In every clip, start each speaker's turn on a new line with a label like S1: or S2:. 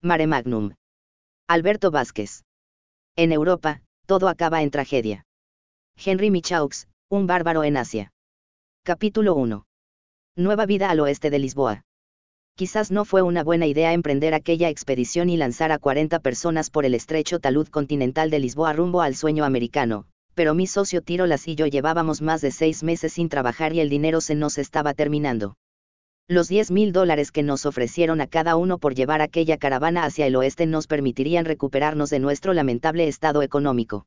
S1: Mare Magnum. Alberto Vázquez. En Europa, todo acaba en tragedia. Henry Michaux, un bárbaro en Asia. Capítulo 1. Nueva vida al oeste de Lisboa. Quizás no fue una buena idea emprender aquella expedición y lanzar a 40 personas por el estrecho talud continental de Lisboa rumbo al sueño americano, pero mi socio Tirolas y yo llevábamos más de seis meses sin trabajar y el dinero se nos estaba terminando. Los 10 mil dólares que nos ofrecieron a cada uno por llevar aquella caravana hacia el oeste nos permitirían recuperarnos de nuestro lamentable estado económico.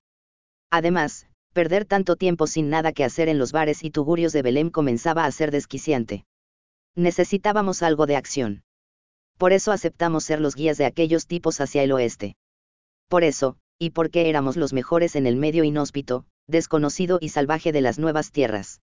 S1: Además, perder tanto tiempo sin nada que hacer en los bares y tugurios de Belém comenzaba a ser desquiciante. Necesitábamos algo de acción. Por eso aceptamos ser los guías de aquellos tipos hacia el oeste. Por eso, y porque éramos los mejores en el medio inhóspito, desconocido y salvaje de las nuevas tierras.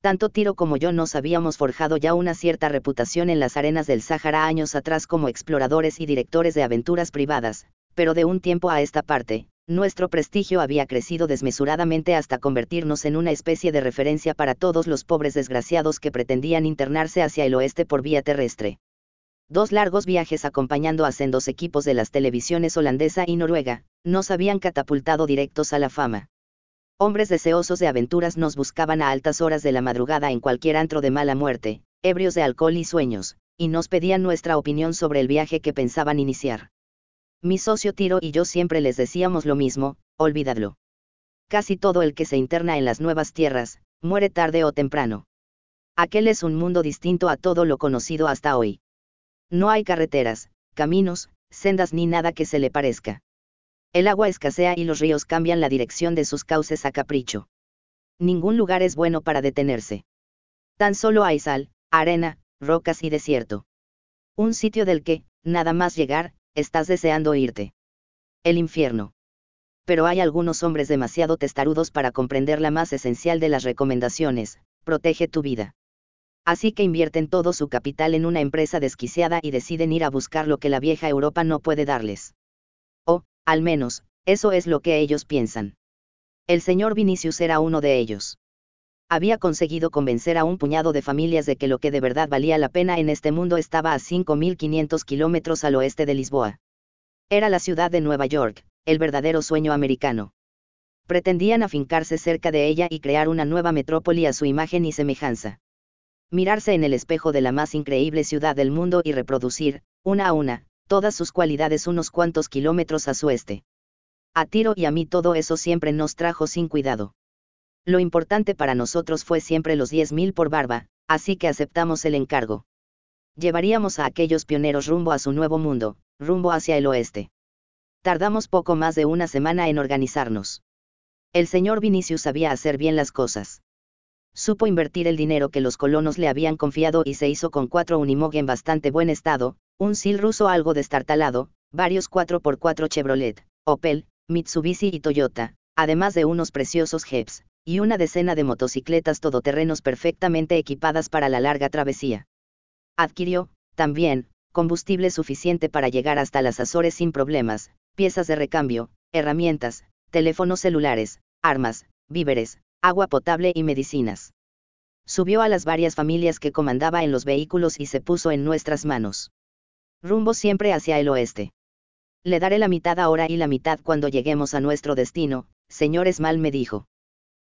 S1: Tanto Tiro como yo nos habíamos forjado ya una cierta reputación en las arenas del Sáhara años atrás como exploradores y directores de aventuras privadas, pero de un tiempo a esta parte, nuestro prestigio había crecido desmesuradamente hasta convertirnos en una especie de referencia para todos los pobres desgraciados que pretendían internarse hacia el oeste por vía terrestre. Dos largos viajes acompañando a sendos equipos de las televisiones holandesa y noruega, nos habían catapultado directos a la fama. Hombres deseosos de aventuras nos buscaban a altas horas de la madrugada en cualquier antro de mala muerte, ebrios de alcohol y sueños, y nos pedían nuestra opinión sobre el viaje que pensaban iniciar. Mi socio Tiro y yo siempre les decíamos lo mismo, olvídalo. Casi todo el que se interna en las nuevas tierras, muere tarde o temprano. Aquel es un mundo distinto a todo lo conocido hasta hoy. No hay carreteras, caminos, sendas ni nada que se le parezca. El agua escasea y los ríos cambian la dirección de sus cauces a capricho. Ningún lugar es bueno para detenerse. Tan solo hay sal, arena, rocas y desierto. Un sitio del que, nada más llegar, estás deseando irte. El infierno. Pero hay algunos hombres demasiado testarudos para comprender la más esencial de las recomendaciones, protege tu vida así que invierten todo su capital en una empresa desquiciada y deciden ir a buscar lo que la vieja Europa no puede darles. Al menos, eso es lo que ellos piensan. El señor Vinicius era uno de ellos. Había conseguido convencer a un puñado de familias de que lo que de verdad valía la pena en este mundo estaba a 5.500 kilómetros al oeste de Lisboa. Era la ciudad de Nueva York, el verdadero sueño americano. Pretendían afincarse cerca de ella y crear una nueva metrópoli a su imagen y semejanza mirarse en el espejo de la más increíble ciudad del mundo y reproducir, una a una, todas sus cualidades unos cuantos kilómetros a su este. A Tiro y a mí todo eso siempre nos trajo sin cuidado. Lo importante para nosotros fue siempre los 10.000 por barba, así que aceptamos el encargo. Llevaríamos a aquellos pioneros rumbo a su nuevo mundo, rumbo hacia el oeste. Tardamos poco más de una semana en organizarnos. El señor Vinicius sabía hacer bien las cosas supo invertir el dinero que los colonos le habían confiado y se hizo con cuatro Unimog en bastante buen estado, un SIL ruso algo destartalado, varios 4x4 Chevrolet, Opel, Mitsubishi y Toyota, además de unos preciosos Jeeps, y una decena de motocicletas todoterrenos perfectamente equipadas para la larga travesía. Adquirió, también, combustible suficiente para llegar hasta las Azores sin problemas, piezas de recambio, herramientas, teléfonos celulares, armas, víveres, agua potable y medicinas. Subió a las varias familias que comandaba en los vehículos y se puso en nuestras manos. Rumbo siempre hacia el oeste. Le daré la mitad ahora y la mitad cuando lleguemos a nuestro destino, señor Esmal me dijo.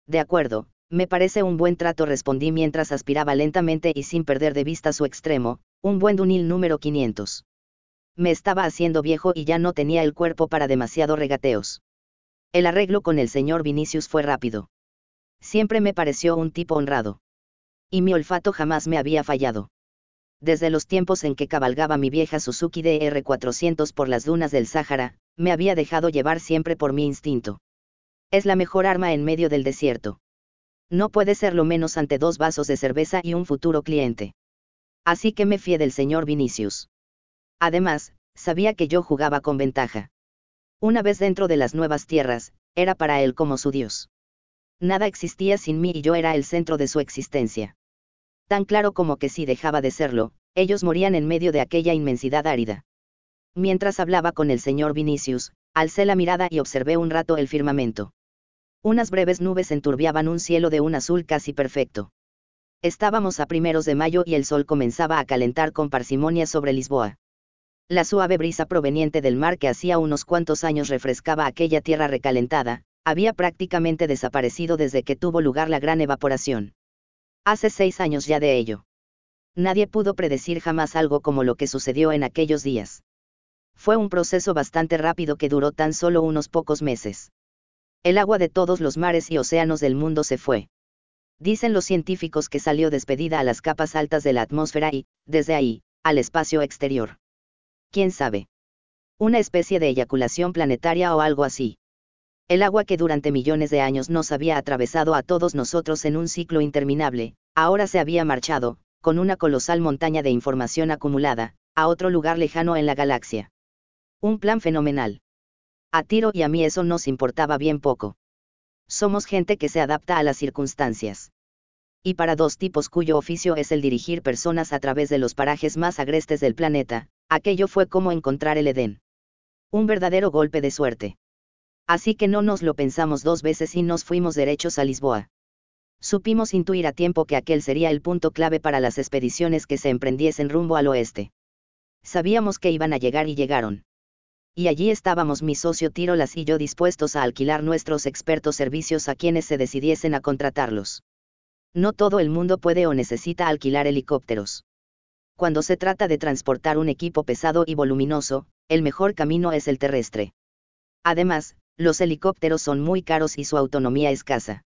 S1: De acuerdo, me parece un buen trato respondí mientras aspiraba lentamente y sin perder de vista su extremo, un buen dunil número 500. Me estaba haciendo viejo y ya no tenía el cuerpo para demasiado regateos. El arreglo con el señor Vinicius fue rápido siempre me pareció un tipo honrado. Y mi olfato jamás me había fallado. Desde los tiempos en que cabalgaba mi vieja Suzuki DR400 por las dunas del Sáhara, me había dejado llevar siempre por mi instinto. Es la mejor arma en medio del desierto. No puede ser lo menos ante dos vasos de cerveza y un futuro cliente. Así que me fié del señor Vinicius. Además, sabía que yo jugaba con ventaja. Una vez dentro de las nuevas tierras, era para él como su Dios nada existía sin mí y yo era el centro de su existencia. Tan claro como que si dejaba de serlo, ellos morían en medio de aquella inmensidad árida. Mientras hablaba con el señor Vinicius, alcé la mirada y observé un rato el firmamento. Unas breves nubes enturbiaban un cielo de un azul casi perfecto. Estábamos a primeros de mayo y el sol comenzaba a calentar con parsimonia sobre Lisboa. La suave brisa proveniente del mar que hacía unos cuantos años refrescaba aquella tierra recalentada, había prácticamente desaparecido desde que tuvo lugar la gran evaporación. Hace seis años ya de ello. Nadie pudo predecir jamás algo como lo que sucedió en aquellos días. Fue un proceso bastante rápido que duró tan solo unos pocos meses. El agua de todos los mares y océanos del mundo se fue. Dicen los científicos que salió despedida a las capas altas de la atmósfera y, desde ahí, al espacio exterior. ¿Quién sabe? Una especie de eyaculación planetaria o algo así. El agua que durante millones de años nos había atravesado a todos nosotros en un ciclo interminable, ahora se había marchado, con una colosal montaña de información acumulada, a otro lugar lejano en la galaxia. Un plan fenomenal. A Tiro y a mí eso nos importaba bien poco. Somos gente que se adapta a las circunstancias. Y para dos tipos cuyo oficio es el dirigir personas a través de los parajes más agrestes del planeta, aquello fue como encontrar el Edén. Un verdadero golpe de suerte. Así que no nos lo pensamos dos veces y nos fuimos derechos a Lisboa. Supimos intuir a tiempo que aquel sería el punto clave para las expediciones que se emprendiesen rumbo al oeste. Sabíamos que iban a llegar y llegaron. Y allí estábamos mi socio Tirolas y yo dispuestos a alquilar nuestros expertos servicios a quienes se decidiesen a contratarlos. No todo el mundo puede o necesita alquilar helicópteros. Cuando se trata de transportar un equipo pesado y voluminoso, el mejor camino es el terrestre. Además, los helicópteros son muy caros y su autonomía escasa.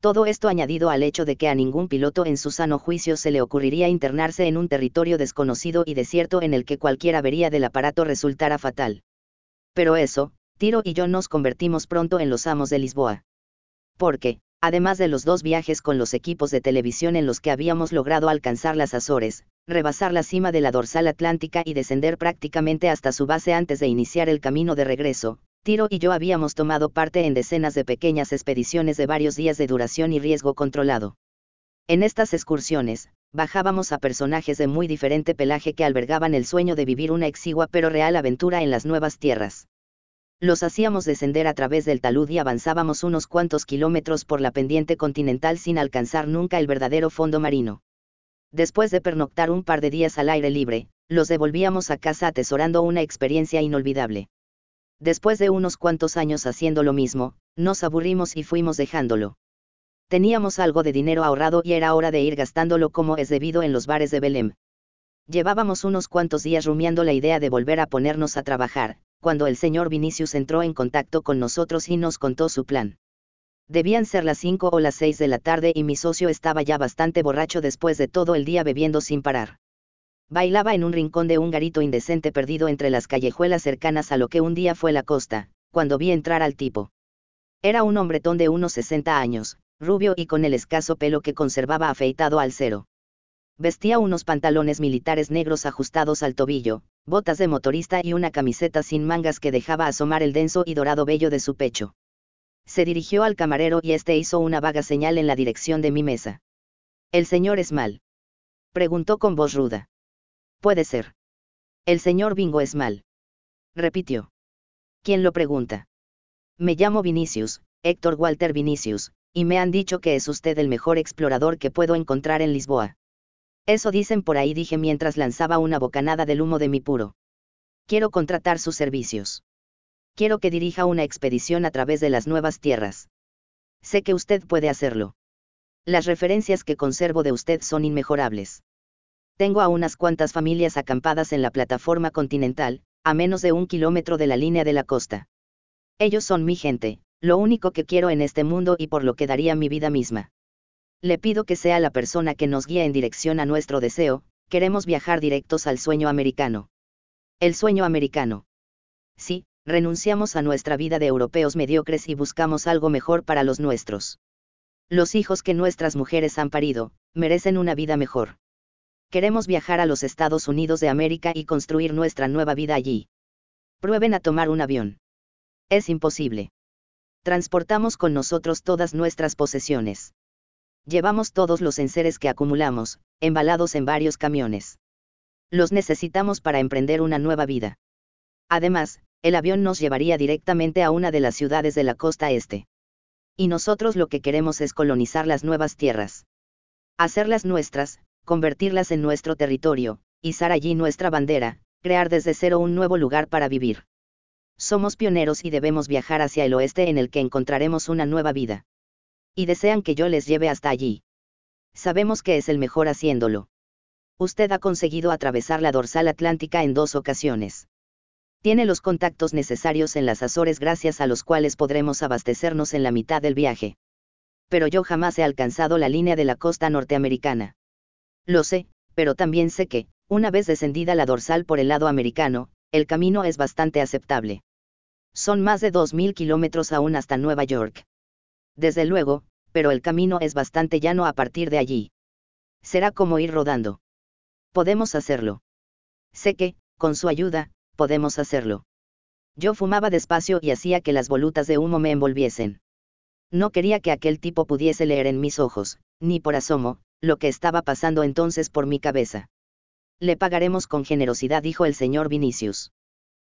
S1: Todo esto añadido al hecho de que a ningún piloto en su sano juicio se le ocurriría internarse en un territorio desconocido y desierto en el que cualquier avería del aparato resultara fatal. Pero eso, Tiro y yo nos convertimos pronto en los amos de Lisboa. Porque, además de los dos viajes con los equipos de televisión en los que habíamos logrado alcanzar las Azores, rebasar la cima de la dorsal atlántica y descender prácticamente hasta su base antes de iniciar el camino de regreso, Tiro y yo habíamos tomado parte en decenas de pequeñas expediciones de varios días de duración y riesgo controlado. En estas excursiones, bajábamos a personajes de muy diferente pelaje que albergaban el sueño de vivir una exigua pero real aventura en las nuevas tierras. Los hacíamos descender a través del talud y avanzábamos unos cuantos kilómetros por la pendiente continental sin alcanzar nunca el verdadero fondo marino. Después de pernoctar un par de días al aire libre, los devolvíamos a casa atesorando una experiencia inolvidable. Después de unos cuantos años haciendo lo mismo, nos aburrimos y fuimos dejándolo. Teníamos algo de dinero ahorrado y era hora de ir gastándolo como es debido en los bares de Belém. Llevábamos unos cuantos días rumiando la idea de volver a ponernos a trabajar, cuando el señor Vinicius entró en contacto con nosotros y nos contó su plan. Debían ser las 5 o las 6 de la tarde y mi socio estaba ya bastante borracho después de todo el día bebiendo sin parar bailaba en un rincón de un garito indecente perdido entre las callejuelas cercanas a lo que un día fue la costa, cuando vi entrar al tipo. Era un hombretón de unos 60 años, rubio y con el escaso pelo que conservaba afeitado al cero. Vestía unos pantalones militares negros ajustados al tobillo, botas de motorista y una camiseta sin mangas que dejaba asomar el denso y dorado vello de su pecho. Se dirigió al camarero y este hizo una vaga señal en la dirección de mi mesa. ¿El señor es mal? Preguntó con voz ruda. Puede ser. El señor Bingo es mal. Repitió. ¿Quién lo pregunta? Me llamo Vinicius, Héctor Walter Vinicius, y me han dicho que es usted el mejor explorador que puedo encontrar en Lisboa. Eso dicen por ahí, dije mientras lanzaba una bocanada del humo de mi puro. Quiero contratar sus servicios. Quiero que dirija una expedición a través de las nuevas tierras. Sé que usted puede hacerlo. Las referencias que conservo de usted son inmejorables. Tengo a unas cuantas familias acampadas en la plataforma continental, a menos de un kilómetro de la línea de la costa. Ellos son mi gente, lo único que quiero en este mundo y por lo que daría mi vida misma. Le pido que sea la persona que nos guíe en dirección a nuestro deseo, queremos viajar directos al sueño americano. El sueño americano. Sí, renunciamos a nuestra vida de europeos mediocres y buscamos algo mejor para los nuestros. Los hijos que nuestras mujeres han parido, merecen una vida mejor. Queremos viajar a los Estados Unidos de América y construir nuestra nueva vida allí. Prueben a tomar un avión. Es imposible. Transportamos con nosotros todas nuestras posesiones. Llevamos todos los enseres que acumulamos, embalados en varios camiones. Los necesitamos para emprender una nueva vida. Además, el avión nos llevaría directamente a una de las ciudades de la costa este. Y nosotros lo que queremos es colonizar las nuevas tierras. Hacerlas nuestras, convertirlas en nuestro territorio, izar allí nuestra bandera, crear desde cero un nuevo lugar para vivir. Somos pioneros y debemos viajar hacia el oeste en el que encontraremos una nueva vida. Y desean que yo les lleve hasta allí. Sabemos que es el mejor haciéndolo. Usted ha conseguido atravesar la dorsal atlántica en dos ocasiones. Tiene los contactos necesarios en las Azores gracias a los cuales podremos abastecernos en la mitad del viaje. Pero yo jamás he alcanzado la línea de la costa norteamericana. Lo sé, pero también sé que, una vez descendida la dorsal por el lado americano, el camino es bastante aceptable. Son más de 2.000 kilómetros aún hasta Nueva York. Desde luego, pero el camino es bastante llano a partir de allí. Será como ir rodando. Podemos hacerlo. Sé que, con su ayuda, podemos hacerlo. Yo fumaba despacio y hacía que las volutas de humo me envolviesen. No quería que aquel tipo pudiese leer en mis ojos, ni por asomo, lo que estaba pasando entonces por mi cabeza. Le pagaremos con generosidad, dijo el señor Vinicius.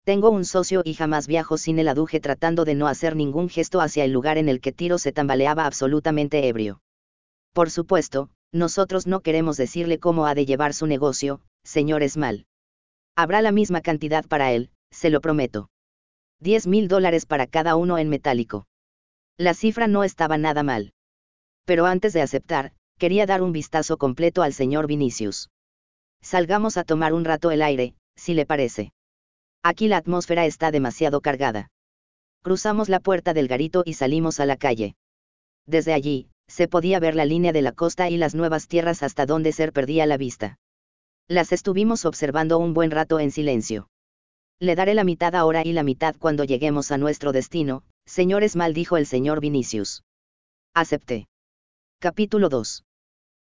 S1: Tengo un socio y jamás viajo sin el aduje tratando de no hacer ningún gesto hacia el lugar en el que Tiro se tambaleaba absolutamente ebrio. Por supuesto, nosotros no queremos decirle cómo ha de llevar su negocio, señor Esmal. Habrá la misma cantidad para él, se lo prometo. Diez mil dólares para cada uno en metálico. La cifra no estaba nada mal. Pero antes de aceptar, quería dar un vistazo completo al señor Vinicius. Salgamos a tomar un rato el aire, si le parece. Aquí la atmósfera está demasiado cargada. Cruzamos la puerta del garito y salimos a la calle. Desde allí, se podía ver la línea de la costa y las nuevas tierras hasta donde Ser perdía la vista. Las estuvimos observando un buen rato en silencio. Le daré la mitad ahora y la mitad cuando lleguemos a nuestro destino, señores mal dijo el señor Vinicius. Acepté. Capítulo 2.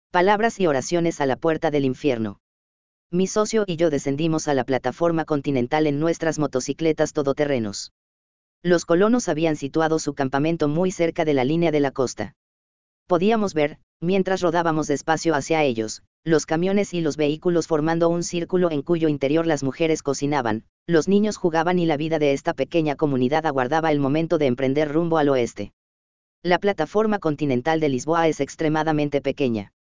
S1: Palabras y oraciones a la puerta del infierno. Mi socio y yo descendimos a la plataforma continental en nuestras motocicletas todoterrenos. Los colonos habían situado su campamento muy cerca de la línea de la costa podíamos ver, mientras rodábamos despacio hacia ellos, los camiones y los vehículos formando un círculo en cuyo interior las mujeres cocinaban, los niños jugaban y la vida de esta pequeña comunidad aguardaba el momento de emprender rumbo al oeste. La plataforma continental de Lisboa es extremadamente pequeña.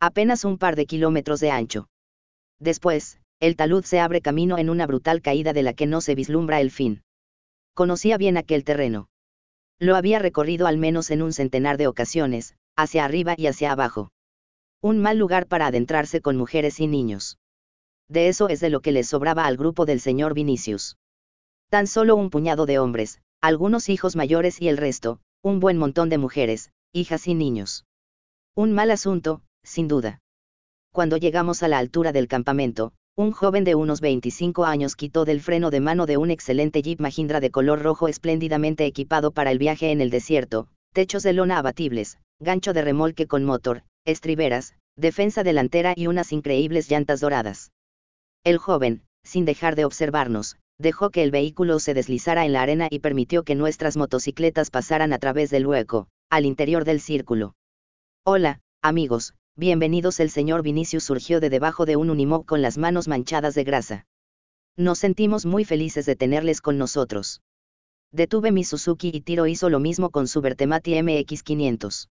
S1: Apenas un par de kilómetros de ancho. Después, el talud se abre camino en una brutal caída de la que no se vislumbra el fin. Conocía bien aquel terreno. Lo había recorrido al menos en un centenar de ocasiones, hacia arriba y hacia abajo. Un mal lugar para adentrarse con mujeres y niños. De eso es de lo que les sobraba al grupo del señor Vinicius. Tan solo un puñado de hombres, algunos hijos mayores y el resto, un buen montón de mujeres, hijas y niños. Un mal asunto, sin duda. Cuando llegamos a la altura del campamento, un joven de unos 25 años quitó del freno de mano de un excelente Jeep Mahindra de color rojo espléndidamente equipado para el viaje en el desierto, techos de lona abatibles, gancho de remolque con motor, estriberas, defensa delantera y unas increíbles llantas doradas. El joven, sin dejar de observarnos, dejó que el vehículo se deslizara en la arena y permitió que nuestras motocicletas pasaran a través del hueco, al interior del círculo. Hola, amigos, Bienvenidos el señor Vinicius surgió de debajo de un unimog con las manos manchadas de grasa. Nos sentimos muy felices de tenerles con nosotros. Detuve mi Suzuki y Tiro hizo lo mismo con su Bertemati MX500.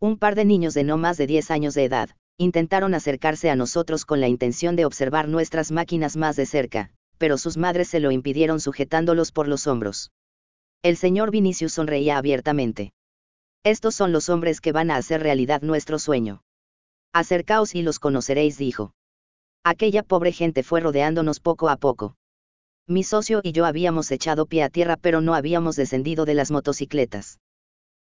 S1: Un par de niños de no más de 10 años de edad, intentaron acercarse a nosotros con la intención de observar nuestras máquinas más de cerca, pero sus madres se lo impidieron sujetándolos por los hombros. El señor Vinicius sonreía abiertamente. Estos son los hombres que van a hacer realidad nuestro sueño. Acercaos y los conoceréis, dijo. Aquella pobre gente fue rodeándonos poco a poco. Mi socio y yo habíamos echado pie a tierra pero no habíamos descendido de las motocicletas.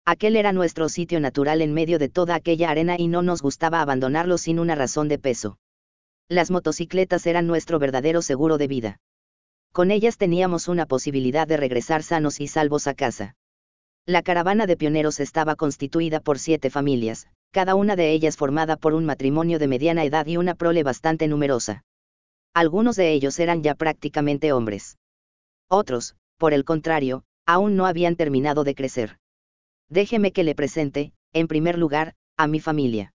S1: Aquel era nuestro sitio natural en medio de toda aquella arena y no nos gustaba abandonarlo sin una razón de peso. Las motocicletas eran nuestro verdadero seguro de vida. Con ellas teníamos una posibilidad de regresar sanos y salvos a casa. La caravana de pioneros estaba constituida por siete familias, cada una de ellas formada por un matrimonio de mediana edad y una prole bastante numerosa. Algunos de ellos eran ya prácticamente hombres. Otros, por el contrario, aún no habían terminado de crecer. Déjeme que le presente, en primer lugar, a mi familia.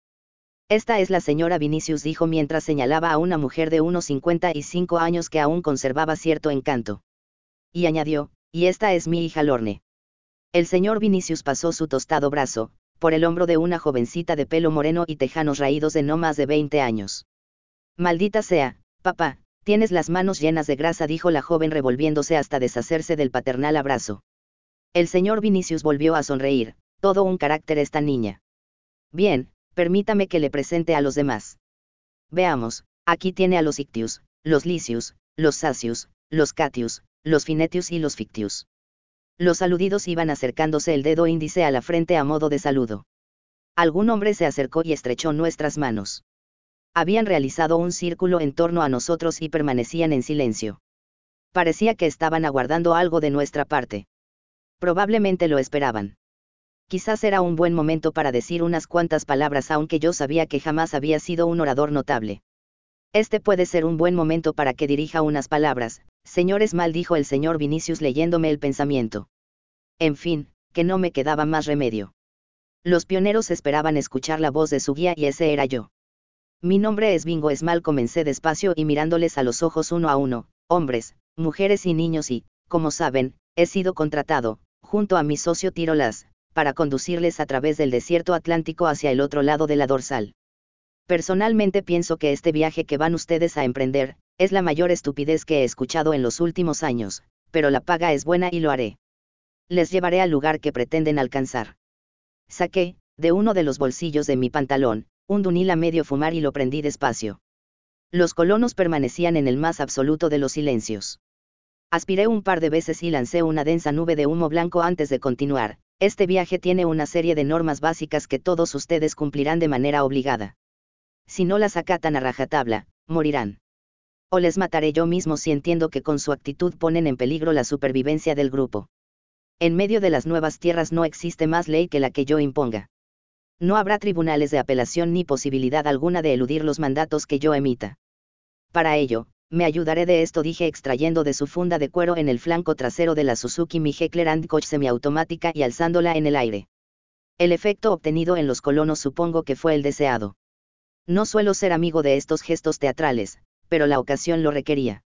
S1: Esta es la señora Vinicius dijo mientras señalaba a una mujer de unos 55 años que aún conservaba cierto encanto. Y añadió, y esta es mi hija Lorne. El señor Vinicius pasó su tostado brazo, por el hombro de una jovencita de pelo moreno y tejanos raídos de no más de 20 años. Maldita sea, papá, Tienes las manos llenas de grasa, dijo la joven revolviéndose hasta deshacerse del paternal abrazo. El señor Vinicius volvió a sonreír, todo un carácter esta niña. Bien, permítame que le presente a los demás. Veamos, aquí tiene a los ictius, los licius, los sacius, los catius, los finetius y los fictius. Los aludidos iban acercándose el dedo índice a la frente a modo de saludo. Algún hombre se acercó y estrechó nuestras manos habían realizado un círculo en torno a nosotros y permanecían en silencio. Parecía que estaban aguardando algo de nuestra parte. Probablemente lo esperaban. Quizás era un buen momento para decir unas cuantas palabras aunque yo sabía que jamás había sido un orador notable. Este puede ser un buen momento para que dirija unas palabras, señores mal dijo el señor Vinicius leyéndome el pensamiento. En fin, que no me quedaba más remedio. Los pioneros esperaban escuchar la voz de su guía y ese era yo. Mi nombre es Bingo Esmal, comencé despacio y mirándoles a los ojos uno a uno, hombres, mujeres y niños y, como saben, he sido contratado, junto a mi socio Tirolas, para conducirles a través del desierto atlántico hacia el otro lado de la dorsal. Personalmente pienso que este viaje que van ustedes a emprender, es la mayor estupidez que he escuchado en los últimos años, pero la paga es buena y lo haré. Les llevaré al lugar que pretenden alcanzar. Saqué, de uno de los bolsillos de mi pantalón, un dunil a medio fumar y lo prendí despacio. Los colonos permanecían en el más absoluto de los silencios. Aspiré un par de veces y lancé una densa nube de humo blanco antes de continuar. Este viaje tiene una serie de normas básicas que todos ustedes cumplirán de manera obligada. Si no las acatan a rajatabla, morirán. O les mataré yo mismo si entiendo que con su actitud ponen en peligro la supervivencia del grupo. En medio de las nuevas tierras no existe más ley que la que yo imponga no habrá tribunales de apelación ni posibilidad alguna de eludir los mandatos que yo emita. Para ello, me ayudaré de esto, dije extrayendo de su funda de cuero en el flanco trasero de la Suzuki mi Heckler Koch semiautomática y alzándola en el aire. El efecto obtenido en los colonos supongo que fue el deseado. No suelo ser amigo de estos gestos teatrales, pero la ocasión lo requería.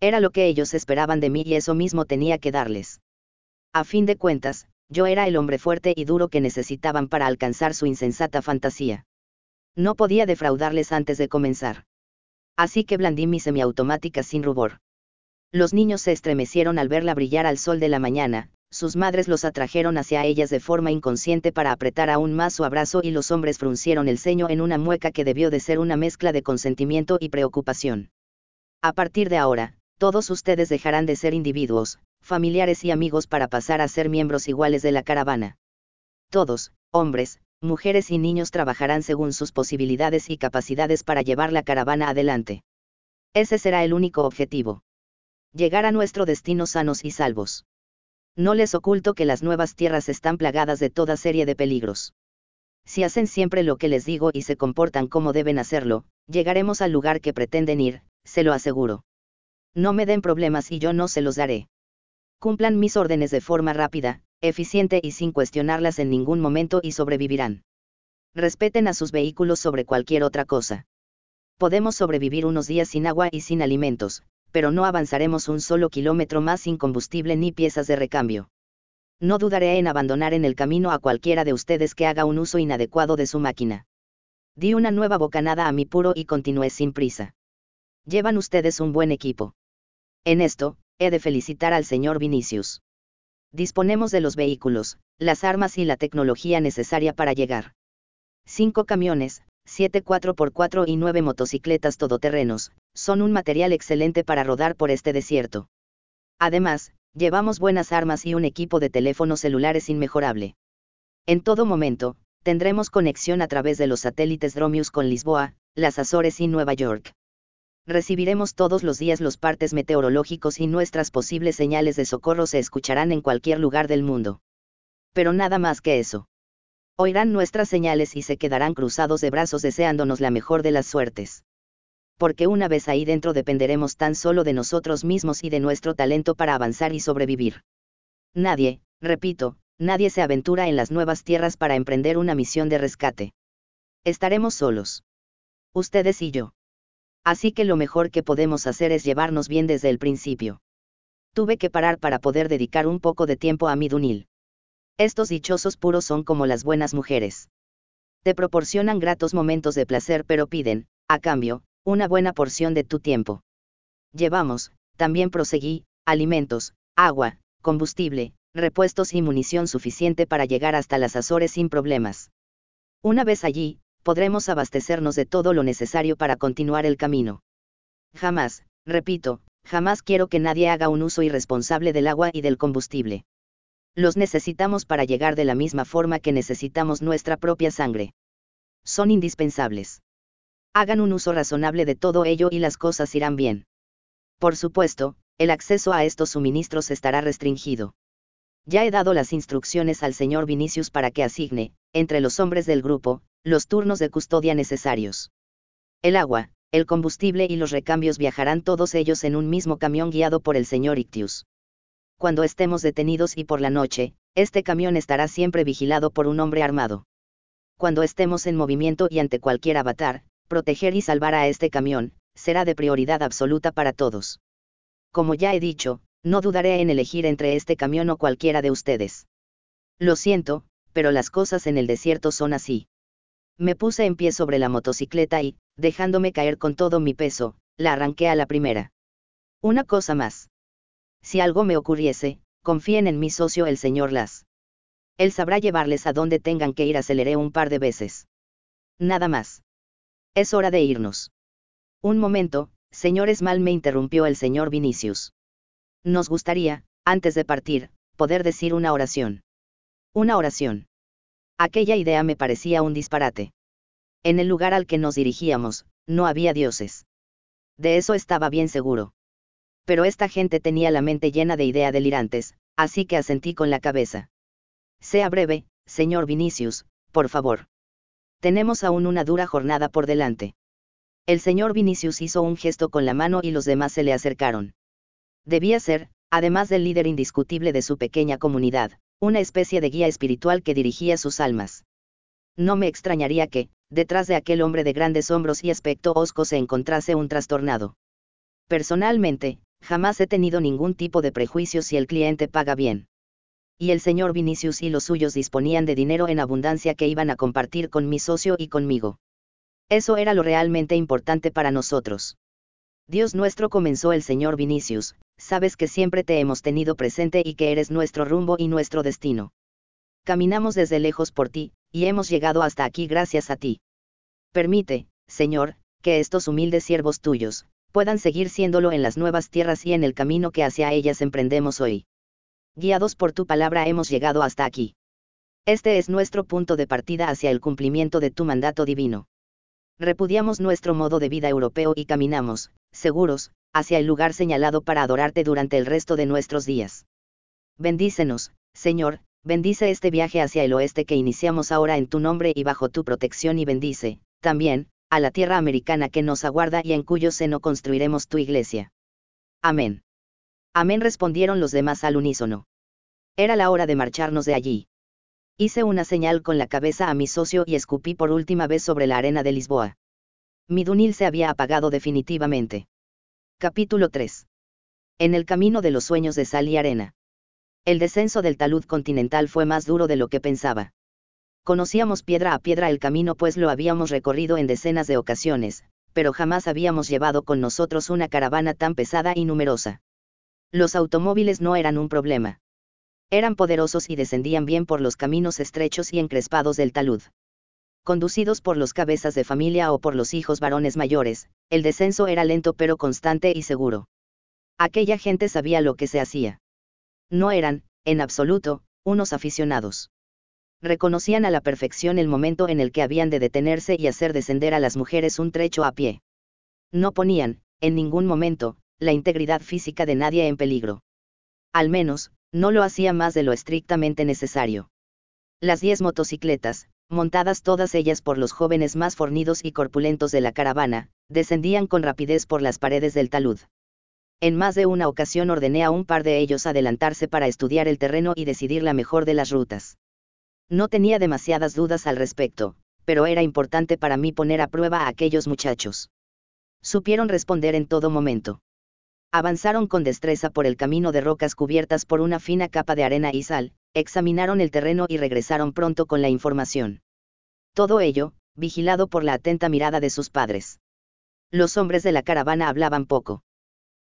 S1: Era lo que ellos esperaban de mí y eso mismo tenía que darles. A fin de cuentas, yo era el hombre fuerte y duro que necesitaban para alcanzar su insensata fantasía. No podía defraudarles antes de comenzar. Así que blandí mi semiautomática sin rubor. Los niños se estremecieron al verla brillar al sol de la mañana, sus madres los atrajeron hacia ellas de forma inconsciente para apretar aún más su abrazo y los hombres fruncieron el ceño en una mueca que debió de ser una mezcla de consentimiento y preocupación. A partir de ahora, todos ustedes dejarán de ser individuos, familiares y amigos para pasar a ser miembros iguales de la caravana. Todos, hombres, mujeres y niños trabajarán según sus posibilidades y capacidades para llevar la caravana adelante. Ese será el único objetivo. Llegar a nuestro destino sanos y salvos. No les oculto que las nuevas tierras están plagadas de toda serie de peligros. Si hacen siempre lo que les digo y se comportan como deben hacerlo, llegaremos al lugar que pretenden ir, se lo aseguro. No me den problemas y yo no se los daré. Cumplan mis órdenes de forma rápida, eficiente y sin cuestionarlas en ningún momento y sobrevivirán. Respeten a sus vehículos sobre cualquier otra cosa. Podemos sobrevivir unos días sin agua y sin alimentos, pero no avanzaremos un solo kilómetro más sin combustible ni piezas de recambio. No dudaré en abandonar en el camino a cualquiera de ustedes que haga un uso inadecuado de su máquina. Di una nueva bocanada a mi puro y continué sin prisa. Llevan ustedes un buen equipo. En esto, he de felicitar al señor Vinicius. Disponemos de los vehículos, las armas y la tecnología necesaria para llegar. Cinco camiones, siete 4x4 y nueve motocicletas todoterrenos, son un material excelente para rodar por este desierto. Además, llevamos buenas armas y un equipo de teléfonos celulares inmejorable. En todo momento, tendremos conexión a través de los satélites Dromius con Lisboa, las Azores y Nueva York recibiremos todos los días los partes meteorológicos y nuestras posibles señales de socorro se escucharán en cualquier lugar del mundo. Pero nada más que eso. Oirán nuestras señales y se quedarán cruzados de brazos deseándonos la mejor de las suertes. Porque una vez ahí dentro dependeremos tan solo de nosotros mismos y de nuestro talento para avanzar y sobrevivir. Nadie, repito, nadie se aventura en las nuevas tierras para emprender una misión de rescate. Estaremos solos. Ustedes y yo. Así que lo mejor que podemos hacer es llevarnos bien desde el principio. Tuve que parar para poder dedicar un poco de tiempo a mi Dunil. Estos dichosos puros son como las buenas mujeres. Te proporcionan gratos momentos de placer pero piden, a cambio, una buena porción de tu tiempo. Llevamos, también proseguí, alimentos, agua, combustible, repuestos y munición suficiente para llegar hasta las Azores sin problemas. Una vez allí, podremos abastecernos de todo lo necesario para continuar el camino. Jamás, repito, jamás quiero que nadie haga un uso irresponsable del agua y del combustible. Los necesitamos para llegar de la misma forma que necesitamos nuestra propia sangre. Son indispensables. Hagan un uso razonable de todo ello y las cosas irán bien. Por supuesto, el acceso a estos suministros estará restringido. Ya he dado las instrucciones al señor Vinicius para que asigne, entre los hombres del grupo, los turnos de custodia necesarios. El agua, el combustible y los recambios viajarán todos ellos en un mismo camión guiado por el señor Ictius. Cuando estemos detenidos y por la noche, este camión estará siempre vigilado por un hombre armado. Cuando estemos en movimiento y ante cualquier avatar, proteger y salvar a este camión, será de prioridad absoluta para todos. Como ya he dicho, no dudaré en elegir entre este camión o cualquiera de ustedes. Lo siento, pero las cosas en el desierto son así. Me puse en pie sobre la motocicleta y, dejándome caer con todo mi peso, la arranqué a la primera. Una cosa más. Si algo me ocurriese, confíen en mi socio el señor Las. Él sabrá llevarles a donde tengan que ir, aceleré un par de veces. Nada más. Es hora de irnos. Un momento, señor Esmal me interrumpió el señor Vinicius. Nos gustaría, antes de partir, poder decir una oración. Una oración. Aquella idea me parecía un disparate. En el lugar al que nos dirigíamos, no había dioses. De eso estaba bien seguro. Pero esta gente tenía la mente llena de ideas delirantes, así que asentí con la cabeza. Sea breve, señor Vinicius, por favor. Tenemos aún una dura jornada por delante. El señor Vinicius hizo un gesto con la mano y los demás se le acercaron. Debía ser, además del líder indiscutible de su pequeña comunidad, una especie de guía espiritual que dirigía sus almas. No me extrañaría que, detrás de aquel hombre de grandes hombros y aspecto osco se encontrase un trastornado. Personalmente, jamás he tenido ningún tipo de prejuicio si el cliente paga bien. Y el señor Vinicius y los suyos disponían de dinero en abundancia que iban a compartir con mi socio y conmigo. Eso era lo realmente importante para nosotros. Dios nuestro comenzó el señor Vinicius, sabes que siempre te hemos tenido presente y que eres nuestro rumbo y nuestro destino. Caminamos desde lejos por ti, y hemos llegado hasta aquí gracias a ti. Permite, Señor, que estos humildes siervos tuyos, puedan seguir siéndolo en las nuevas tierras y en el camino que hacia ellas emprendemos hoy. Guiados por tu palabra hemos llegado hasta aquí. Este es nuestro punto de partida hacia el cumplimiento de tu mandato divino. Repudiamos nuestro modo de vida europeo y caminamos, seguros, hacia el lugar señalado para adorarte durante el resto de nuestros días. Bendícenos, Señor, bendice este viaje hacia el oeste que iniciamos ahora en tu nombre y bajo tu protección y bendice, también, a la tierra americana que nos aguarda y en cuyo seno construiremos tu iglesia. Amén. Amén respondieron los demás al unísono. Era la hora de marcharnos de allí. Hice una señal con la cabeza a mi socio y escupí por última vez sobre la arena de Lisboa. Mi dunil se había apagado definitivamente. Capítulo 3. En el camino de los sueños de sal y arena. El descenso del talud continental fue más duro de lo que pensaba. Conocíamos piedra a piedra el camino pues lo habíamos recorrido en decenas de ocasiones, pero jamás habíamos llevado con nosotros una caravana tan pesada y numerosa. Los automóviles no eran un problema. Eran poderosos y descendían bien por los caminos estrechos y encrespados del talud. Conducidos por los cabezas de familia o por los hijos varones mayores, el descenso era lento pero constante y seguro. Aquella gente sabía lo que se hacía no eran, en absoluto, unos aficionados. Reconocían a la perfección el momento en el que habían de detenerse y hacer descender a las mujeres un trecho a pie. No ponían, en ningún momento, la integridad física de nadie en peligro. Al menos, no lo hacía más de lo estrictamente necesario. Las diez motocicletas, montadas todas ellas por los jóvenes más fornidos y corpulentos de la caravana, descendían con rapidez por las paredes del talud. En más de una ocasión ordené a un par de ellos adelantarse para estudiar el terreno y decidir la mejor de las rutas. No tenía demasiadas dudas al respecto, pero era importante para mí poner a prueba a aquellos muchachos. Supieron responder en todo momento. Avanzaron con destreza por el camino de rocas cubiertas por una fina capa de arena y sal, examinaron el terreno y regresaron pronto con la información. Todo ello, vigilado por la atenta mirada de sus padres. Los hombres de la caravana hablaban poco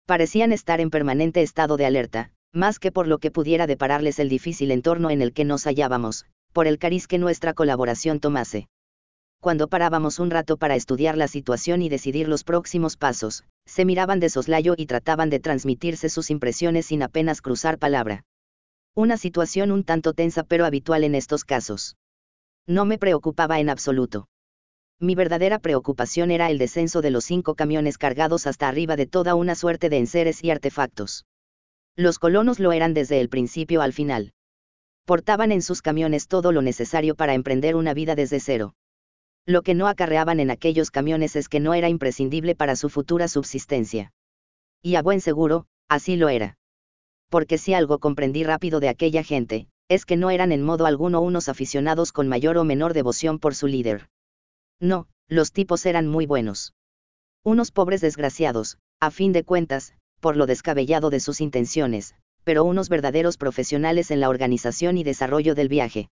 S1: Parecían estar en permanente estado de alerta, más que por lo que pudiera depararles el difícil entorno en el que nos hallábamos, por el cariz que nuestra colaboración tomase. Cuando parábamos un rato para estudiar la situación y decidir los próximos pasos, se miraban de soslayo y trataban de transmitirse sus impresiones sin apenas cruzar palabra. Una situación un tanto tensa pero habitual en estos casos. No me preocupaba en absoluto. Mi verdadera preocupación era el descenso de los cinco camiones cargados hasta arriba de toda una suerte de enseres y artefactos. Los colonos lo eran desde el principio al final. Portaban en sus camiones todo lo necesario para emprender una vida desde cero. Lo que no acarreaban en aquellos camiones es que no era imprescindible para su futura subsistencia. Y a buen seguro, así lo era. Porque si algo comprendí rápido de aquella gente, es que no eran en modo alguno unos aficionados con mayor o menor devoción por su líder. No, los tipos eran muy buenos. Unos pobres desgraciados, a fin de cuentas, por lo descabellado de sus intenciones, pero unos verdaderos profesionales en la organización y desarrollo del viaje.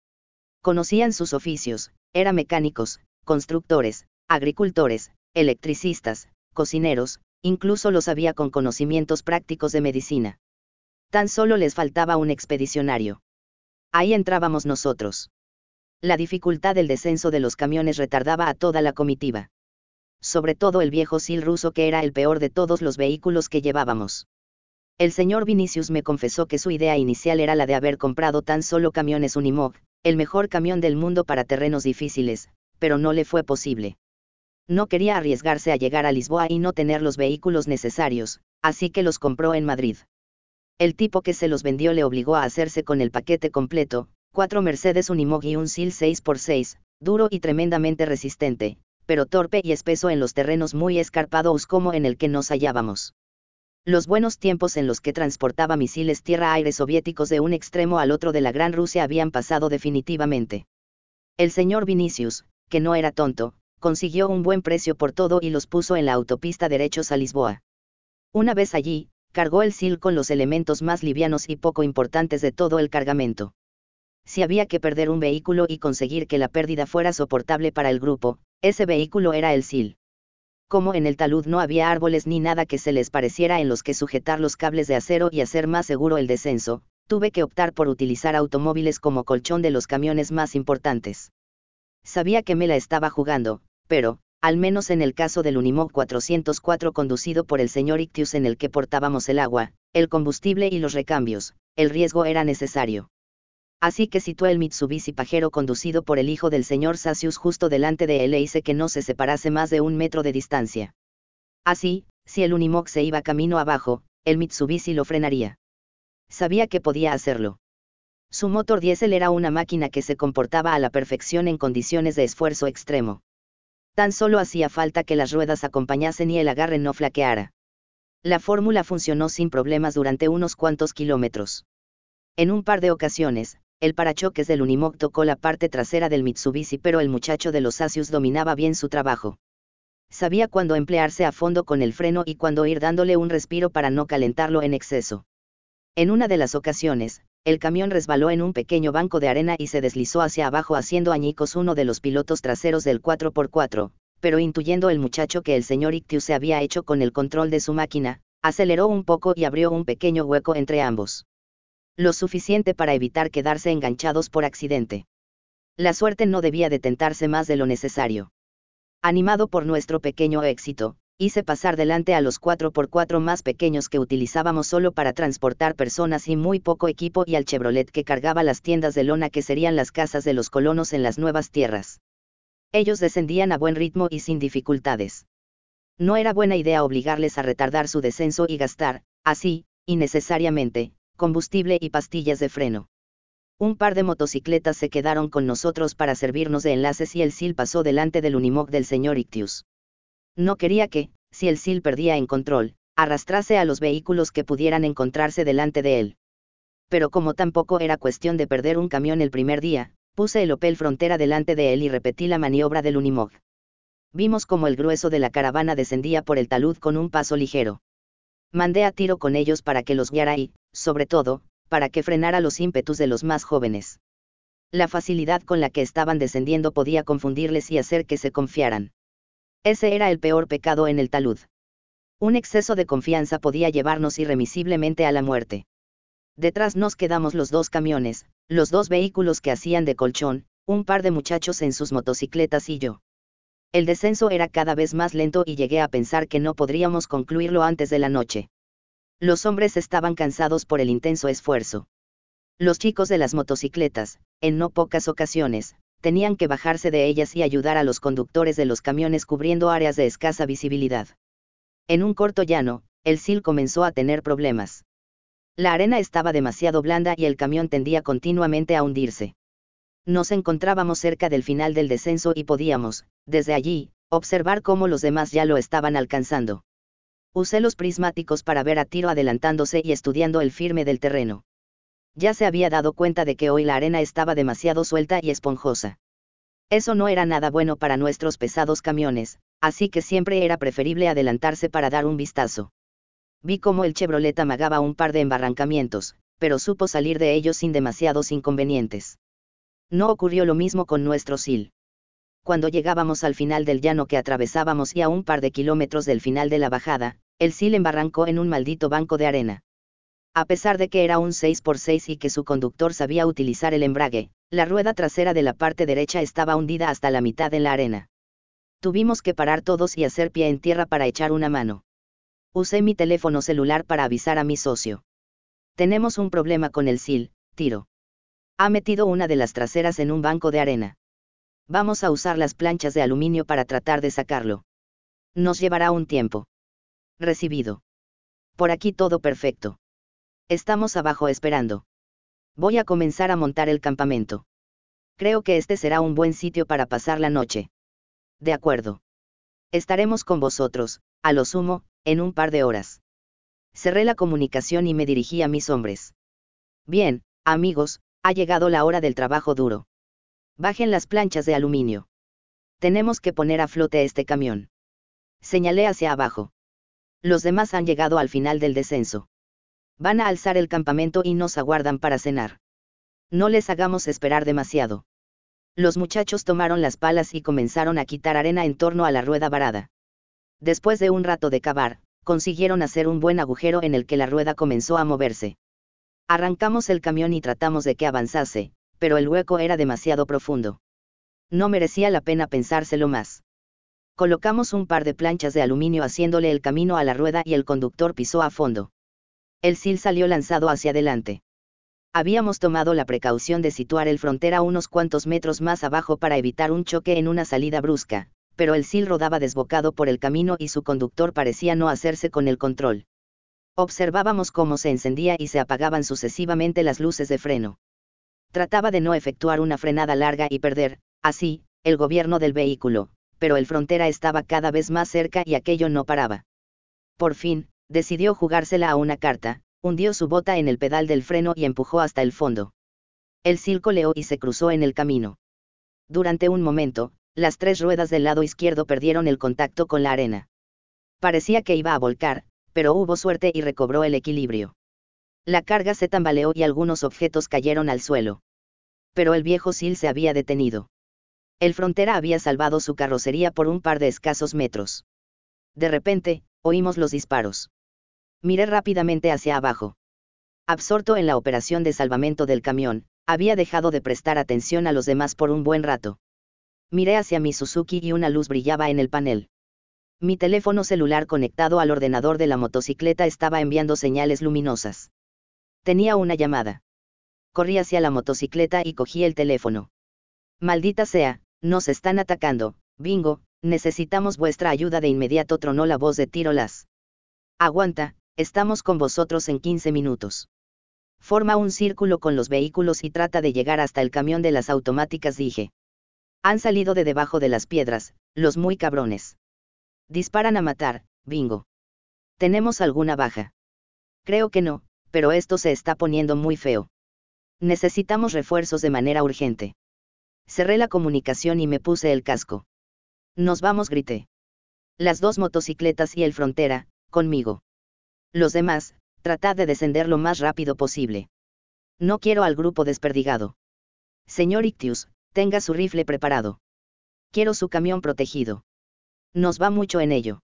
S1: Conocían sus oficios, eran mecánicos, constructores, agricultores, electricistas, cocineros, incluso los había con conocimientos prácticos de medicina. Tan solo les faltaba un expedicionario. Ahí entrábamos nosotros. La dificultad del descenso de los camiones retardaba a toda la comitiva. Sobre todo el viejo Sil ruso que era el peor de todos los vehículos que llevábamos. El señor Vinicius me confesó que su idea inicial era la de haber comprado tan solo camiones Unimog, el mejor camión del mundo para terrenos difíciles, pero no le fue posible. No quería arriesgarse a llegar a Lisboa y no tener los vehículos necesarios, así que los compró en Madrid. El tipo que se los vendió le obligó a hacerse con el paquete completo, cuatro Mercedes Unimog y un SIL 6x6, duro y tremendamente resistente, pero torpe y espeso en los terrenos muy escarpados como en el que nos hallábamos. Los buenos tiempos en los que transportaba misiles tierra-aire soviéticos de un extremo al otro de la Gran Rusia habían pasado definitivamente. El señor Vinicius, que no era tonto, consiguió un buen precio por todo y los puso en la autopista derechos a Lisboa. Una vez allí, cargó el SIL con los elementos más livianos y poco importantes de todo el cargamento. Si había que perder un vehículo y conseguir que la pérdida fuera soportable para el grupo, ese vehículo era el SIL. Como en el talud no había árboles ni nada que se les pareciera en los que sujetar los cables de acero y hacer más seguro el descenso, tuve que optar por utilizar automóviles como colchón de los camiones más importantes. Sabía que me la estaba jugando, pero, al menos en el caso del Unimog 404 conducido por el señor Ictius en el que portábamos el agua, el combustible y los recambios, el riesgo era necesario así que situé el Mitsubishi pajero conducido por el hijo del señor Sasius justo delante de él e hice que no se separase más de un metro de distancia. Así, si el Unimog se iba camino abajo, el Mitsubishi lo frenaría. Sabía que podía hacerlo. Su motor diésel era una máquina que se comportaba a la perfección en condiciones de esfuerzo extremo. Tan solo hacía falta que las ruedas acompañasen y el agarre no flaqueara. La fórmula funcionó sin problemas durante unos cuantos kilómetros. En un par de ocasiones, el parachoques del Unimog tocó la parte trasera del Mitsubishi pero el muchacho de los Asius dominaba bien su trabajo. Sabía cuándo emplearse a fondo con el freno y cuándo ir dándole un respiro para no calentarlo en exceso. En una de las ocasiones, el camión resbaló en un pequeño banco de arena y se deslizó hacia abajo haciendo añicos uno de los pilotos traseros del 4x4, pero intuyendo el muchacho que el señor Ictius se había hecho con el control de su máquina, aceleró un poco y abrió un pequeño hueco entre ambos lo suficiente para evitar quedarse enganchados por accidente. La suerte no debía detentarse más de lo necesario. Animado por nuestro pequeño éxito, hice pasar delante a los 4x4 más pequeños que utilizábamos solo para transportar personas y muy poco equipo y al Chevrolet que cargaba las tiendas de lona que serían las casas de los colonos en las nuevas tierras. Ellos descendían a buen ritmo y sin dificultades. No era buena idea obligarles a retardar su descenso y gastar, así, innecesariamente, combustible y pastillas de freno. Un par de motocicletas se quedaron con nosotros para servirnos de enlaces y el SIL pasó delante del Unimog del señor Ictius. No quería que, si el SIL perdía en control, arrastrase a los vehículos que pudieran encontrarse delante de él. Pero como tampoco era cuestión de perder un camión el primer día, puse el Opel Frontera delante de él y repetí la maniobra del Unimog. Vimos como el grueso de la caravana descendía por el talud con un paso ligero. Mandé a tiro con ellos para que los guiara y, sobre todo, para que frenara los ímpetus de los más jóvenes. La facilidad con la que estaban descendiendo podía confundirles y hacer que se confiaran. Ese era el peor pecado en el talud. Un exceso de confianza podía llevarnos irremisiblemente a la muerte. Detrás nos quedamos los dos camiones, los dos vehículos que hacían de colchón, un par de muchachos en sus motocicletas y yo. El descenso era cada vez más lento y llegué a pensar que no podríamos concluirlo antes de la noche. Los hombres estaban cansados por el intenso esfuerzo. Los chicos de las motocicletas, en no pocas ocasiones, tenían que bajarse de ellas y ayudar a los conductores de los camiones cubriendo áreas de escasa visibilidad. En un corto llano, el SIL comenzó a tener problemas. La arena estaba demasiado blanda y el camión tendía continuamente a hundirse. Nos encontrábamos cerca del final del descenso y podíamos, desde allí, observar cómo los demás ya lo estaban alcanzando. Usé los prismáticos para ver a tiro adelantándose y estudiando el firme del terreno. Ya se había dado cuenta de que hoy la arena estaba demasiado suelta y esponjosa. Eso no era nada bueno para nuestros pesados camiones, así que siempre era preferible adelantarse para dar un vistazo. Vi cómo el Chevrolet amagaba un par de embarrancamientos, pero supo salir de ellos sin demasiados inconvenientes. No ocurrió lo mismo con nuestro SIL. Cuando llegábamos al final del llano que atravesábamos y a un par de kilómetros del final de la bajada, el SIL embarrancó en un maldito banco de arena. A pesar de que era un 6x6 y que su conductor sabía utilizar el embrague, la rueda trasera de la parte derecha estaba hundida hasta la mitad en la arena. Tuvimos que parar todos y hacer pie en tierra para echar una mano. Usé mi teléfono celular para avisar a mi socio. Tenemos un problema con el SIL, tiro. Ha metido una de las traseras en un banco de arena. Vamos a usar las planchas de aluminio para tratar de sacarlo. Nos llevará un tiempo. Recibido. Por aquí todo perfecto. Estamos abajo esperando. Voy a comenzar a montar el campamento. Creo que este será un buen sitio para pasar la noche. De acuerdo. Estaremos con vosotros, a lo sumo, en un par de horas. Cerré la comunicación y me dirigí a mis hombres. Bien, amigos, ha llegado la hora del trabajo duro. Bajen las planchas de aluminio. Tenemos que poner a flote este camión. Señalé hacia abajo. Los demás han llegado al final del descenso. Van a alzar el campamento y nos aguardan para cenar. No les hagamos esperar demasiado. Los muchachos tomaron las palas y comenzaron a quitar arena en torno a la rueda varada. Después de un rato de cavar, consiguieron hacer un buen agujero en el que la rueda comenzó a moverse. Arrancamos el camión y tratamos de que avanzase, pero el hueco era demasiado profundo. No merecía la pena pensárselo más. Colocamos un par de planchas de aluminio haciéndole el camino a la rueda y el conductor pisó a fondo. El SIL salió lanzado hacia adelante. Habíamos tomado la precaución de situar el frontera unos cuantos metros más abajo para evitar un choque en una salida brusca, pero el SIL rodaba desbocado por el camino y su conductor parecía no hacerse con el control. Observábamos cómo se encendía y se apagaban sucesivamente las luces de freno. Trataba de no efectuar una frenada larga y perder, así, el gobierno del vehículo, pero el frontera estaba cada vez más cerca y aquello no paraba. Por fin, decidió jugársela a una carta, hundió su bota en el pedal del freno y empujó hasta el fondo. El leó y se cruzó en el camino. Durante un momento, las tres ruedas del lado izquierdo perdieron el contacto con la arena. Parecía que iba a volcar, pero hubo suerte y recobró el equilibrio. La carga se tambaleó y algunos objetos cayeron al suelo. Pero el viejo Sil se había detenido. El frontera había salvado su carrocería por un par de escasos metros. De repente, oímos los disparos. Miré rápidamente hacia abajo. Absorto en la operación de salvamento del camión, había dejado de prestar atención a los demás por un buen rato. Miré hacia mi Suzuki y una luz brillaba en el panel. Mi teléfono celular conectado al ordenador de la motocicleta estaba enviando señales luminosas. Tenía una llamada. Corrí hacia la motocicleta y cogí el teléfono. Maldita sea, nos están atacando, bingo, necesitamos vuestra ayuda de inmediato, tronó la voz de Tirolas. Aguanta, estamos con vosotros en 15 minutos. Forma un círculo con los vehículos y trata de llegar hasta el camión de las automáticas, dije. Han salido de debajo de las piedras, los muy cabrones. Disparan a matar, bingo. ¿Tenemos alguna baja? Creo que no, pero esto se está poniendo muy feo. Necesitamos refuerzos de manera urgente. Cerré la comunicación y me puse el casco. Nos vamos, grité. Las dos motocicletas y el frontera, conmigo. Los demás, tratad de descender lo más rápido posible. No quiero al grupo desperdigado. Señor Ictius, tenga su rifle preparado. Quiero su camión protegido. Nos va mucho en ello.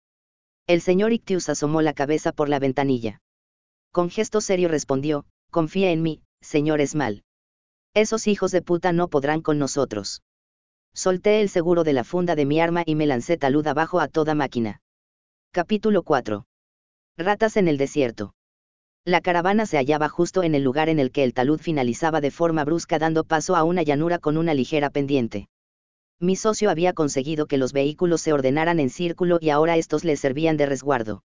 S1: El señor Ictius asomó la cabeza por la ventanilla. Con gesto serio respondió, confía en mí, señor Esmal. Esos hijos de puta no podrán con nosotros. Solté el seguro de la funda de mi arma y me lancé talud abajo a toda máquina. Capítulo 4. Ratas en el desierto. La caravana se hallaba justo en el lugar en el que el talud finalizaba de forma brusca dando paso a una llanura con una ligera pendiente. Mi socio había conseguido que los vehículos se ordenaran en círculo y ahora estos le servían de resguardo.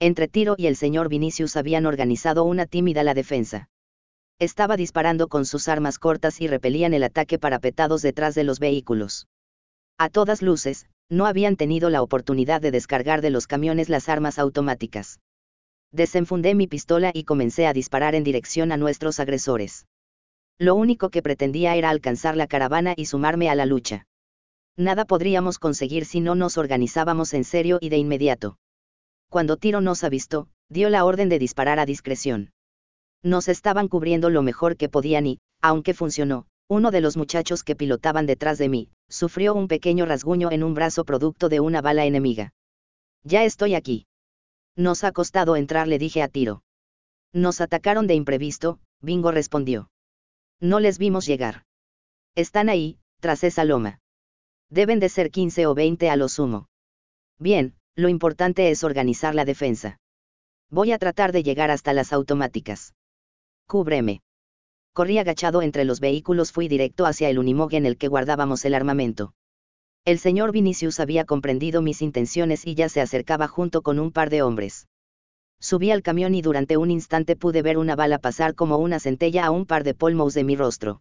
S1: Entre Tiro y el señor Vinicius habían organizado una tímida la defensa. Estaba disparando con sus armas cortas y repelían el ataque parapetados detrás de los vehículos. A todas luces, no habían tenido la oportunidad de descargar de los camiones las armas automáticas desenfundé mi pistola y comencé a disparar en dirección a nuestros agresores. Lo único que pretendía era alcanzar la caravana y sumarme a la lucha. Nada podríamos conseguir si no nos organizábamos en serio y de inmediato. Cuando Tiro nos avistó, dio la orden de disparar a discreción. Nos estaban cubriendo lo mejor que podían y, aunque funcionó, uno de los muchachos que pilotaban detrás de mí, sufrió un pequeño rasguño en un brazo producto de una bala enemiga. Ya estoy aquí. Nos ha costado entrar, le dije a tiro. Nos atacaron de imprevisto, Bingo respondió. No les vimos llegar. Están ahí, tras esa loma. Deben de ser 15 o 20 a lo sumo. Bien, lo importante es organizar la defensa. Voy a tratar de llegar hasta las automáticas. Cúbreme. Corrí agachado entre los vehículos, fui directo hacia el unimog en el que guardábamos el armamento. El señor Vinicius había comprendido mis intenciones y ya se acercaba junto con un par de hombres. Subí al camión y durante un instante pude ver una bala pasar como una centella a un par de polmos de mi rostro.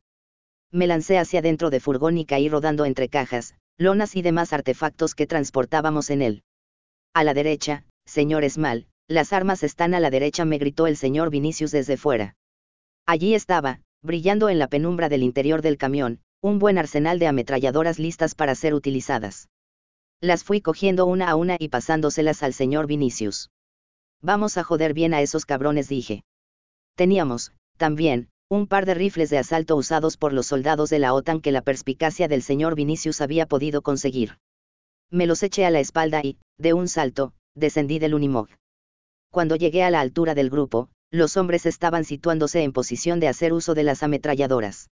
S1: Me lancé hacia dentro de furgón y caí rodando entre cajas, lonas y demás artefactos que transportábamos en él. A la derecha, señor Esmal, las armas están a la derecha, me gritó el señor Vinicius desde fuera. Allí estaba, brillando en la penumbra del interior del camión, un buen arsenal de ametralladoras listas para ser utilizadas. Las fui cogiendo una a una y pasándoselas al señor Vinicius. Vamos a joder bien a esos cabrones, dije. Teníamos, también, un par de rifles de asalto usados por los soldados de la OTAN que la perspicacia del señor Vinicius había podido conseguir. Me los eché a la espalda y, de un salto, descendí del Unimog. Cuando llegué a la altura del grupo, los hombres estaban situándose en posición de hacer uso de las ametralladoras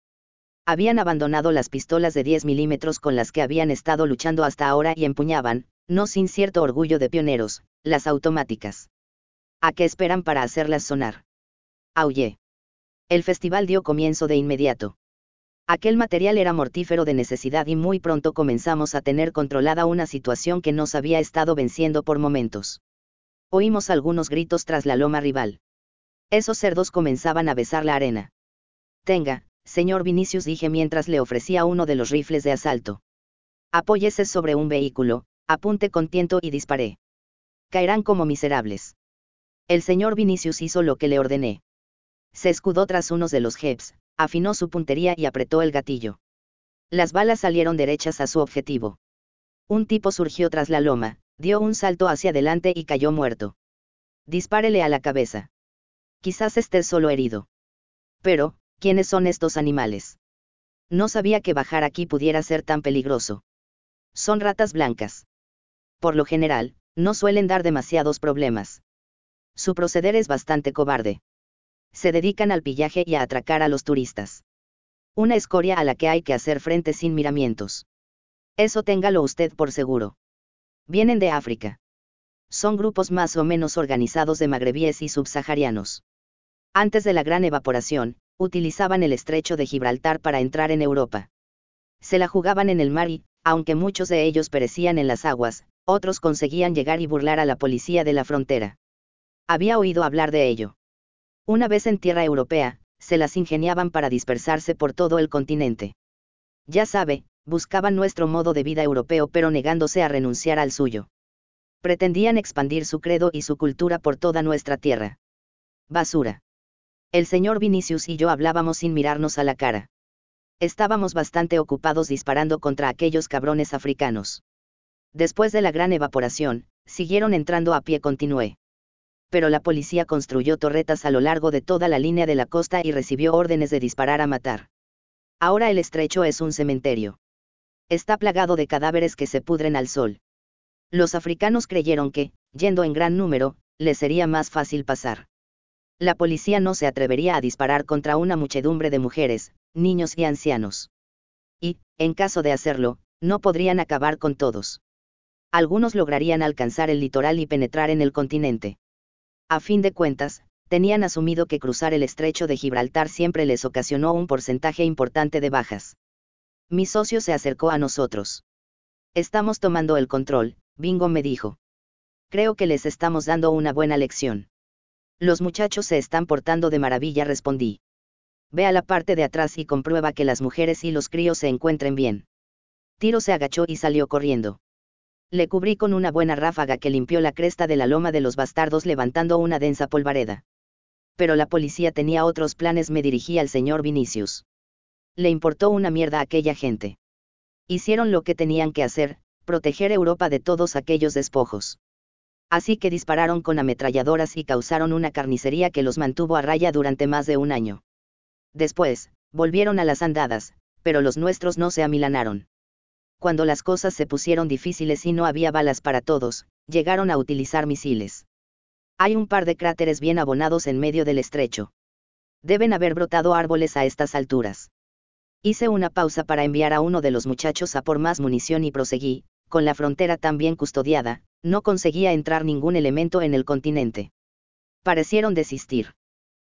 S1: habían abandonado las pistolas de 10 milímetros con las que habían estado luchando hasta ahora y empuñaban, no sin cierto orgullo de pioneros, las automáticas. ¿A qué esperan para hacerlas sonar? Aullé. El festival dio comienzo de inmediato. Aquel material era mortífero de necesidad y muy pronto comenzamos a tener controlada una situación que nos había estado venciendo por momentos. Oímos algunos gritos tras la loma rival. Esos cerdos comenzaban a besar la arena. Tenga, señor Vinicius dije mientras le ofrecía uno de los rifles de asalto. Apóyese sobre un vehículo, apunte con tiento y disparé. Caerán como miserables. El señor Vinicius hizo lo que le ordené. Se escudó tras unos de los jeps, afinó su puntería y apretó el gatillo. Las balas salieron derechas a su objetivo. Un tipo surgió tras la loma, dio un salto hacia adelante y cayó muerto. Dispárele a la cabeza. Quizás esté solo herido. Pero, ¿Quiénes son estos animales? No sabía que bajar aquí pudiera ser tan peligroso. Son ratas blancas. Por lo general, no suelen dar demasiados problemas. Su proceder es bastante cobarde. Se dedican al pillaje y a atracar a los turistas. Una escoria a la que hay que hacer frente sin miramientos. Eso téngalo usted por seguro. Vienen de África. Son grupos más o menos organizados de magrebíes y subsaharianos. Antes de la gran evaporación, utilizaban el estrecho de Gibraltar para entrar en Europa. Se la jugaban en el mar y, aunque muchos de ellos perecían en las aguas, otros conseguían llegar y burlar a la policía de la frontera. Había oído hablar de ello. Una vez en tierra europea, se las ingeniaban para dispersarse por todo el continente. Ya sabe, buscaban nuestro modo de vida europeo pero negándose a renunciar al suyo. Pretendían expandir su credo y su cultura por toda nuestra tierra. Basura. El señor Vinicius y yo hablábamos sin mirarnos a la cara. Estábamos bastante ocupados disparando contra aquellos cabrones africanos. Después de la gran evaporación, siguieron entrando a pie, continué. Pero la policía construyó torretas a lo largo de toda la línea de la costa y recibió órdenes de disparar a matar. Ahora el estrecho es un cementerio. Está plagado de cadáveres que se pudren al sol. Los africanos creyeron que, yendo en gran número, le sería más fácil pasar. La policía no se atrevería a disparar contra una muchedumbre de mujeres, niños y ancianos. Y, en caso de hacerlo, no podrían acabar con todos. Algunos lograrían alcanzar el litoral y penetrar en el continente. A fin de cuentas, tenían asumido que cruzar el estrecho de Gibraltar siempre les ocasionó un porcentaje importante de bajas. Mi socio se acercó a nosotros. Estamos tomando el control, Bingo me dijo. Creo que les estamos dando una buena lección. Los muchachos se están portando de maravilla, respondí. Ve a la parte de atrás y comprueba que las mujeres y los críos se encuentren bien. Tiro se agachó y salió corriendo. Le cubrí con una buena ráfaga que limpió la cresta de la loma de los bastardos levantando una densa polvareda. Pero la policía tenía otros planes, me dirigí al señor Vinicius. Le importó una mierda a aquella gente. Hicieron lo que tenían que hacer, proteger Europa de todos aquellos despojos. Así que dispararon con ametralladoras y causaron una carnicería que los mantuvo a raya durante más de un año. Después, volvieron a las andadas, pero los nuestros no se amilanaron. Cuando las cosas se pusieron difíciles y no había balas para todos, llegaron a utilizar misiles. Hay un par de cráteres bien abonados en medio del estrecho. Deben haber brotado árboles a estas alturas. Hice una pausa para enviar a uno de los muchachos a por más munición y proseguí, con la frontera tan bien custodiada, no conseguía entrar ningún elemento en el continente. Parecieron desistir.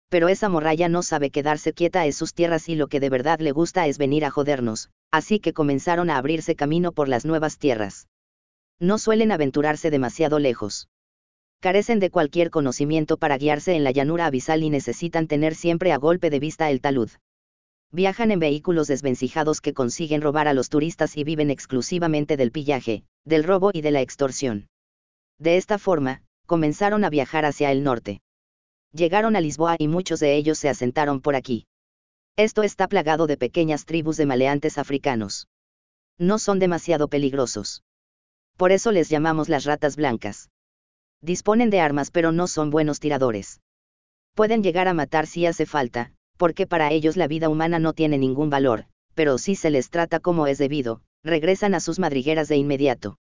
S1: Pero esa morralla no sabe quedarse quieta en sus tierras y lo que de verdad le gusta es venir a jodernos, así que comenzaron a abrirse camino por las nuevas tierras. No suelen aventurarse demasiado lejos. Carecen de cualquier conocimiento para guiarse en la llanura abisal y necesitan tener siempre a golpe de vista el talud viajan en vehículos desvencijados que consiguen robar a los turistas y viven exclusivamente del pillaje, del robo y de la extorsión. De esta forma, comenzaron a viajar hacia el norte. Llegaron a Lisboa y muchos de ellos se asentaron por aquí. Esto está plagado de pequeñas tribus de maleantes africanos. No son demasiado peligrosos. Por eso les llamamos las ratas blancas. Disponen de armas pero no son buenos tiradores. Pueden llegar a matar si hace falta, porque para ellos la vida humana no tiene ningún valor, pero si se les trata como es debido, regresan a sus madrigueras de inmediato.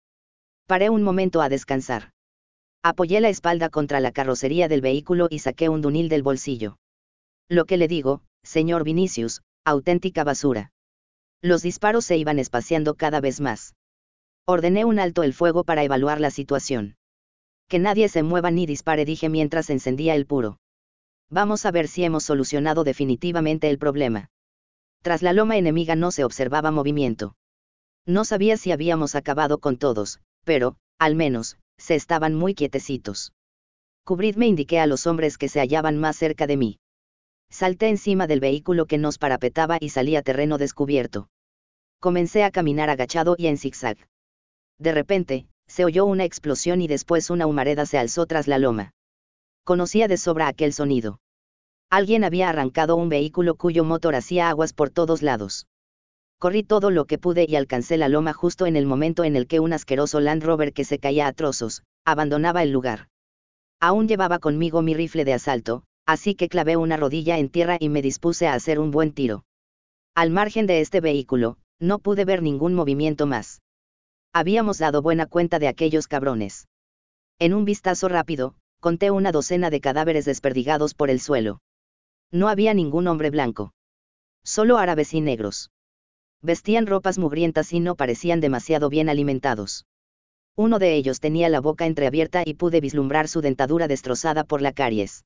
S1: Paré un momento a descansar. Apoyé la espalda contra la carrocería del vehículo y saqué un dunil del bolsillo. Lo que le digo, señor Vinicius, auténtica basura. Los disparos se iban espaciando cada vez más. Ordené un alto el fuego para evaluar la situación. Que nadie se mueva ni dispare, dije mientras encendía el puro. Vamos a ver si hemos solucionado definitivamente el problema. Tras la loma enemiga no se observaba movimiento. No sabía si habíamos acabado con todos, pero, al menos, se estaban muy quietecitos. Cubridme indiqué a los hombres que se hallaban más cerca de mí. Salté encima del vehículo que nos parapetaba y salí a terreno descubierto. Comencé a caminar agachado y en zigzag. De repente, se oyó una explosión y después una humareda se alzó tras la loma. Conocía de sobra aquel sonido. Alguien había arrancado un vehículo cuyo motor hacía aguas por todos lados. Corrí todo lo que pude y alcancé la loma justo en el momento en el que un asqueroso Land Rover que se caía a trozos, abandonaba el lugar. Aún llevaba conmigo mi rifle de asalto, así que clavé una rodilla en tierra y me dispuse a hacer un buen tiro. Al margen de este vehículo, no pude ver ningún movimiento más. Habíamos dado buena cuenta de aquellos cabrones. En un vistazo rápido, conté una docena de cadáveres desperdigados por el suelo. No había ningún hombre blanco. Solo árabes y negros. Vestían ropas mugrientas y no parecían demasiado bien alimentados. Uno de ellos tenía la boca entreabierta y pude vislumbrar su dentadura destrozada por la caries.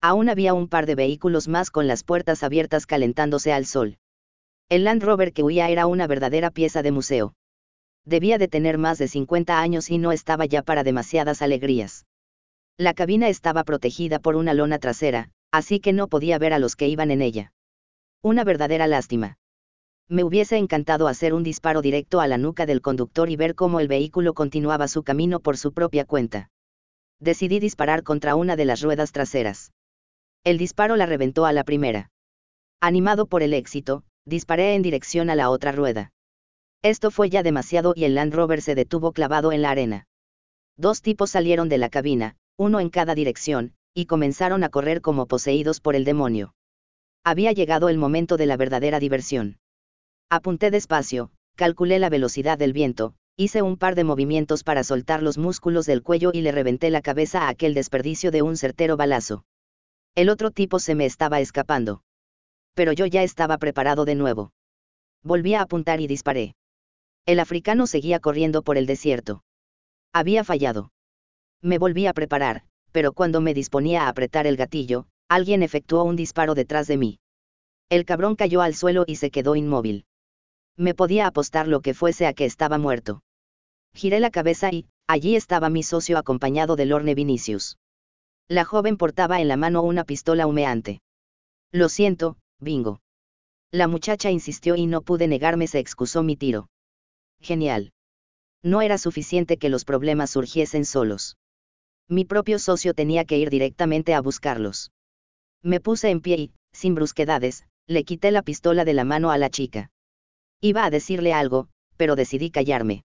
S1: Aún había un par de vehículos más con las puertas abiertas calentándose al sol. El Land Rover que huía era una verdadera pieza de museo. Debía de tener más de 50 años y no estaba ya para demasiadas alegrías. La cabina estaba protegida por una lona trasera, así que no podía ver a los que iban en ella. Una verdadera lástima. Me hubiese encantado hacer un disparo directo a la nuca del conductor y ver cómo el vehículo continuaba su camino por su propia cuenta. Decidí disparar contra una de las ruedas traseras. El disparo la reventó a la primera. Animado por el éxito, disparé en dirección a la otra rueda. Esto fue ya demasiado y el Land Rover se detuvo clavado en la arena. Dos tipos salieron de la cabina, uno en cada dirección, y comenzaron a correr como poseídos por el demonio. Había llegado el momento de la verdadera diversión. Apunté despacio, calculé la velocidad del viento, Hice un par de movimientos para soltar los músculos del cuello y le reventé la cabeza a aquel desperdicio de un certero balazo. El otro tipo se me estaba escapando. Pero yo ya estaba preparado de nuevo. Volví a apuntar y disparé. El africano seguía corriendo por el desierto. Había fallado. Me volví a preparar, pero cuando me disponía a apretar el gatillo, alguien efectuó un disparo detrás de mí. El cabrón cayó al suelo y se quedó inmóvil. Me podía apostar lo que fuese a que estaba muerto. Giré la cabeza y, allí estaba mi socio acompañado de Lorne Vinicius. La joven portaba en la mano una pistola humeante. Lo siento, bingo. La muchacha insistió y no pude negarme, se excusó mi tiro. Genial. No era suficiente que los problemas surgiesen solos. Mi propio socio tenía que ir directamente a buscarlos. Me puse en pie y, sin brusquedades, le quité la pistola de la mano a la chica. Iba a decirle algo, pero decidí callarme.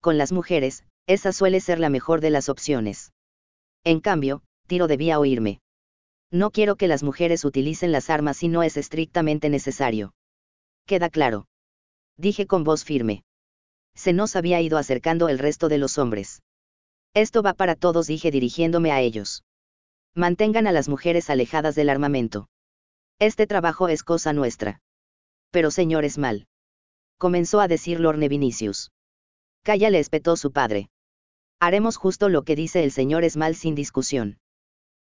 S1: Con las mujeres, esa suele ser la mejor de las opciones. En cambio, Tiro debía oírme. No quiero que las mujeres utilicen las armas si no es estrictamente necesario. Queda claro. Dije con voz firme. Se nos había ido acercando el resto de los hombres. Esto va para todos, dije dirigiéndome a ellos. Mantengan a las mujeres alejadas del armamento. Este trabajo es cosa nuestra. Pero señor es mal. Comenzó a decir Lorne Vinicius. Calla le espetó su padre. Haremos justo lo que dice el señor Esmal sin discusión.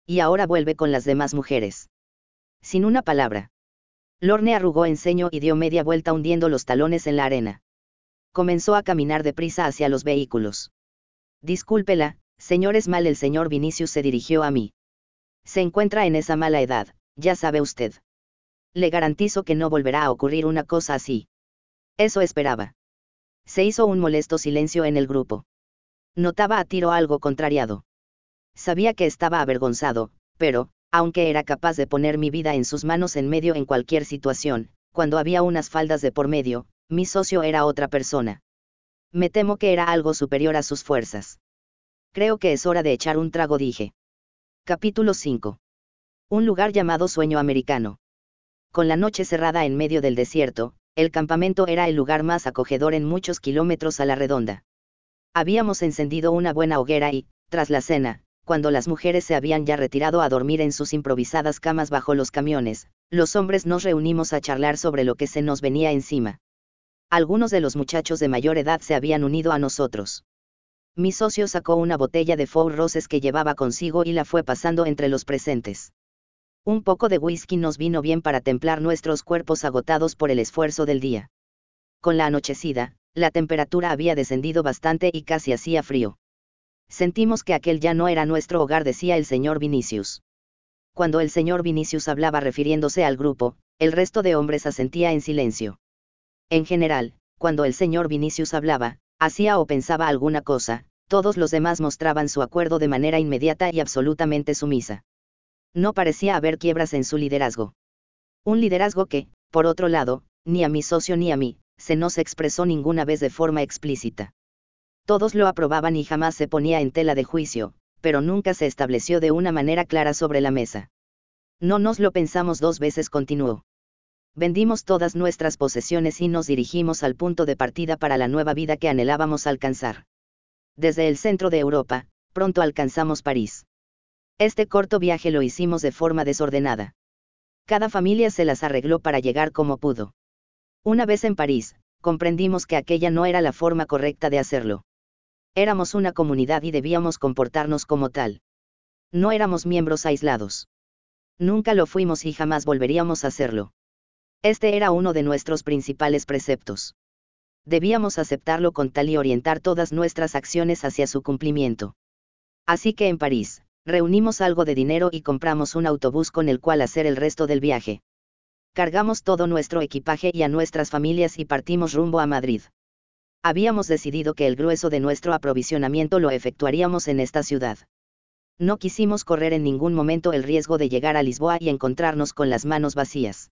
S1: Y ahora vuelve con las demás mujeres. Sin una palabra. Lorne arrugó en ceño y dio media vuelta hundiendo los talones en la arena. Comenzó a caminar deprisa hacia los vehículos. Discúlpela, señor Esmal, el señor Vinicius se dirigió a mí. Se encuentra en esa mala edad, ya sabe usted. Le garantizo que no volverá a ocurrir una cosa así. Eso esperaba. Se hizo un molesto silencio en el grupo. Notaba a tiro algo contrariado. Sabía que estaba avergonzado, pero, aunque era capaz de poner mi vida en sus manos en medio en cualquier situación, cuando había unas faldas de por medio, mi socio era otra persona. Me temo que era algo superior a sus fuerzas. Creo que es hora de echar un trago, dije. Capítulo 5. Un lugar llamado Sueño Americano. Con la noche cerrada en medio del desierto, el campamento era el lugar más acogedor en muchos kilómetros a la redonda. Habíamos encendido una buena hoguera y, tras la cena, cuando las mujeres se habían ya retirado a dormir en sus improvisadas camas bajo los camiones, los hombres nos reunimos a charlar sobre lo que se nos venía encima. Algunos de los muchachos de mayor edad se habían unido a nosotros. Mi socio sacó una botella de Four Roses que llevaba consigo y la fue pasando entre los presentes. Un poco de whisky nos vino bien para templar nuestros cuerpos agotados por el esfuerzo del día. Con la anochecida, la temperatura había descendido bastante y casi hacía frío. Sentimos que aquel ya no era nuestro hogar, decía el señor Vinicius. Cuando el señor Vinicius hablaba refiriéndose al grupo, el resto de hombres asentía en silencio. En general, cuando el señor Vinicius hablaba, hacía o pensaba alguna cosa, todos los demás mostraban su acuerdo de manera inmediata y absolutamente sumisa no parecía haber quiebras en su liderazgo. Un liderazgo que, por otro lado, ni a mi socio ni a mí, se nos expresó ninguna vez de forma explícita. Todos lo aprobaban y jamás se ponía en tela de juicio, pero nunca se estableció de una manera clara sobre la mesa. No nos lo pensamos dos veces, continuó. Vendimos todas nuestras posesiones y nos dirigimos al punto de partida para la nueva vida que anhelábamos alcanzar. Desde el centro de Europa, pronto alcanzamos París. Este corto viaje lo hicimos de forma desordenada. Cada familia se las arregló para llegar como pudo. Una vez en París, comprendimos que aquella no era la forma correcta de hacerlo. Éramos una comunidad y debíamos comportarnos como tal. No éramos miembros aislados. Nunca lo fuimos y jamás volveríamos a hacerlo. Este era uno de nuestros principales preceptos. Debíamos aceptarlo con tal y orientar todas nuestras acciones hacia su cumplimiento. Así que en París, reunimos algo de dinero y compramos un autobús con el cual hacer el resto del viaje. Cargamos todo nuestro equipaje y a nuestras familias y partimos rumbo a Madrid. Habíamos decidido que el grueso de nuestro aprovisionamiento lo efectuaríamos en esta ciudad. No quisimos correr en ningún momento el riesgo de llegar a Lisboa y encontrarnos con las manos vacías.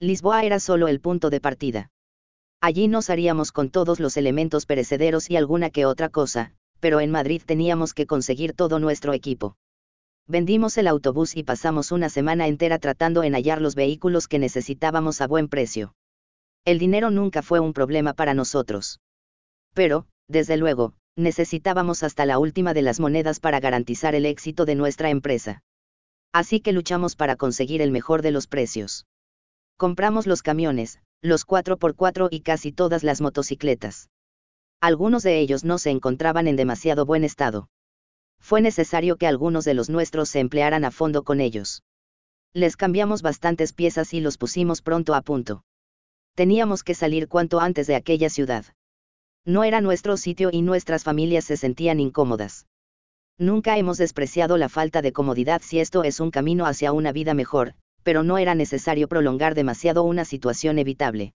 S1: Lisboa era solo el punto de partida. Allí nos haríamos con todos los elementos perecederos y alguna que otra cosa, pero en Madrid teníamos que conseguir todo nuestro equipo. Vendimos el autobús y pasamos una semana entera tratando en hallar los vehículos que necesitábamos a buen precio. El dinero nunca fue un problema para nosotros. Pero, desde luego, necesitábamos hasta la última de las monedas para garantizar el éxito de nuestra empresa. Así que luchamos para conseguir el mejor de los precios. Compramos los camiones, los 4x4 y casi todas las motocicletas. Algunos de ellos no se encontraban en demasiado buen estado. Fue necesario que algunos de los nuestros se emplearan a fondo con ellos. Les cambiamos bastantes piezas y los pusimos pronto a punto. Teníamos que salir cuanto antes de aquella ciudad. No era nuestro sitio y nuestras familias se sentían incómodas. Nunca hemos despreciado la falta de comodidad si esto es un camino hacia una vida mejor, pero no era necesario prolongar demasiado una situación evitable.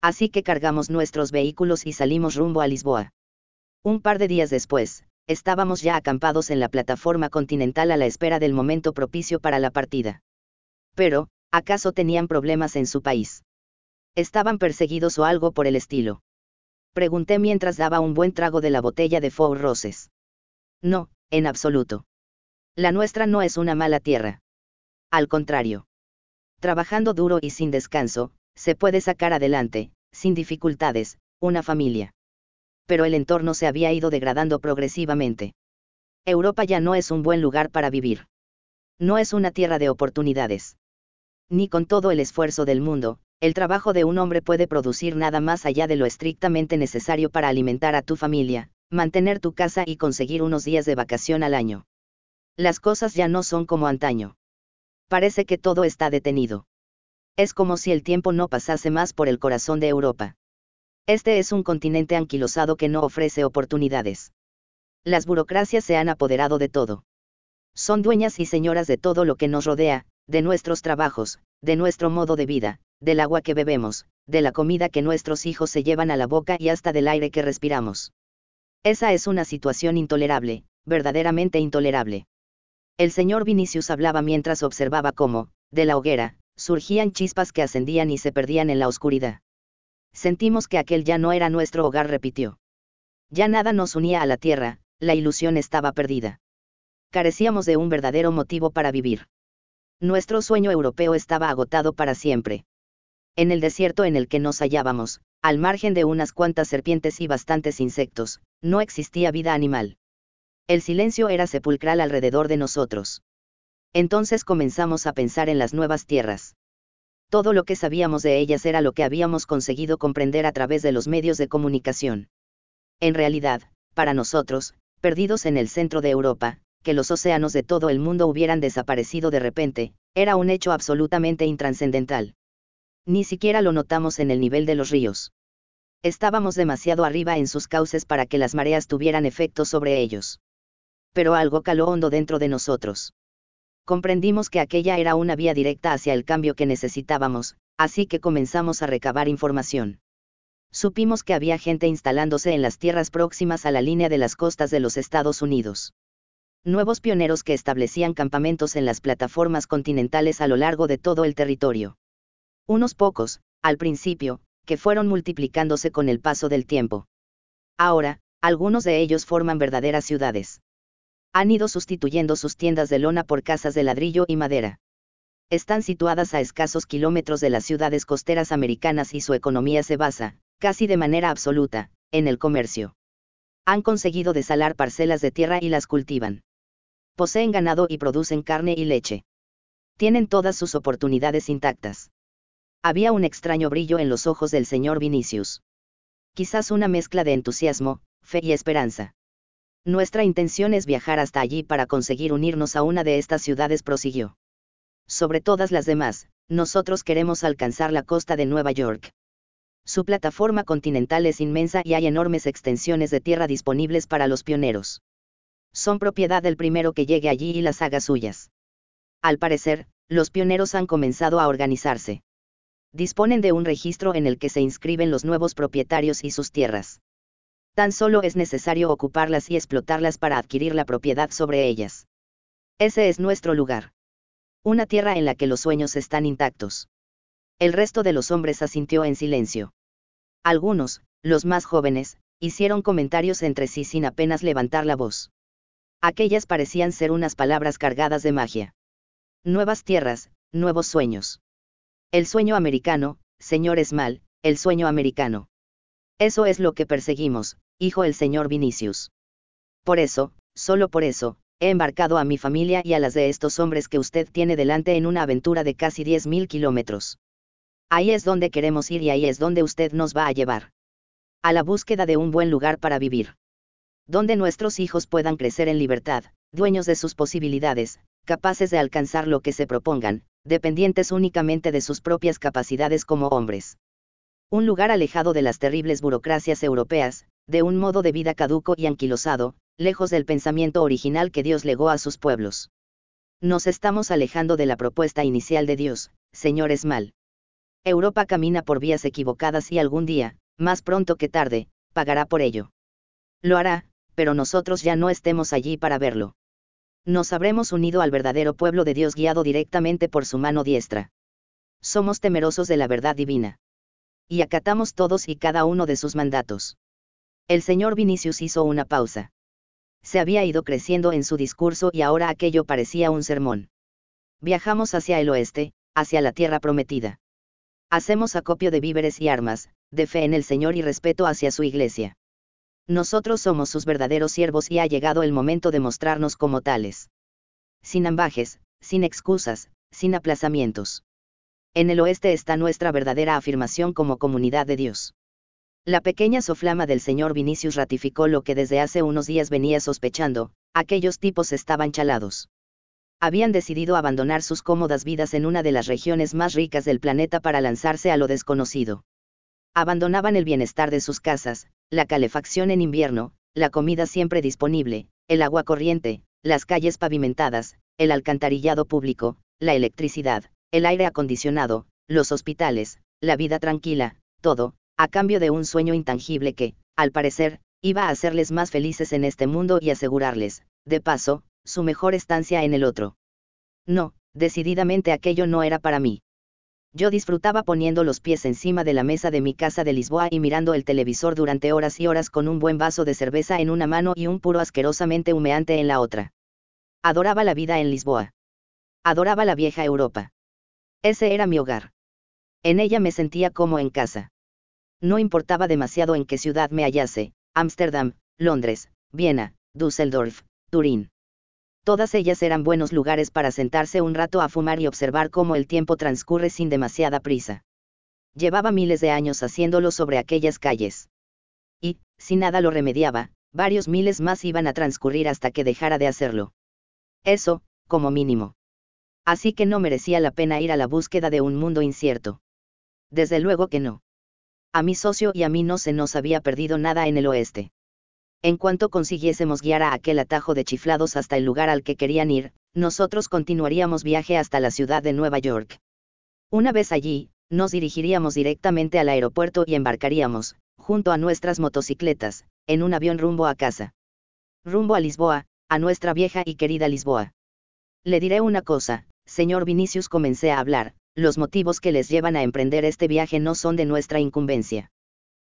S1: Así que cargamos nuestros vehículos y salimos rumbo a Lisboa. Un par de días después, estábamos ya acampados en la plataforma continental a la espera del momento propicio para la partida. Pero, ¿acaso tenían problemas en su país? ¿Estaban perseguidos o algo por el estilo? Pregunté mientras daba un buen trago de la botella de Four Roses. No, en absoluto. La nuestra no es una mala tierra. Al contrario. Trabajando duro y sin descanso, se puede sacar adelante, sin dificultades, una familia. Pero el entorno se había ido degradando progresivamente. Europa ya no es un buen lugar para vivir. No es una tierra de oportunidades. Ni con todo el esfuerzo del mundo, el trabajo de un hombre puede producir nada más allá de lo estrictamente necesario para alimentar a tu familia, mantener tu casa y conseguir unos días de vacación al año. Las cosas ya no son como antaño. Parece que todo está detenido. Es como si el tiempo no pasase más por el corazón de Europa. Este es un continente anquilosado que no ofrece oportunidades. Las burocracias se han apoderado de todo. Son dueñas y señoras de todo lo que nos rodea, de nuestros trabajos, de nuestro modo de vida, del agua que bebemos, de la comida que nuestros hijos se llevan a la boca y hasta del aire que respiramos. Esa es una situación intolerable, verdaderamente intolerable. El señor Vinicius hablaba mientras observaba cómo, de la hoguera, surgían chispas que ascendían y se perdían en la oscuridad. Sentimos que aquel ya no era nuestro hogar, repitió. Ya nada nos unía a la tierra, la ilusión estaba perdida. Carecíamos de un verdadero motivo para vivir. Nuestro sueño europeo estaba agotado para siempre. En el desierto en el que nos hallábamos, al margen de unas cuantas serpientes y bastantes insectos, no existía vida animal. El silencio era sepulcral alrededor de nosotros. Entonces comenzamos a pensar en las nuevas tierras. Todo lo que sabíamos de ellas era lo que habíamos conseguido comprender a través de los medios de comunicación. En realidad, para nosotros, perdidos en el centro de Europa, que los océanos de todo el mundo hubieran desaparecido de repente, era un hecho absolutamente intranscendental. Ni siquiera lo notamos en el nivel de los ríos. Estábamos demasiado arriba en sus cauces para que las mareas tuvieran efecto sobre ellos. Pero algo caló hondo dentro de nosotros comprendimos que aquella era una vía directa hacia el cambio que necesitábamos, así que comenzamos a recabar información. Supimos que había gente instalándose en las tierras próximas a la línea de las costas de los Estados Unidos. Nuevos pioneros que establecían campamentos en las plataformas continentales a lo largo de todo el territorio. Unos pocos, al principio, que fueron multiplicándose con el paso del tiempo. Ahora, algunos de ellos forman verdaderas ciudades han ido sustituyendo sus tiendas de lona por casas de ladrillo y madera. Están situadas a escasos kilómetros de las ciudades costeras americanas y su economía se basa, casi de manera absoluta, en el comercio. Han conseguido desalar parcelas de tierra y las cultivan. Poseen ganado y producen carne y leche. Tienen todas sus oportunidades intactas. Había un extraño brillo en los ojos del señor Vinicius. Quizás una mezcla de entusiasmo, fe y esperanza. Nuestra intención es viajar hasta allí para conseguir unirnos a una de estas ciudades, prosiguió. Sobre todas las demás, nosotros queremos alcanzar la costa de Nueva York. Su plataforma continental es inmensa y hay enormes extensiones de tierra disponibles para los pioneros. Son propiedad del primero que llegue allí y las haga suyas. Al parecer, los pioneros han comenzado a organizarse. Disponen de un registro en el que se inscriben los nuevos propietarios y sus tierras tan solo es necesario ocuparlas y explotarlas para adquirir la propiedad sobre ellas. Ese es nuestro lugar. Una tierra en la que los sueños están intactos. El resto de los hombres asintió en silencio. Algunos, los más jóvenes, hicieron comentarios entre sí sin apenas levantar la voz. Aquellas parecían ser unas palabras cargadas de magia. Nuevas tierras, nuevos sueños. El sueño americano, señor Esmal, el sueño americano. Eso es lo que perseguimos, hijo el señor Vinicius. Por eso, solo por eso, he embarcado a mi familia y a las de estos hombres que usted tiene delante en una aventura de casi 10.000 kilómetros. Ahí es donde queremos ir y ahí es donde usted nos va a llevar. A la búsqueda de un buen lugar para vivir. Donde nuestros hijos puedan crecer en libertad, dueños de sus posibilidades, capaces de alcanzar lo que se propongan, dependientes únicamente de sus propias capacidades como hombres. Un lugar alejado de las terribles burocracias europeas, de un modo de vida caduco y anquilosado, lejos del pensamiento original que Dios legó a sus pueblos. Nos estamos alejando de la propuesta inicial de Dios, Señor mal. Europa camina por vías equivocadas y algún día, más pronto que tarde, pagará por ello. Lo hará, pero nosotros ya no estemos allí para verlo nos habremos unido al verdadero pueblo de Dios guiado directamente por su mano diestra. Somos temerosos de la verdad divina. Y acatamos todos y cada uno de sus mandatos. El señor Vinicius hizo una pausa. Se había ido creciendo en su discurso y ahora aquello parecía un sermón. Viajamos hacia el oeste, hacia la tierra prometida. Hacemos acopio de víveres y armas, de fe en el Señor y respeto hacia su iglesia. Nosotros somos sus verdaderos siervos y ha llegado el momento de mostrarnos como tales. Sin ambajes, sin excusas, sin aplazamientos. En el oeste está nuestra verdadera afirmación como comunidad de Dios. La pequeña soflama del señor Vinicius ratificó lo que desde hace unos días venía sospechando, aquellos tipos estaban chalados. Habían decidido abandonar sus cómodas vidas en una de las regiones más ricas del planeta para lanzarse a lo desconocido. Abandonaban el bienestar de sus casas, la calefacción en invierno, la comida siempre disponible, el agua corriente, las calles pavimentadas, el alcantarillado público, la electricidad, el aire acondicionado, los hospitales, la vida tranquila, todo, a cambio de un sueño intangible que, al parecer, iba a hacerles más felices en este mundo y asegurarles, de paso, su mejor estancia en el otro. No, decididamente aquello no era para mí. Yo disfrutaba poniendo los pies encima de la mesa de mi casa de Lisboa y mirando el televisor durante horas y horas con un buen vaso de cerveza en una mano y un puro asquerosamente humeante en la otra. Adoraba la vida en Lisboa. Adoraba la vieja Europa. Ese era mi hogar. En ella me sentía como en casa. No importaba demasiado en qué ciudad me hallase, Ámsterdam, Londres, Viena, Düsseldorf, Turín. Todas ellas eran buenos lugares para sentarse un rato a fumar y observar cómo el tiempo transcurre sin demasiada prisa. Llevaba miles de años haciéndolo sobre aquellas calles. Y, si nada lo remediaba, varios miles más iban a transcurrir hasta que dejara de hacerlo. Eso, como mínimo. Así que no merecía la pena ir a la búsqueda de un mundo incierto. Desde luego que no. A mi socio y a mí no se nos había perdido nada en el oeste. En cuanto consiguiésemos guiar a aquel atajo de chiflados hasta el lugar al que querían ir, nosotros continuaríamos viaje hasta la ciudad de Nueva York. Una vez allí, nos dirigiríamos directamente al aeropuerto y embarcaríamos, junto a nuestras motocicletas, en un avión rumbo a casa. Rumbo a Lisboa, a nuestra vieja y querida Lisboa. Le diré una cosa, señor Vinicius comencé a hablar, los motivos que les llevan a emprender este viaje no son de nuestra incumbencia.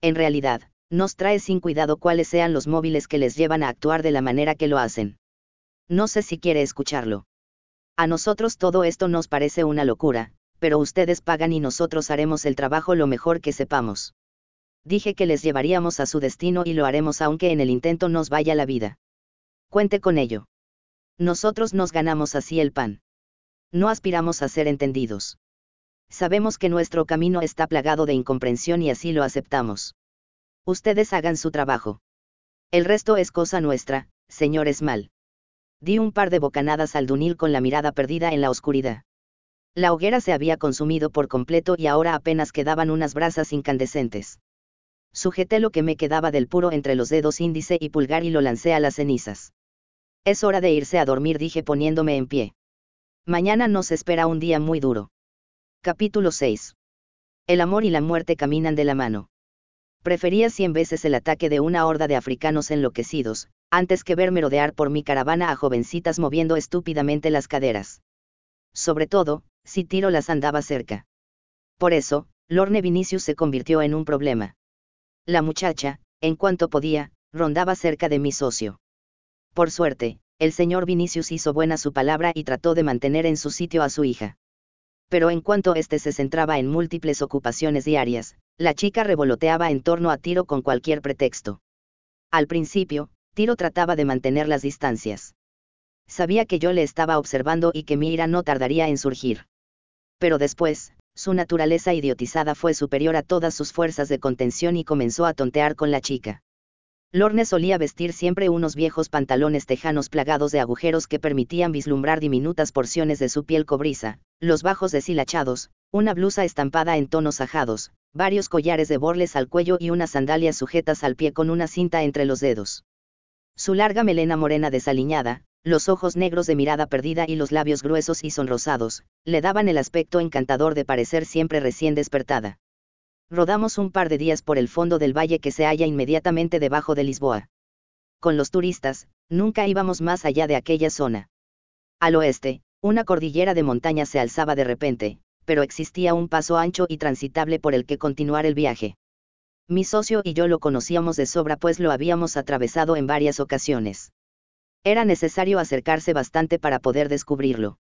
S1: En realidad, nos trae sin cuidado cuáles sean los móviles que les llevan a actuar de la manera que lo hacen. No sé si quiere escucharlo. A nosotros todo esto nos parece una locura, pero ustedes pagan y nosotros haremos el trabajo lo mejor que sepamos. Dije que les llevaríamos a su destino y lo haremos aunque en el intento nos vaya la vida. Cuente con ello. Nosotros nos ganamos así el pan. No aspiramos a ser entendidos. Sabemos que nuestro camino está plagado de incomprensión y así lo aceptamos. Ustedes hagan su trabajo. El resto es cosa nuestra, señor Esmal. Di un par de bocanadas al Dunil con la mirada perdida en la oscuridad. La hoguera se había consumido por completo y ahora apenas quedaban unas brasas incandescentes. Sujeté lo que me quedaba del puro entre los dedos índice y pulgar y lo lancé a las cenizas. Es hora de irse a dormir, dije poniéndome en pie. Mañana nos espera un día muy duro. Capítulo 6. El amor y la muerte caminan de la mano. Prefería cien veces el ataque de una horda de africanos enloquecidos, antes que ver merodear por mi caravana a jovencitas moviendo estúpidamente las caderas. Sobre todo, si Tiro las andaba cerca. Por eso, Lorne Vinicius se convirtió en un problema. La muchacha, en cuanto podía, rondaba cerca de mi socio. Por suerte, el señor Vinicius hizo buena su palabra y trató de mantener en su sitio a su hija. Pero en cuanto éste se centraba en múltiples ocupaciones diarias, la chica revoloteaba en torno a tiro con cualquier pretexto. Al principio, Tiro trataba de mantener las distancias. Sabía que yo le estaba observando y que mi ira no tardaría en surgir. Pero después, su naturaleza idiotizada fue superior a todas sus fuerzas de contención y comenzó a tontear con la chica. Lorne solía vestir siempre unos viejos pantalones tejanos plagados de agujeros que permitían vislumbrar diminutas porciones de su piel cobriza, los bajos deshilachados, una blusa estampada en tonos ajados, varios collares de borles al cuello y unas sandalias sujetas al pie con una cinta entre los dedos. Su larga melena morena desaliñada, los ojos negros de mirada perdida y los labios gruesos y sonrosados, le daban el aspecto encantador de parecer siempre recién despertada. Rodamos un par de días por el fondo del valle que se halla inmediatamente debajo de Lisboa. Con los turistas, nunca íbamos más allá de aquella zona. Al oeste, una cordillera de montañas se alzaba de repente, pero existía un paso ancho y transitable por el que continuar el viaje. Mi socio y yo lo conocíamos de sobra pues lo habíamos atravesado en varias ocasiones. Era necesario acercarse bastante para poder descubrirlo.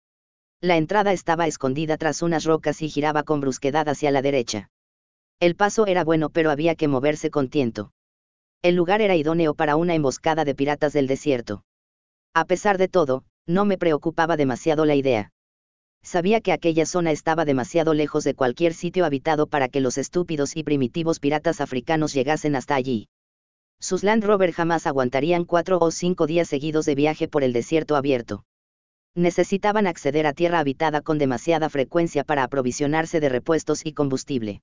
S1: La entrada estaba escondida tras unas rocas y giraba con brusquedad hacia la derecha. El paso era bueno pero había que moverse con tiento. El lugar era idóneo para una emboscada de piratas del desierto. A pesar de todo, no me preocupaba demasiado la idea. Sabía que aquella zona estaba demasiado lejos de cualquier sitio habitado para que los estúpidos y primitivos piratas africanos llegasen hasta allí. Sus Land Rover jamás aguantarían cuatro o cinco días seguidos de viaje por el desierto abierto. Necesitaban acceder a tierra habitada con demasiada frecuencia para aprovisionarse de repuestos y combustible.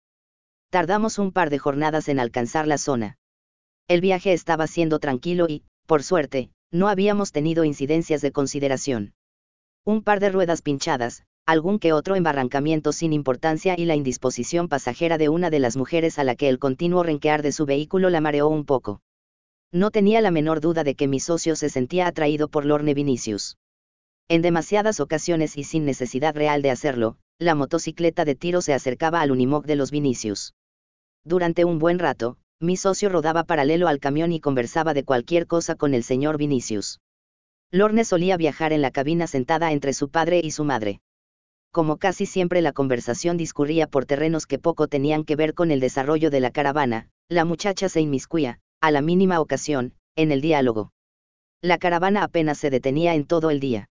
S1: Tardamos un par de jornadas en alcanzar la zona. El viaje estaba siendo tranquilo y, por suerte, no habíamos tenido incidencias de consideración. Un par de ruedas pinchadas, algún que otro embarrancamiento sin importancia y la indisposición pasajera de una de las mujeres a la que el continuo renquear de su vehículo la mareó un poco. No tenía la menor duda de que mi socio se sentía atraído por Lorne Vinicius. En demasiadas ocasiones y sin necesidad real de hacerlo, la motocicleta de tiro se acercaba al Unimog de los Vinicius. Durante un buen rato, mi socio rodaba paralelo al camión y conversaba de cualquier cosa con el señor Vinicius. Lorne solía viajar en la cabina sentada entre su padre y su madre. Como casi siempre la conversación discurría por terrenos que poco tenían que ver con el desarrollo de la caravana, la muchacha se inmiscuía, a la mínima ocasión, en el diálogo. La caravana apenas se detenía en todo el día.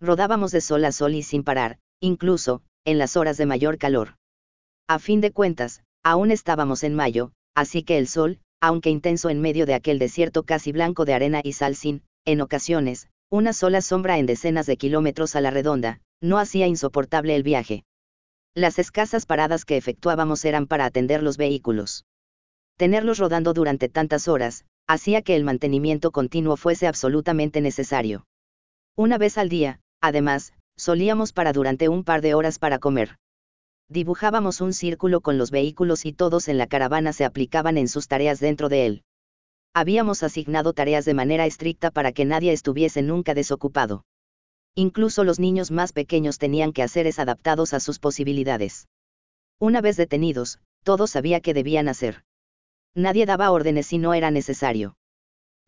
S1: Rodábamos de sol a sol y sin parar, incluso, en las horas de mayor calor. A fin de cuentas, aún estábamos en mayo, así que el sol, aunque intenso en medio de aquel desierto casi blanco de arena y sal sin, en ocasiones, una sola sombra en decenas de kilómetros a la redonda, no hacía insoportable el viaje. Las escasas paradas que efectuábamos eran para atender los vehículos. Tenerlos rodando durante tantas horas, hacía que el mantenimiento continuo fuese absolutamente necesario. Una vez al día, además, solíamos para durante un par de horas para comer. Dibujábamos un círculo con los vehículos y todos en la caravana se aplicaban en sus tareas dentro de él. Habíamos asignado tareas de manera estricta para que nadie estuviese nunca desocupado. Incluso los niños más pequeños tenían que haceres adaptados a sus posibilidades. Una vez detenidos, todos sabía qué debían hacer. Nadie daba órdenes si no era necesario.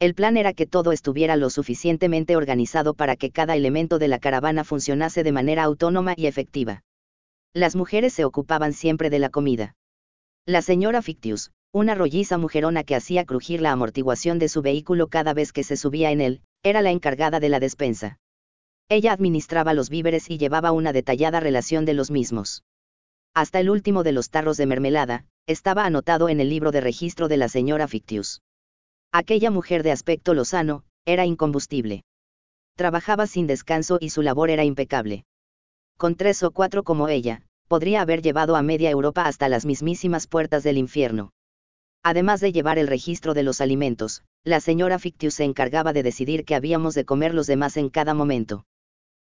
S1: El plan era que todo estuviera lo suficientemente organizado para que cada elemento de la caravana funcionase de manera autónoma y efectiva. Las mujeres se ocupaban siempre de la comida. La señora Fictius, una rolliza mujerona que hacía crujir la amortiguación de su vehículo cada vez que se subía en él, era la encargada de la despensa. Ella administraba los víveres y llevaba una detallada relación de los mismos. Hasta el último de los tarros de mermelada, estaba anotado en el libro de registro de la señora Fictius. Aquella mujer de aspecto lozano, era incombustible. Trabajaba sin descanso y su labor era impecable. Con tres o cuatro como ella, podría haber llevado a media Europa hasta las mismísimas puertas del infierno. Además de llevar el registro de los alimentos, la señora Fictius se encargaba de decidir qué habíamos de comer los demás en cada momento.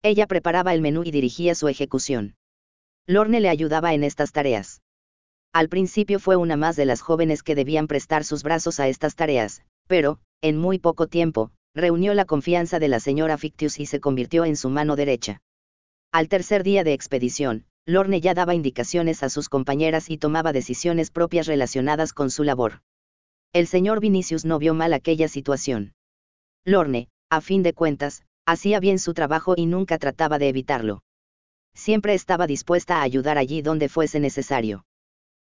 S1: Ella preparaba el menú y dirigía su ejecución. Lorne le ayudaba en estas tareas. Al principio fue una más de las jóvenes que debían prestar sus brazos a estas tareas, pero, en muy poco tiempo, reunió la confianza de la señora Fictius y se convirtió en su mano derecha. Al tercer día de expedición, Lorne ya daba indicaciones a sus compañeras y tomaba decisiones propias relacionadas con su labor. El señor Vinicius no vio mal aquella situación. Lorne, a fin de cuentas, hacía bien su trabajo y nunca trataba de evitarlo. Siempre estaba dispuesta a ayudar allí donde fuese necesario.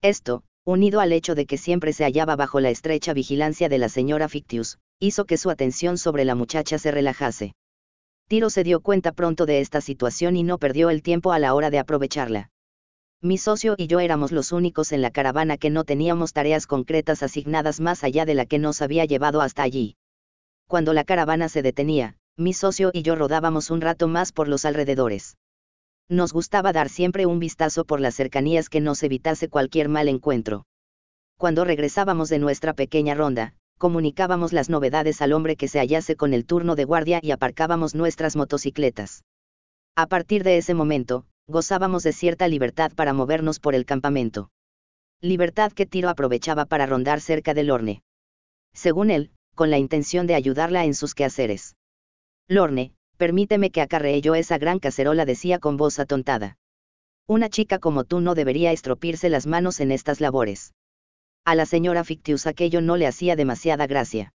S1: Esto, unido al hecho de que siempre se hallaba bajo la estrecha vigilancia de la señora Fictius, hizo que su atención sobre la muchacha se relajase. Tiro se dio cuenta pronto de esta situación y no perdió el tiempo a la hora de aprovecharla. Mi socio y yo éramos los únicos en la caravana que no teníamos tareas concretas asignadas más allá de la que nos había llevado hasta allí. Cuando la caravana se detenía, mi socio y yo rodábamos un rato más por los alrededores. Nos gustaba dar siempre un vistazo por las cercanías que nos evitase cualquier mal encuentro. Cuando regresábamos de nuestra pequeña ronda, comunicábamos las novedades al hombre que se hallase con el turno de guardia y aparcábamos nuestras motocicletas. A partir de ese momento, gozábamos de cierta libertad para movernos por el campamento. Libertad que Tiro aprovechaba para rondar cerca del Lorne. Según él, con la intención de ayudarla en sus quehaceres. Lorne, permíteme que acarree yo esa gran cacerola, decía con voz atontada. Una chica como tú no debería estropirse las manos en estas labores. A la señora Fictius aquello no le hacía demasiada gracia.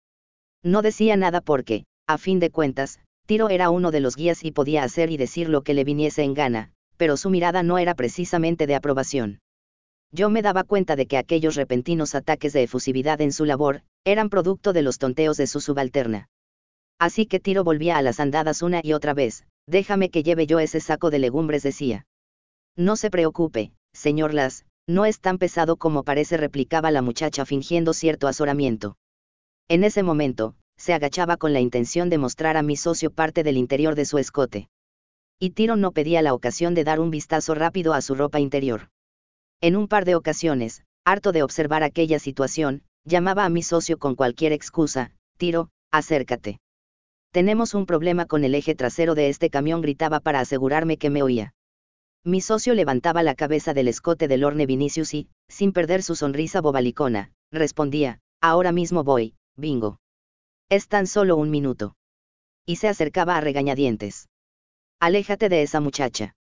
S1: No decía nada porque, a fin de cuentas, Tiro era uno de los guías y podía hacer y decir lo que le viniese en gana, pero su mirada no era precisamente de aprobación. Yo me daba cuenta de que aquellos repentinos ataques de efusividad en su labor, eran producto de los tonteos de su subalterna. Así que Tiro volvía a las andadas una y otra vez, déjame que lleve yo ese saco de legumbres, decía. No se preocupe, señor Las, no es tan pesado como parece, replicaba la muchacha fingiendo cierto azoramiento. En ese momento, se agachaba con la intención de mostrar a mi socio parte del interior de su escote y Tiro no pedía la ocasión de dar un vistazo rápido a su ropa interior. En un par de ocasiones, harto de observar aquella situación, llamaba a mi socio con cualquier excusa, Tiro, acércate. Tenemos un problema con el eje trasero de este camión, gritaba para asegurarme que me oía. Mi socio levantaba la cabeza del escote del Orne Vinicius y, sin perder su sonrisa bobalicona, respondía, ahora mismo voy, bingo. Es tan solo un minuto. Y se acercaba a regañadientes. Aléjate de esa muchacha.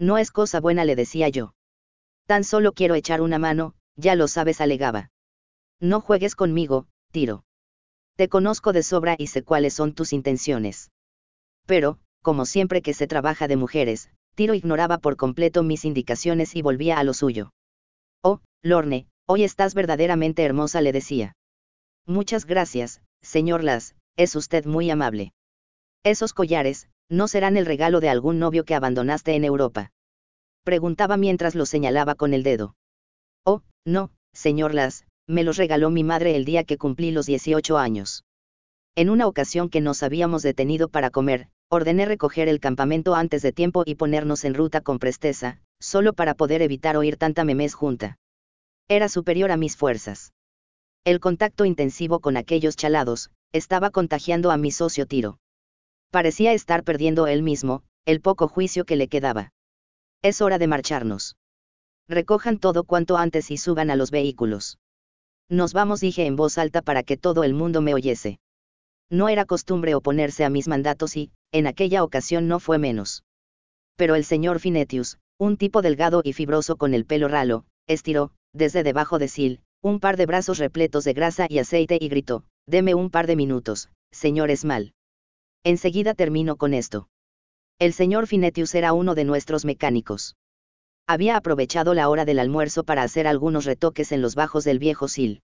S1: No es cosa buena, le decía yo. Tan solo quiero echar una mano, ya lo sabes, alegaba. No juegues conmigo, tiro. Te conozco de sobra y sé cuáles son tus intenciones. Pero, como siempre que se trabaja de mujeres, Tiro ignoraba por completo mis indicaciones y volvía a lo suyo. Oh, Lorne, hoy estás verdaderamente hermosa, le decía. Muchas gracias, señor Las, es usted muy amable. Esos collares, no serán el regalo de algún novio que abandonaste en Europa. Preguntaba mientras lo señalaba con el dedo. Oh, no, señor Las, me los regaló mi madre el día que cumplí los 18 años. En una ocasión que nos habíamos detenido para comer, ordené recoger el campamento antes de tiempo y ponernos en ruta con presteza, solo para poder evitar oír tanta memés junta. Era superior a mis fuerzas. El contacto intensivo con aquellos chalados, estaba contagiando a mi socio Tiro parecía estar perdiendo él mismo, el poco juicio que le quedaba. Es hora de marcharnos. Recojan todo cuanto antes y suban a los vehículos. Nos vamos, dije en voz alta para que todo el mundo me oyese. No era costumbre oponerse a mis mandatos y, en aquella ocasión no fue menos. Pero el señor Finetius, un tipo delgado y fibroso con el pelo ralo, estiró, desde debajo de Sil, un par de brazos repletos de grasa y aceite y gritó, deme un par de minutos, señor Esmal. Enseguida termino con esto. El señor Finetius era uno de nuestros mecánicos. Había aprovechado la hora del almuerzo para hacer algunos retoques en los bajos del viejo Sil.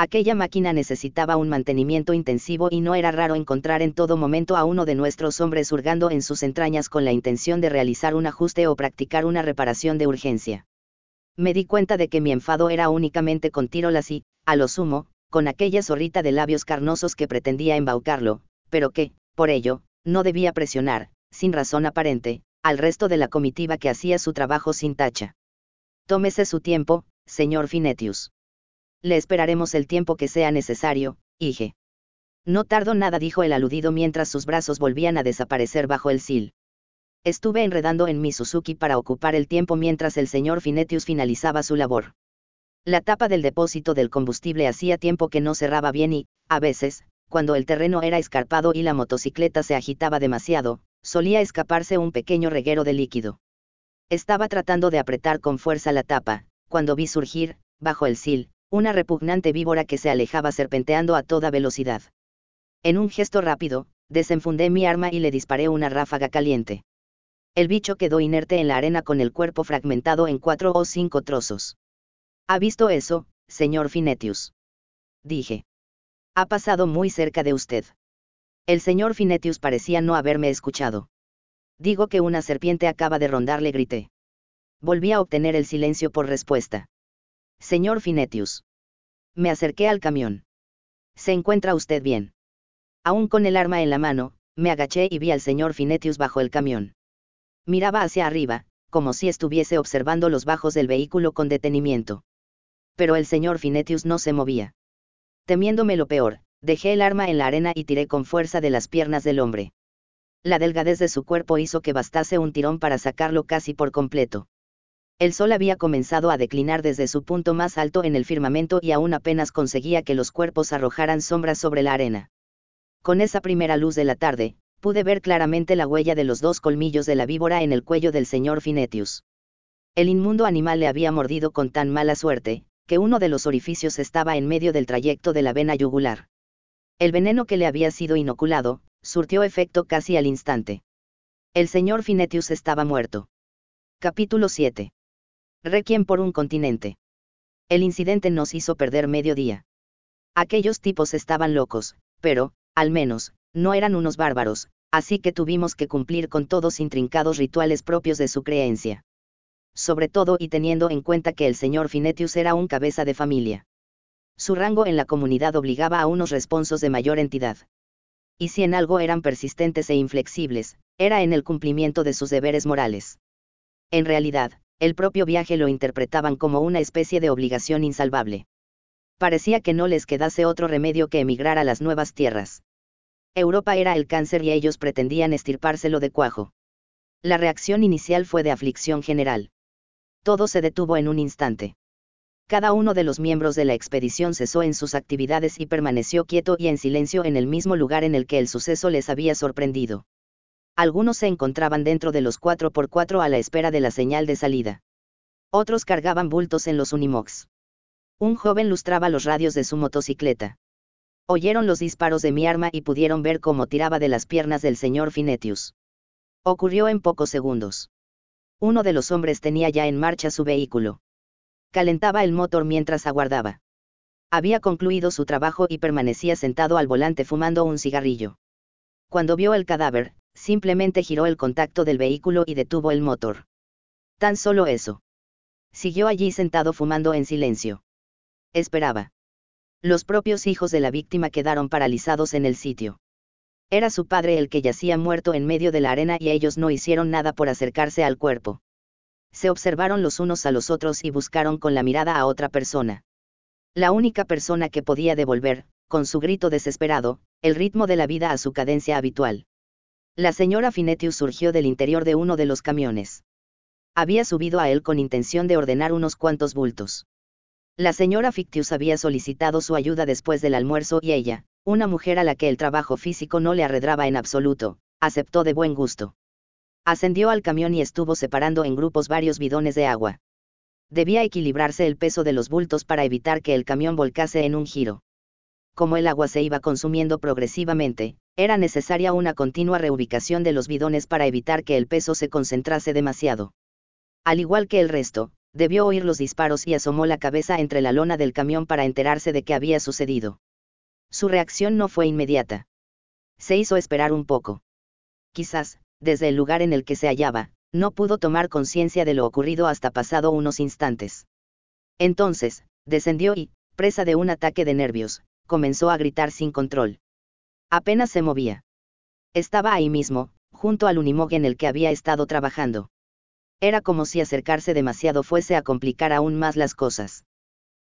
S1: Aquella máquina necesitaba un mantenimiento intensivo y no era raro encontrar en todo momento a uno de nuestros hombres hurgando en sus entrañas con la intención de realizar un ajuste o practicar una reparación de urgencia. Me di cuenta de que mi enfado era únicamente con Tirolas y, a lo sumo, con aquella zorrita de labios carnosos que pretendía embaucarlo, pero que, por ello, no debía presionar, sin razón aparente, al resto de la comitiva que hacía su trabajo sin tacha. Tómese su tiempo, señor Finetius. Le esperaremos el tiempo que sea necesario, hije. No tardo nada, dijo el aludido mientras sus brazos volvían a desaparecer bajo el sil. Estuve enredando en mi Suzuki para ocupar el tiempo mientras el señor Finetius finalizaba su labor. La tapa del depósito del combustible hacía tiempo que no cerraba bien y, a veces, cuando el terreno era escarpado y la motocicleta se agitaba demasiado, solía escaparse un pequeño reguero de líquido. Estaba tratando de apretar con fuerza la tapa, cuando vi surgir, bajo el sil, una repugnante víbora que se alejaba serpenteando a toda velocidad. En un gesto rápido, desenfundé mi arma y le disparé una ráfaga caliente. El bicho quedó inerte en la arena con el cuerpo fragmentado en cuatro o cinco trozos. ¿Ha visto eso, señor Finetius? Dije. Ha pasado muy cerca de usted. El señor Finetius parecía no haberme escuchado. Digo que una serpiente acaba de rondarle, grité. Volví a obtener el silencio por respuesta. Señor Finetius. Me acerqué al camión. ¿Se encuentra usted bien? Aún con el arma en la mano, me agaché y vi al señor Finetius bajo el camión. Miraba hacia arriba, como si estuviese observando los bajos del vehículo con detenimiento. Pero el señor Finetius no se movía. Temiéndome lo peor, dejé el arma en la arena y tiré con fuerza de las piernas del hombre. La delgadez de su cuerpo hizo que bastase un tirón para sacarlo casi por completo. El sol había comenzado a declinar desde su punto más alto en el firmamento y aún apenas conseguía que los cuerpos arrojaran sombras sobre la arena. Con esa primera luz de la tarde, pude ver claramente la huella de los dos colmillos de la víbora en el cuello del señor Finetius. El inmundo animal le había mordido con tan mala suerte, que uno de los orificios estaba en medio del trayecto de la vena yugular. El veneno que le había sido inoculado, surtió efecto casi al instante. El señor Finetius estaba muerto. Capítulo 7. Requiem por un continente. El incidente nos hizo perder medio día. Aquellos tipos estaban locos, pero, al menos, no eran unos bárbaros, así que tuvimos que cumplir con todos intrincados rituales propios de su creencia. Sobre todo y teniendo en cuenta que el señor Finetius era un cabeza de familia. Su rango en la comunidad obligaba a unos responsos de mayor entidad. Y si en algo eran persistentes e inflexibles, era en el cumplimiento de sus deberes morales. En realidad, el propio viaje lo interpretaban como una especie de obligación insalvable. Parecía que no les quedase otro remedio que emigrar a las nuevas tierras. Europa era el cáncer y ellos pretendían estirpárselo de cuajo. La reacción inicial fue de aflicción general. Todo se detuvo en un instante. Cada uno de los miembros de la expedición cesó en sus actividades y permaneció quieto y en silencio en el mismo lugar en el que el suceso les había sorprendido. Algunos se encontraban dentro de los 4x4 a la espera de la señal de salida. Otros cargaban bultos en los Unimogs. Un joven lustraba los radios de su motocicleta. Oyeron los disparos de mi arma y pudieron ver cómo tiraba de las piernas del señor Finetius. Ocurrió en pocos segundos. Uno de los hombres tenía ya en marcha su vehículo calentaba el motor mientras aguardaba. Había concluido su trabajo y permanecía sentado al volante fumando un cigarrillo. Cuando vio el cadáver, simplemente giró el contacto del vehículo y detuvo el motor. Tan solo eso. Siguió allí sentado fumando en silencio. Esperaba. Los propios hijos de la víctima quedaron paralizados en el sitio. Era su padre el que yacía muerto en medio de la arena y ellos no hicieron nada por acercarse al cuerpo se observaron los unos a los otros y buscaron con la mirada a otra persona. La única persona que podía devolver, con su grito desesperado, el ritmo de la vida a su cadencia habitual. La señora Finetius surgió del interior de uno de los camiones. Había subido a él con intención de ordenar unos cuantos bultos. La señora Fictius había solicitado su ayuda después del almuerzo y ella, una mujer a la que el trabajo físico no le arredraba en absoluto, aceptó de buen gusto. Ascendió al camión y estuvo separando en grupos varios bidones de agua. Debía equilibrarse el peso de los bultos para evitar que el camión volcase en un giro. Como el agua se iba consumiendo progresivamente, era necesaria una continua reubicación de los bidones para evitar que el peso se concentrase demasiado. Al igual que el resto, debió oír los disparos y asomó la cabeza entre la lona del camión para enterarse de qué había sucedido. Su reacción no fue inmediata. Se hizo esperar un poco. Quizás, desde el lugar en el que se hallaba, no pudo tomar conciencia de lo ocurrido hasta pasado unos instantes. Entonces, descendió y, presa de un ataque de nervios, comenzó a gritar sin control. Apenas se movía. Estaba ahí mismo, junto al Unimog en el que había estado trabajando. Era como si acercarse demasiado fuese a complicar aún más las cosas.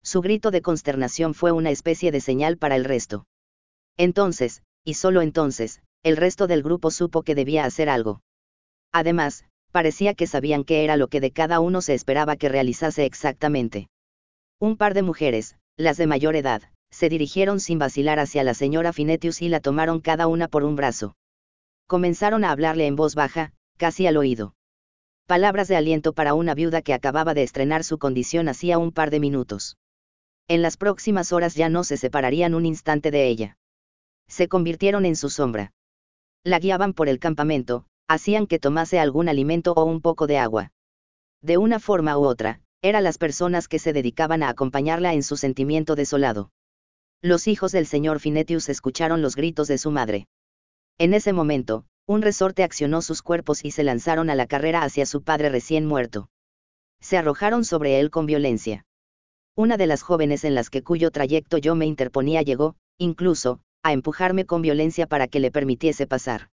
S1: Su grito de consternación fue una especie de señal para el resto. Entonces, y solo entonces, el resto del grupo supo que debía hacer algo. Además, parecía que sabían qué era lo que de cada uno se esperaba que realizase exactamente. Un par de mujeres, las de mayor edad, se dirigieron sin vacilar hacia la señora Finetius y la tomaron cada una por un brazo. Comenzaron a hablarle en voz baja, casi al oído. Palabras de aliento para una viuda que acababa de estrenar su condición hacía un par de minutos. En las próximas horas ya no se separarían un instante de ella. Se convirtieron en su sombra la guiaban por el campamento, hacían que tomase algún alimento o un poco de agua. De una forma u otra, eran las personas que se dedicaban a acompañarla en su sentimiento desolado. Los hijos del señor Finetius escucharon los gritos de su madre. En ese momento, un resorte accionó sus cuerpos y se lanzaron a la carrera hacia su padre recién muerto. Se arrojaron sobre él con violencia. Una de las jóvenes en las que cuyo trayecto yo me interponía llegó, incluso, a empujarme con violencia para que le permitiese pasar.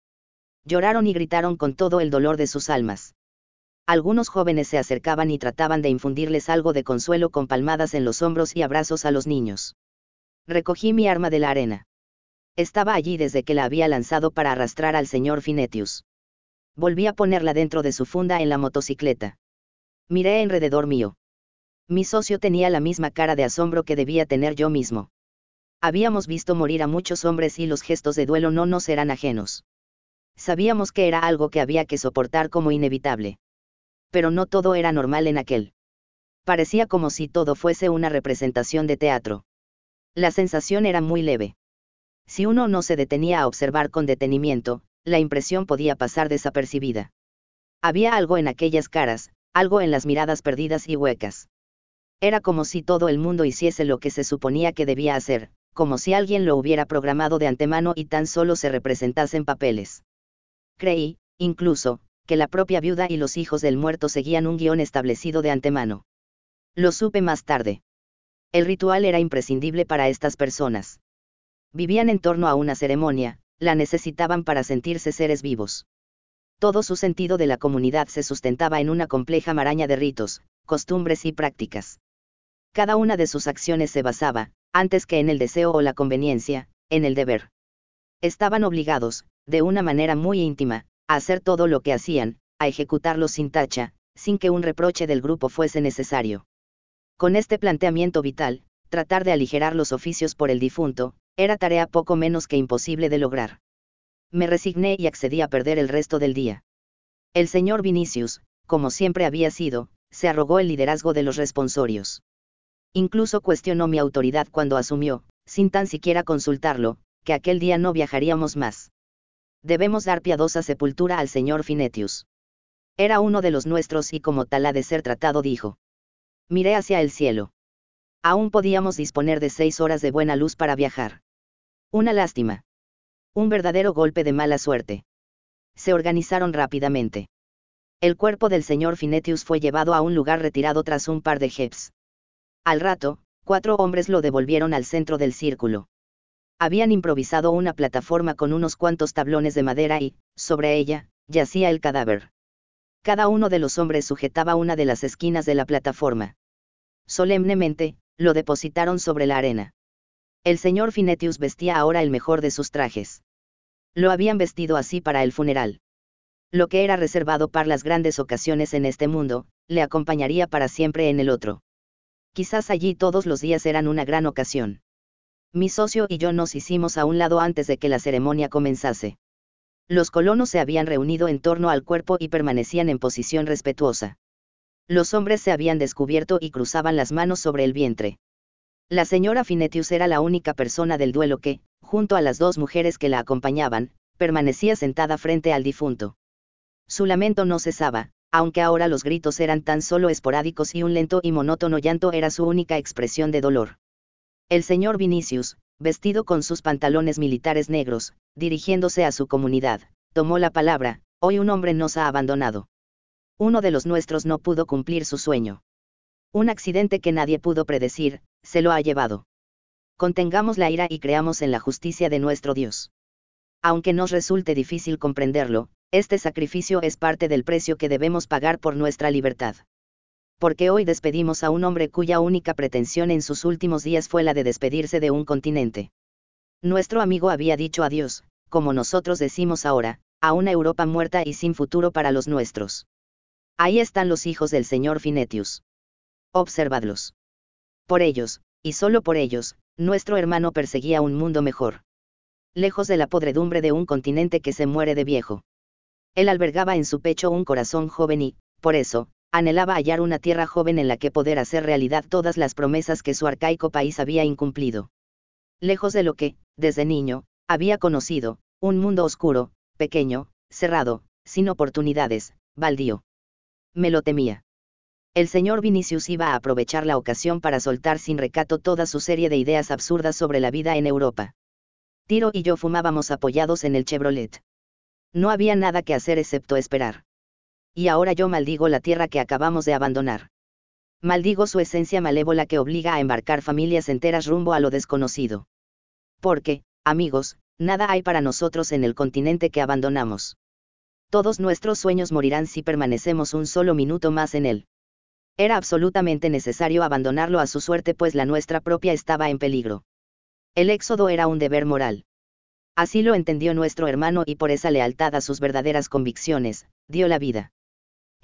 S1: Lloraron y gritaron con todo el dolor de sus almas. Algunos jóvenes se acercaban y trataban de infundirles algo de consuelo con palmadas en los hombros y abrazos a los niños. Recogí mi arma de la arena. Estaba allí desde que la había lanzado para arrastrar al señor Finetius. Volví a ponerla dentro de su funda en la motocicleta. Miré alrededor mío. Mi socio tenía la misma cara de asombro que debía tener yo mismo. Habíamos visto morir a muchos hombres y los gestos de duelo no nos eran ajenos. Sabíamos que era algo que había que soportar como inevitable. Pero no todo era normal en aquel. Parecía como si todo fuese una representación de teatro. La sensación era muy leve. Si uno no se detenía a observar con detenimiento, la impresión podía pasar desapercibida. Había algo en aquellas caras, algo en las miradas perdidas y huecas. Era como si todo el mundo hiciese lo que se suponía que debía hacer, como si alguien lo hubiera programado de antemano y tan solo se representasen papeles. Creí, incluso, que la propia viuda y los hijos del muerto seguían un guion establecido de antemano. Lo supe más tarde. El ritual era imprescindible para estas personas. Vivían en torno a una ceremonia, la necesitaban para sentirse seres vivos. Todo su sentido de la comunidad se sustentaba en una compleja maraña de ritos, costumbres y prácticas. Cada una de sus acciones se basaba, antes que en el deseo o la conveniencia, en el deber. Estaban obligados, de una manera muy íntima, a hacer todo lo que hacían, a ejecutarlo sin tacha, sin que un reproche del grupo fuese necesario. Con este planteamiento vital, tratar de aligerar los oficios por el difunto, era tarea poco menos que imposible de lograr. Me resigné y accedí a perder el resto del día. El señor Vinicius, como siempre había sido, se arrogó el liderazgo de los responsorios. Incluso cuestionó mi autoridad cuando asumió, sin tan siquiera consultarlo, que aquel día no viajaríamos más. Debemos dar piadosa sepultura al señor Finetius. Era uno de los nuestros y como tal ha de ser tratado, dijo. Miré hacia el cielo. Aún podíamos disponer de seis horas de buena luz para viajar. Una lástima. Un verdadero golpe de mala suerte. Se organizaron rápidamente. El cuerpo del señor Finetius fue llevado a un lugar retirado tras un par de jeps. Al rato, cuatro hombres lo devolvieron al centro del círculo. Habían improvisado una plataforma con unos cuantos tablones de madera y, sobre ella, yacía el cadáver. Cada uno de los hombres sujetaba una de las esquinas de la plataforma. Solemnemente, lo depositaron sobre la arena. El señor Finetius vestía ahora el mejor de sus trajes. Lo habían vestido así para el funeral. Lo que era reservado para las grandes ocasiones en este mundo, le acompañaría para siempre en el otro. Quizás allí todos los días eran una gran ocasión. Mi socio y yo nos hicimos a un lado antes de que la ceremonia comenzase. Los colonos se habían reunido en torno al cuerpo y permanecían en posición respetuosa. Los hombres se habían descubierto y cruzaban las manos sobre el vientre. La señora Finetius era la única persona del duelo que, junto a las dos mujeres que la acompañaban, permanecía sentada frente al difunto. Su lamento no cesaba, aunque ahora los gritos eran tan solo esporádicos y un lento y monótono llanto era su única expresión de dolor. El señor Vinicius, vestido con sus pantalones militares negros, dirigiéndose a su comunidad, tomó la palabra, hoy un hombre nos ha abandonado. Uno de los nuestros no pudo cumplir su sueño. Un accidente que nadie pudo predecir, se lo ha llevado. Contengamos la ira y creamos en la justicia de nuestro Dios. Aunque nos resulte difícil comprenderlo, este sacrificio es parte del precio que debemos pagar por nuestra libertad. Porque hoy despedimos a un hombre cuya única pretensión en sus últimos días fue la de despedirse de un continente. Nuestro amigo había dicho adiós, como nosotros decimos ahora, a una Europa muerta y sin futuro para los nuestros. Ahí están los hijos del señor Finetius observadlos. Por ellos, y solo por ellos, nuestro hermano perseguía un mundo mejor. Lejos de la podredumbre de un continente que se muere de viejo. Él albergaba en su pecho un corazón joven y, por eso, anhelaba hallar una tierra joven en la que poder hacer realidad todas las promesas que su arcaico país había incumplido. Lejos de lo que, desde niño, había conocido, un mundo oscuro, pequeño, cerrado, sin oportunidades, baldío. Me lo temía El señor Vinicius iba a aprovechar la ocasión para soltar sin recato toda su serie de ideas absurdas sobre la vida en Europa. Tiro y yo fumábamos apoyados en el Chevrolet. No había nada que hacer excepto esperar. Y ahora yo maldigo la tierra que acabamos de abandonar. Maldigo su esencia malévola que obliga a embarcar familias enteras rumbo a lo desconocido. Porque, amigos, nada hay para nosotros en el continente que abandonamos. Todos nuestros sueños morirán si permanecemos un solo minuto más en él. Era absolutamente necesario abandonarlo a su suerte pues la nuestra propia estaba en peligro. El éxodo era un deber moral. Así lo entendió nuestro hermano y por esa lealtad a sus verdaderas convicciones, dio la vida.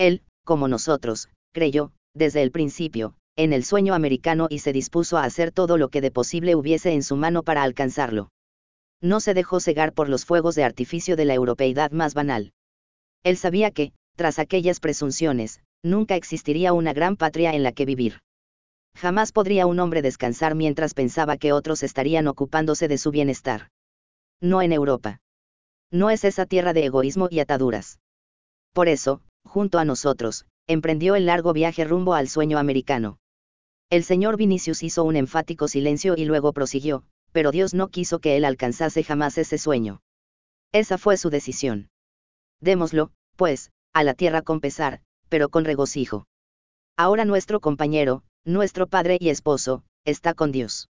S1: Él, como nosotros, creyó, desde el principio, en el sueño americano y se dispuso a hacer todo lo que de posible hubiese en su mano para alcanzarlo. No se dejó cegar por los fuegos de artificio de la europeidad más banal. Él sabía que, tras aquellas presunciones, nunca existiría una gran patria en la que vivir. Jamás podría un hombre descansar mientras pensaba que otros estarían ocupándose de su bienestar. No en Europa. No es esa tierra de egoísmo y ataduras. Por eso, junto a nosotros, emprendió el largo viaje rumbo al sueño americano. El señor Vinicius hizo un enfático silencio y luego prosiguió, pero Dios no quiso que él alcanzase jamás ese sueño. Esa fue su decisión. Démoslo, pues, a la tierra con pesar, pero con regocijo. Ahora nuestro compañero, nuestro padre y esposo, está con Dios.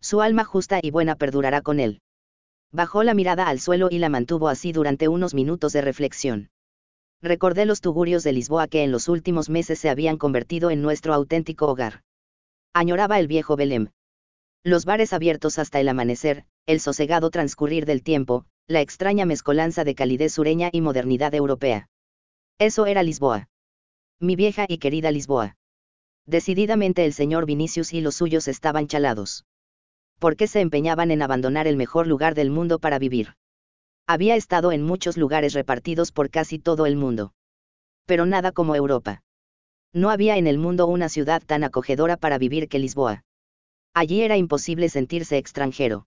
S1: Su alma justa y buena perdurará con él. Bajó la mirada al suelo y la mantuvo así durante unos minutos de reflexión. Recordé los tugurios de Lisboa que en los últimos meses se habían convertido en nuestro auténtico hogar. Añoraba el viejo Belém. Los bares abiertos hasta el amanecer, el sosegado transcurrir del tiempo, la extraña mezcolanza de calidez sureña y modernidad europea. Eso era Lisboa mi vieja y querida Lisboa. Decididamente el señor Vinicius y los suyos estaban chalados. ¿Por qué se empeñaban en abandonar el mejor lugar del mundo para vivir? Había estado en muchos lugares repartidos por casi todo el mundo. Pero nada como Europa. No había en el mundo una ciudad tan acogedora para vivir que Lisboa. Allí era imposible sentirse extranjero.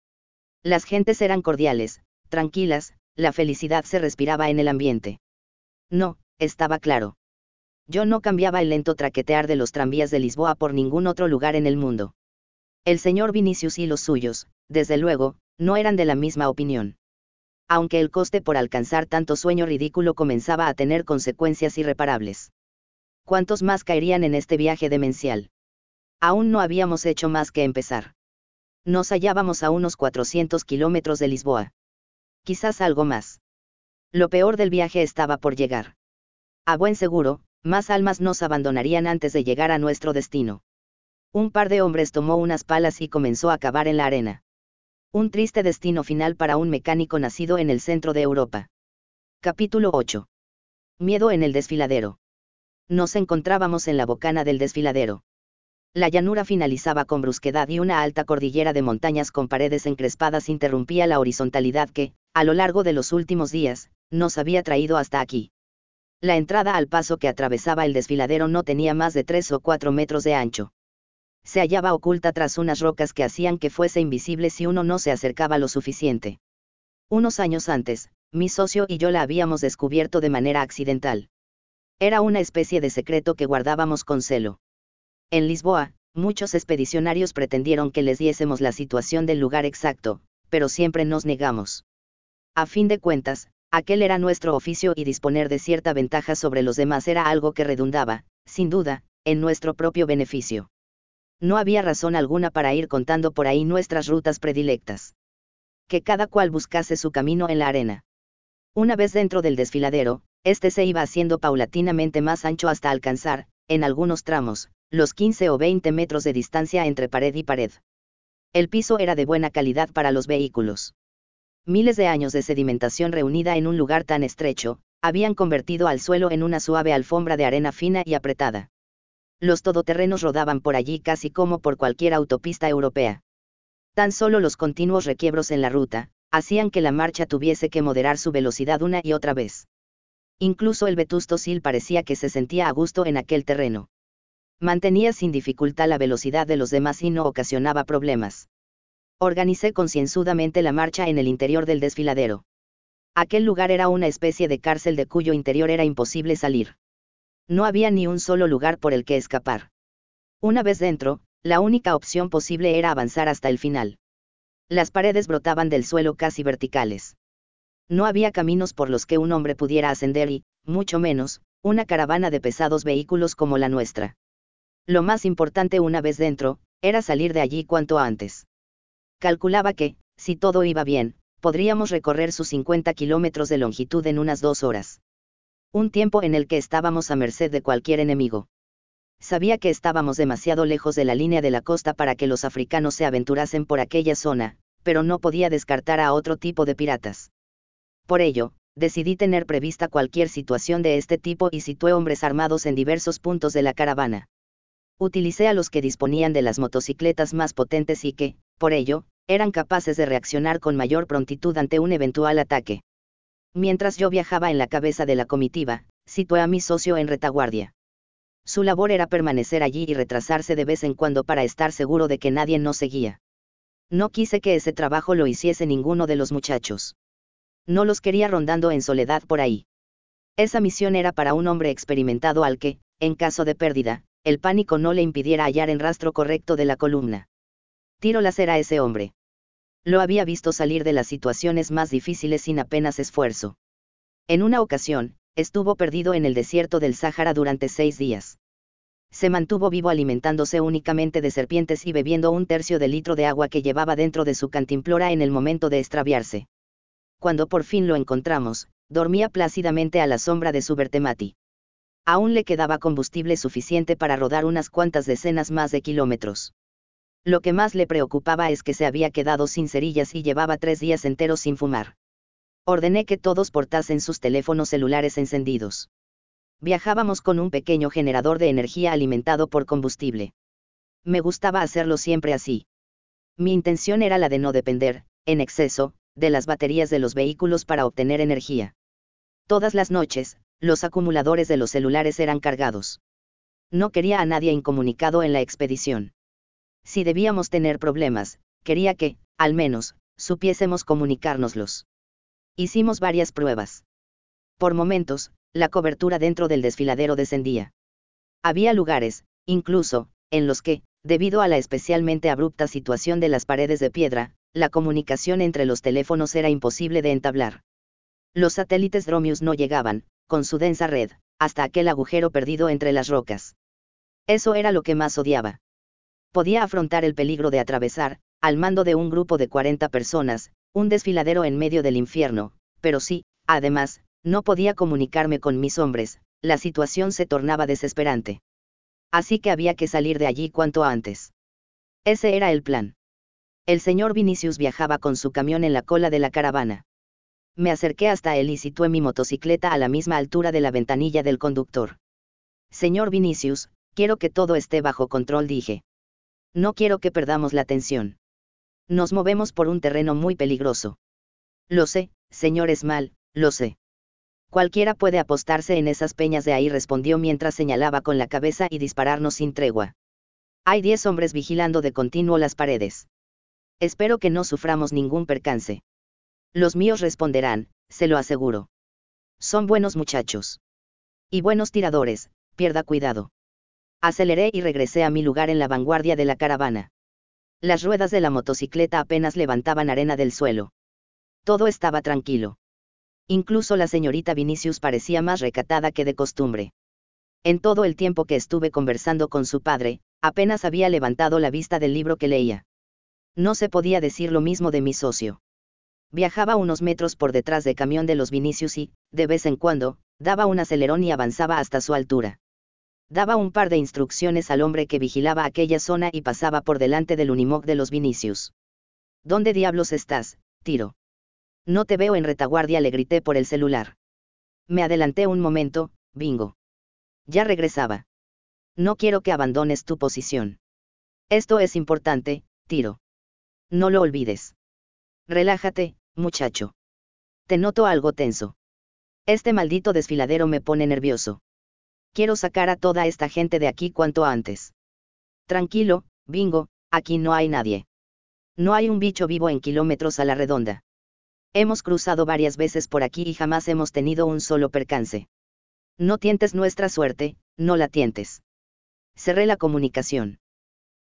S1: Las gentes eran cordiales, tranquilas, la felicidad se respiraba en el ambiente. No, estaba claro yo no cambiaba el lento traquetear de los tranvías de Lisboa por ningún otro lugar en el mundo. El señor Vinicius y los suyos, desde luego, no eran de la misma opinión. Aunque el coste por alcanzar tanto sueño ridículo comenzaba a tener consecuencias irreparables. ¿Cuántos más caerían en este viaje demencial? Aún no habíamos hecho más que empezar. Nos hallábamos a unos 400 kilómetros de Lisboa. Quizás algo más. Lo peor del viaje estaba por llegar. A buen seguro, más almas nos abandonarían antes de llegar a nuestro destino. Un par de hombres tomó unas palas y comenzó a cavar en la arena. Un triste destino final para un mecánico nacido en el centro de Europa. Capítulo 8. Miedo en el desfiladero. Nos encontrábamos en la bocana del desfiladero. La llanura finalizaba con brusquedad y una alta cordillera de montañas con paredes encrespadas interrumpía la horizontalidad que, a lo largo de los últimos días, nos había traído hasta aquí. La entrada al paso que atravesaba el desfiladero no tenía más de tres o cuatro metros de ancho. Se hallaba oculta tras unas rocas que hacían que fuese invisible si uno no se acercaba lo suficiente. Unos años antes, mi socio y yo la habíamos descubierto de manera accidental. Era una especie de secreto que guardábamos con celo. En Lisboa, muchos expedicionarios pretendieron que les diésemos la situación del lugar exacto, pero siempre nos negamos. A fin de cuentas, Aquel era nuestro oficio y disponer de cierta ventaja sobre los demás era algo que redundaba, sin duda, en nuestro propio beneficio. No había razón alguna para ir contando por ahí nuestras rutas predilectas. Que cada cual buscase su camino en la arena. Una vez dentro del desfiladero, este se iba haciendo paulatinamente más ancho hasta alcanzar, en algunos tramos, los 15 o 20 metros de distancia entre pared y pared. El piso era de buena calidad para los vehículos miles de años de sedimentación reunida en un lugar tan estrecho, habían convertido al suelo en una suave alfombra de arena fina y apretada. Los todoterrenos rodaban por allí casi como por cualquier autopista europea. Tan solo los continuos requiebros en la ruta, hacían que la marcha tuviese que moderar su velocidad una y otra vez. Incluso el vetusto Sil parecía que se sentía a gusto en aquel terreno. Mantenía sin dificultad la velocidad de los demás y no ocasionaba problemas. Organicé concienzudamente la marcha en el interior del desfiladero. Aquel lugar era una especie de cárcel de cuyo interior era imposible salir. No había ni un solo lugar por el que escapar. Una vez dentro, la única opción posible era avanzar hasta el final. Las paredes brotaban del suelo casi verticales. No había caminos por los que un hombre pudiera ascender y, mucho menos, una caravana de pesados vehículos como la nuestra. Lo más importante una vez dentro, era salir de allí cuanto antes. Calculaba que, si todo iba bien, podríamos recorrer sus 50 kilómetros de longitud en unas dos horas. Un tiempo en el que estábamos a merced de cualquier enemigo. Sabía que estábamos demasiado lejos de la línea de la costa para que los africanos se aventurasen por aquella zona, pero no podía descartar a otro tipo de piratas. Por ello, decidí tener prevista cualquier situación de este tipo y situé hombres armados en diversos puntos de la caravana. Utilicé a los que disponían de las motocicletas más potentes y que, por ello, eran capaces de reaccionar con mayor prontitud ante un eventual ataque. Mientras yo viajaba en la cabeza de la comitiva, situé a mi socio en retaguardia. Su labor era permanecer allí y retrasarse de vez en cuando para estar seguro de que nadie nos seguía. No quise que ese trabajo lo hiciese ninguno de los muchachos. No los quería rondando en soledad por ahí. Esa misión era para un hombre experimentado al que, en caso de pérdida, el pánico no le impidiera hallar el rastro correcto de la columna. Tiro láser a ese hombre. Lo había visto salir de las situaciones más difíciles sin apenas esfuerzo. En una ocasión, estuvo perdido en el desierto del Sáhara durante seis días. Se mantuvo vivo alimentándose únicamente de serpientes y bebiendo un tercio de litro de agua que llevaba dentro de su cantimplora en el momento de extraviarse. Cuando por fin lo encontramos, dormía plácidamente a la sombra de su vertemati. Aún le quedaba combustible suficiente para rodar unas cuantas decenas más de kilómetros. Lo que más le preocupaba es que se había quedado sin cerillas y llevaba tres días enteros sin fumar. Ordené que todos portasen sus teléfonos celulares encendidos. Viajábamos con un pequeño generador de energía alimentado por combustible. Me gustaba hacerlo siempre así. Mi intención era la de no depender, en exceso, de las baterías de los vehículos para obtener energía. Todas las noches, los acumuladores de los celulares eran cargados. No quería a nadie incomunicado en la expedición. Si debíamos tener problemas, quería que, al menos, supiésemos comunicárnoslos. Hicimos varias pruebas. Por momentos, la cobertura dentro del desfiladero descendía. Había lugares, incluso, en los que, debido a la especialmente abrupta situación de las paredes de piedra, la comunicación entre los teléfonos era imposible de entablar. Los satélites Dromius no llegaban, con su densa red, hasta aquel agujero perdido entre las rocas. Eso era lo que más odiaba. Podía afrontar el peligro de atravesar, al mando de un grupo de 40 personas, un desfiladero en medio del infierno, pero sí, además, no podía comunicarme con mis hombres, la situación se tornaba desesperante. Así que había que salir de allí cuanto antes. Ese era el plan. El señor Vinicius viajaba con su camión en la cola de la caravana. Me acerqué hasta él y situé mi motocicleta a la misma altura de la ventanilla del conductor. Señor Vinicius, quiero que todo esté bajo control, dije. No quiero que perdamos la atención. Nos movemos por un terreno muy peligroso. Lo sé, señor Esmal, lo sé. Cualquiera puede apostarse en esas peñas de ahí, respondió mientras señalaba con la cabeza y dispararnos sin tregua. Hay diez hombres vigilando de continuo las paredes. Espero que no suframos ningún percance. Los míos responderán, se lo aseguro. Son buenos muchachos. Y buenos tiradores, pierda cuidado. Aceleré y regresé a mi lugar en la vanguardia de la caravana. Las ruedas de la motocicleta apenas levantaban arena del suelo. Todo estaba tranquilo. Incluso la señorita Vinicius parecía más recatada que de costumbre. En todo el tiempo que estuve conversando con su padre, apenas había levantado la vista del libro que leía. No se podía decir lo mismo de mi socio. Viajaba unos metros por detrás del camión de los Vinicius y, de vez en cuando, daba un acelerón y avanzaba hasta su altura daba un par de instrucciones al hombre que vigilaba aquella zona y pasaba por delante del Unimog de los Vinicius. ¿Dónde diablos estás, tiro? No te veo en retaguardia, le grité por el celular. Me adelanté un momento, bingo. Ya regresaba. No quiero que abandones tu posición. Esto es importante, tiro. No lo olvides. Relájate, muchacho. Te noto algo tenso. Este maldito desfiladero me pone nervioso. Quiero sacar a toda esta gente de aquí cuanto antes. Tranquilo, bingo, aquí no hay nadie. No hay un bicho vivo en kilómetros a la redonda. Hemos cruzado varias veces por aquí y jamás hemos tenido un solo percance. No tientes nuestra suerte, no la tientes. Cerré la comunicación.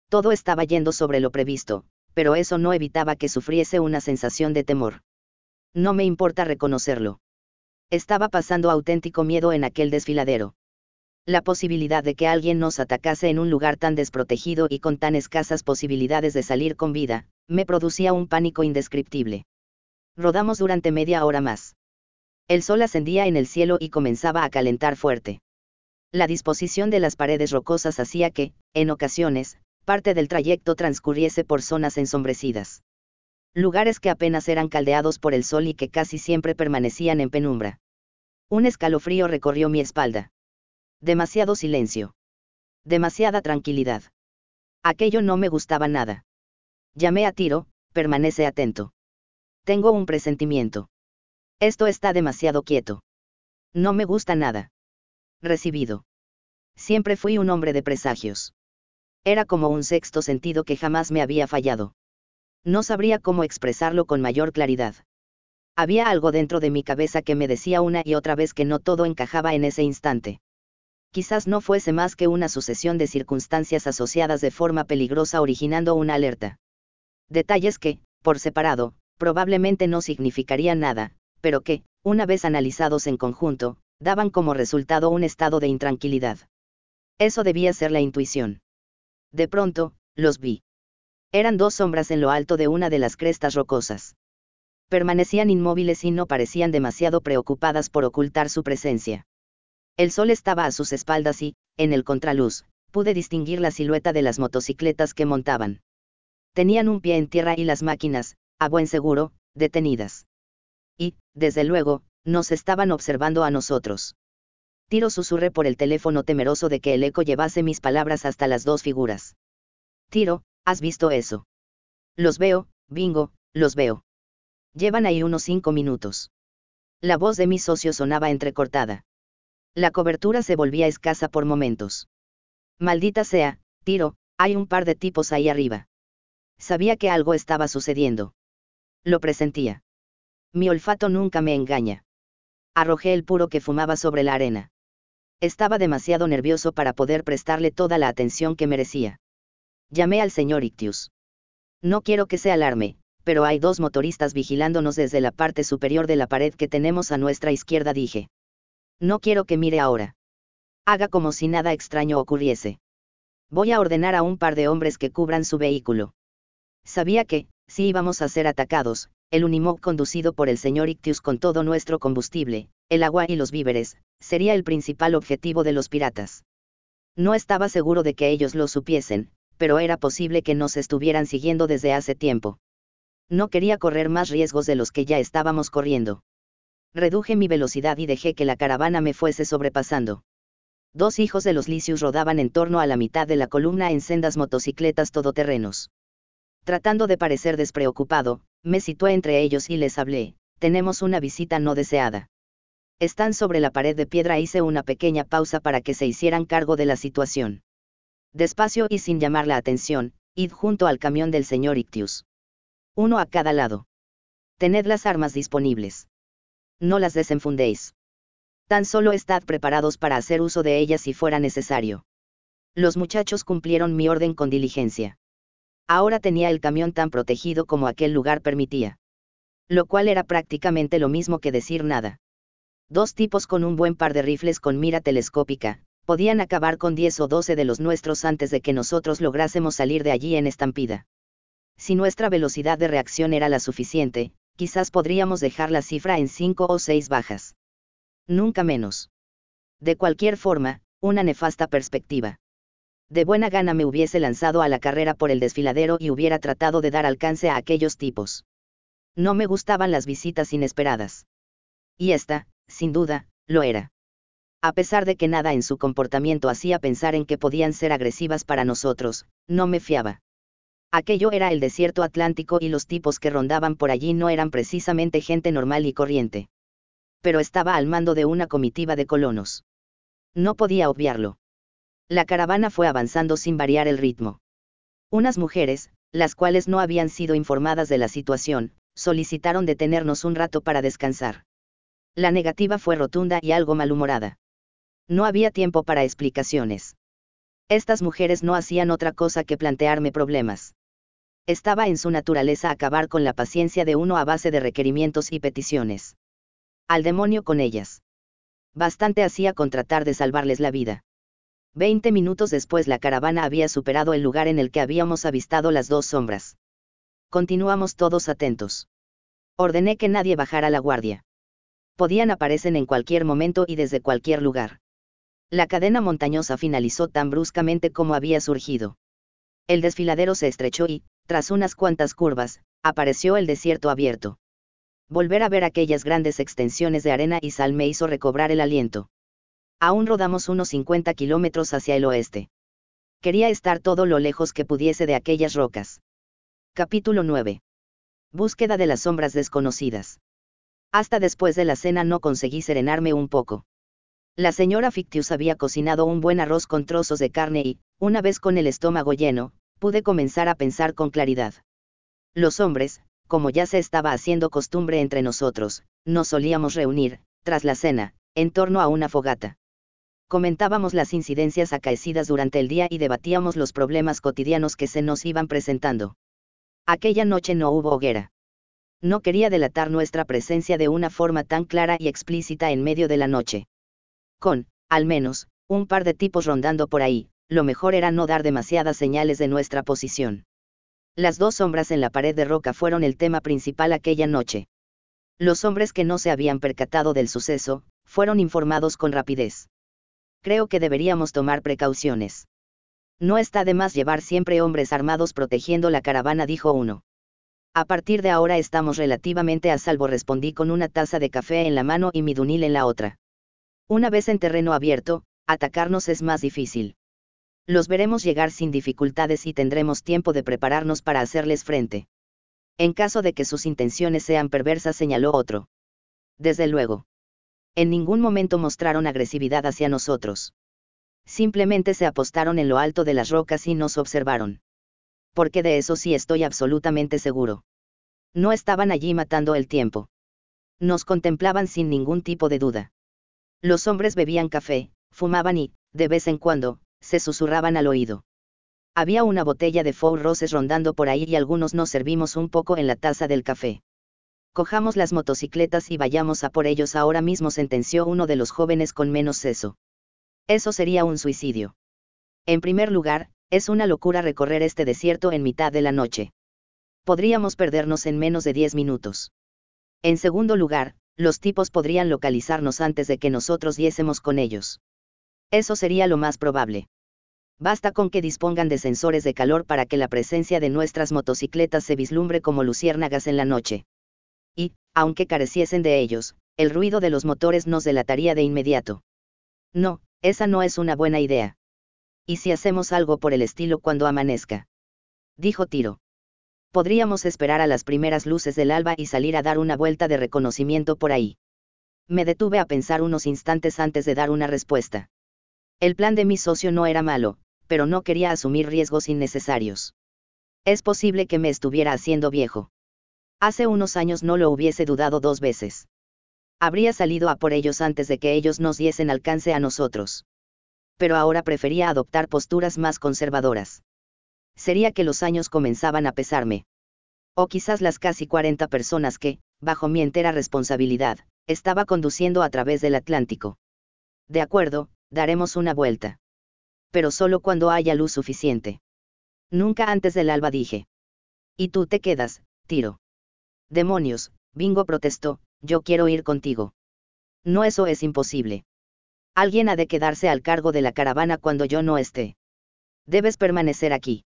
S1: Todo estaba yendo sobre lo previsto, pero eso no evitaba que sufriese una sensación de temor. No me importa reconocerlo. Estaba pasando auténtico miedo en aquel desfiladero. La posibilidad de que alguien nos atacase en un lugar tan desprotegido y con tan escasas posibilidades de salir con vida, me producía un pánico indescriptible. Rodamos durante media hora más. El sol ascendía en el cielo y comenzaba a calentar fuerte. La disposición de las paredes rocosas hacía que, en ocasiones, parte del trayecto transcurriese por zonas ensombrecidas. Lugares que apenas eran caldeados por el sol y que casi siempre permanecían en penumbra. Un escalofrío recorrió mi espalda. Demasiado silencio. Demasiada tranquilidad. Aquello no me gustaba nada. Llamé a Tiro, permanece atento. Tengo un presentimiento. Esto está demasiado quieto. No me gusta nada. Recibido. Siempre fui un hombre de presagios. Era como un sexto sentido que jamás me había fallado. No sabría cómo expresarlo con mayor claridad. Había algo dentro de mi cabeza que me decía una y otra vez que no todo encajaba en ese instante. Quizás no fuese más que una sucesión de circunstancias asociadas de forma peligrosa originando una alerta. Detalles que, por separado, probablemente no significarían nada, pero que, una vez analizados en conjunto, daban como resultado un estado de intranquilidad. Eso debía ser la intuición. De pronto, los vi. Eran dos sombras en lo alto de una de las crestas rocosas. Permanecían inmóviles y no parecían demasiado preocupadas por ocultar su presencia. El sol estaba a sus espaldas y, en el contraluz, pude distinguir la silueta de las motocicletas que montaban. Tenían un pie en tierra y las máquinas, a buen seguro, detenidas. Y, desde luego, nos estaban observando a nosotros. Tiro susurré por el teléfono temeroso de que el eco llevase mis palabras hasta las dos figuras. Tiro, ¿has visto eso? Los veo, bingo, los veo. Llevan ahí unos cinco minutos. La voz de mi socio sonaba entrecortada. La cobertura se volvía escasa por momentos. Maldita sea, Tiro, hay un par de tipos ahí arriba. Sabía que algo estaba sucediendo. Lo presentía. Mi olfato nunca me engaña arrojé el puro que fumaba sobre la arena. Estaba demasiado nervioso para poder prestarle toda la atención que merecía. Llamé al señor Ictius. No quiero que se alarme, pero hay dos motoristas vigilándonos desde la parte superior de la pared que tenemos a nuestra izquierda, dije. No quiero que mire ahora. Haga como si nada extraño ocurriese. Voy a ordenar a un par de hombres que cubran su vehículo. Sabía que, si íbamos a ser atacados, el Unimog conducido por el señor Ictius con todo nuestro combustible, el agua y los víveres, sería el principal objetivo de los piratas. No estaba seguro de que ellos lo supiesen, pero era posible que nos estuvieran siguiendo desde hace tiempo. No quería correr más riesgos de los que ya estábamos corriendo. Reduje mi velocidad y dejé que la caravana me fuese sobrepasando. Dos hijos de los Licius rodaban en torno a la mitad de la columna en sendas motocicletas todoterrenos. Tratando de parecer despreocupado, me situé entre ellos y les hablé, tenemos una visita no deseada. Están sobre la pared de piedra. Hice una pequeña pausa para que se hicieran cargo de la situación. Despacio y sin llamar la atención, id junto al camión del señor Ictius. Uno a cada lado. Tened las armas disponibles. No las desenfundéis. Tan solo estad preparados para hacer uso de ellas si fuera necesario. Los muchachos cumplieron mi orden con diligencia. Ahora tenía el camión tan protegido como aquel lugar permitía. Lo cual era prácticamente lo mismo que decir nada. Dos tipos con un buen par de rifles con mira telescópica, podían acabar con 10 o 12 de los nuestros antes de que nosotros lográsemos salir de allí en estampida. Si nuestra velocidad de reacción era la suficiente, quizás podríamos dejar la cifra en 5 o 6 bajas. Nunca menos. De cualquier forma, una nefasta perspectiva de buena gana me hubiese lanzado a la carrera por el desfiladero y hubiera tratado de dar alcance a aquellos tipos. No me gustaban las visitas inesperadas. Y esta, sin duda, lo era. A pesar de que nada en su comportamiento hacía pensar en que podían ser agresivas para nosotros, no me fiaba. Aquello era el desierto atlántico y los tipos que rondaban por allí no eran precisamente gente normal y corriente. Pero estaba al mando de una comitiva de colonos. No podía obviarlo la caravana fue avanzando sin variar el ritmo. Unas mujeres, las cuales no habían sido informadas de la situación, solicitaron detenernos un rato para descansar. La negativa fue rotunda y algo malhumorada. No había tiempo para explicaciones. Estas mujeres no hacían otra cosa que plantearme problemas. Estaba en su naturaleza acabar con la paciencia de uno a base de requerimientos y peticiones. Al demonio con ellas. Bastante hacía con tratar de salvarles la vida. Veinte minutos después la caravana había superado el lugar en el que habíamos avistado las dos sombras. Continuamos todos atentos. Ordené que nadie bajara la guardia. Podían aparecer en cualquier momento y desde cualquier lugar. La cadena montañosa finalizó tan bruscamente como había surgido. El desfiladero se estrechó y, tras unas cuantas curvas, apareció el desierto abierto. Volver a ver aquellas grandes extensiones de arena y sal me hizo recobrar el aliento. Aún rodamos unos 50 kilómetros hacia el oeste. Quería estar todo lo lejos que pudiese de aquellas rocas. Capítulo 9. Búsqueda de las sombras desconocidas. Hasta después de la cena no conseguí serenarme un poco. La señora Fictius había cocinado un buen arroz con trozos de carne y, una vez con el estómago lleno, pude comenzar a pensar con claridad. Los hombres, como ya se estaba haciendo costumbre entre nosotros, nos solíamos reunir, tras la cena, en torno a una fogata. Comentábamos las incidencias acaecidas durante el día y debatíamos los problemas cotidianos que se nos iban presentando. Aquella noche no hubo hoguera. No quería delatar nuestra presencia de una forma tan clara y explícita en medio de la noche con, al menos, un par de tipos rondando por ahí, lo mejor era no dar demasiadas señales de nuestra posición. Las dos sombras en la pared de roca fueron el tema principal aquella noche. Los hombres que no se habían percatado del suceso, fueron informados con rapidez. Creo que deberíamos tomar precauciones. No está de más llevar siempre hombres armados protegiendo la caravana, dijo uno. A partir de ahora estamos relativamente a salvo, respondí con una taza de café en la mano y mi dunil en la otra. Una vez en terreno abierto, atacarnos es más difícil. Los veremos llegar sin dificultades y tendremos tiempo de prepararnos para hacerles frente. En caso de que sus intenciones sean perversas, señaló otro. Desde luego. En ningún momento mostraron agresividad hacia nosotros. Simplemente se apostaron en lo alto de las rocas y nos observaron. Porque de eso sí estoy absolutamente seguro. No estaban allí matando el tiempo. Nos contemplaban sin ningún tipo de duda. Los hombres bebían café, fumaban y, de vez en cuando, se susurraban al oído. Había una botella de Four Roses rondando por ahí y algunos nos servimos un poco en la taza del café. Cojamos las motocicletas y vayamos a por ellos ahora mismo, sentenció uno de los jóvenes con menos seso. Eso sería un suicidio. En primer lugar, es una locura recorrer este desierto en mitad de la noche. Podríamos perdernos en menos de diez minutos. En segundo lugar, los tipos podrían localizarnos antes de que nosotros diésemos con ellos. Eso sería lo más probable. Basta con que dispongan de sensores de calor para que la presencia de nuestras motocicletas se vislumbre como luciérnagas en la noche. Y, aunque careciesen de ellos, el ruido de los motores nos delataría de inmediato. No, esa no es una buena idea. ¿Y si hacemos algo por el estilo cuando amanezca? Dijo Tiro podríamos esperar a las primeras luces del alba y salir a dar una vuelta de reconocimiento por ahí. Me detuve a pensar unos instantes antes de dar una respuesta. El plan de mi socio no era malo, pero no quería asumir riesgos innecesarios. Es posible que me estuviera haciendo viejo. Hace unos años no lo hubiese dudado dos veces. Habría salido a por ellos antes de que ellos nos diesen alcance a nosotros. Pero ahora prefería adoptar posturas más conservadoras sería que los años comenzaban a pesarme. O quizás las casi 40 personas que, bajo mi entera responsabilidad, estaba conduciendo a través del Atlántico. De acuerdo, daremos una vuelta. Pero solo cuando haya luz suficiente. Nunca antes del alba dije. Y tú te quedas, tiro. Demonios, Bingo protestó, yo quiero ir contigo. No eso es imposible. Alguien ha de quedarse al cargo de la caravana cuando yo no esté. Debes permanecer aquí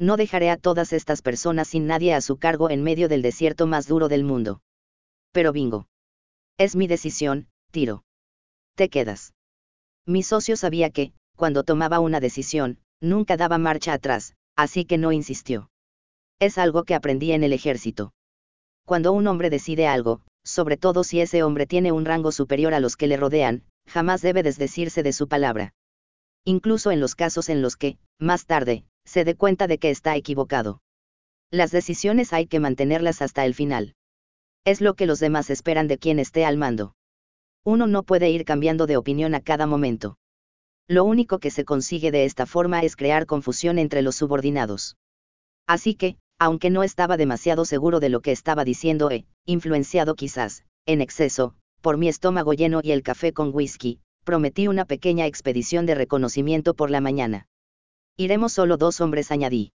S1: no dejaré a todas estas personas sin nadie a su cargo en medio del desierto más duro del mundo. Pero bingo. Es mi decisión, tiro. Te quedas. Mi socio sabía que, cuando tomaba una decisión, nunca daba marcha atrás, así que no insistió. Es algo que aprendí en el ejército. Cuando un hombre decide algo, sobre todo si ese hombre tiene un rango superior a los que le rodean, jamás debe desdecirse de su palabra. Incluso en los casos en los que, más tarde, se dé cuenta de que está equivocado. Las decisiones hay que mantenerlas hasta el final. Es lo que los demás esperan de quien esté al mando. Uno no puede ir cambiando de opinión a cada momento. Lo único que se consigue de esta forma es crear confusión entre los subordinados. Así que, aunque no estaba demasiado seguro de lo que estaba diciendo e, influenciado quizás, en exceso, por mi estómago lleno y el café con whisky, prometí una pequeña expedición de reconocimiento por la mañana. Iremos solo dos hombres, añadí.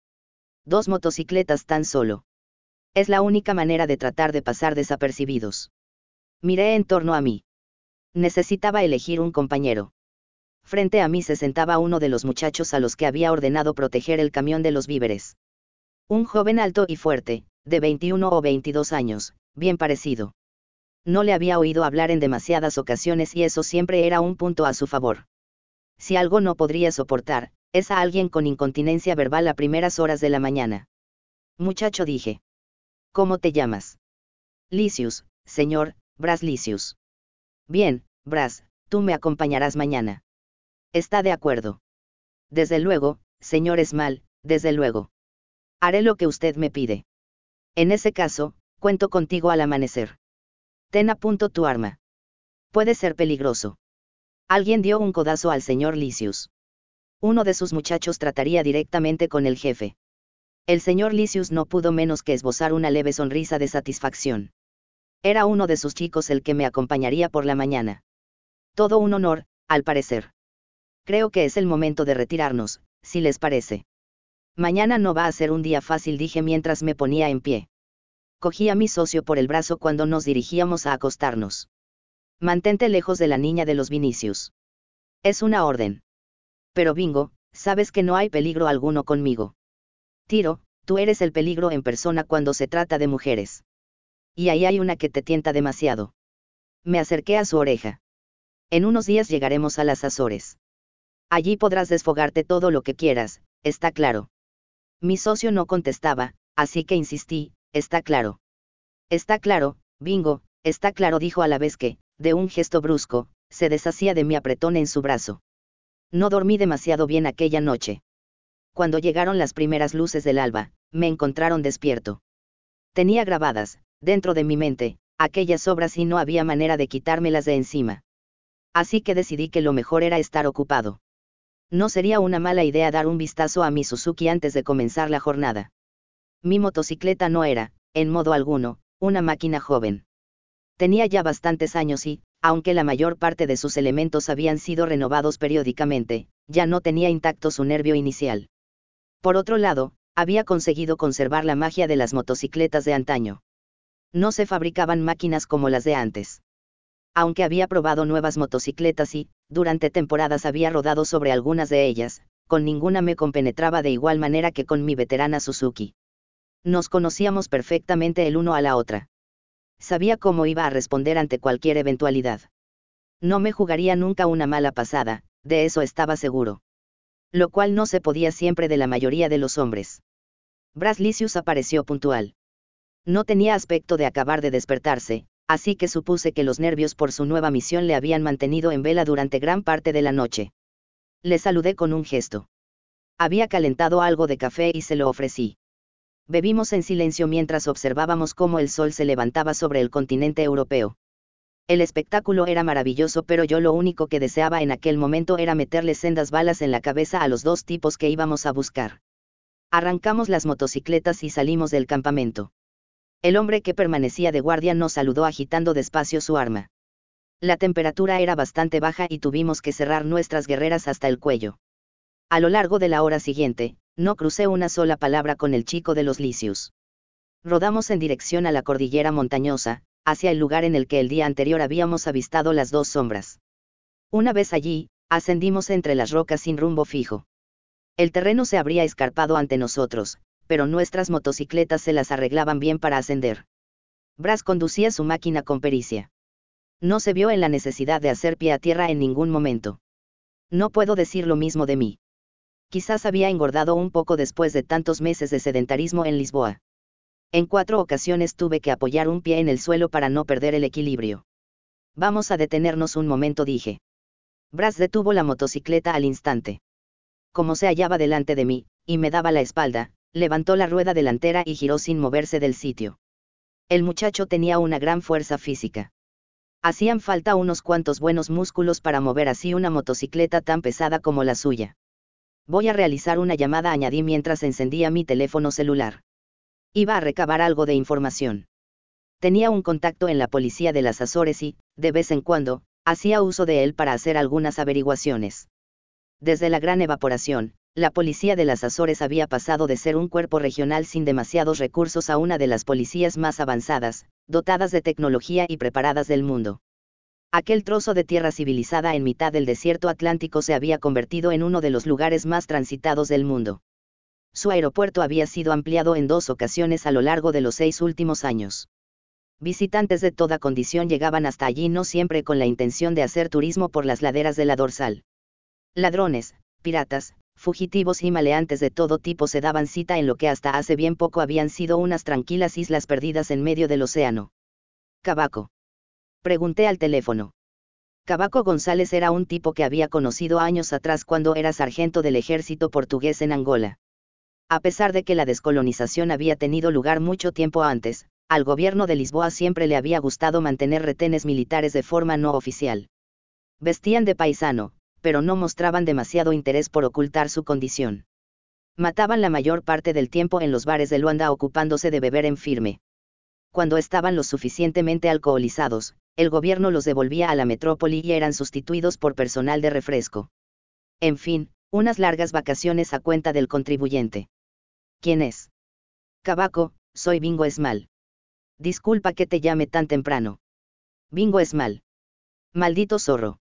S1: Dos motocicletas tan solo. Es la única manera de tratar de pasar desapercibidos. Miré en torno a mí. Necesitaba elegir un compañero. Frente a mí se sentaba uno de los muchachos a los que había ordenado proteger el camión de los víveres. Un joven alto y fuerte, de 21 o 22 años, bien parecido. No le había oído hablar en demasiadas ocasiones y eso siempre era un punto a su favor. Si algo no podría soportar, es a alguien con incontinencia verbal a primeras horas de la mañana. Muchacho dije. ¿Cómo te llamas? Licius, señor, Bras Licius. Bien, Bras, tú me acompañarás mañana. Está de acuerdo. Desde luego, señor Small, desde luego. Haré lo que usted me pide. En ese caso, cuento contigo al amanecer. Ten a punto tu arma. Puede ser peligroso. Alguien dio un codazo al señor Licius uno de sus muchachos trataría directamente con el jefe. El señor Licius no pudo menos que esbozar una leve sonrisa de satisfacción. Era uno de sus chicos el que me acompañaría por la mañana. Todo un honor, al parecer. Creo que es el momento de retirarnos, si les parece. Mañana no va a ser un día fácil, dije mientras me ponía en pie. Cogí a mi socio por el brazo cuando nos dirigíamos a acostarnos. Mantente lejos de la niña de los Vinicius. Es una orden pero Bingo, sabes que no hay peligro alguno conmigo. Tiro, tú eres el peligro en persona cuando se trata de mujeres. Y ahí hay una que te tienta demasiado. Me acerqué a su oreja. En unos días llegaremos a las Azores. Allí podrás desfogarte todo lo que quieras, está claro. Mi socio no contestaba, así que insistí, está claro. Está claro, bingo, está claro, dijo a la vez que, de un gesto brusco, se deshacía de mi apretón en su brazo. No dormí demasiado bien aquella noche. Cuando llegaron las primeras luces del alba, me encontraron despierto. Tenía grabadas, dentro de mi mente, aquellas obras y no había manera de quitármelas de encima. Así que decidí que lo mejor era estar ocupado. No sería una mala idea dar un vistazo a mi Suzuki antes de comenzar la jornada. Mi motocicleta no era, en modo alguno, una máquina joven. Tenía ya bastantes años y, aunque la mayor parte de sus elementos habían sido renovados periódicamente, ya no tenía intacto su nervio inicial. Por otro lado, había conseguido conservar la magia de las motocicletas de antaño. No se fabricaban máquinas como las de antes. Aunque había probado nuevas motocicletas y, durante temporadas había rodado sobre algunas de ellas, con ninguna me compenetraba de igual manera que con mi veterana Suzuki. Nos conocíamos perfectamente el uno a la otra sabía cómo iba a responder ante cualquier eventualidad. No me jugaría nunca una mala pasada, de eso estaba seguro. Lo cual no se podía siempre de la mayoría de los hombres. Braslicius apareció puntual. No tenía aspecto de acabar de despertarse, así que supuse que los nervios por su nueva misión le habían mantenido en vela durante gran parte de la noche. Le saludé con un gesto. Había calentado algo de café y se lo ofrecí. Bebimos en silencio mientras observábamos cómo el sol se levantaba sobre el continente europeo. El espectáculo era maravilloso, pero yo lo único que deseaba en aquel momento era meterle sendas balas en la cabeza a los dos tipos que íbamos a buscar. Arrancamos las motocicletas y salimos del campamento. El hombre que permanecía de guardia nos saludó agitando despacio su arma. La temperatura era bastante baja y tuvimos que cerrar nuestras guerreras hasta el cuello. A lo largo de la hora siguiente, no crucé una sola palabra con el chico de los licios. Rodamos en dirección a la cordillera montañosa, hacia el lugar en el que el día anterior habíamos avistado las dos sombras. Una vez allí, ascendimos entre las rocas sin rumbo fijo. El terreno se habría escarpado ante nosotros, pero nuestras motocicletas se las arreglaban bien para ascender. Bras conducía su máquina con pericia. No se vio en la necesidad de hacer pie a tierra en ningún momento. No puedo decir lo mismo de mí quizás había engordado un poco después de tantos meses de sedentarismo en Lisboa. En cuatro ocasiones tuve que apoyar un pie en el suelo para no perder el equilibrio. Vamos a detenernos un momento, dije. Bras detuvo la motocicleta al instante. Como se hallaba delante de mí, y me daba la espalda, levantó la rueda delantera y giró sin moverse del sitio. El muchacho tenía una gran fuerza física. Hacían falta unos cuantos buenos músculos para mover así una motocicleta tan pesada como la suya. Voy a realizar una llamada, añadí mientras encendía mi teléfono celular. Iba a recabar algo de información. Tenía un contacto en la policía de las Azores y, de vez en cuando, hacía uso de él para hacer algunas averiguaciones. Desde la gran evaporación, la policía de las Azores había pasado de ser un cuerpo regional sin demasiados recursos a una de las policías más avanzadas, dotadas de tecnología y preparadas del mundo. Aquel trozo de tierra civilizada en mitad del desierto atlántico se había convertido en uno de los lugares más transitados del mundo. Su aeropuerto había sido ampliado en dos ocasiones a lo largo de los seis últimos años. Visitantes de toda condición llegaban hasta allí no siempre con la intención de hacer turismo por las laderas de la dorsal. Ladrones, piratas, fugitivos y maleantes de todo tipo se daban cita en lo que hasta hace bien poco habían sido unas tranquilas islas perdidas en medio del océano. Cabaco. Pregunté al teléfono. Cabaco González era un tipo que había conocido años atrás cuando era sargento del ejército portugués en Angola. A pesar de que la descolonización había tenido lugar mucho tiempo antes, al gobierno de Lisboa siempre le había gustado mantener retenes militares de forma no oficial. Vestían de paisano, pero no mostraban demasiado interés por ocultar su condición. Mataban la mayor parte del tiempo en los bares de Luanda ocupándose de beber en firme. Cuando estaban lo suficientemente alcoholizados, el gobierno los devolvía a la metrópoli y eran sustituidos por personal de refresco. En fin, unas largas vacaciones a cuenta del contribuyente. ¿Quién es? Cabaco, soy Bingo Esmal. Disculpa que te llame tan temprano. Bingo Esmal. Maldito zorro.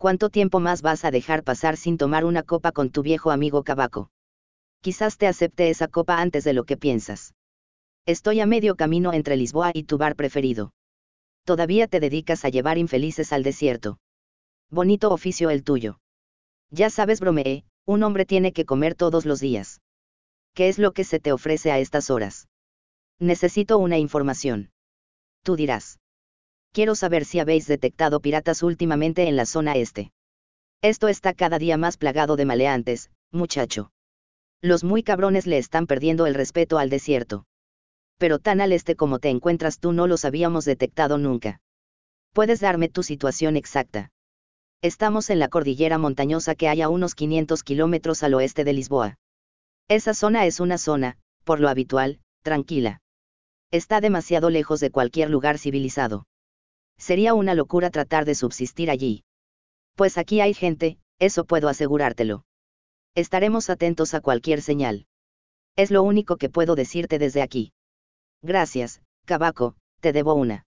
S1: ¿Cuánto tiempo más vas a dejar pasar sin tomar una copa con tu viejo amigo Cabaco? Quizás te acepte esa copa antes de lo que piensas. Estoy a medio camino entre Lisboa y tu bar preferido. Todavía te dedicas a llevar infelices al desierto. Bonito oficio el tuyo. Ya sabes, bromeé, un hombre tiene que comer todos los días. ¿Qué es lo que se te ofrece a estas horas? Necesito una información. Tú dirás quiero saber si habéis detectado piratas últimamente en la zona este. Esto está cada día más plagado de maleantes, muchacho. Los muy cabrones le están perdiendo el respeto al desierto. Pero tan al este como te encuentras tú no los habíamos detectado nunca. ¿Puedes darme tu situación exacta? Estamos en la cordillera montañosa que hay a unos 500 kilómetros al oeste de Lisboa. Esa zona es una zona, por lo habitual, tranquila. Está demasiado lejos de cualquier lugar civilizado sería una locura tratar de subsistir allí. Pues aquí hay gente, eso puedo asegurártelo. Estaremos atentos a cualquier señal. Es lo único que puedo decirte desde aquí. Gracias, Cabaco, te debo una.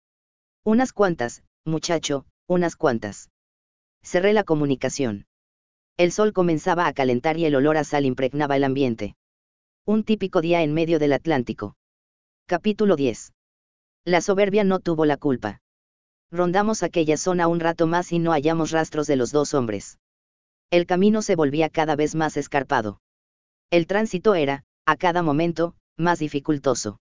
S1: Unas cuantas, muchacho, unas cuantas. Cerré la comunicación. El sol comenzaba a calentar y el olor a sal impregnaba el ambiente. Un típico día en medio del Atlántico. Capítulo 10. La soberbia no tuvo la culpa. Rondamos aquella zona un rato más y no hallamos rastros de los dos hombres. El camino se volvía cada vez más escarpado. El tránsito era, a cada momento, más dificultoso.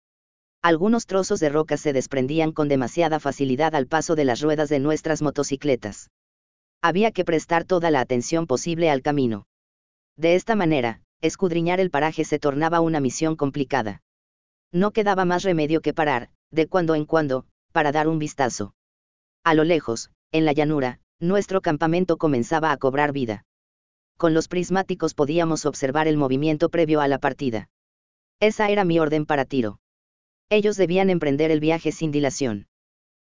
S1: Algunos trozos de roca se desprendían con demasiada facilidad al paso de las ruedas de nuestras motocicletas. Había que prestar toda la atención posible al camino. De esta manera, escudriñar el paraje se tornaba una misión complicada. No quedaba más remedio que parar, de cuando en cuando, para dar un vistazo. A lo lejos, en la llanura, nuestro campamento comenzaba a cobrar vida. Con los prismáticos podíamos observar el movimiento previo a la partida. Esa era mi orden para tiro. Ellos debían emprender el viaje sin dilación.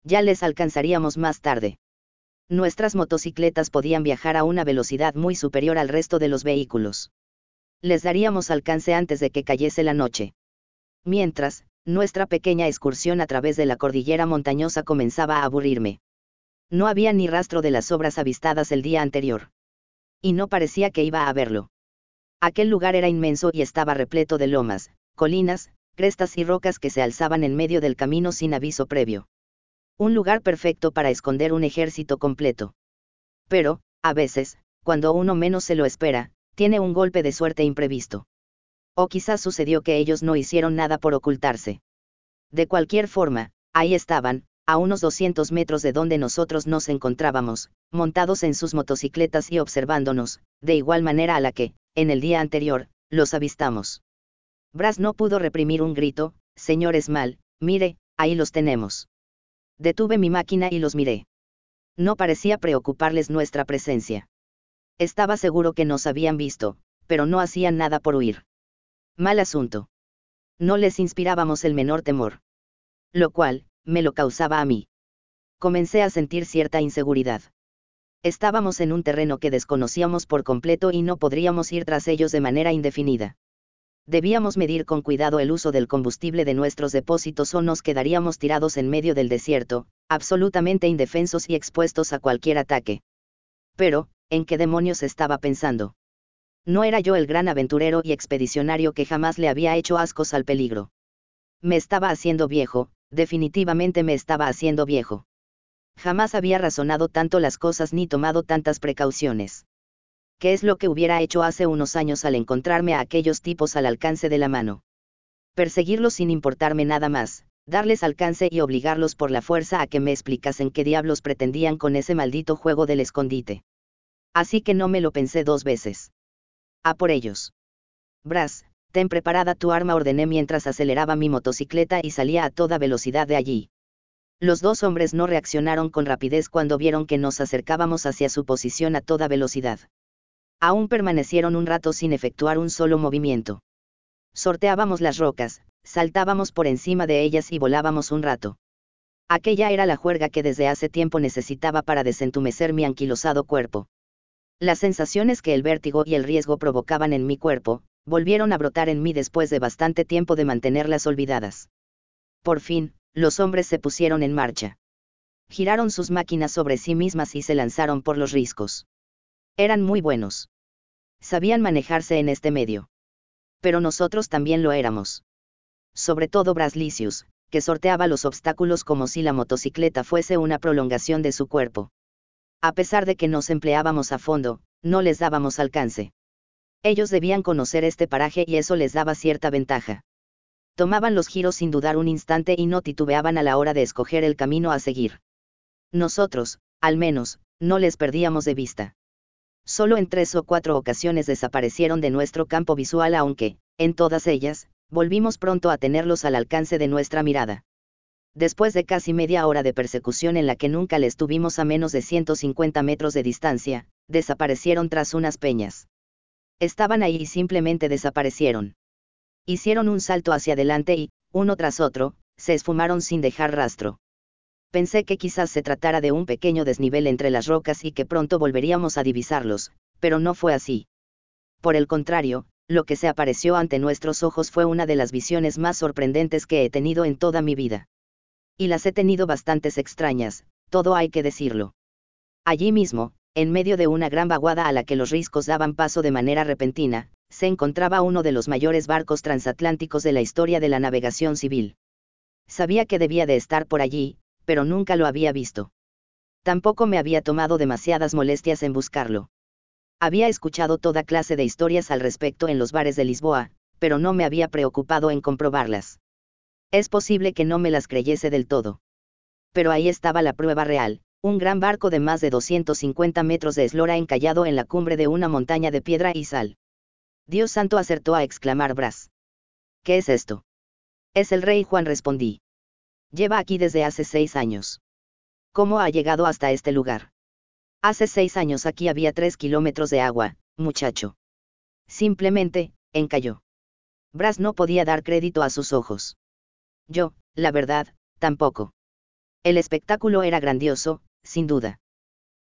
S1: Ya les alcanzaríamos más tarde. Nuestras motocicletas podían viajar a una velocidad muy superior al resto de los vehículos. Les daríamos alcance antes de que cayese la noche. Mientras, nuestra pequeña excursión a través de la cordillera montañosa comenzaba a aburrirme. No había ni rastro de las obras avistadas el día anterior. Y no parecía que iba a haberlo. Aquel lugar era inmenso y estaba repleto de lomas, colinas, crestas y rocas que se alzaban en medio del camino sin aviso previo. Un lugar perfecto para esconder un ejército completo. Pero, a veces, cuando uno menos se lo espera, tiene un golpe de suerte imprevisto. O quizás sucedió que ellos no hicieron nada por ocultarse. De cualquier forma, ahí estaban, a unos 200 metros de donde nosotros nos encontrábamos, montados en sus motocicletas y observándonos, de igual manera a la que, en el día anterior, los avistamos. Brass no pudo reprimir un grito, señor Esmal, mire, ahí los tenemos. Detuve mi máquina y los miré. No parecía preocuparles nuestra presencia. Estaba seguro que nos habían visto, pero no hacían nada por huir. Mal asunto. No les inspirábamos el menor temor. Lo cual, me lo causaba a mí. Comencé a sentir cierta inseguridad. Estábamos en un terreno que desconocíamos por completo y no podríamos ir tras ellos de manera indefinida. Debíamos medir con cuidado el uso del combustible de nuestros depósitos o nos quedaríamos tirados en medio del desierto, absolutamente indefensos y expuestos a cualquier ataque. Pero, ¿en qué demonios estaba pensando? No era yo el gran aventurero y expedicionario que jamás le había hecho ascos al peligro. Me estaba haciendo viejo, definitivamente me estaba haciendo viejo. Jamás había razonado tanto las cosas ni tomado tantas precauciones. ¿Qué es lo que hubiera hecho hace unos años al encontrarme a aquellos tipos al alcance de la mano? Perseguirlos sin importarme nada más, darles alcance y obligarlos por la fuerza a que me explicasen qué diablos pretendían con ese maldito juego del escondite así que no me lo pensé dos veces. A por ellos. Brass, ten preparada tu arma, ordené mientras aceleraba mi motocicleta y salía a toda velocidad de allí. Los dos hombres no reaccionaron con rapidez cuando vieron que nos acercábamos hacia su posición a toda velocidad. Aún permanecieron un rato sin efectuar un solo movimiento. Sorteábamos las rocas, saltábamos por encima de ellas y volábamos un rato. Aquella era la juerga que desde hace tiempo necesitaba para desentumecer mi anquilosado cuerpo. Las sensaciones que el vértigo y el riesgo provocaban en mi cuerpo, volvieron a brotar en mí después de bastante tiempo de mantenerlas olvidadas. Por fin, los hombres se pusieron en marcha. Giraron sus máquinas sobre sí mismas y se lanzaron por los riscos. Eran muy buenos. Sabían manejarse en este medio. Pero nosotros también lo éramos. Sobre todo Braslicius, que sorteaba los obstáculos como si la motocicleta fuese una prolongación de su cuerpo. A pesar de que nos empleábamos a fondo, no les dábamos alcance. Ellos debían conocer este paraje y eso les daba cierta ventaja. Tomaban los giros sin dudar un instante y no titubeaban a la hora de escoger el camino a seguir. Nosotros, al menos, no les perdíamos de vista. Solo en tres o cuatro ocasiones desaparecieron de nuestro campo visual aunque, en todas ellas, volvimos pronto a tenerlos al alcance de nuestra mirada después de casi media hora de persecución en la que nunca les tuvimos a menos de 150 metros de distancia, desaparecieron tras unas peñas. Estaban ahí y simplemente desaparecieron. Hicieron un salto hacia adelante y, uno tras otro, se esfumaron sin dejar rastro. Pensé que quizás se tratara de un pequeño desnivel entre las rocas y que pronto volveríamos a divisarlos, pero no fue así. Por el contrario, lo que se apareció ante nuestros ojos fue una de las visiones más sorprendentes que he tenido en toda mi vida. Y las he tenido bastantes extrañas, todo hay que decirlo. Allí mismo, en medio de una gran vaguada a la que los riscos daban paso de manera repentina, se encontraba uno de los mayores barcos transatlánticos de la historia de la navegación civil. Sabía que debía de estar por allí, pero nunca lo había visto. Tampoco me había tomado demasiadas molestias en buscarlo. Había escuchado toda clase de historias al respecto en los bares de Lisboa, pero no me había preocupado en comprobarlas. Es posible que no me las creyese del todo. Pero ahí estaba la prueba real, un gran barco de más de 250 metros de eslora encallado en la cumbre de una montaña de piedra y sal. Dios santo acertó a exclamar Bras. ¿Qué es esto? Es el rey Juan respondí. Lleva aquí desde hace seis años. ¿Cómo ha llegado hasta este lugar? Hace seis años aquí había tres kilómetros de agua, muchacho. Simplemente, encalló. Bras no podía dar crédito a sus ojos. Yo, la verdad, tampoco. El espectáculo era grandioso, sin duda.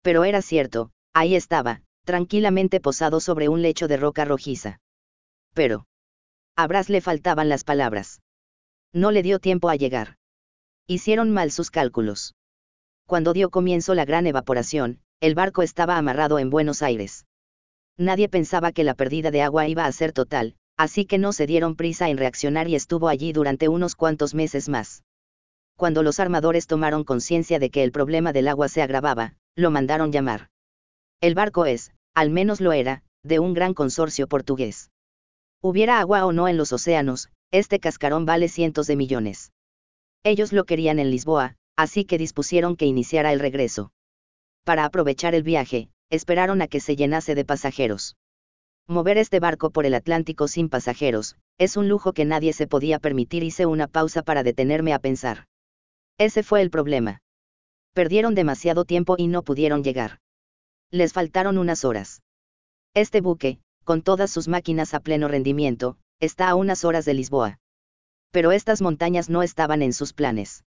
S1: Pero era cierto, ahí estaba, tranquilamente posado sobre un lecho de roca rojiza. Pero. A Bras le faltaban las palabras. No le dio tiempo a llegar. Hicieron mal sus cálculos. Cuando dio comienzo la gran evaporación, el barco estaba amarrado en Buenos Aires. Nadie pensaba que la pérdida de agua iba a ser total, así que no se dieron prisa en reaccionar y estuvo allí durante unos cuantos meses más. Cuando los armadores tomaron conciencia de que el problema del agua se agravaba, lo mandaron llamar. El barco es, al menos lo era, de un gran consorcio portugués. Hubiera agua o no en los océanos, este cascarón vale cientos de millones. Ellos lo querían en Lisboa, así que dispusieron que iniciara el regreso. Para aprovechar el viaje, esperaron a que se llenase de pasajeros. Mover este barco por el Atlántico sin pasajeros, es un lujo que nadie se podía permitir. Hice una pausa para detenerme a pensar. Ese fue el problema. Perdieron demasiado tiempo y no pudieron llegar. Les faltaron unas horas. Este buque, con todas sus máquinas a pleno rendimiento, está a unas horas de Lisboa. Pero estas montañas no estaban en sus planes.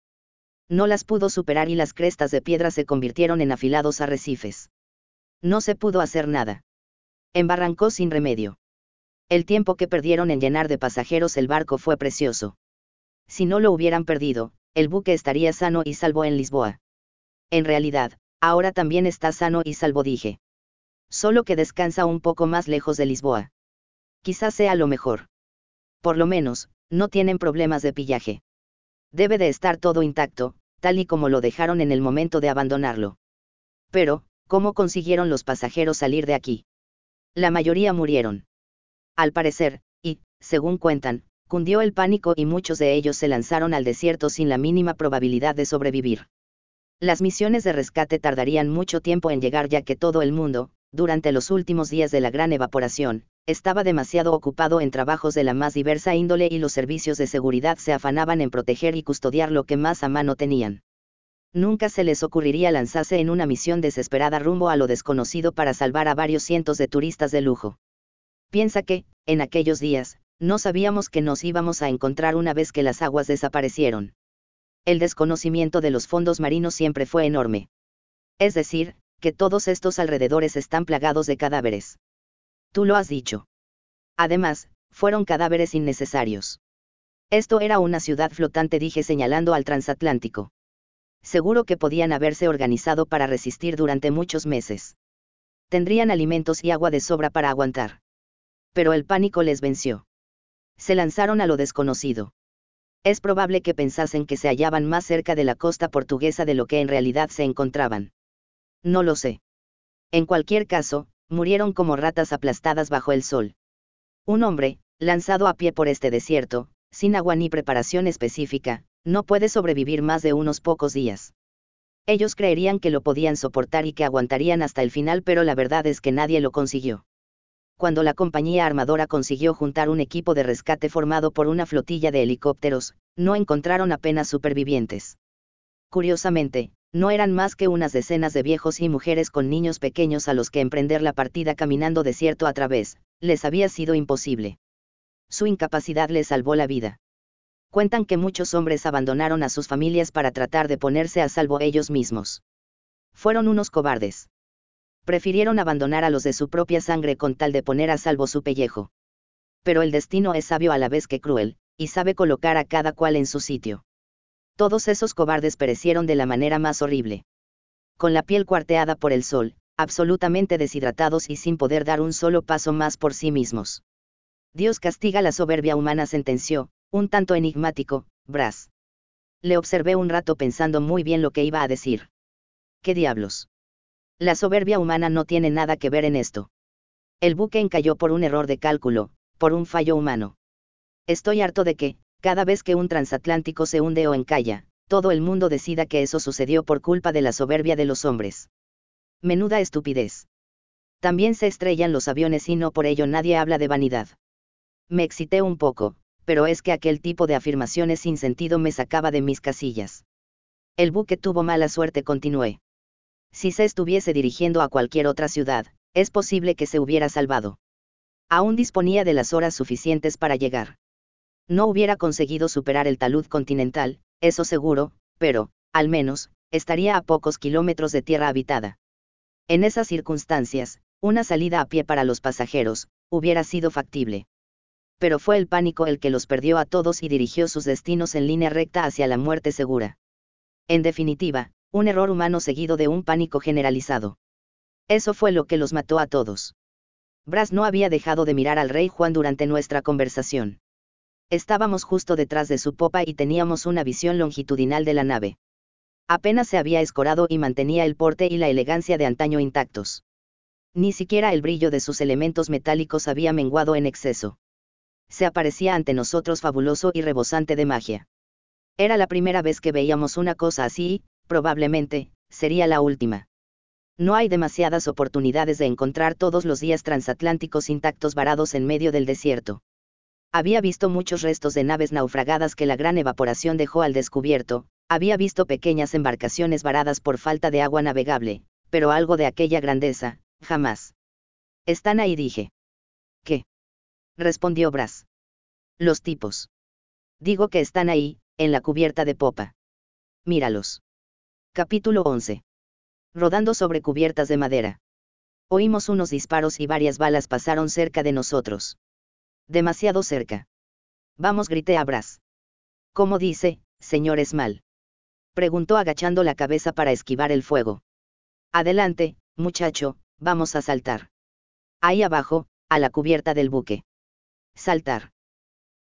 S1: No las pudo superar y las crestas de piedra se convirtieron en afilados arrecifes. No se pudo hacer nada. Embarrancó sin remedio. El tiempo que perdieron en llenar de pasajeros el barco fue precioso. Si no lo hubieran perdido, el buque estaría sano y salvo en Lisboa. En realidad, ahora también está sano y salvo dije. Solo que descansa un poco más lejos de Lisboa. Quizás sea lo mejor. Por lo menos, no tienen problemas de pillaje. Debe de estar todo intacto, tal y como lo dejaron en el momento de abandonarlo. Pero, ¿cómo consiguieron los pasajeros salir de aquí? La mayoría murieron. Al parecer, y, según cuentan, cundió el pánico y muchos de ellos se lanzaron al desierto sin la mínima probabilidad de sobrevivir. Las misiones de rescate tardarían mucho tiempo en llegar ya que todo el mundo, durante los últimos días de la gran evaporación, estaba demasiado ocupado en trabajos de la más diversa índole y los servicios de seguridad se afanaban en proteger y custodiar lo que más a mano tenían. Nunca se les ocurriría lanzarse en una misión desesperada rumbo a lo desconocido para salvar a varios cientos de turistas de lujo. Piensa que, en aquellos días, no sabíamos que nos íbamos a encontrar una vez que las aguas desaparecieron. El desconocimiento de los fondos marinos siempre fue enorme. Es decir, que todos estos alrededores están plagados de cadáveres. Tú lo has dicho. Además, fueron cadáveres innecesarios. Esto era una ciudad flotante, dije señalando al transatlántico. Seguro que podían haberse organizado para resistir durante muchos meses. Tendrían alimentos y agua de sobra para aguantar. Pero el pánico les venció se lanzaron a lo desconocido. Es probable que pensasen que se hallaban más cerca de la costa portuguesa de lo que en realidad se encontraban. No lo sé. En cualquier caso, murieron como ratas aplastadas bajo el sol. Un hombre, lanzado a pie por este desierto, sin agua ni preparación específica, no puede sobrevivir más de unos pocos días. Ellos creerían que lo podían soportar y que aguantarían hasta el final, pero la verdad es que nadie lo consiguió cuando la compañía armadora consiguió juntar un equipo de rescate formado por una flotilla de helicópteros, no encontraron apenas supervivientes. Curiosamente, no eran más que unas decenas de viejos y mujeres con niños pequeños a los que emprender la partida caminando desierto a través, les había sido imposible. Su incapacidad les salvó la vida. Cuentan que muchos hombres abandonaron a sus familias para tratar de ponerse a salvo ellos mismos. Fueron unos cobardes prefirieron abandonar a los de su propia sangre con tal de poner a salvo su pellejo. Pero el destino es sabio a la vez que cruel, y sabe colocar a cada cual en su sitio. Todos esos cobardes perecieron de la manera más horrible. Con la piel cuarteada por el sol, absolutamente deshidratados y sin poder dar un solo paso más por sí mismos. Dios castiga la soberbia humana, sentenció, un tanto enigmático, Brass. Le observé un rato pensando muy bien lo que iba a decir. ¿Qué diablos? La soberbia humana no tiene nada que ver en esto. El buque encalló por un error de cálculo, por un fallo humano. Estoy harto de que, cada vez que un transatlántico se hunde o encalla, todo el mundo decida que eso sucedió por culpa de la soberbia de los hombres. Menuda estupidez. También se estrellan los aviones y no por ello nadie habla de vanidad. Me excité un poco, pero es que aquel tipo de afirmaciones sin sentido me sacaba de mis casillas. El buque tuvo mala suerte, continué. Si se estuviese dirigiendo a cualquier otra ciudad, es posible que se hubiera salvado. Aún disponía de las horas suficientes para llegar. No hubiera conseguido superar el talud continental, eso seguro, pero, al menos, estaría a pocos kilómetros de tierra habitada. En esas circunstancias, una salida a pie para los pasajeros, hubiera sido factible. Pero fue el pánico el que los perdió a todos y dirigió sus destinos en línea recta hacia la muerte segura. En definitiva, un error humano seguido de un pánico generalizado. Eso fue lo que los mató a todos. Brass no había dejado de mirar al rey Juan durante nuestra conversación. Estábamos justo detrás de su popa y teníamos una visión longitudinal de la nave. Apenas se había escorado y mantenía el porte y la elegancia de antaño intactos. Ni siquiera el brillo de sus elementos metálicos había menguado en exceso. Se aparecía ante nosotros fabuloso y rebosante de magia. Era la primera vez que veíamos una cosa así, probablemente, sería la última. No hay demasiadas oportunidades de encontrar todos los días transatlánticos intactos varados en medio del desierto. Había visto muchos restos de naves naufragadas que la gran evaporación dejó al descubierto, había visto pequeñas embarcaciones varadas por falta de agua navegable, pero algo de aquella grandeza, jamás. Están ahí, dije. ¿Qué? Respondió Brass. Los tipos. Digo que están ahí, en la cubierta de popa. Míralos. Capítulo 11. Rodando sobre cubiertas de madera. Oímos unos disparos y varias balas pasaron cerca de nosotros. Demasiado cerca. Vamos, grité a Brass. ¿Cómo dice, señor Esmal? Preguntó agachando la cabeza para esquivar el fuego. Adelante, muchacho, vamos a saltar. Ahí abajo, a la cubierta del buque. Saltar.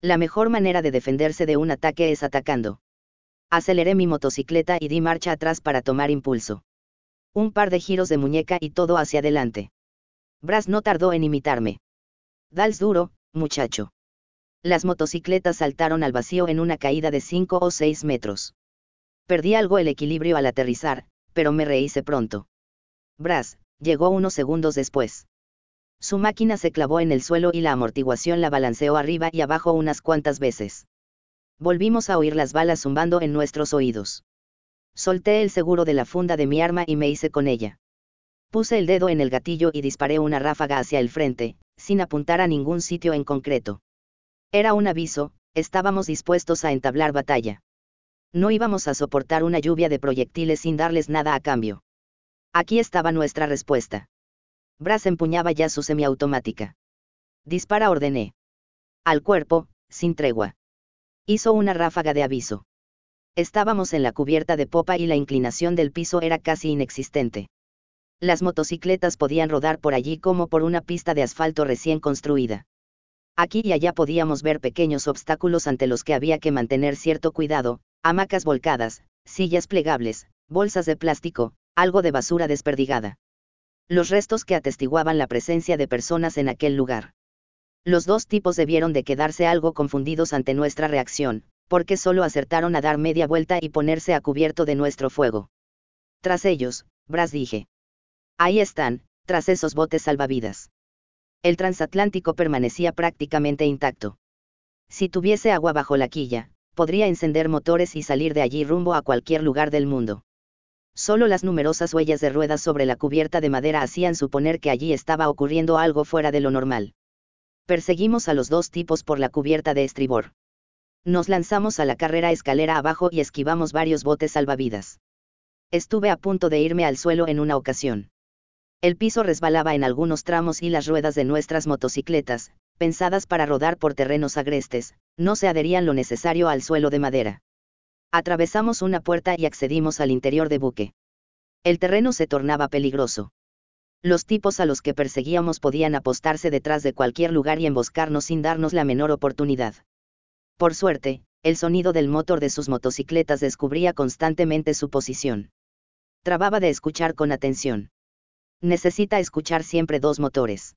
S1: La mejor manera de defenderse de un ataque es atacando. Aceleré mi motocicleta y di marcha atrás para tomar impulso. Un par de giros de muñeca y todo hacia adelante. Brass no tardó en imitarme. Dals duro, muchacho. Las motocicletas saltaron al vacío en una caída de 5 o 6 metros. Perdí algo el equilibrio al aterrizar, pero me rehice pronto. Brass, llegó unos segundos después. Su máquina se clavó en el suelo y la amortiguación la balanceó arriba y abajo unas cuantas veces. Volvimos a oír las balas zumbando en nuestros oídos. Solté el seguro de la funda de mi arma y me hice con ella. Puse el dedo en el gatillo y disparé una ráfaga hacia el frente, sin apuntar a ningún sitio en concreto. Era un aviso, estábamos dispuestos a entablar batalla. No íbamos a soportar una lluvia de proyectiles sin darles nada a cambio. Aquí estaba nuestra respuesta. Brass empuñaba ya su semiautomática. Dispara, ordené. Al cuerpo, sin tregua. Hizo una ráfaga de aviso. Estábamos en la cubierta de popa y la inclinación del piso era casi inexistente. Las motocicletas podían rodar por allí como por una pista de asfalto recién construida. Aquí y allá podíamos ver pequeños obstáculos ante los que había que mantener cierto cuidado, hamacas volcadas, sillas plegables, bolsas de plástico, algo de basura desperdigada. Los restos que atestiguaban la presencia de personas en aquel lugar. Los dos tipos debieron de quedarse algo confundidos ante nuestra reacción, porque solo acertaron a dar media vuelta y ponerse a cubierto de nuestro fuego. Tras ellos, Brass dije. Ahí están, tras esos botes salvavidas. El transatlántico permanecía prácticamente intacto. Si tuviese agua bajo la quilla, podría encender motores y salir de allí rumbo a cualquier lugar del mundo. Solo las numerosas huellas de ruedas sobre la cubierta de madera hacían suponer que allí estaba ocurriendo algo fuera de lo normal. Perseguimos a los dos tipos por la cubierta de estribor. Nos lanzamos a la carrera escalera abajo y esquivamos varios botes salvavidas. Estuve a punto de irme al suelo en una ocasión. El piso resbalaba en algunos tramos y las ruedas de nuestras motocicletas, pensadas para rodar por terrenos agrestes, no se adherían lo necesario al suelo de madera. Atravesamos una puerta y accedimos al interior de buque. El terreno se tornaba peligroso. Los tipos a los que perseguíamos podían apostarse detrás de cualquier lugar y emboscarnos sin darnos la menor oportunidad. Por suerte, el sonido del motor de sus motocicletas descubría constantemente su posición. Trababa de escuchar con atención. Necesita escuchar siempre dos motores.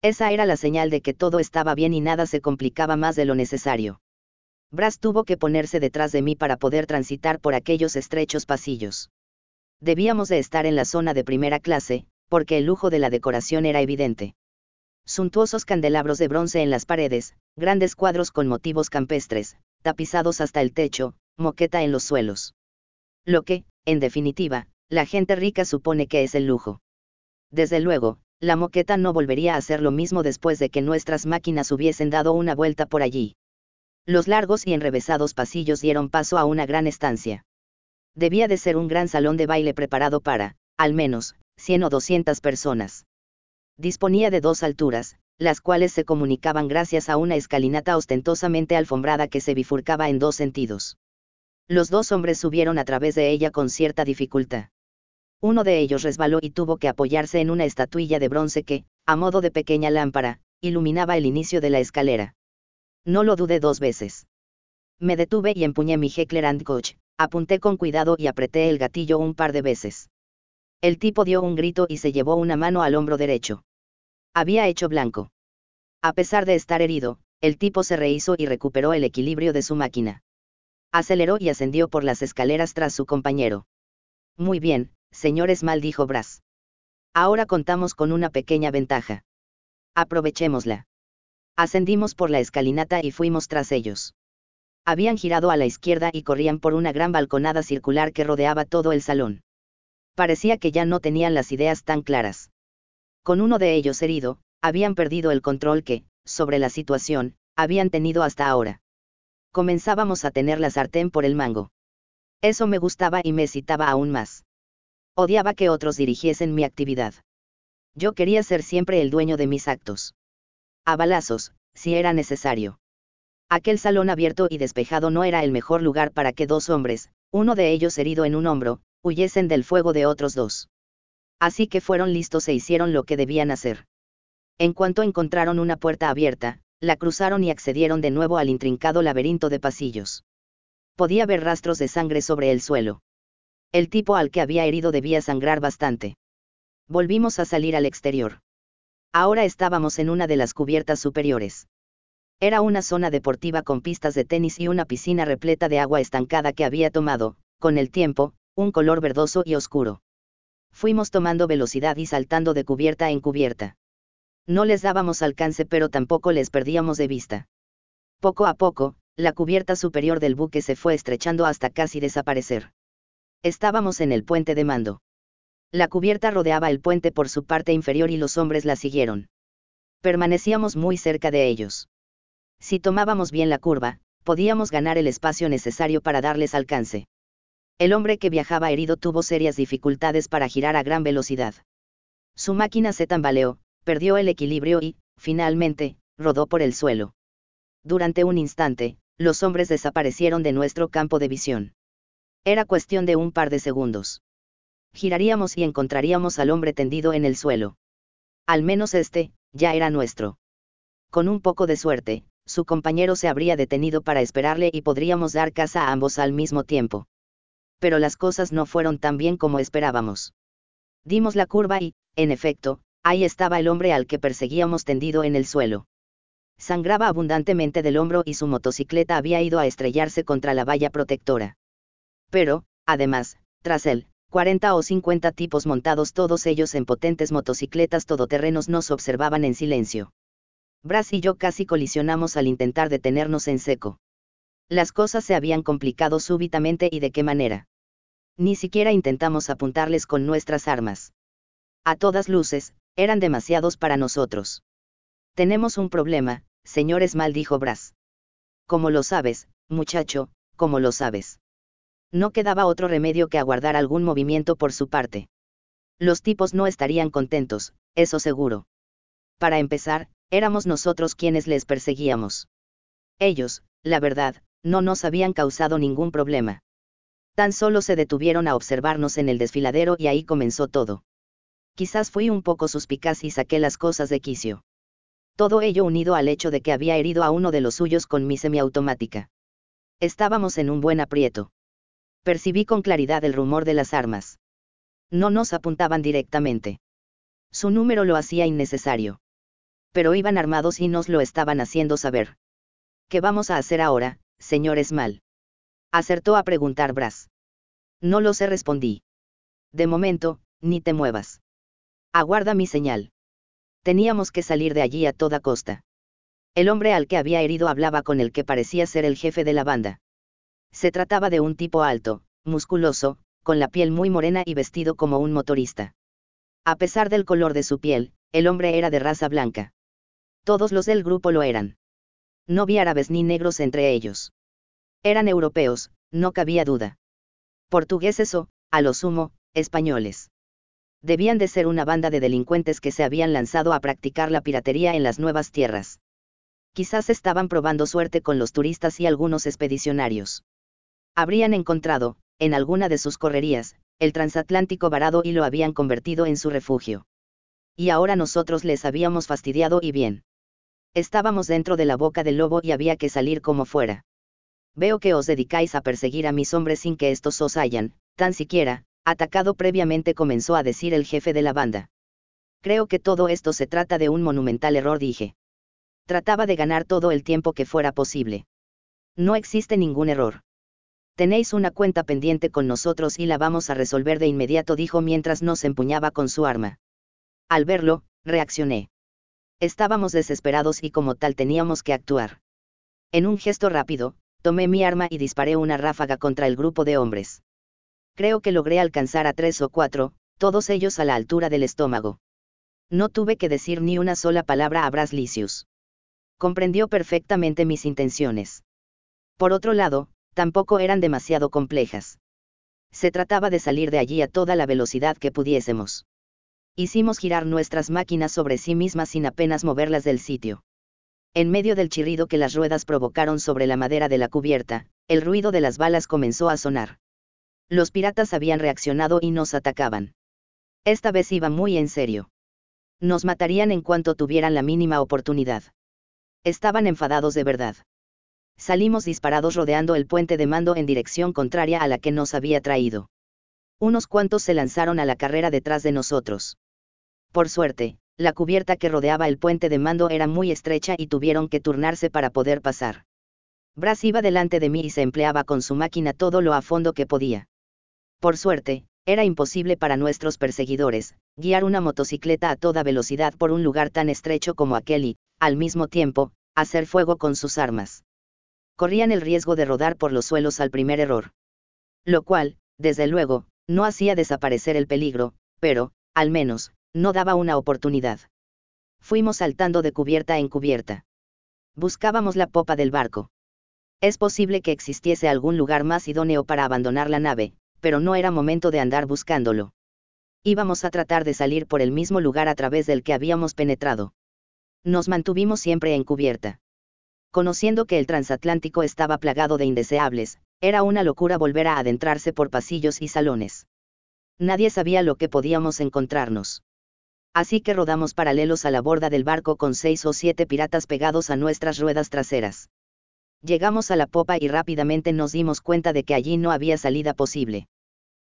S1: Esa era la señal de que todo estaba bien y nada se complicaba más de lo necesario. Brass tuvo que ponerse detrás de mí para poder transitar por aquellos estrechos pasillos. Debíamos de estar en la zona de primera clase, porque el lujo de la decoración era evidente suntuosos candelabros de bronce en las paredes, grandes cuadros con motivos campestres, tapizados hasta el techo, moqueta en los suelos. Lo que, en definitiva, la gente rica supone que es el lujo. Desde luego, la moqueta no volvería a ser lo mismo después de que nuestras máquinas hubiesen dado una vuelta por allí. Los largos y enrevesados pasillos dieron paso a una gran estancia. Debía de ser un gran salón de baile preparado para, al menos, 100 o 200 personas disponía de dos alturas, las cuales se comunicaban gracias a una escalinata ostentosamente alfombrada que se bifurcaba en dos sentidos. Los dos hombres subieron a través de ella con cierta dificultad. Uno de ellos resbaló y tuvo que apoyarse en una estatuilla de bronce que, a modo de pequeña lámpara, iluminaba el inicio de la escalera. No lo dudé dos veces. Me detuve y empuñé mi Heckler Koch, apunté con cuidado y apreté el gatillo un par de veces. El tipo dio un grito y se llevó una mano al hombro derecho. Había hecho blanco. A pesar de estar herido, el tipo se rehizo y recuperó el equilibrio de su máquina. Aceleró y ascendió por las escaleras tras su compañero. Muy bien, señores mal dijo Brass. Ahora contamos con una pequeña ventaja. Aprovechémosla. Ascendimos por la escalinata y fuimos tras ellos. Habían girado a la izquierda y corrían por una gran balconada circular que rodeaba todo el salón. Parecía que ya no tenían las ideas tan claras. Con uno de ellos herido, habían perdido el control que, sobre la situación, habían tenido hasta ahora. Comenzábamos a tener la sartén por el mango. Eso me gustaba y me excitaba aún más. Odiaba que otros dirigiesen mi actividad. Yo quería ser siempre el dueño de mis actos. A balazos, si era necesario. Aquel salón abierto y despejado no era el mejor lugar para que dos hombres, uno de ellos herido en un hombro, huyesen del fuego de otros dos. Así que fueron listos e hicieron lo que debían hacer. En cuanto encontraron una puerta abierta, la cruzaron y accedieron de nuevo al intrincado laberinto de pasillos. Podía ver rastros de sangre sobre el suelo. El tipo al que había herido debía sangrar bastante. Volvimos a salir al exterior. Ahora estábamos en una de las cubiertas superiores. Era una zona deportiva con pistas de tenis y una piscina repleta de agua estancada que había tomado, con el tiempo, un color verdoso y oscuro. Fuimos tomando velocidad y saltando de cubierta en cubierta. No les dábamos alcance pero tampoco les perdíamos de vista. Poco a poco, la cubierta superior del buque se fue estrechando hasta casi desaparecer. Estábamos en el puente de mando. La cubierta rodeaba el puente por su parte inferior y los hombres la siguieron. Permanecíamos muy cerca de ellos. Si tomábamos bien la curva, podíamos ganar el espacio necesario para darles alcance. El hombre que viajaba herido tuvo serias dificultades para girar a gran velocidad. Su máquina se tambaleó, perdió el equilibrio y, finalmente, rodó por el suelo. Durante un instante, los hombres desaparecieron de nuestro campo de visión. Era cuestión de un par de segundos. Giraríamos y encontraríamos al hombre tendido en el suelo. Al menos este, ya era nuestro. Con un poco de suerte, su compañero se habría detenido para esperarle y podríamos dar caza a ambos al mismo tiempo. Pero las cosas no fueron tan bien como esperábamos. Dimos la curva y, en efecto, ahí estaba el hombre al que perseguíamos tendido en el suelo. Sangraba abundantemente del hombro y su motocicleta había ido a estrellarse contra la valla protectora. Pero, además, tras él, 40 o 50 tipos montados todos ellos en potentes motocicletas todoterrenos nos observaban en silencio. Brass y yo casi colisionamos al intentar detenernos en seco. Las cosas se habían complicado súbitamente y de qué manera. Ni siquiera intentamos apuntarles con nuestras armas. A todas luces, eran demasiados para nosotros. Tenemos un problema, señores mal dijo Brass. Como lo sabes, muchacho, como lo sabes. No quedaba otro remedio que aguardar algún movimiento por su parte. Los tipos no estarían contentos, eso seguro. Para empezar, éramos nosotros quienes les perseguíamos. Ellos, la verdad, no nos habían causado ningún problema. Tan solo se detuvieron a observarnos en el desfiladero y ahí comenzó todo. Quizás fui un poco suspicaz y saqué las cosas de quicio. Todo ello unido al hecho de que había herido a uno de los suyos con mi semiautomática. Estábamos en un buen aprieto. Percibí con claridad el rumor de las armas. No nos apuntaban directamente. Su número lo hacía innecesario pero iban armados y nos lo estaban haciendo saber. ¿Qué vamos a hacer ahora, señor Esmal? Acertó a preguntar Brass. No lo sé, respondí. De momento, ni te muevas. Aguarda mi señal. Teníamos que salir de allí a toda costa. El hombre al que había herido hablaba con el que parecía ser el jefe de la banda. Se trataba de un tipo alto, musculoso, con la piel muy morena y vestido como un motorista. A pesar del color de su piel, el hombre era de raza blanca. Todos los del grupo lo eran. No vi árabes ni negros entre ellos. Eran europeos, no cabía duda. Portugueses o, a lo sumo, españoles. Debían de ser una banda de delincuentes que se habían lanzado a practicar la piratería en las nuevas tierras. Quizás estaban probando suerte con los turistas y algunos expedicionarios. Habrían encontrado, en alguna de sus correrías, el transatlántico varado y lo habían convertido en su refugio. Y ahora nosotros les habíamos fastidiado y bien. Estábamos dentro de la boca del lobo y había que salir como fuera. Veo que os dedicáis a perseguir a mis hombres sin que estos os hayan, tan siquiera, atacado previamente comenzó a decir el jefe de la banda. Creo que todo esto se trata de un monumental error, dije. Trataba de ganar todo el tiempo que fuera posible. No existe ningún error. Tenéis una cuenta pendiente con nosotros y la vamos a resolver de inmediato, dijo mientras nos empuñaba con su arma. Al verlo, reaccioné. Estábamos desesperados y como tal teníamos que actuar. En un gesto rápido, tomé mi arma y disparé una ráfaga contra el grupo de hombres. Creo que logré alcanzar a tres o cuatro, todos ellos a la altura del estómago. No tuve que decir ni una sola palabra a Braslicius. Comprendió perfectamente mis intenciones. Por otro lado, tampoco eran demasiado complejas. Se trataba de salir de allí a toda la velocidad que pudiésemos. Hicimos girar nuestras máquinas sobre sí mismas sin apenas moverlas del sitio. En medio del chirrido que las ruedas provocaron sobre la madera de la cubierta, el ruido de las balas comenzó a sonar. Los piratas habían reaccionado y nos atacaban. Esta vez iba muy en serio. Nos matarían en cuanto tuvieran la mínima oportunidad. Estaban enfadados de verdad. Salimos disparados rodeando el puente de mando en dirección contraria a la que nos había traído. Unos cuantos se lanzaron a la carrera detrás de nosotros. Por suerte, la cubierta que rodeaba el puente de mando era muy estrecha y tuvieron que turnarse para poder pasar. Brass iba delante de mí y se empleaba con su máquina todo lo a fondo que podía. Por suerte, era imposible para nuestros perseguidores, guiar una motocicleta a toda velocidad por un lugar tan estrecho como aquel y, al mismo tiempo, hacer fuego con sus armas. Corrían el riesgo de rodar por los suelos al primer error. Lo cual, desde luego, no hacía desaparecer el peligro, pero, al menos, no daba una oportunidad. Fuimos saltando de cubierta en cubierta. Buscábamos la popa del barco. Es posible que existiese algún lugar más idóneo para abandonar la nave, pero no era momento de andar buscándolo. Íbamos a tratar de salir por el mismo lugar a través del que habíamos penetrado. Nos mantuvimos siempre en cubierta. Conociendo que el transatlántico estaba plagado de indeseables, era una locura volver a adentrarse por pasillos y salones. Nadie sabía lo que podíamos encontrarnos así que rodamos paralelos a la borda del barco con seis o siete piratas pegados a nuestras ruedas traseras. Llegamos a la popa y rápidamente nos dimos cuenta de que allí no había salida posible.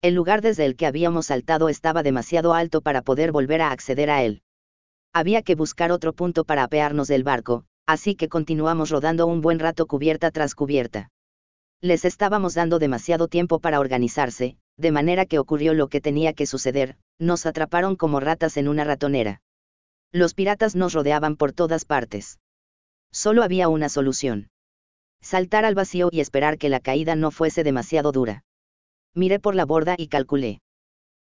S1: El lugar desde el que habíamos saltado estaba demasiado alto para poder volver a acceder a él. Había que buscar otro punto para apearnos del barco, así que continuamos rodando un buen rato cubierta tras cubierta. Les estábamos dando demasiado tiempo para organizarse, de manera que ocurrió lo que tenía que suceder, nos atraparon como ratas en una ratonera. Los piratas nos rodeaban por todas partes. Solo había una solución. Saltar al vacío y esperar que la caída no fuese demasiado dura. Miré por la borda y calculé.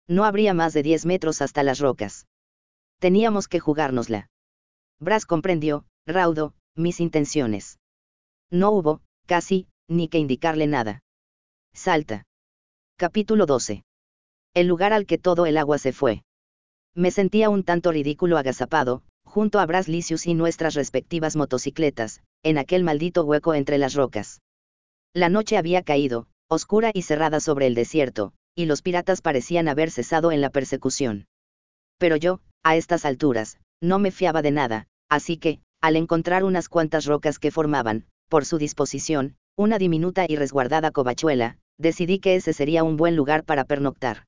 S1: No habría más de 10 metros hasta las rocas. Teníamos que jugárnosla. Brass comprendió, raudo, mis intenciones. No hubo, casi, ni que indicarle nada. Salta. Capítulo 12. El lugar al que todo el agua se fue. Me sentía un tanto ridículo agazapado, junto a Bras Licius y nuestras respectivas motocicletas, en aquel maldito hueco entre las rocas. La noche había caído, oscura y cerrada sobre el desierto, y los piratas parecían haber cesado en la persecución. Pero yo, a estas alturas, no me fiaba de nada, así que, al encontrar unas cuantas rocas que formaban, por su disposición, una diminuta y resguardada covachuela, decidí que ese sería un buen lugar para pernoctar.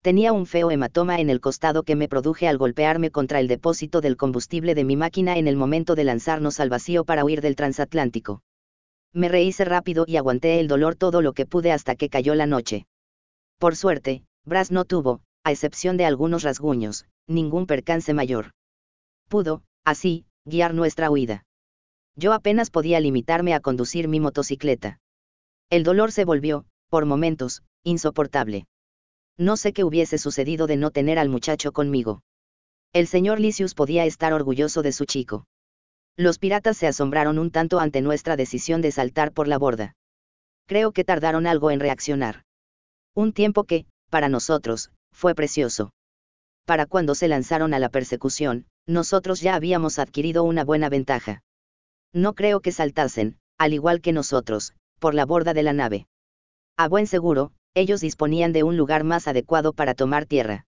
S1: Tenía un feo hematoma en el costado que me produje al golpearme contra el depósito del combustible de mi máquina en el momento de lanzarnos al vacío para huir del transatlántico. Me rehice rápido y aguanté el dolor todo lo que pude hasta que cayó la noche. Por suerte, Brass no tuvo, a excepción de algunos rasguños, ningún percance mayor. Pudo, así, guiar nuestra huida. Yo apenas podía limitarme a conducir mi motocicleta. El dolor se volvió, por momentos, insoportable. No sé qué hubiese sucedido de no tener al muchacho conmigo. El señor Lysius podía estar orgulloso de su chico. Los piratas se asombraron un tanto ante nuestra decisión de saltar por la borda. Creo que tardaron algo en reaccionar. Un tiempo que, para nosotros, fue precioso. Para cuando se lanzaron a la persecución, nosotros ya habíamos adquirido una buena ventaja. No creo que saltasen, al igual que nosotros, por la borda de la nave. A buen seguro, ellos disponían de un lugar más adecuado para tomar tierra.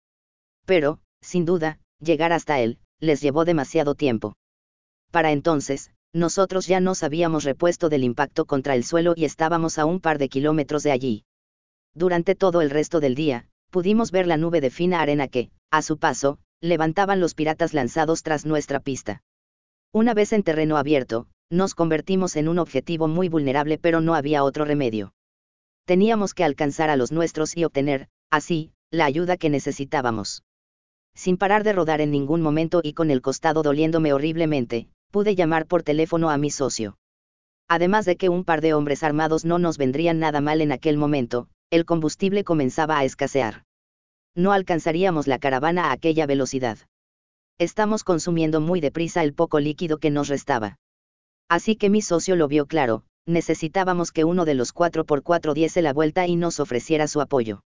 S1: Pero, sin duda, llegar hasta él, les llevó demasiado tiempo. Para entonces, nosotros ya nos habíamos repuesto del impacto contra el suelo y estábamos a un par de kilómetros de allí. Durante todo el resto del día, pudimos ver la nube de fina arena que, a su paso, levantaban los piratas lanzados tras nuestra pista. Una vez en terreno abierto, nos convertimos en un objetivo muy vulnerable pero no había otro remedio. Teníamos que alcanzar a los nuestros y obtener, así, la ayuda que necesitábamos. sin parar de rodar en ningún momento y con el costado doliéndome horriblemente, pude llamar por teléfono a mi socio. Además de que un par de hombres armados no nos vendrían nada mal en aquel momento, el combustible comenzaba a escasear. No alcanzaríamos la caravana a aquella velocidad. Estamos consumiendo muy deprisa el poco líquido que nos restaba. Así que mi socio lo vio claro, necesitábamos que uno de los 4x4 diese la vuelta y nos ofreciera su apoyo.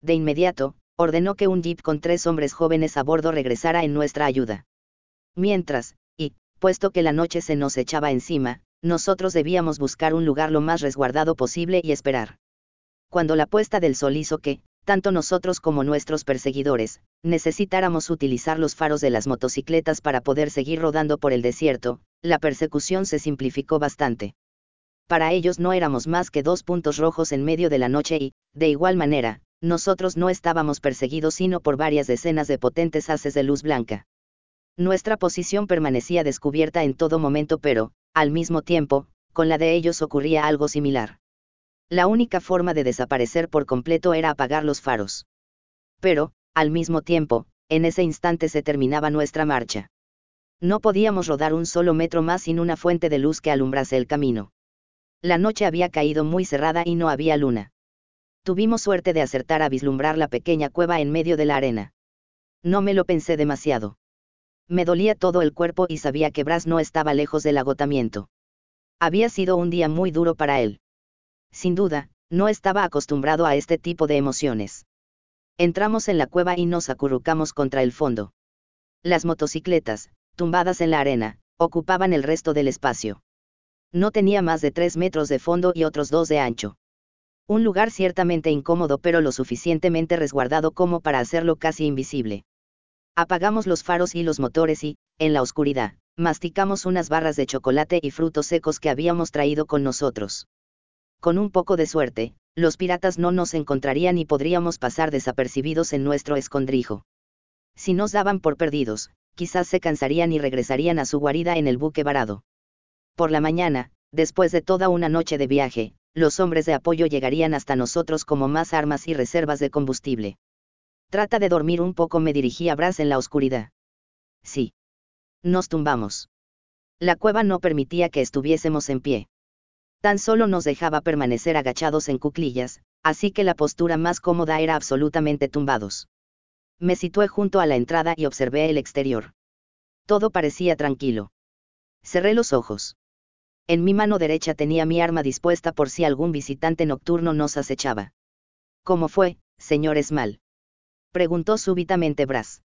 S1: De inmediato, ordenó que un jeep con tres hombres jóvenes a bordo regresara en nuestra ayuda. Mientras, y, puesto que la noche se nos echaba encima, nosotros debíamos buscar un lugar lo más resguardado posible y esperar. Cuando la puesta del sol hizo que, tanto nosotros como nuestros perseguidores, necesitáramos utilizar los faros de las motocicletas para poder seguir rodando por el desierto, la persecución se simplificó bastante. Para ellos no éramos más que dos puntos rojos en medio de la noche y, de igual manera, nosotros no estábamos perseguidos sino por varias decenas de potentes haces de luz blanca. Nuestra posición permanecía descubierta en todo momento pero, al mismo tiempo, con la de ellos ocurría algo similar. La única forma de desaparecer por completo era apagar los faros. Pero, al mismo tiempo, en ese instante se terminaba nuestra marcha. No podíamos rodar un solo metro más sin una fuente de luz que alumbrase el camino. La noche había caído muy cerrada y no había luna tuvimos suerte de acertar a vislumbrar la pequeña cueva en medio de la arena. No me lo pensé demasiado. Me dolía todo el cuerpo y sabía que Bras no estaba lejos del agotamiento. Había sido un día muy duro para él. Sin duda, no estaba acostumbrado a este tipo de emociones. Entramos en la cueva y nos acurrucamos contra el fondo. Las motocicletas, tumbadas en la arena, ocupaban el resto del espacio. No tenía más de tres metros de fondo y otros dos de ancho. Un lugar ciertamente incómodo pero lo suficientemente resguardado como para hacerlo casi invisible. Apagamos los faros y los motores y, en la oscuridad, masticamos unas barras de chocolate y frutos secos que habíamos traído con nosotros. Con un poco de suerte, los piratas no nos encontrarían y podríamos pasar desapercibidos en nuestro escondrijo. Si nos daban por perdidos, quizás se cansarían y regresarían a su guarida en el buque varado. Por la mañana, después de toda una noche de viaje, los hombres de apoyo llegarían hasta nosotros como más armas y reservas de combustible. Trata de dormir un poco, me dirigí a Brass en la oscuridad. Sí. Nos tumbamos. La cueva no permitía que estuviésemos en pie. Tan solo nos dejaba permanecer agachados en cuclillas, así que la postura más cómoda era absolutamente tumbados. Me situé junto a la entrada y observé el exterior. Todo parecía tranquilo. Cerré los ojos. En mi mano derecha tenía mi arma dispuesta por si algún visitante nocturno nos acechaba. ¿Cómo fue, señor Small? Preguntó súbitamente Brass.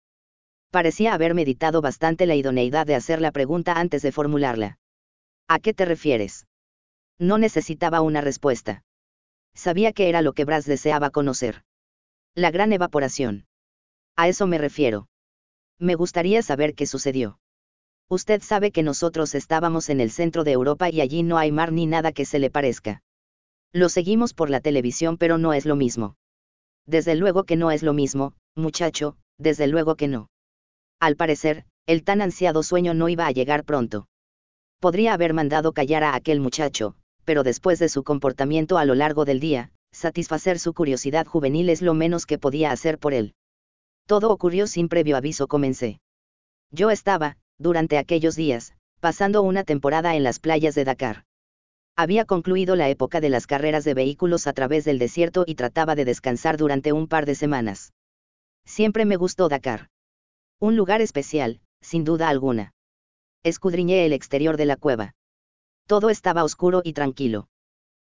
S1: Parecía haber meditado bastante la idoneidad de hacer la pregunta antes de formularla. ¿A qué te refieres? No necesitaba una respuesta. Sabía que era lo que Brass deseaba conocer. La gran evaporación. A eso me refiero. Me gustaría saber qué sucedió. Usted sabe que nosotros estábamos en el centro de Europa y allí no hay mar ni nada que se le parezca. Lo seguimos por la televisión pero no es lo mismo. Desde luego que no es lo mismo, muchacho, desde luego que no. Al parecer, el tan ansiado sueño no iba a llegar pronto. Podría haber mandado callar a aquel muchacho, pero después de su comportamiento a lo largo del día, satisfacer su curiosidad juvenil es lo menos que podía hacer por él. Todo ocurrió sin previo aviso, comencé. Yo estaba, durante aquellos días, pasando una temporada en las playas de Dakar. Había concluido la época de las carreras de vehículos a través del desierto y trataba de descansar durante un par de semanas. Siempre me gustó Dakar. Un lugar especial, sin duda alguna. Escudriñé el exterior de la cueva. Todo estaba oscuro y tranquilo.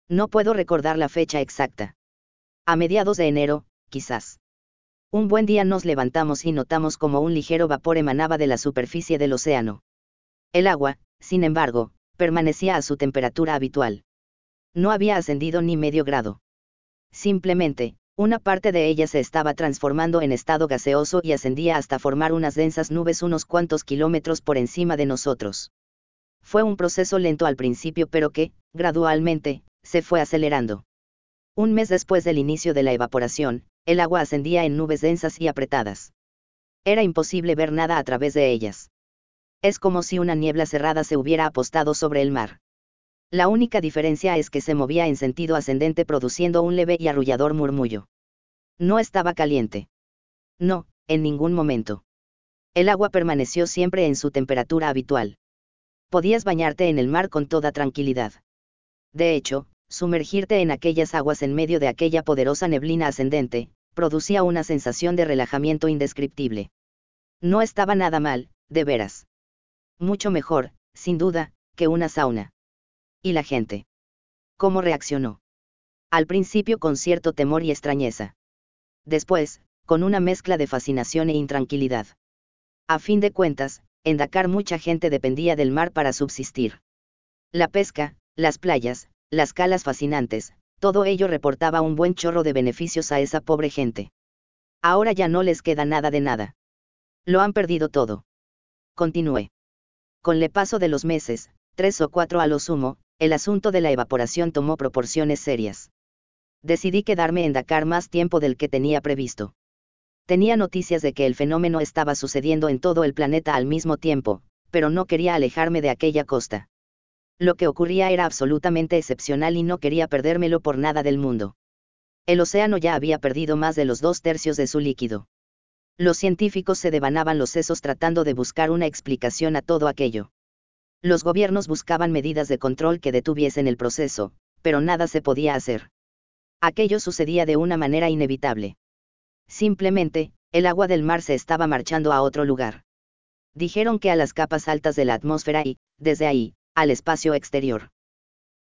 S1: No puedo recordar la fecha exacta. A mediados de enero, quizás. Un buen día nos levantamos y notamos como un ligero vapor emanaba de la superficie del océano. El agua, sin embargo, permanecía a su temperatura habitual. No había ascendido ni medio grado. Simplemente, una parte de ella se estaba transformando en estado gaseoso y ascendía hasta formar unas densas nubes unos cuantos kilómetros por encima de nosotros. Fue un proceso lento al principio pero que, gradualmente, se fue acelerando. Un mes después del inicio de la evaporación, el agua ascendía en nubes densas y apretadas. Era imposible ver nada a través de ellas. Es como si una niebla cerrada se hubiera apostado sobre el mar. La única diferencia es que se movía en sentido ascendente produciendo un leve y arrullador murmullo. No estaba caliente. No, en ningún momento. El agua permaneció siempre en su temperatura habitual. Podías bañarte en el mar con toda tranquilidad. De hecho, sumergirte en aquellas aguas en medio de aquella poderosa neblina ascendente, producía una sensación de relajamiento indescriptible. No estaba nada mal, de veras. Mucho mejor, sin duda, que una sauna. ¿Y la gente? ¿Cómo reaccionó? Al principio con cierto temor y extrañeza. Después, con una mezcla de fascinación e intranquilidad. A fin de cuentas, en Dakar mucha gente dependía del mar para subsistir. La pesca, las playas, las calas fascinantes, todo ello reportaba un buen chorro de beneficios a esa pobre gente. Ahora ya no les queda nada de nada. Lo han perdido todo. Continué. Con el paso de los meses, tres o cuatro a lo sumo, el asunto de la evaporación tomó proporciones serias. Decidí quedarme en Dakar más tiempo del que tenía previsto. Tenía noticias de que el fenómeno estaba sucediendo en todo el planeta al mismo tiempo, pero no quería alejarme de aquella costa. Lo que ocurría era absolutamente excepcional y no quería perdérmelo por nada del mundo. El océano ya había perdido más de los dos tercios de su líquido. Los científicos se devanaban los sesos tratando de buscar una explicación a todo aquello. Los gobiernos buscaban medidas de control que detuviesen el proceso, pero nada se podía hacer. Aquello sucedía de una manera inevitable. Simplemente, el agua del mar se estaba marchando a otro lugar. Dijeron que a las capas altas de la atmósfera y, desde ahí, al espacio exterior.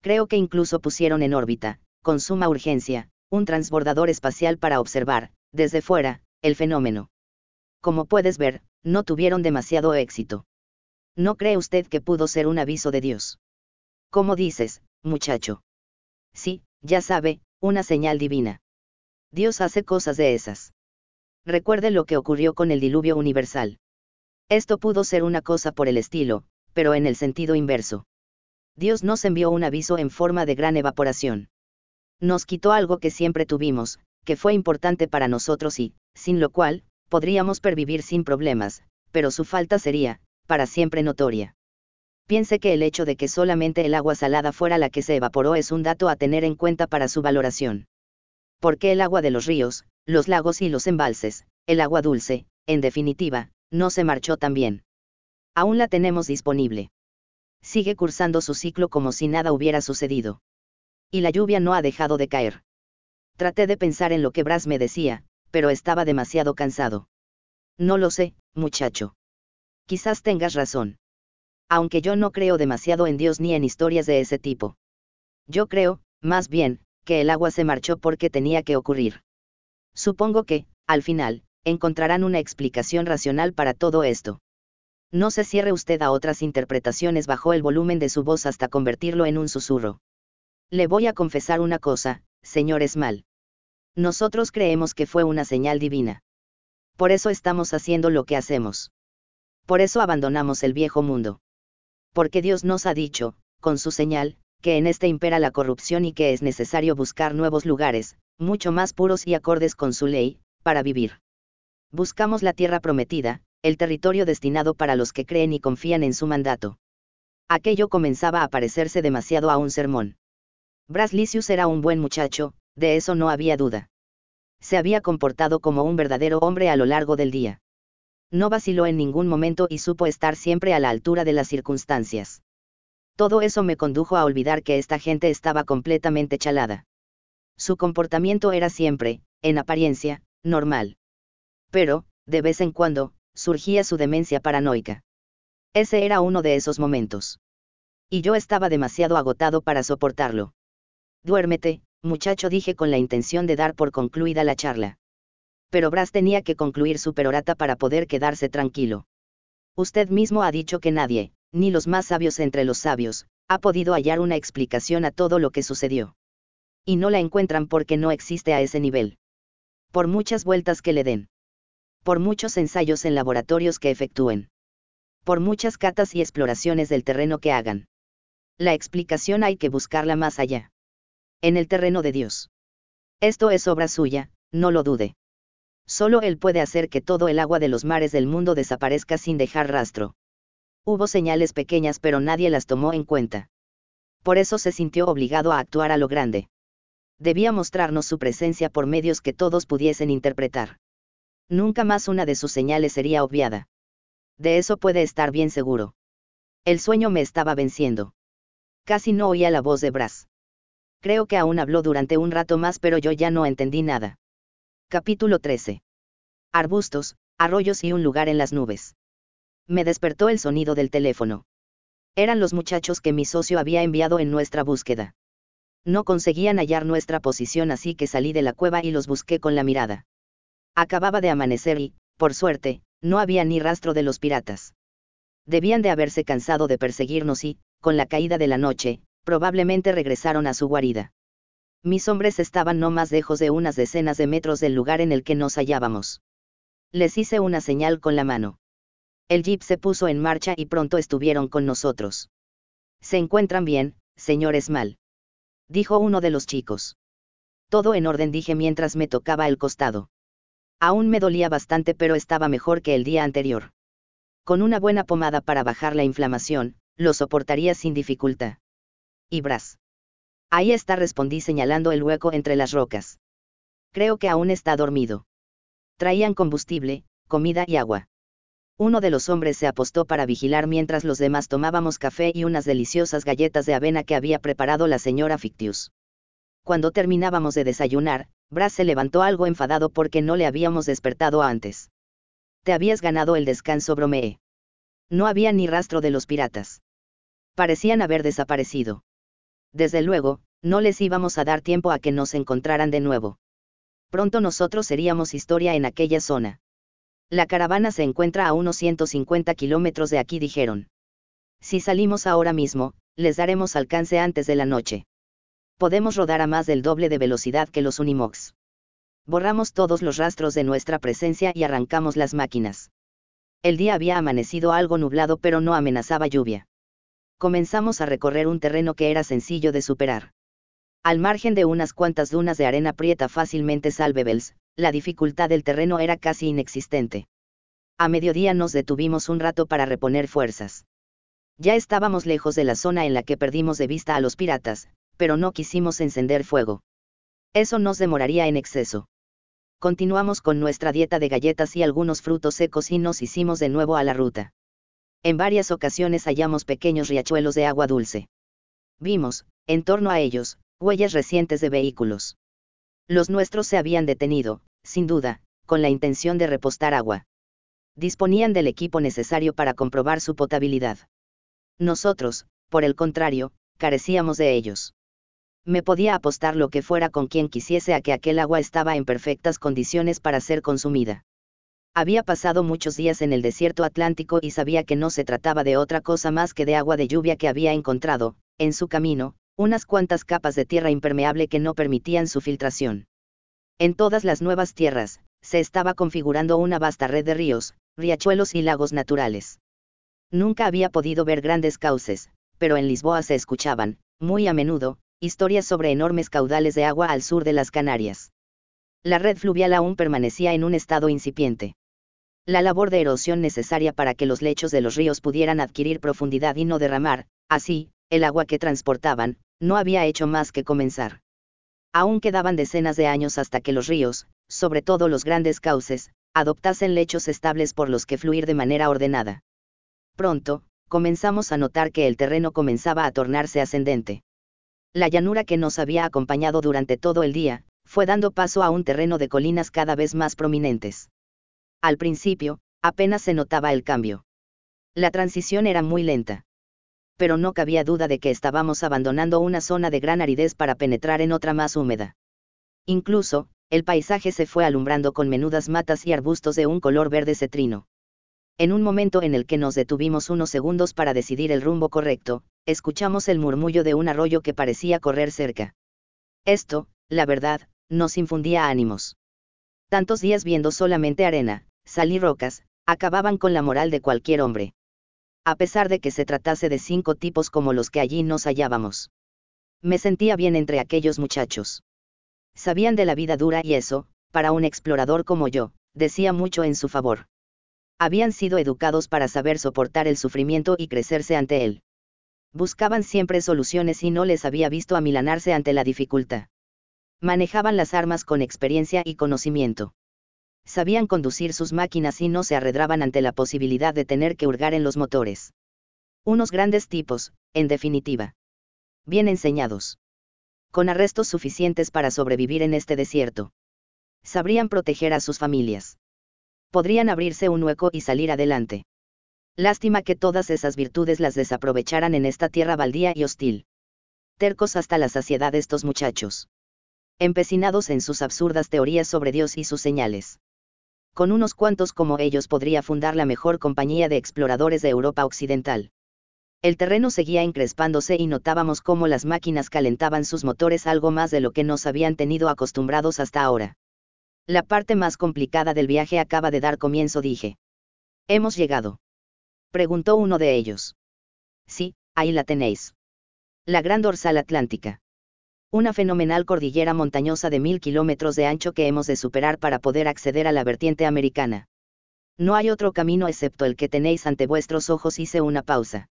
S1: Creo que incluso pusieron en órbita, con suma urgencia, un transbordador espacial para observar, desde fuera, el fenómeno. Como puedes ver, no tuvieron demasiado éxito. ¿No cree usted que pudo ser un aviso de Dios? ¿Cómo dices, muchacho? Sí, ya sabe, una señal divina. Dios hace cosas de esas. Recuerde lo que ocurrió con el diluvio universal. Esto pudo ser una cosa por el estilo, pero en el sentido inverso. Dios nos envió un aviso en forma de gran evaporación. Nos quitó algo que siempre tuvimos, que fue importante para nosotros y, sin lo cual, podríamos pervivir sin problemas, pero su falta sería, para siempre notoria. Piense que el hecho de que solamente el agua salada fuera la que se evaporó es un dato a tener en cuenta para su valoración porque el agua de los ríos, los lagos y los embalses, el agua dulce, en definitiva, no se marchó tan bien. Aún la tenemos disponible. Sigue cursando su ciclo como si nada hubiera sucedido. Y la lluvia no ha dejado de caer. Traté de pensar en lo que Bras me decía, pero estaba demasiado cansado. No lo sé, muchacho. Quizás tengas razón. Aunque yo no creo demasiado en Dios ni en historias de ese tipo. Yo creo, más bien, que el agua se marchó porque tenía que ocurrir. Supongo que, al final, encontrarán una explicación racional para todo esto. No se cierre usted a otras interpretaciones bajo el volumen de su voz hasta convertirlo en un susurro. Le voy a confesar una cosa, señor Esmal. Nosotros creemos que fue una señal divina. Por eso estamos haciendo lo que hacemos. Por eso abandonamos el viejo mundo. Porque Dios nos ha dicho, con su señal, que en este impera la corrupción y que es necesario buscar nuevos lugares, mucho más puros y acordes con su ley, para vivir. Buscamos la tierra prometida, el territorio destinado para los que creen y confían en su mandato. Aquello comenzaba a parecerse demasiado a un sermón. Braslicius era un buen muchacho, de eso no había duda. Se había comportado como un verdadero hombre a lo largo del día. No vaciló en ningún momento y supo estar siempre a la altura de las circunstancias. Todo eso me condujo a olvidar que esta gente estaba completamente chalada. Su comportamiento era siempre, en apariencia, normal. Pero, de vez en cuando, surgía su demencia paranoica. Ese era uno de esos momentos. Y yo estaba demasiado agotado para soportarlo. Duérmete, muchacho, dije con la intención de dar por concluida la charla. Pero Bras tenía que concluir su perorata para poder quedarse tranquilo. Usted mismo ha dicho que nadie, ni los más sabios entre los sabios, ha podido hallar una explicación a todo lo que sucedió. Y no la encuentran porque no existe a ese nivel. Por muchas vueltas que le den. Por muchos ensayos en laboratorios que efectúen. Por muchas catas y exploraciones del terreno que hagan. La explicación hay que buscarla más allá. En el terreno de Dios. Esto es obra suya, no lo dude. Solo Él puede hacer que todo el agua de los mares del mundo desaparezca sin dejar rastro. Hubo señales pequeñas pero nadie las tomó en cuenta. Por eso se sintió obligado a actuar a lo grande. Debía mostrarnos su presencia por medios que todos pudiesen interpretar. Nunca más una de sus señales sería obviada. De eso puede estar bien seguro. El sueño me estaba venciendo. Casi no oía la voz de Brass. Creo que aún habló durante un rato más, pero yo ya no entendí nada. Capítulo 13. Arbustos, arroyos y un lugar en las nubes. Me despertó el sonido del teléfono. Eran los muchachos que mi socio había enviado en nuestra búsqueda. No conseguían hallar nuestra posición así que salí de la cueva y los busqué con la mirada. Acababa de amanecer y, por suerte, no había ni rastro de los piratas. Debían de haberse cansado de perseguirnos y, con la caída de la noche, probablemente regresaron a su guarida. Mis hombres estaban no más lejos de unas decenas de metros del lugar en el que nos hallábamos. Les hice una señal con la mano. El jeep se puso en marcha y pronto estuvieron con nosotros. ¿Se encuentran bien, señor Esmal? Dijo uno de los chicos. Todo en orden dije mientras me tocaba el costado. Aún me dolía bastante pero estaba mejor que el día anterior. Con una buena pomada para bajar la inflamación, lo soportaría sin dificultad. Y Bras. Ahí está, respondí señalando el hueco entre las rocas. Creo que aún está dormido. Traían combustible, comida y agua. Uno de los hombres se apostó para vigilar mientras los demás tomábamos café y unas deliciosas galletas de avena que había preparado la señora Fictius. Cuando terminábamos de desayunar, Bras se levantó algo enfadado porque no le habíamos despertado antes. Te habías ganado el descanso, bromeé. No había ni rastro de los piratas. Parecían haber desaparecido. Desde luego, no les íbamos a dar tiempo a que nos encontraran de nuevo. Pronto nosotros seríamos historia en aquella zona. La caravana se encuentra a unos 150 kilómetros de aquí, dijeron. Si salimos ahora mismo, les daremos alcance antes de la noche. Podemos rodar a más del doble de velocidad que los Unimox borramos todos los rastros de nuestra presencia y arrancamos las máquinas. El día había amanecido algo nublado pero no amenazaba lluvia. Comenzamos a recorrer un terreno que era sencillo de superar. Al margen de unas cuantas dunas de arena prieta fácilmente salvables, la dificultad del terreno era casi inexistente. A mediodía nos detuvimos un rato para reponer fuerzas. Ya estábamos lejos de la zona en la que perdimos de vista a los piratas, pero no quisimos encender fuego. Eso nos demoraría en exceso. Continuamos con nuestra dieta de galletas y algunos frutos secos y nos hicimos de nuevo a la ruta. En varias ocasiones hallamos pequeños riachuelos de agua dulce. Vimos, en torno a ellos, huellas recientes de vehículos. Los nuestros se habían detenido, sin duda, con la intención de repostar agua. Disponían del equipo necesario para comprobar su potabilidad. Nosotros, por el contrario, carecíamos de ellos me podía apostar lo que fuera con quien quisiese a que aquel agua estaba en perfectas condiciones para ser consumida. Había pasado muchos días en el desierto atlántico y sabía que no se trataba de otra cosa más que de agua de lluvia que había encontrado, en su camino, unas cuantas capas de tierra impermeable que no permitían su filtración. En todas las nuevas tierras, se estaba configurando una vasta red de ríos, riachuelos y lagos naturales. Nunca había podido ver grandes cauces, pero en Lisboa se escuchaban, muy a menudo, historias sobre enormes caudales de agua al sur de las Canarias. La red fluvial aún permanecía en un estado incipiente. La labor de erosión necesaria para que los lechos de los ríos pudieran adquirir profundidad y no derramar, así, el agua que transportaban, no había hecho más que comenzar. Aún quedaban decenas de años hasta que los ríos, sobre todo los grandes cauces, adoptasen lechos estables por los que fluir de manera ordenada. Pronto, comenzamos a notar que el terreno comenzaba a tornarse ascendente la llanura que nos había acompañado durante todo el día, fue dando paso a un terreno de colinas cada vez más prominentes. Al principio, apenas se notaba el cambio. La transición era muy lenta. Pero no cabía duda de que estábamos abandonando una zona de gran aridez para penetrar en otra más húmeda. Incluso, el paisaje se fue alumbrando con menudas matas y arbustos de un color verde cetrino. En un momento en el que nos detuvimos unos segundos para decidir el rumbo correcto, escuchamos el murmullo de un arroyo que parecía correr cerca. Esto, la verdad, nos infundía ánimos. Tantos días viendo solamente arena, sal y rocas, acababan con la moral de cualquier hombre. A pesar de que se tratase de cinco tipos como los que allí nos hallábamos. Me sentía bien entre aquellos muchachos. Sabían de la vida dura y eso, para un explorador como yo, decía mucho en su favor. Habían sido educados para saber soportar el sufrimiento y crecerse ante él buscaban siempre soluciones y no les había visto amilanarse ante la dificultad. Manejaban las armas con experiencia y conocimiento. Sabían conducir sus máquinas y no se arredraban ante la posibilidad de tener que hurgar en los motores. Unos grandes tipos, en definitiva. Bien enseñados. Con arrestos suficientes para sobrevivir en este desierto. Sabrían proteger a sus familias. Podrían abrirse un hueco y salir adelante. Lástima que todas esas virtudes las desaprovecharan en esta tierra baldía y hostil. Tercos hasta la saciedad estos muchachos. Empecinados en sus absurdas teorías sobre Dios y sus señales. Con unos cuantos como ellos podría fundar la mejor compañía de exploradores de Europa Occidental. El terreno seguía encrespándose y notábamos cómo las máquinas calentaban sus motores algo más de lo que nos habían tenido acostumbrados hasta ahora. La parte más complicada del viaje acaba de dar comienzo, dije. Hemos llegado. Preguntó uno de ellos. Sí, ahí la tenéis. La gran dorsal atlántica. Una fenomenal cordillera montañosa de mil kilómetros de ancho que hemos de superar para poder acceder a la vertiente americana. No hay otro camino excepto el que tenéis ante vuestros ojos, hice una pausa.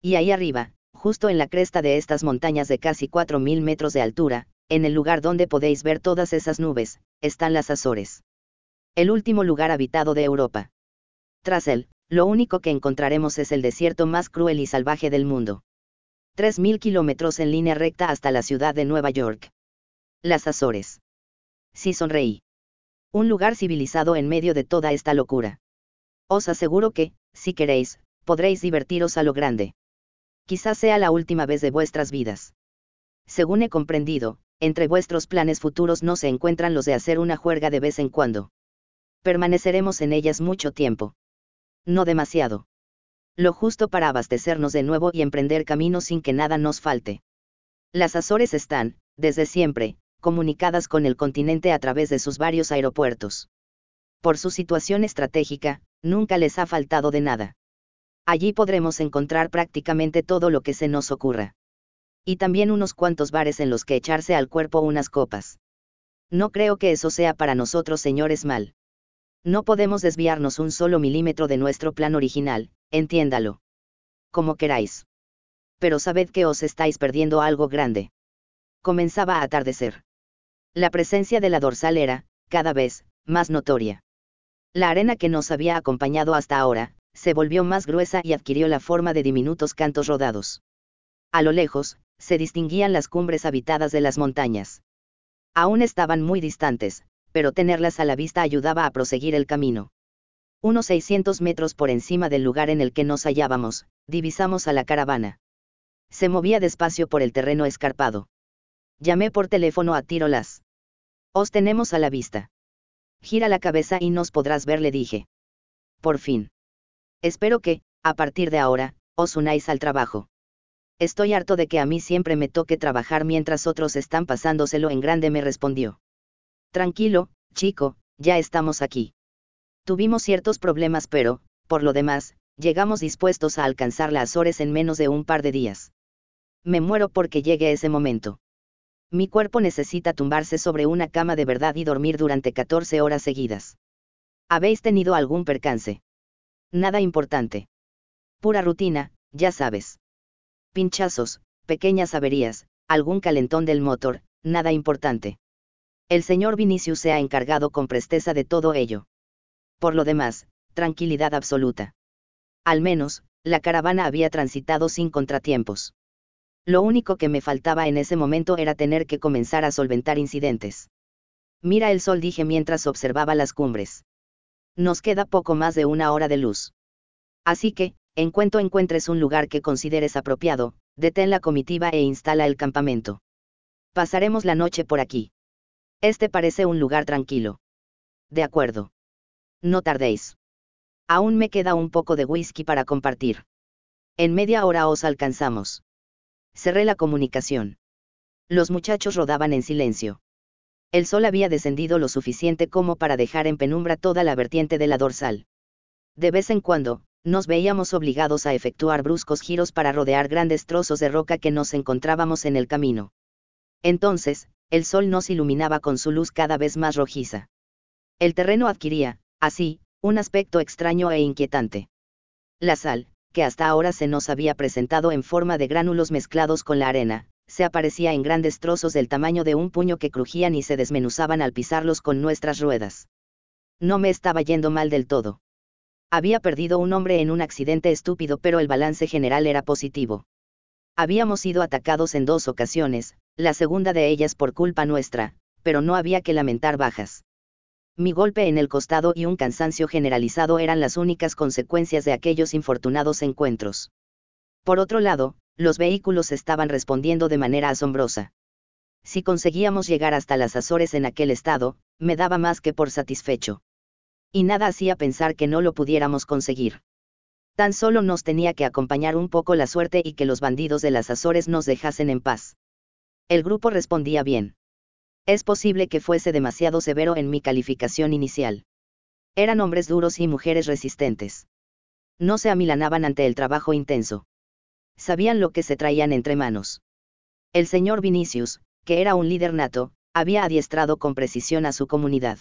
S1: Y ahí arriba, justo en la cresta de estas montañas de casi 4.000 metros de altura, en el lugar donde podéis ver todas esas nubes, están las Azores. El último lugar habitado de Europa. Tras él, lo único que encontraremos es el desierto más cruel y salvaje del mundo. 3.000 kilómetros en línea recta hasta la ciudad de Nueva York. Las Azores. Sí sonreí. Un lugar civilizado en medio de toda esta locura. Os aseguro que, si queréis, podréis divertiros a lo grande. Quizás sea la última vez de vuestras vidas. Según he comprendido, entre vuestros planes futuros no se encuentran los de hacer una juerga de vez en cuando. Permaneceremos en ellas mucho tiempo no demasiado. Lo justo para abastecernos de nuevo y emprender camino sin que nada nos falte. Las Azores están, desde siempre, comunicadas con el continente a través de sus varios aeropuertos. Por su situación estratégica, nunca les ha faltado de nada. Allí podremos encontrar prácticamente todo lo que se nos ocurra. Y también unos cuantos bares en los que echarse al cuerpo unas copas. No creo que eso sea para nosotros señores mal. No podemos desviarnos un solo milímetro de nuestro plan original, entiéndalo. Como queráis. Pero sabed que os estáis perdiendo algo grande. Comenzaba a atardecer. La presencia de la dorsal era, cada vez, más notoria. La arena que nos había acompañado hasta ahora, se volvió más gruesa y adquirió la forma de diminutos cantos rodados. A lo lejos, se distinguían las cumbres habitadas de las montañas. Aún estaban muy distantes, pero tenerlas a la vista ayudaba a proseguir el camino. Unos 600 metros por encima del lugar en el que nos hallábamos, divisamos a la caravana. Se movía despacio por el terreno escarpado. Llamé por teléfono a Tirolas. Os tenemos a la vista. Gira la cabeza y nos podrás ver, le dije. Por fin. Espero que, a partir de ahora, os unáis al trabajo. Estoy harto de que a mí siempre me toque trabajar mientras otros están pasándoselo en grande, me respondió. Tranquilo, chico, ya estamos aquí. Tuvimos ciertos problemas pero, por lo demás, llegamos dispuestos a alcanzar las Azores en menos de un par de días. Me muero porque llegue ese momento. Mi cuerpo necesita tumbarse sobre una cama de verdad y dormir durante 14 horas seguidas. ¿Habéis tenido algún percance? Nada importante. Pura rutina, ya sabes. Pinchazos, pequeñas averías, algún calentón del motor, nada importante. El señor Vinicius se ha encargado con presteza de todo ello. Por lo demás, tranquilidad absoluta. Al menos, la caravana había transitado sin contratiempos. Lo único que me faltaba en ese momento era tener que comenzar a solventar incidentes. Mira el sol, dije mientras observaba las cumbres. Nos queda poco más de una hora de luz. Así que, en cuanto encuentres un lugar que consideres apropiado, detén la comitiva e instala el campamento. Pasaremos la noche por aquí. Este parece un lugar tranquilo. De acuerdo. No tardéis. Aún me queda un poco de whisky para compartir. En media hora os alcanzamos. Cerré la comunicación. Los muchachos rodaban en silencio. El sol había descendido lo suficiente como para dejar en penumbra toda la vertiente de la dorsal. De vez en cuando, nos veíamos obligados a efectuar bruscos giros para rodear grandes trozos de roca que nos encontrábamos en el camino. Entonces, el sol nos iluminaba con su luz cada vez más rojiza. El terreno adquiría, así, un aspecto extraño e inquietante. La sal, que hasta ahora se nos había presentado en forma de gránulos mezclados con la arena, se aparecía en grandes trozos del tamaño de un puño que crujían y se desmenuzaban al pisarlos con nuestras ruedas. no me estaba yendo mal del todo. Había perdido un hombre en un accidente estúpido, pero el balance general era positivo. Habíamos sido atacados en dos ocasiones, la segunda de ellas por culpa nuestra, pero no había que lamentar bajas. Mi golpe en el costado y un cansancio generalizado eran las únicas consecuencias de aquellos infortunados encuentros. Por otro lado, los vehículos estaban respondiendo de manera asombrosa. Si conseguíamos llegar hasta las Azores en aquel estado, me daba más que por satisfecho. Y nada hacía pensar que no lo pudiéramos conseguir. Tan solo nos tenía que acompañar un poco la suerte y que los bandidos de las Azores nos dejasen en paz. El grupo respondía bien. Es posible que fuese demasiado severo en mi calificación inicial. Eran hombres duros y mujeres resistentes. No se amilanaban ante el trabajo intenso. Sabían lo que se traían entre manos. El señor Vinicius, que era un líder nato, había adiestrado con precisión a su comunidad.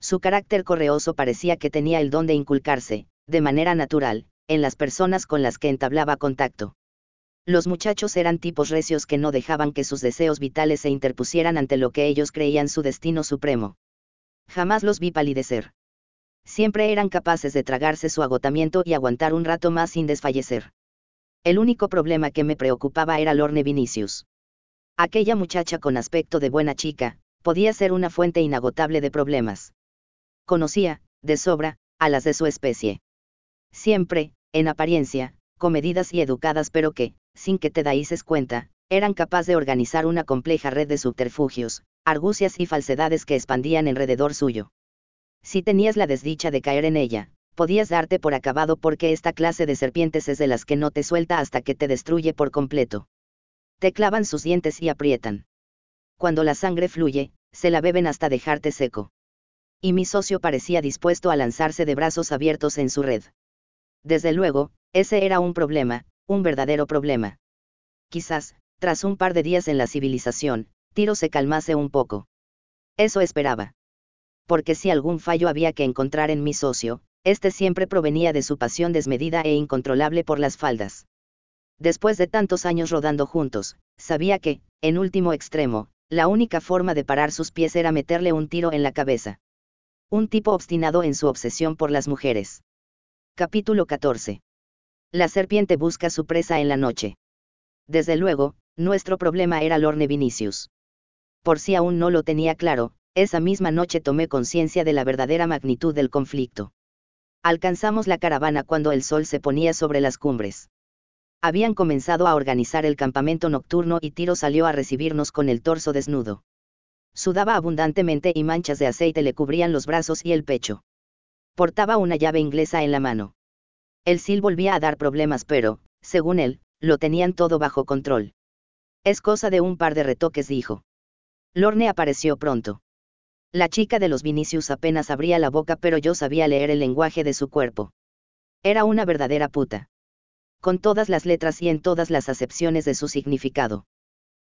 S1: Su carácter correoso parecía que tenía el don de inculcarse, de manera natural, en las personas con las que entablaba contacto. Los muchachos eran tipos recios que no dejaban que sus deseos vitales se interpusieran ante lo que ellos creían su destino supremo. Jamás los vi palidecer. Siempre eran capaces de tragarse su agotamiento y aguantar un rato más sin desfallecer. El único problema que me preocupaba era Lorne Vinicius. Aquella muchacha con aspecto de buena chica, podía ser una fuente inagotable de problemas. Conocía, de sobra, a las de su especie. Siempre, en apariencia, comedidas y educadas pero que, sin que te daises cuenta, eran capaces de organizar una compleja red de subterfugios, argucias y falsedades que expandían alrededor suyo. Si tenías la desdicha de caer en ella, podías darte por acabado porque esta clase de serpientes es de las que no te suelta hasta que te destruye por completo. Te clavan sus dientes y aprietan. Cuando la sangre fluye, se la beben hasta dejarte seco. Y mi socio parecía dispuesto a lanzarse de brazos abiertos en su red. Desde luego, ese era un problema, un verdadero problema. Quizás, tras un par de días en la civilización, Tiro se calmase un poco. Eso esperaba. Porque si algún fallo había que encontrar en mi socio, este siempre provenía de su pasión desmedida e incontrolable por las faldas. Después de tantos años rodando juntos, sabía que, en último extremo, la única forma de parar sus pies era meterle un tiro en la cabeza. Un tipo obstinado en su obsesión por las mujeres. Capítulo 14. La serpiente busca su presa en la noche. Desde luego, nuestro problema era Lorne Vinicius. Por si aún no lo tenía claro, esa misma noche tomé conciencia de la verdadera magnitud del conflicto. Alcanzamos la caravana cuando el sol se ponía sobre las cumbres. Habían comenzado a organizar el campamento nocturno y Tiro salió a recibirnos con el torso desnudo. Sudaba abundantemente y manchas de aceite le cubrían los brazos y el pecho. Portaba una llave inglesa en la mano. El SIL volvía a dar problemas pero, según él, lo tenían todo bajo control. Es cosa de un par de retoques, dijo. Lorne apareció pronto. La chica de los Vinicius apenas abría la boca pero yo sabía leer el lenguaje de su cuerpo. Era una verdadera puta. Con todas las letras y en todas las acepciones de su significado.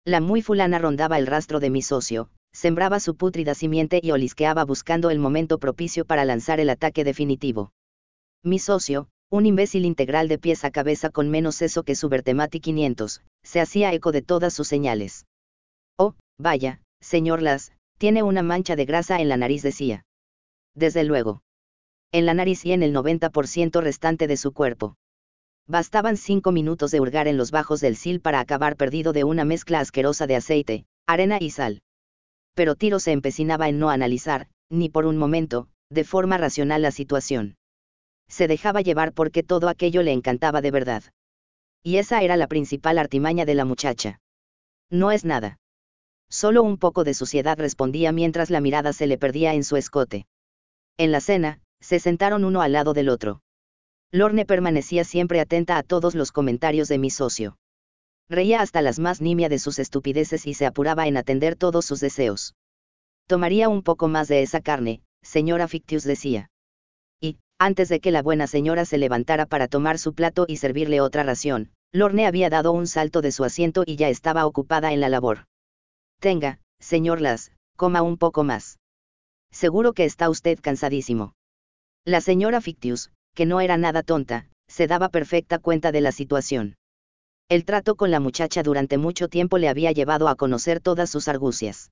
S1: La muy fulana rondaba el rastro de mi socio, sembraba su pútrida simiente y olisqueaba buscando el momento propicio para lanzar el ataque definitivo. Mi socio, un imbécil integral de pies a cabeza con menos eso que su Bertemati 500, se hacía eco de todas sus señales. Oh, vaya, señor Las, tiene una mancha de grasa en la nariz, decía. Desde luego. En la nariz y en el 90% restante de su cuerpo. Bastaban cinco minutos de hurgar en los bajos del sil para acabar perdido de una mezcla asquerosa de aceite, arena y sal. Pero Tiro se empecinaba en no analizar, ni por un momento, de forma racional la situación se dejaba llevar porque todo aquello le encantaba de verdad. Y esa era la principal artimaña de la muchacha. No es nada. Solo un poco de suciedad respondía mientras la mirada se le perdía en su escote. En la cena, se sentaron uno al lado del otro. Lorne permanecía siempre atenta a todos los comentarios de mi socio. Reía hasta las más nimia de sus estupideces y se apuraba en atender todos sus deseos. Tomaría un poco más de esa carne, señora Fictius decía antes de que la buena señora se levantara para tomar su plato y servirle otra ración, Lorne había dado un salto de su asiento y ya estaba ocupada en la labor. Tenga, señor Las, coma un poco más. Seguro que está usted cansadísimo. La señora Fictius, que no era nada tonta, se daba perfecta cuenta de la situación. El trato con la muchacha durante mucho tiempo le había llevado a conocer todas sus argucias.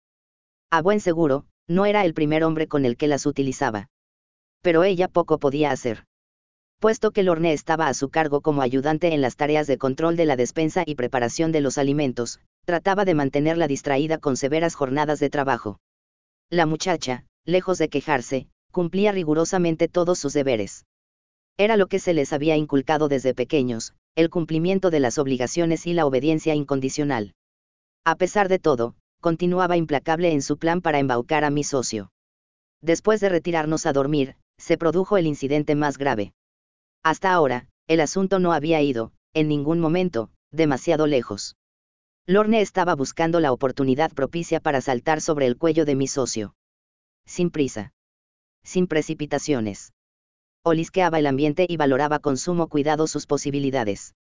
S1: A buen seguro, no era el primer hombre con el que las utilizaba. Pero ella poco podía hacer. Puesto que Lorne estaba a su cargo como ayudante en las tareas de control de la despensa y preparación de los alimentos, trataba de mantenerla distraída con severas jornadas de trabajo. La muchacha, lejos de quejarse, cumplía rigurosamente todos sus deberes. Era lo que se les había inculcado desde pequeños, el cumplimiento de las obligaciones y la obediencia incondicional. A pesar de todo, continuaba implacable en su plan para embaucar a mi socio. Después de retirarnos a dormir, se produjo el incidente más grave. Hasta ahora, el asunto no había ido, en ningún momento, demasiado lejos. Lorne estaba buscando la oportunidad propicia para saltar sobre el cuello de mi socio. Sin prisa. Sin precipitaciones. Olisqueaba el ambiente y valoraba con sumo cuidado sus posibilidades.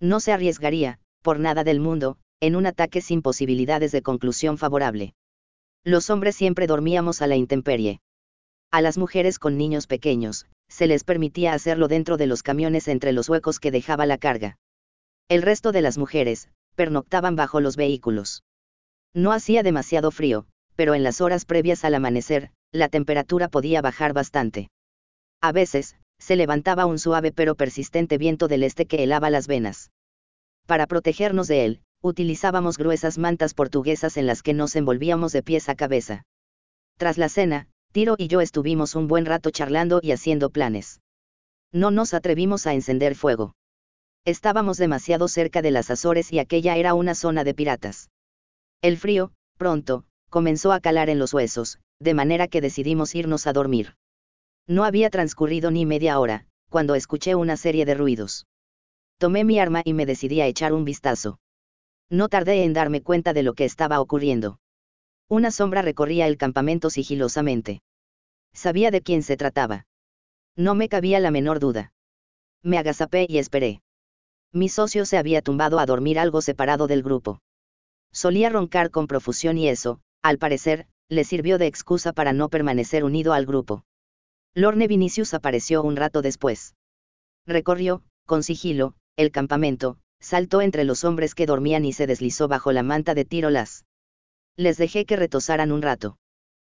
S1: No se arriesgaría, por nada del mundo, en un ataque sin posibilidades de conclusión favorable. Los hombres siempre dormíamos a la intemperie. A las mujeres con niños pequeños, se les permitía hacerlo dentro de los camiones entre los huecos que dejaba la carga. El resto de las mujeres, pernoctaban bajo los vehículos. No hacía demasiado frío, pero en las horas previas al amanecer, la temperatura podía bajar bastante. A veces, se levantaba un suave pero persistente viento del este que helaba las venas. Para protegernos de él, utilizábamos gruesas mantas portuguesas en las que nos envolvíamos de pies a cabeza. Tras la cena, Tiro y yo estuvimos un buen rato charlando y haciendo planes. No nos atrevimos a encender fuego. Estábamos demasiado cerca de las Azores y aquella era una zona de piratas. El frío, pronto, comenzó a calar en los huesos, de manera que decidimos irnos a dormir. No había transcurrido ni media hora, cuando escuché una serie de ruidos. Tomé mi arma y me decidí a echar un vistazo. No tardé en darme cuenta de lo que estaba ocurriendo. Una sombra recorría el campamento sigilosamente. Sabía de quién se trataba. No me cabía la menor duda. Me agazapé y esperé. Mi socio se había tumbado a dormir algo separado del grupo. Solía roncar con profusión y eso, al parecer, le sirvió de excusa para no permanecer unido al grupo. Lorne Vinicius apareció un rato después. Recorrió, con sigilo, el campamento, saltó entre los hombres que dormían y se deslizó bajo la manta de tirolas. Les dejé que retosaran un rato.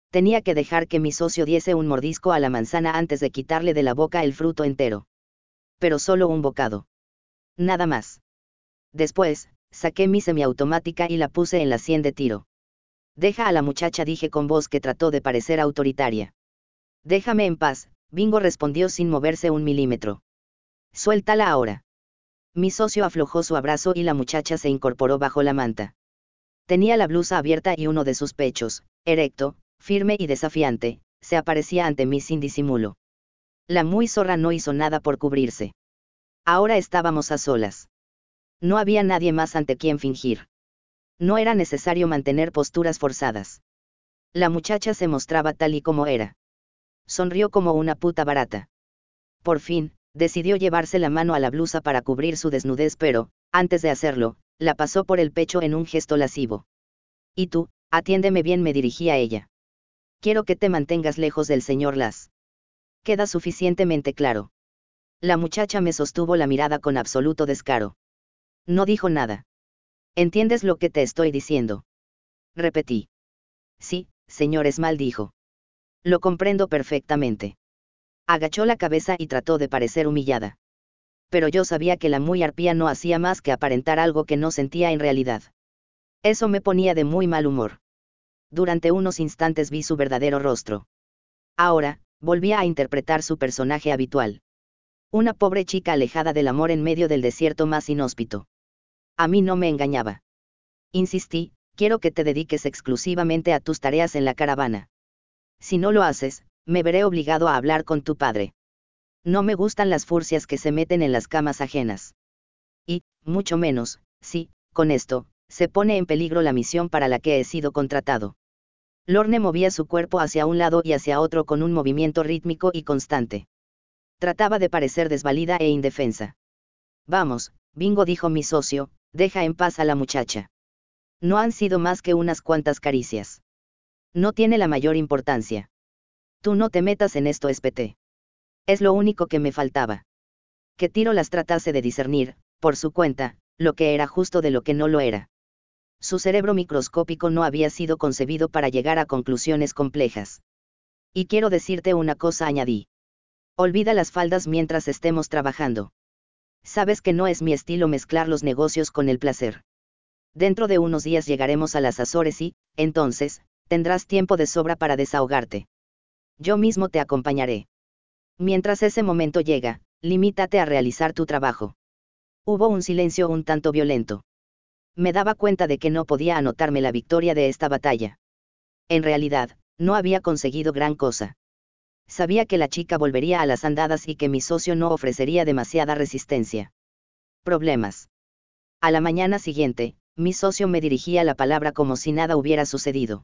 S1: Tenía que dejar que mi socio diese un mordisco a la manzana antes de quitarle de la boca el fruto entero. Pero solo un bocado. Nada más. Después, saqué mi semiautomática y la puse en la sien de tiro. Deja a la muchacha, dije con voz que trató de parecer autoritaria. Déjame en paz, Bingo respondió sin moverse un milímetro. Suéltala ahora. Mi socio aflojó su abrazo y la muchacha se incorporó bajo la manta. Tenía la blusa abierta y uno de sus pechos, erecto, firme y desafiante, se aparecía ante mí sin disimulo. La muy zorra no hizo nada por cubrirse. Ahora estábamos a solas. No había nadie más ante quien fingir. No era necesario mantener posturas forzadas. La muchacha se mostraba tal y como era. Sonrió como una puta barata. Por fin, decidió llevarse la mano a la blusa para cubrir su desnudez, pero, antes de hacerlo, la pasó por el pecho en un gesto lascivo. Y tú, atiéndeme bien, me dirigí a ella. Quiero que te mantengas lejos del señor Las. Queda suficientemente claro. La muchacha me sostuvo la mirada con absoluto descaro. No dijo nada. ¿Entiendes lo que te estoy diciendo? Repetí. Sí, señor Esmal dijo. Lo comprendo perfectamente. Agachó la cabeza y trató de parecer humillada pero yo sabía que la muy arpía no hacía más que aparentar algo que no sentía en realidad. Eso me ponía de muy mal humor. Durante unos instantes vi su verdadero rostro. Ahora, volvía a interpretar su personaje habitual. Una pobre chica alejada del amor en medio del desierto más inhóspito. A mí no me engañaba. Insistí, quiero que te dediques exclusivamente a tus tareas en la caravana. Si no lo haces, me veré obligado a hablar con tu padre. No me gustan las furcias que se meten en las camas ajenas. Y, mucho menos, si, con esto, se pone en peligro la misión para la que he sido contratado. Lorne movía su cuerpo hacia un lado y hacia otro con un movimiento rítmico y constante. Trataba de parecer desvalida e indefensa. Vamos, Bingo dijo mi socio, deja en paz a la muchacha. No han sido más que unas cuantas caricias. No tiene la mayor importancia. Tú no te metas en esto, espeté. Es lo único que me faltaba. Que Tiro las tratase de discernir, por su cuenta, lo que era justo de lo que no lo era. Su cerebro microscópico no había sido concebido para llegar a conclusiones complejas. Y quiero decirte una cosa, añadí. Olvida las faldas mientras estemos trabajando. Sabes que no es mi estilo mezclar los negocios con el placer. Dentro de unos días llegaremos a las Azores y, entonces, tendrás tiempo de sobra para desahogarte. Yo mismo te acompañaré. Mientras ese momento llega, limítate a realizar tu trabajo. Hubo un silencio un tanto violento. Me daba cuenta de que no podía anotarme la victoria de esta batalla. En realidad, no había conseguido gran cosa. Sabía que la chica volvería a las andadas y que mi socio no ofrecería demasiada resistencia. Problemas. A la mañana siguiente, mi socio me dirigía la palabra como si nada hubiera sucedido.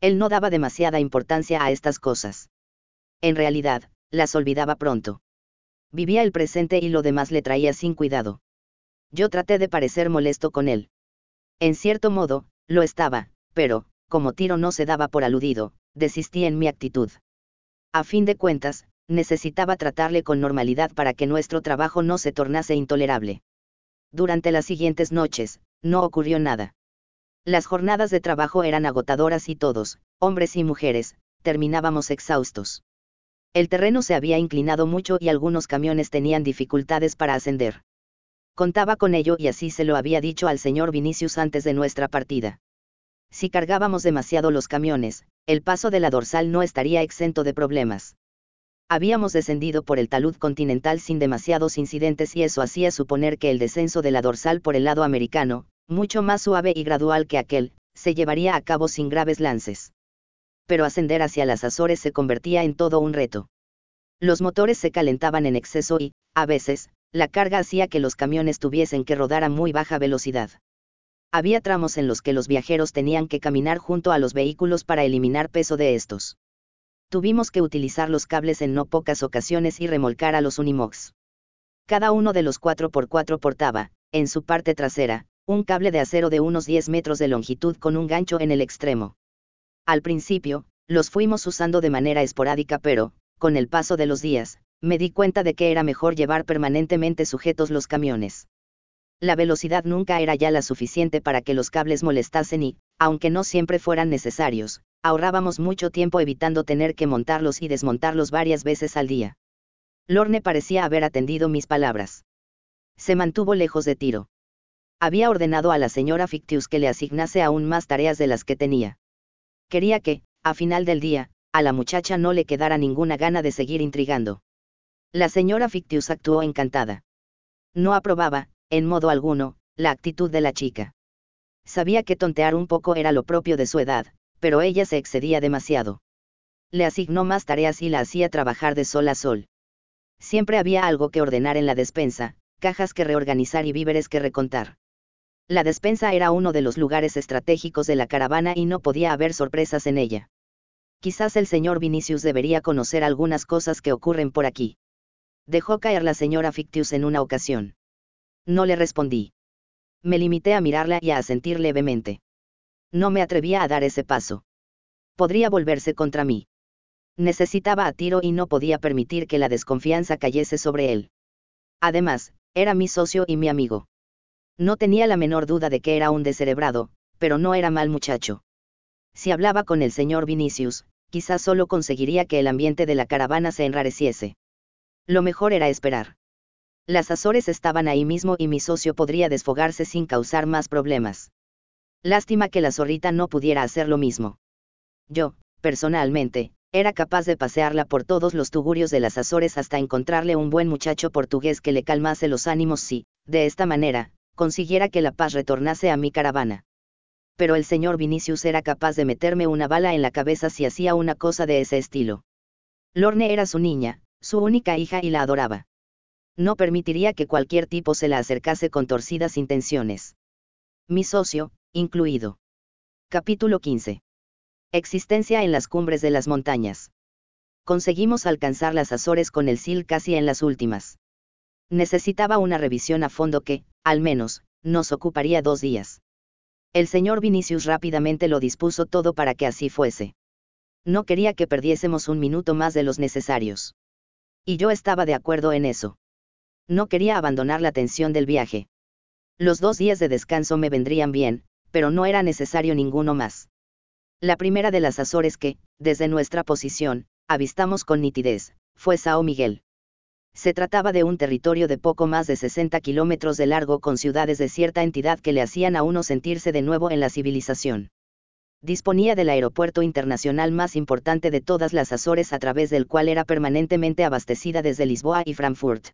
S1: Él no daba demasiada importancia a estas cosas. En realidad, las olvidaba pronto. Vivía el presente y lo demás le traía sin cuidado. Yo traté de parecer molesto con él. En cierto modo, lo estaba, pero, como Tiro no se daba por aludido, desistí en mi actitud. A fin de cuentas, necesitaba tratarle con normalidad para que nuestro trabajo no se tornase intolerable. Durante las siguientes noches, no ocurrió nada. Las jornadas de trabajo eran agotadoras y todos, hombres y mujeres, terminábamos exhaustos. El terreno se había inclinado mucho y algunos camiones tenían dificultades para ascender. Contaba con ello y así se lo había dicho al señor Vinicius antes de nuestra partida. Si cargábamos demasiado los camiones, el paso de la dorsal no estaría exento de problemas. Habíamos descendido por el talud continental sin demasiados incidentes y eso hacía suponer que el descenso de la dorsal por el lado americano, mucho más suave y gradual que aquel, se llevaría a cabo sin graves lances. Pero ascender hacia las Azores se convertía en todo un reto. Los motores se calentaban en exceso y, a veces, la carga hacía que los camiones tuviesen que rodar a muy baja velocidad. Había tramos en los que los viajeros tenían que caminar junto a los vehículos para eliminar peso de estos. Tuvimos que utilizar los cables en no pocas ocasiones y remolcar a los Unimogs. Cada uno de los 4x4 portaba, en su parte trasera, un cable de acero de unos 10 metros de longitud con un gancho en el extremo. Al principio, los fuimos usando de manera esporádica pero, con el paso de los días, me di cuenta de que era mejor llevar permanentemente sujetos los camiones la velocidad nunca era ya la suficiente para que los cables molestasen y, aunque no siempre fueran necesarios, ahorrábamos mucho tiempo evitando tener que montarlos y desmontarlos varias veces al día. Lorne parecía haber atendido mis palabras. Se mantuvo lejos de tiro. Había ordenado a la señora Fictius que le asignase aún más tareas de las que tenía. Quería que, a final del día, a la muchacha no le quedara ninguna gana de seguir intrigando. La señora Fictius actuó encantada. No aprobaba, en modo alguno, la actitud de la chica. Sabía que tontear un poco era lo propio de su edad, pero ella se excedía demasiado. Le asignó más tareas y la hacía trabajar de sol a sol. Siempre había algo que ordenar en la despensa, cajas que reorganizar y víveres que recontar. La despensa era uno de los lugares estratégicos de la caravana y no podía haber sorpresas en ella. Quizás el señor Vinicius debería conocer algunas cosas que ocurren por aquí. Dejó caer la señora Fictius en una ocasión. No le respondí. Me limité a mirarla y a asentir levemente. No me atrevía a dar ese paso. Podría volverse contra mí. Necesitaba a tiro y no podía permitir que la desconfianza cayese sobre él. Además, era mi socio y mi amigo. No tenía la menor duda de que era un descerebrado, pero no era mal muchacho. Si hablaba con el señor Vinicius, quizás solo conseguiría que el ambiente de la caravana se enrareciese. Lo mejor era esperar. Las Azores estaban ahí mismo y mi socio podría desfogarse sin causar más problemas. Lástima que la zorrita no pudiera hacer lo mismo. Yo, personalmente, era capaz de pasearla por todos los tugurios de las Azores hasta encontrarle un buen muchacho portugués que le calmase los ánimos si, de esta manera, consiguiera que la paz retornase a mi caravana. Pero el señor Vinicius era capaz de meterme una bala en la cabeza si hacía una cosa de ese estilo. Lorne era su niña, su única hija y la adoraba no permitiría que cualquier tipo se la acercase con torcidas intenciones. Mi socio, incluido. Capítulo 15. Existencia en las cumbres de las montañas. Conseguimos alcanzar las Azores con el SIL casi en las últimas. Necesitaba una revisión a fondo que, al menos, nos ocuparía dos días. El señor Vinicius rápidamente lo dispuso todo para que así fuese. No quería que perdiésemos un minuto más de los necesarios. Y yo estaba de acuerdo en eso. No quería abandonar la tensión del viaje. Los dos días de descanso me vendrían bien, pero no era necesario ninguno más. La primera de las Azores que, desde nuestra posición, avistamos con nitidez, fue Sao Miguel. Se trataba de un territorio de poco más de 60 kilómetros de largo con ciudades de cierta entidad que le hacían a uno sentirse de nuevo en la civilización. Disponía del aeropuerto internacional más importante de todas las Azores a través del cual era permanentemente abastecida desde Lisboa y Frankfurt.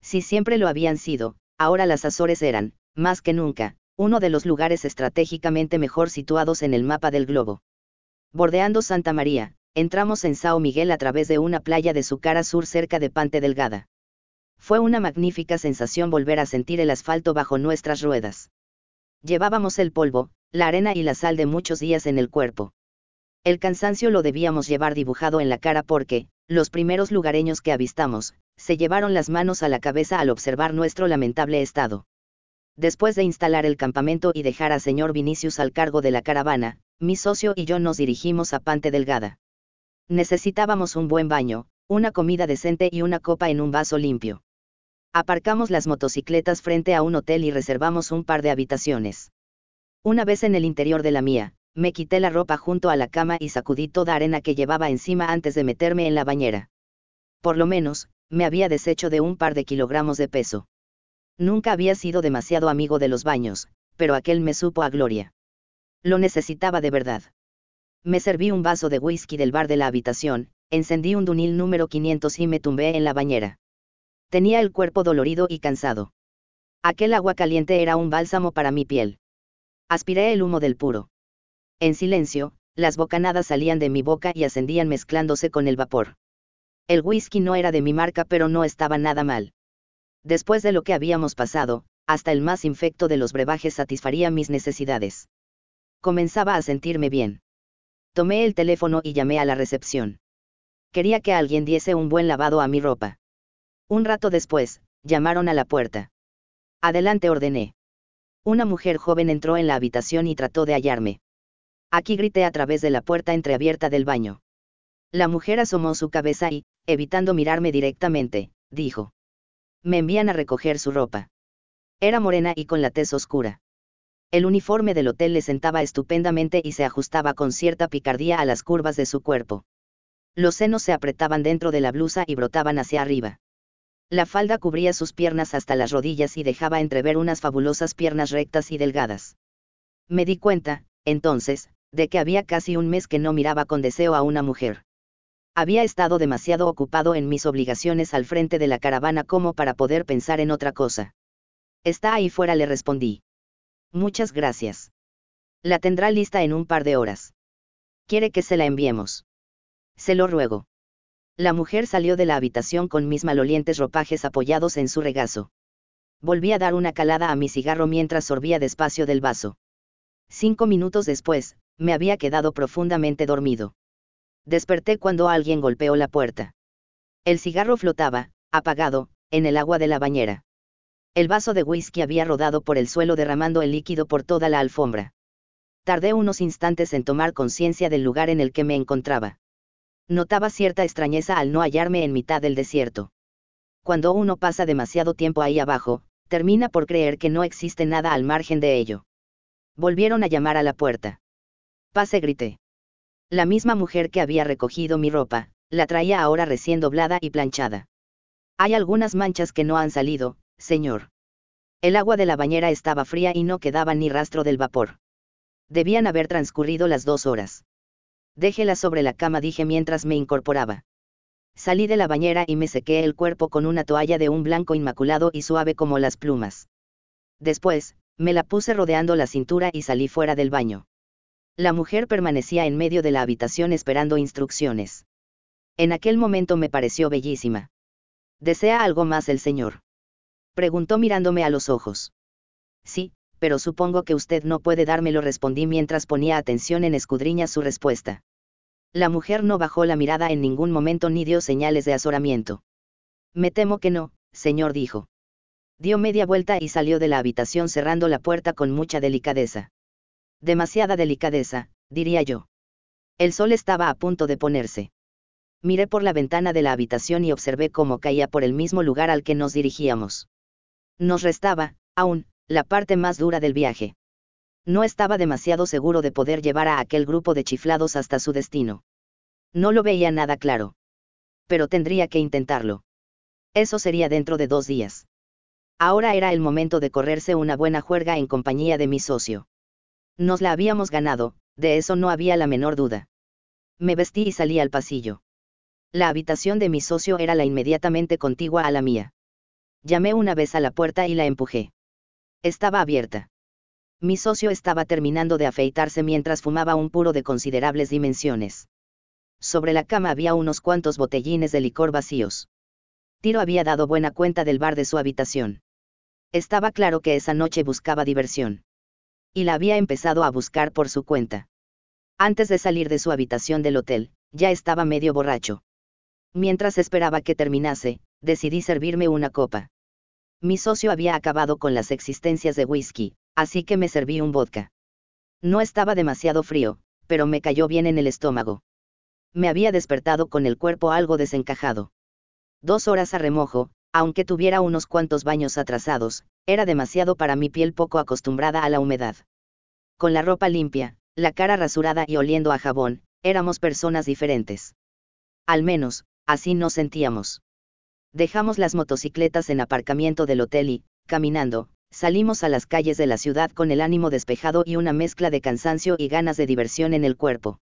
S1: Si siempre lo habían sido, ahora las Azores eran, más que nunca, uno de los lugares estratégicamente mejor situados en el mapa del globo. Bordeando Santa María, entramos en Sao Miguel a través de una playa de su cara sur cerca de Pante Delgada. Fue una magnífica sensación volver a sentir el asfalto bajo nuestras ruedas. Llevábamos el polvo, la arena y la sal de muchos días en el cuerpo. El cansancio lo debíamos llevar dibujado en la cara porque, los primeros lugareños que avistamos, se llevaron las manos a la cabeza al observar nuestro lamentable estado. Después de instalar el campamento y dejar a señor Vinicius al cargo de la caravana, mi socio y yo nos dirigimos a Pante Delgada. Necesitábamos un buen baño, una comida decente y una copa en un vaso limpio. Aparcamos las motocicletas frente a un hotel y reservamos un par de habitaciones. Una vez en el interior de la mía, me quité la ropa junto a la cama y sacudí toda arena que llevaba encima antes de meterme en la bañera. Por lo menos, me había deshecho de un par de kilogramos de peso. Nunca había sido demasiado amigo de los baños, pero aquel me supo a gloria. Lo necesitaba de verdad. Me serví un vaso de whisky del bar de la habitación, encendí un dunil número 500 y me tumbé en la bañera. Tenía el cuerpo dolorido y cansado. Aquel agua caliente era un bálsamo para mi piel. Aspiré el humo del puro. En silencio, las bocanadas salían de mi boca y ascendían mezclándose con el vapor. El whisky no era de mi marca pero no estaba nada mal. Después de lo que habíamos pasado, hasta el más infecto de los brebajes satisfaría mis necesidades. Comenzaba a sentirme bien. Tomé el teléfono y llamé a la recepción. Quería que alguien diese un buen lavado a mi ropa. Un rato después, llamaron a la puerta. Adelante ordené. Una mujer joven entró en la habitación y trató de hallarme. Aquí grité a través de la puerta entreabierta del baño. La mujer asomó su cabeza y, evitando mirarme directamente, dijo me envían a recoger su ropa. Era morena y con la tez oscura. El uniforme del hotel le sentaba estupendamente y se ajustaba con cierta picardía a las curvas de su cuerpo. Los senos se apretaban dentro de la blusa y brotaban hacia arriba. La falda cubría sus piernas hasta las rodillas y dejaba entrever unas fabulosas piernas rectas y delgadas. Me di cuenta, entonces, de que había casi un mes que no miraba con deseo a una mujer. Había estado demasiado ocupado en mis obligaciones al frente de la caravana como para poder pensar en otra cosa. Está ahí fuera, le respondí. Muchas gracias. La tendrá lista en un par de horas. ¿Quiere que se la enviemos? Se lo ruego. La mujer salió de la habitación con mis malolientes ropajes apoyados en su regazo. Volví a dar una calada a mi cigarro mientras sorbía despacio del vaso. Cinco minutos después, me había quedado profundamente dormido. Desperté cuando alguien golpeó la puerta. El cigarro flotaba, apagado, en el agua de la bañera. El vaso de whisky había rodado por el suelo derramando el líquido por toda la alfombra. Tardé unos instantes en tomar conciencia del lugar en el que me encontraba. Notaba cierta extrañeza al no hallarme en mitad del desierto. Cuando uno pasa demasiado tiempo ahí abajo, termina por creer que no existe nada al margen de ello. Volvieron a llamar a la puerta. Pase grité. La misma mujer que había recogido mi ropa, la traía ahora recién doblada y planchada. Hay algunas manchas que no han salido, señor. El agua de la bañera estaba fría y no quedaba ni rastro del vapor. Debían haber transcurrido las dos horas. Déjela sobre la cama, dije mientras me incorporaba. Salí de la bañera y me sequé el cuerpo con una toalla de un blanco inmaculado y suave como las plumas. Después, me la puse rodeando la cintura y salí fuera del baño. La mujer permanecía en medio de la habitación esperando instrucciones. En aquel momento me pareció bellísima. ¿Desea algo más el señor? Preguntó mirándome a los ojos. Sí, pero supongo que usted no puede dármelo, respondí mientras ponía atención en escudriña su respuesta. La mujer no bajó la mirada en ningún momento ni dio señales de azoramiento. Me temo que no, señor dijo. Dio media vuelta y salió de la habitación cerrando la puerta con mucha delicadeza. Demasiada delicadeza, diría yo. El sol estaba a punto de ponerse. Miré por la ventana de la habitación y observé cómo caía por el mismo lugar al que nos dirigíamos. Nos restaba, aún, la parte más dura del viaje. No estaba demasiado seguro de poder llevar a aquel grupo de chiflados hasta su destino. No lo veía nada claro. Pero tendría que intentarlo. Eso sería dentro de dos días. Ahora era el momento de correrse una buena juerga en compañía de mi socio. Nos la habíamos ganado, de eso no había la menor duda. Me vestí y salí al pasillo. La habitación de mi socio era la inmediatamente contigua a la mía. Llamé una vez a la puerta y la empujé. Estaba abierta. Mi socio estaba terminando de afeitarse mientras fumaba un puro de considerables dimensiones. Sobre la cama había unos cuantos botellines de licor vacíos. Tiro había dado buena cuenta del bar de su habitación. Estaba claro que esa noche buscaba diversión. Y la había empezado a buscar por su cuenta. Antes de salir de su habitación del hotel, ya estaba medio borracho. Mientras esperaba que terminase, decidí servirme una copa. Mi socio había acabado con las existencias de whisky, así que me serví un vodka. No estaba demasiado frío, pero me cayó bien en el estómago. Me había despertado con el cuerpo algo desencajado. Dos horas a remojo, aunque tuviera unos cuantos baños atrasados, era demasiado para mi piel poco acostumbrada a la humedad. Con la ropa limpia, la cara rasurada y oliendo a jabón, éramos personas diferentes. Al menos, así nos sentíamos. Dejamos las motocicletas en aparcamiento del hotel y, caminando, salimos a las calles de la ciudad con el ánimo despejado y una mezcla de cansancio y ganas de diversión en el cuerpo.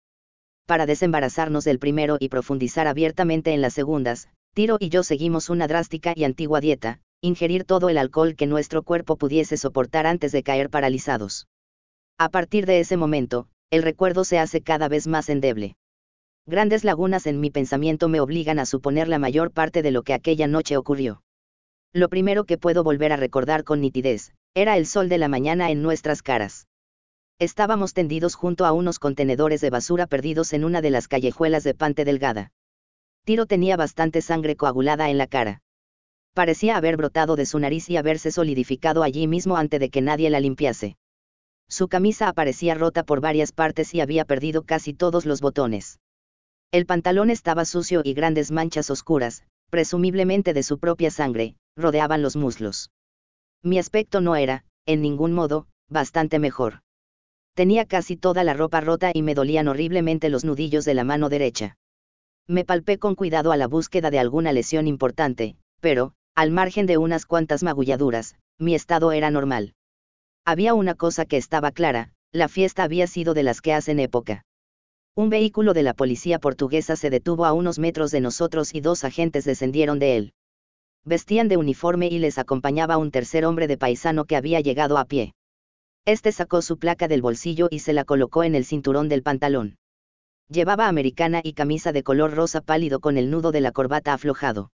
S1: Para desembarazarnos del primero y profundizar abiertamente en las segundas, Tiro y yo seguimos una drástica y antigua dieta, ingerir todo el alcohol que nuestro cuerpo pudiese soportar antes de caer paralizados. A partir de ese momento, el recuerdo se hace cada vez más endeble. Grandes lagunas en mi pensamiento me obligan a suponer la mayor parte de lo que aquella noche ocurrió. Lo primero que puedo volver a recordar con nitidez, era el sol de la mañana en nuestras caras. Estábamos tendidos junto a unos contenedores de basura perdidos en una de las callejuelas de Pante Delgada. Tiro tenía bastante sangre coagulada en la cara. Parecía haber brotado de su nariz y haberse solidificado allí mismo antes de que nadie la limpiase. Su camisa aparecía rota por varias partes y había perdido casi todos los botones. El pantalón estaba sucio y grandes manchas oscuras, presumiblemente de su propia sangre, rodeaban los muslos. Mi aspecto no era, en ningún modo, bastante mejor. Tenía casi toda la ropa rota y me dolían horriblemente los nudillos de la mano derecha. Me palpé con cuidado a la búsqueda de alguna lesión importante, pero, al margen de unas cuantas magulladuras, mi estado era normal. Había una cosa que estaba clara, la fiesta había sido de las que hacen época. Un vehículo de la policía portuguesa se detuvo a unos metros de nosotros y dos agentes descendieron de él vestían de uniforme y les acompañaba un tercer hombre de paisano que había llegado a pie. Este sacó su placa del bolsillo y se la colocó en el cinturón del pantalón. Llevaba americana y camisa de color rosa pálido con el nudo de la corbata aflojado.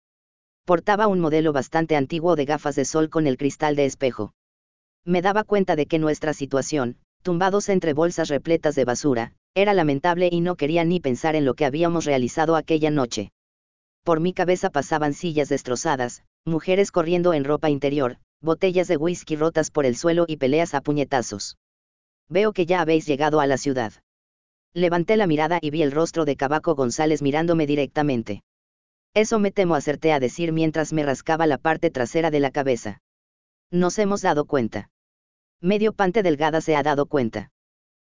S1: Portaba un modelo bastante antiguo de gafas de sol con el cristal de espejo. Me daba cuenta de que nuestra situación, tumbados entre bolsas repletas de basura, era lamentable y no quería ni pensar en lo que habíamos realizado aquella noche. Por mi cabeza pasaban sillas destrozadas, mujeres corriendo en ropa interior, botellas de whisky rotas por el suelo y peleas a puñetazos. Veo que ya habéis llegado a la ciudad. Levanté la mirada y vi el rostro de Cabaco González mirándome directamente. Eso me temo hacerte a decir mientras me rascaba la parte trasera de la cabeza. Nos hemos dado cuenta. Medio pante delgada se ha dado cuenta.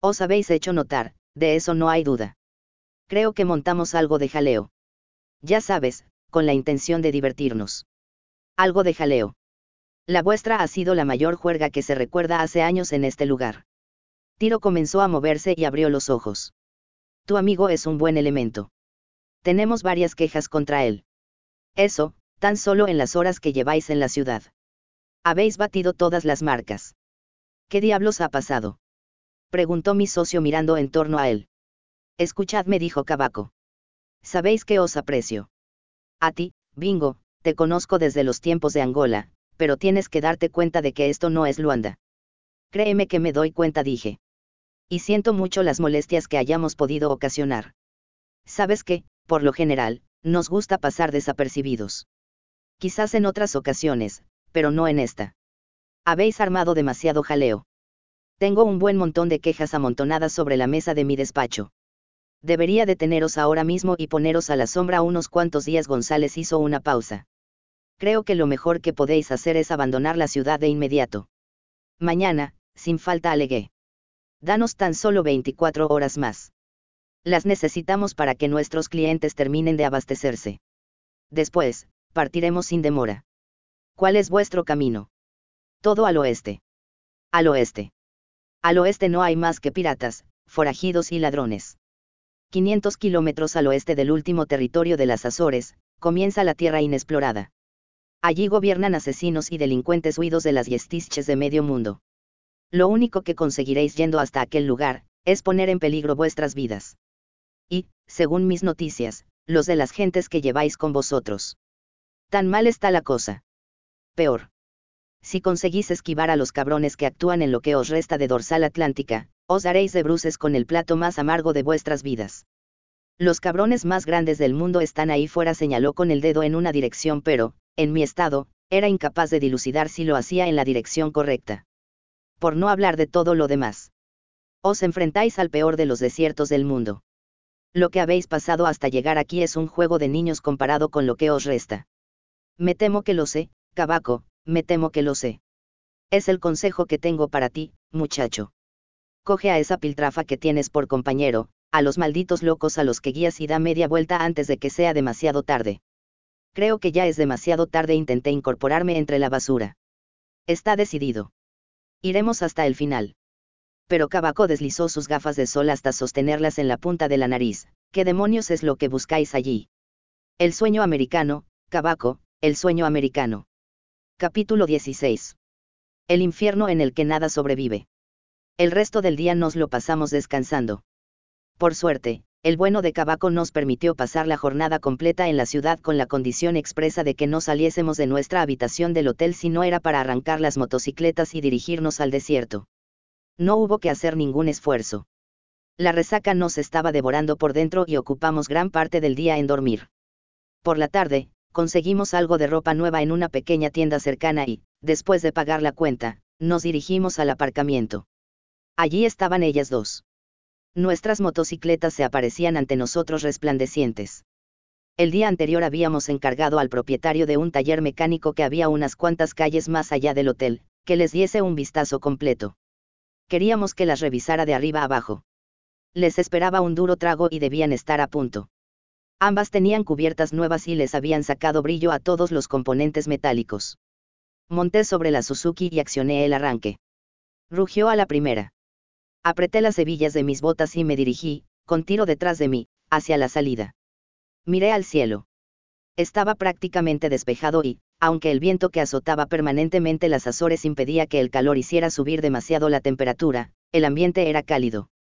S1: Os habéis hecho notar, de eso no hay duda. Creo que montamos algo de jaleo. Ya sabes, con la intención de divertirnos. Algo de jaleo. La vuestra ha sido la mayor juerga que se recuerda hace años en este lugar. Tiro comenzó a moverse y abrió los ojos. Tu amigo es un buen elemento. Tenemos varias quejas contra él. Eso, tan solo en las horas que lleváis en la ciudad. Habéis batido todas las marcas. ¿Qué diablos ha pasado? Preguntó mi socio mirando en torno a él. Escuchadme, dijo Cabaco. Sabéis que os aprecio. A ti, Bingo, te conozco desde los tiempos de Angola, pero tienes que darte cuenta de que esto no es Luanda. Créeme que me doy cuenta, dije. Y siento mucho las molestias que hayamos podido ocasionar. Sabes que, por lo general, nos gusta pasar desapercibidos. Quizás en otras ocasiones, pero no en esta. Habéis armado demasiado jaleo. Tengo un buen montón de quejas amontonadas sobre la mesa de mi despacho. Debería deteneros ahora mismo y poneros a la sombra unos cuantos días. González hizo una pausa. Creo que lo mejor que podéis hacer es abandonar la ciudad de inmediato. Mañana, sin falta alegué. Danos tan solo 24 horas más. Las necesitamos para que nuestros clientes terminen de abastecerse. Después, partiremos sin demora. ¿Cuál es vuestro camino? Todo al oeste. Al oeste. Al oeste no hay más que piratas, forajidos y ladrones. 500 kilómetros al oeste del último territorio de las Azores, comienza la tierra inexplorada. Allí gobiernan asesinos y delincuentes huidos de las yestiches de medio mundo. Lo único que conseguiréis yendo hasta aquel lugar, es poner en peligro vuestras vidas. Y, según mis noticias, los de las gentes que lleváis con vosotros. Tan mal está la cosa. Peor. Si conseguís esquivar a los cabrones que actúan en lo que os resta de dorsal atlántica, os daréis de bruces con el plato más amargo de vuestras vidas. Los cabrones más grandes del mundo están ahí fuera, señaló con el dedo en una dirección, pero, en mi estado, era incapaz de dilucidar si lo hacía en la dirección correcta. Por no hablar de todo lo demás. Os enfrentáis al peor de los desiertos del mundo. Lo que habéis pasado hasta llegar aquí es un juego de niños comparado con lo que os resta. Me temo que lo sé, Cabaco, me temo que lo sé. Es el consejo que tengo para ti, muchacho coge a esa piltrafa que tienes por compañero, a los malditos locos a los que guías y da media vuelta antes de que sea demasiado tarde. Creo que ya es demasiado tarde, intenté incorporarme entre la basura. Está decidido. Iremos hasta el final. Pero Cabaco deslizó sus gafas de sol hasta sostenerlas en la punta de la nariz. ¿Qué demonios es lo que buscáis allí? El sueño americano, Cabaco, el sueño americano. Capítulo 16. El infierno en el que nada sobrevive. El resto del día nos lo pasamos descansando. Por suerte, el bueno de Cabaco nos permitió pasar la jornada completa en la ciudad con la condición expresa de que no saliésemos de nuestra habitación del hotel si no era para arrancar las motocicletas y dirigirnos al desierto. No hubo que hacer ningún esfuerzo. La resaca nos estaba devorando por dentro y ocupamos gran parte del día en dormir. Por la tarde, conseguimos algo de ropa nueva en una pequeña tienda cercana y, después de pagar la cuenta, nos dirigimos al aparcamiento. Allí estaban ellas dos. Nuestras motocicletas se aparecían ante nosotros resplandecientes. El día anterior habíamos encargado al propietario de un taller mecánico que había unas cuantas calles más allá del hotel, que les diese un vistazo completo. Queríamos que las revisara de arriba abajo. Les esperaba un duro trago y debían estar a punto. Ambas tenían cubiertas nuevas y les habían sacado brillo a todos los componentes metálicos. Monté sobre la Suzuki y accioné el arranque. Rugió a la primera. Apreté las hebillas de mis botas y me dirigí, con tiro detrás de mí, hacia la salida. Miré al cielo. Estaba prácticamente despejado y, aunque el viento que azotaba permanentemente las Azores impedía que el calor hiciera subir demasiado la temperatura, el ambiente era cálido.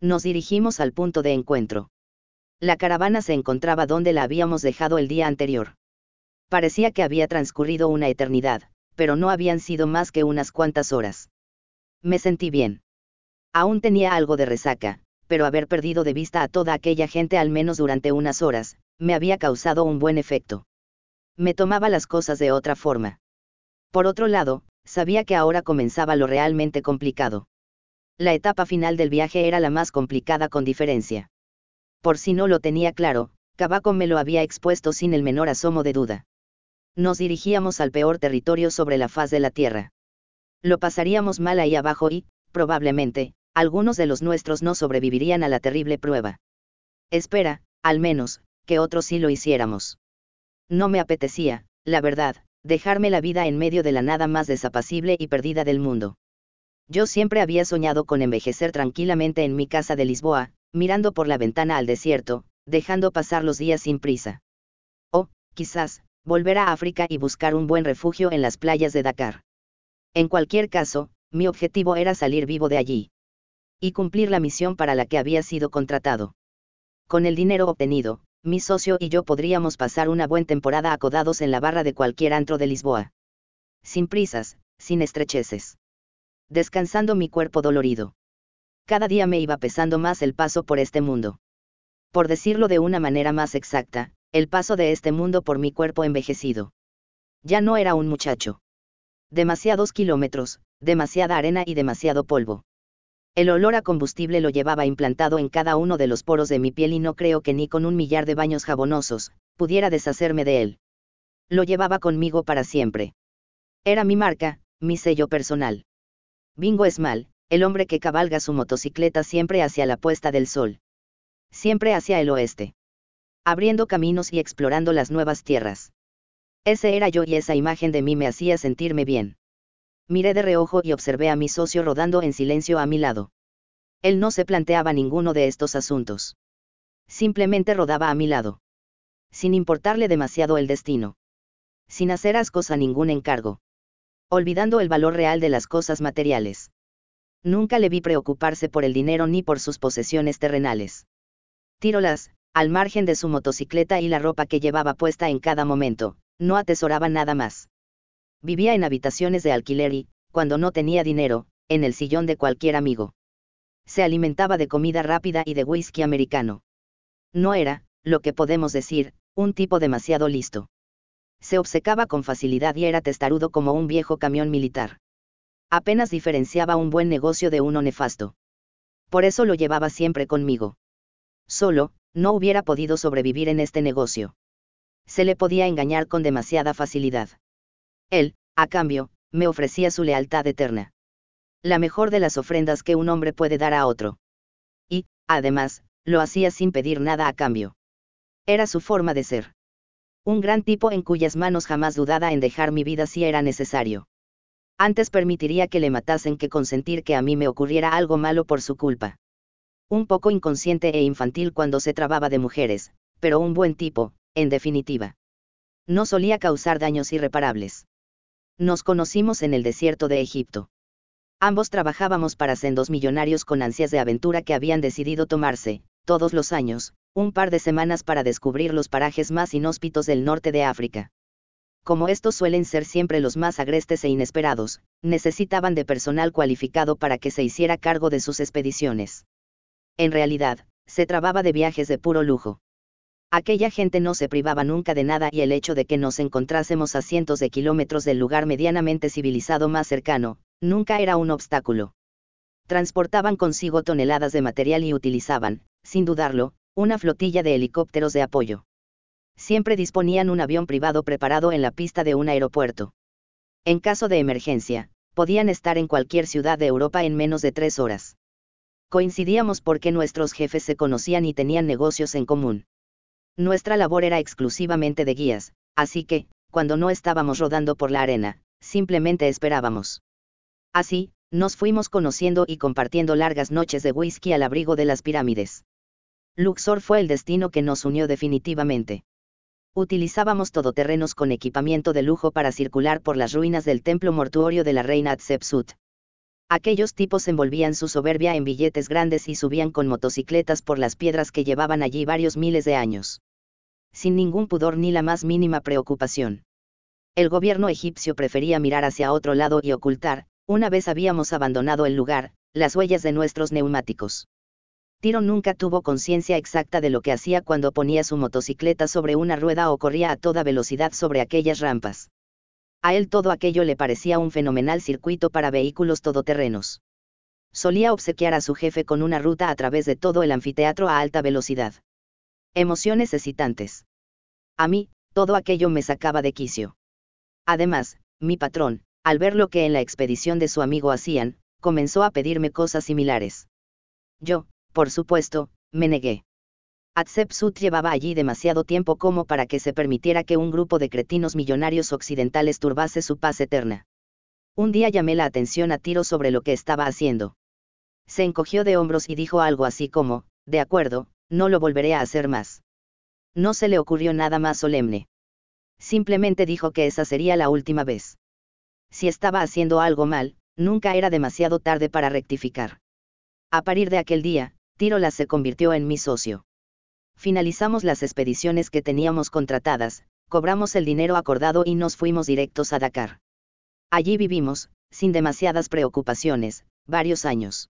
S1: Nos dirigimos al punto de encuentro. La caravana se encontraba donde la habíamos dejado el día anterior. Parecía que había transcurrido una eternidad, pero no habían sido más que unas cuantas horas. Me sentí bien. Aún tenía algo de resaca, pero haber perdido de vista a toda aquella gente al menos durante unas horas, me había causado un buen efecto. Me tomaba las cosas de otra forma. Por otro lado, sabía que ahora comenzaba lo realmente complicado. La etapa final del viaje era la más complicada con diferencia. Por si no lo tenía claro, Cabaco me lo había expuesto sin el menor asomo de duda. Nos dirigíamos al peor territorio sobre la faz de la Tierra. Lo pasaríamos mal ahí abajo y, probablemente, algunos de los nuestros no sobrevivirían a la terrible prueba. Espera, al menos, que otros sí lo hiciéramos. No me apetecía, la verdad, dejarme la vida en medio de la nada más desapacible y perdida del mundo. Yo siempre había soñado con envejecer tranquilamente en mi casa de Lisboa, mirando por la ventana al desierto, dejando pasar los días sin prisa. O, quizás, volver a África y buscar un buen refugio en las playas de Dakar. En cualquier caso, mi objetivo era salir vivo de allí y cumplir la misión para la que había sido contratado. Con el dinero obtenido, mi socio y yo podríamos pasar una buena temporada acodados en la barra de cualquier antro de Lisboa. Sin prisas, sin estrecheces. Descansando mi cuerpo dolorido. Cada día me iba pesando más el paso por este mundo. Por decirlo de una manera más exacta, el paso de este mundo por mi cuerpo envejecido. Ya no era un muchacho. Demasiados kilómetros, demasiada arena y demasiado polvo. El olor a combustible lo llevaba implantado en cada uno de los poros de mi piel y no creo que ni con un millar de baños jabonosos, pudiera deshacerme de él. Lo llevaba conmigo para siempre. Era mi marca, mi sello personal. Bingo Esmal, el hombre que cabalga su motocicleta siempre hacia la puesta del sol. Siempre hacia el oeste. Abriendo caminos y explorando las nuevas tierras. Ese era yo y esa imagen de mí me hacía sentirme bien. Miré de reojo y observé a mi socio rodando en silencio a mi lado. Él no se planteaba ninguno de estos asuntos. Simplemente rodaba a mi lado. Sin importarle demasiado el destino. Sin hacer ascos a ningún encargo. Olvidando el valor real de las cosas materiales. Nunca le vi preocuparse por el dinero ni por sus posesiones terrenales. Tírolas, al margen de su motocicleta y la ropa que llevaba puesta en cada momento, no atesoraba nada más. Vivía en habitaciones de alquiler y, cuando no tenía dinero, en el sillón de cualquier amigo. Se alimentaba de comida rápida y de whisky americano. No era, lo que podemos decir, un tipo demasiado listo. Se obcecaba con facilidad y era testarudo como un viejo camión militar. Apenas diferenciaba un buen negocio de uno nefasto. Por eso lo llevaba siempre conmigo. Solo, no hubiera podido sobrevivir en este negocio se le podía engañar con demasiada facilidad. Él, a cambio, me ofrecía su lealtad eterna. La mejor de las ofrendas que un hombre puede dar a otro. Y, además, lo hacía sin pedir nada a cambio. Era su forma de ser. Un gran tipo en cuyas manos jamás dudaba en dejar mi vida si era necesario. Antes permitiría que le matasen que consentir que a mí me ocurriera algo malo por su culpa. Un poco inconsciente e infantil cuando se trababa de mujeres, pero un buen tipo, en definitiva. No solía causar daños irreparables. Nos conocimos en el desierto de Egipto. Ambos trabajábamos para sendos millonarios con ansias de aventura que habían decidido tomarse, todos los años, un par de semanas para descubrir los parajes más inhóspitos del norte de África. Como estos suelen ser siempre los más agrestes e inesperados, necesitaban de personal cualificado para que se hiciera cargo de sus expediciones. En realidad, se trababa de viajes de puro lujo. Aquella gente no se privaba nunca de nada y el hecho de que nos encontrásemos a cientos de kilómetros del lugar medianamente civilizado más cercano, nunca era un obstáculo. Transportaban consigo toneladas de material y utilizaban, sin dudarlo, una flotilla de helicópteros de apoyo. Siempre disponían un avión privado preparado en la pista de un aeropuerto. En caso de emergencia, podían estar en cualquier ciudad de Europa en menos de tres horas. Coincidíamos porque nuestros jefes se conocían y tenían negocios en común. Nuestra labor era exclusivamente de guías, así que, cuando no estábamos rodando por la arena, simplemente esperábamos. Así, nos fuimos conociendo y compartiendo largas noches de whisky al abrigo de las pirámides. Luxor fue el destino que nos unió definitivamente. Utilizábamos todoterrenos con equipamiento de lujo para circular por las ruinas del templo mortuorio de la reina Hatshepsut. Aquellos tipos envolvían su soberbia en billetes grandes y subían con motocicletas por las piedras que llevaban allí varios miles de años sin ningún pudor ni la más mínima preocupación. El gobierno egipcio prefería mirar hacia otro lado y ocultar, una vez habíamos abandonado el lugar, las huellas de nuestros neumáticos. Tiro nunca tuvo conciencia exacta de lo que hacía cuando ponía su motocicleta sobre una rueda o corría a toda velocidad sobre aquellas rampas. A él todo aquello le parecía un fenomenal circuito para vehículos todoterrenos. Solía obsequiar a su jefe con una ruta a través de todo el anfiteatro a alta velocidad. Emociones excitantes. A mí, todo aquello me sacaba de quicio. Además, mi patrón, al ver lo que en la expedición de su amigo hacían, comenzó a pedirme cosas similares. Yo, por supuesto, me negué. Hatshepsut llevaba allí demasiado tiempo como para que se permitiera que un grupo de cretinos millonarios occidentales turbase su paz eterna. Un día llamé la atención a Tiro sobre lo que estaba haciendo. Se encogió de hombros y dijo algo así como, de acuerdo, no lo volveré a hacer más. No se le ocurrió nada más solemne. Simplemente dijo que esa sería la última vez. Si estaba haciendo algo mal, nunca era demasiado tarde para rectificar. A partir de aquel día, Tirola se convirtió en mi socio. Finalizamos las expediciones que teníamos contratadas, cobramos el dinero acordado y nos fuimos directos a Dakar. Allí vivimos, sin demasiadas preocupaciones, varios años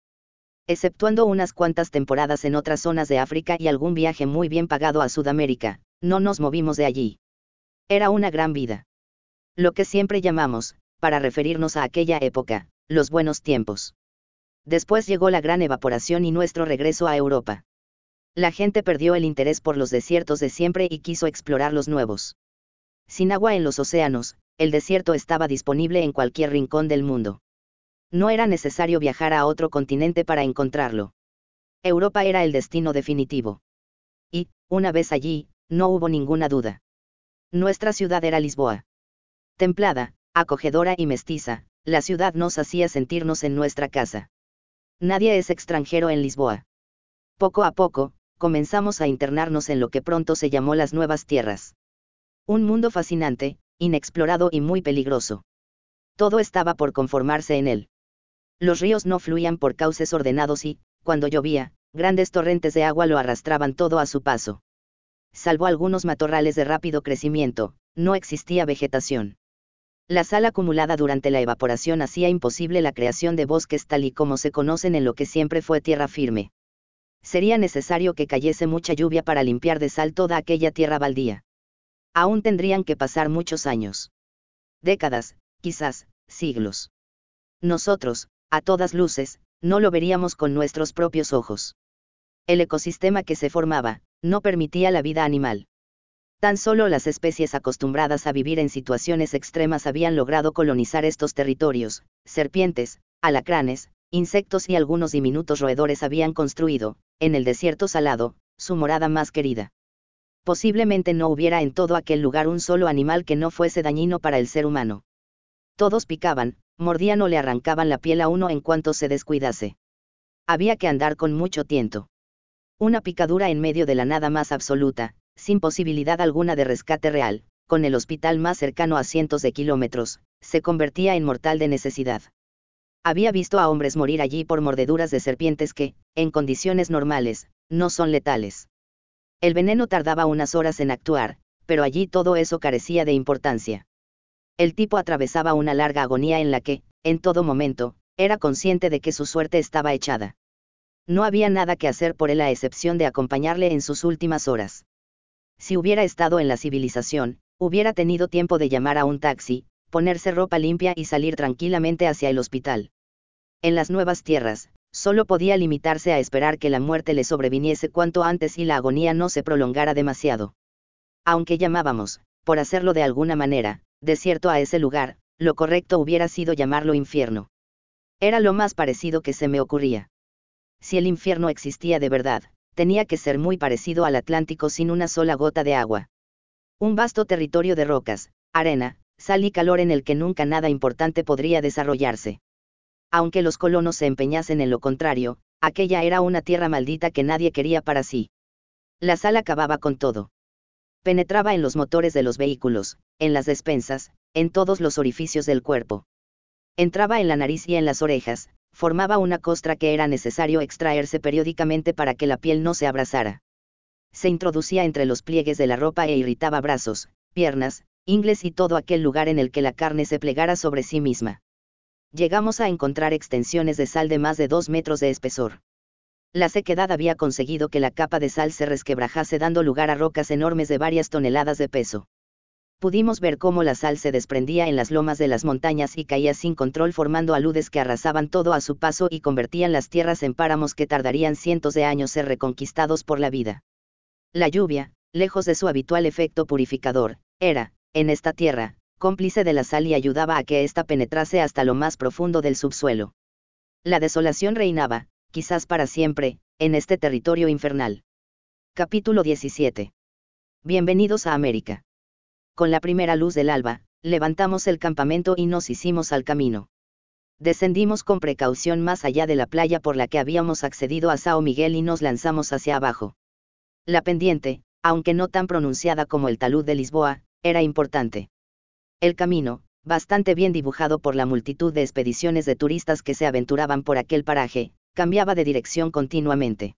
S1: exceptuando unas cuantas temporadas en otras zonas de África y algún viaje muy bien pagado a Sudamérica, no nos movimos de allí. Era una gran vida. Lo que siempre llamamos, para referirnos a aquella época, los buenos tiempos. Después llegó la gran evaporación y nuestro regreso a Europa. La gente perdió el interés por los desiertos de siempre y quiso explorar los nuevos. Sin agua en los océanos, el desierto estaba disponible en cualquier rincón del mundo No era necesario viajar a otro continente para encontrarlo. Europa era el destino definitivo. Y, una vez allí, no hubo ninguna duda. Nuestra ciudad era Lisboa. Templada, acogedora y mestiza, la ciudad nos hacía sentirnos en nuestra casa. Nadie es extranjero en Lisboa. Poco a poco, comenzamos a internarnos en lo que pronto se llamó las nuevas tierras. Un mundo fascinante, inexplorado y muy peligroso. Todo estaba por conformarse en él. Los ríos no fluían por cauces ordenados y, cuando llovía, grandes torrentes de agua lo arrastraban todo a su paso. Salvo algunos matorrales de rápido crecimiento, no existía vegetación. La sal acumulada durante la evaporación hacía imposible la creación de bosques tal y como se conocen en lo que siempre fue tierra firme. Sería necesario que cayese mucha lluvia para limpiar de sal toda aquella tierra baldía. Aún tendrían que pasar muchos años. Décadas, quizás, siglos. Nosotros, a todas luces, no lo veríamos con nuestros propios ojos. El ecosistema que se formaba, no permitía la vida animal. Tan solo las especies acostumbradas a vivir en situaciones extremas habían logrado colonizar estos territorios, serpientes, alacranes, insectos y algunos diminutos roedores habían construido, en el desierto salado, su morada más querida. Posiblemente no hubiera en todo aquel lugar un solo animal que no fuese dañino para el ser humano. Todos picaban, mordían o le arrancaban la piel a uno en cuanto se descuidase. Había que andar con mucho tiento. Una picadura en medio de la nada más absoluta, sin posibilidad alguna de rescate real, con el hospital más cercano a cientos de kilómetros, se convertía en mortal de necesidad. Había visto a hombres morir allí por mordeduras de serpientes que, en condiciones normales, no son letales. El veneno tardaba unas horas en actuar, pero allí todo eso carecía de importancia. El tipo atravesaba una larga agonía en la que, en todo momento, era consciente de que su suerte estaba echada. No había nada que hacer por él a excepción de acompañarle en sus últimas horas. Si hubiera estado en la civilización, hubiera tenido tiempo de llamar a un taxi, ponerse ropa limpia y salir tranquilamente hacia el hospital. En las nuevas tierras, solo podía limitarse a esperar que la muerte le sobreviniese cuanto antes y la agonía no se prolongara demasiado. Aunque llamábamos, por hacerlo de alguna manera, desierto a ese lugar, lo correcto hubiera sido llamarlo infierno. Era lo más parecido que se me ocurría. Si el infierno existía de verdad, tenía que ser muy parecido al Atlántico sin una sola gota de agua. Un vasto territorio de rocas, arena, sal y calor en el que nunca nada importante podría desarrollarse. Aunque los colonos se empeñasen en lo contrario, aquella era una tierra maldita que nadie quería para sí. La sal acababa con todo penetraba en los motores de los vehículos, en las despensas, en todos los orificios del cuerpo. Entraba en la nariz y en las orejas, formaba una costra que era necesario extraerse periódicamente para que la piel no se abrasara. Se introducía entre los pliegues de la ropa e irritaba brazos, piernas, ingles y todo aquel lugar en el que la carne se plegara sobre sí misma. Llegamos a encontrar extensiones de sal de más de dos metros de espesor. La sequedad había conseguido que la capa de sal se resquebrajase dando lugar a rocas enormes de varias toneladas de peso. Pudimos ver cómo la sal se desprendía en las lomas de las montañas y caía sin control formando aludes que arrasaban todo a su paso y convertían las tierras en páramos que tardarían cientos de años ser reconquistados por la vida. La lluvia, lejos de su habitual efecto purificador, era, en esta tierra, cómplice de la sal y ayudaba a que ésta penetrase hasta lo más profundo del subsuelo. La desolación reinaba, quizás para siempre, en este territorio infernal. Capítulo 17. Bienvenidos a América. Con la primera luz del alba, levantamos el campamento y nos hicimos al camino. Descendimos con precaución más allá de la playa por la que habíamos accedido a Sao Miguel y nos lanzamos hacia abajo. La pendiente, aunque no tan pronunciada como el talud de Lisboa, era importante. El camino, bastante bien dibujado por la multitud de expediciones de turistas que se aventuraban por aquel paraje, cambiaba de dirección continuamente.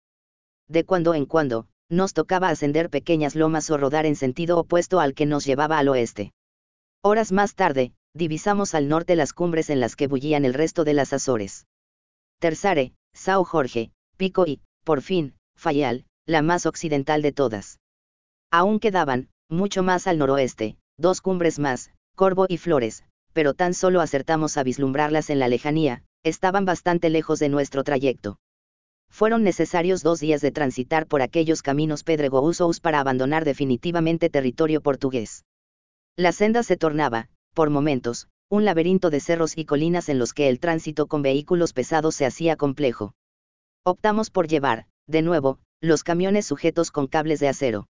S1: De cuando en cuando, nos tocaba ascender pequeñas lomas o rodar en sentido opuesto al que nos llevaba al oeste. Horas más tarde, divisamos al norte las cumbres en las que bullían el resto de las Azores. Tersare, Sao Jorge, Pico y, por fin, Fayal, la más occidental de todas. Aún quedaban, mucho más al noroeste, dos cumbres más, Corvo y Flores, pero tan solo acertamos a vislumbrarlas en la lejanía, estaban bastante lejos de nuestro trayecto. Fueron necesarios dos días de transitar por aquellos caminos pedregosos para abandonar definitivamente territorio portugués. La senda se tornaba, por momentos, un laberinto de cerros y colinas en los que el tránsito con vehículos pesados se hacía complejo. Optamos por llevar, de nuevo, los camiones sujetos con cables de acero.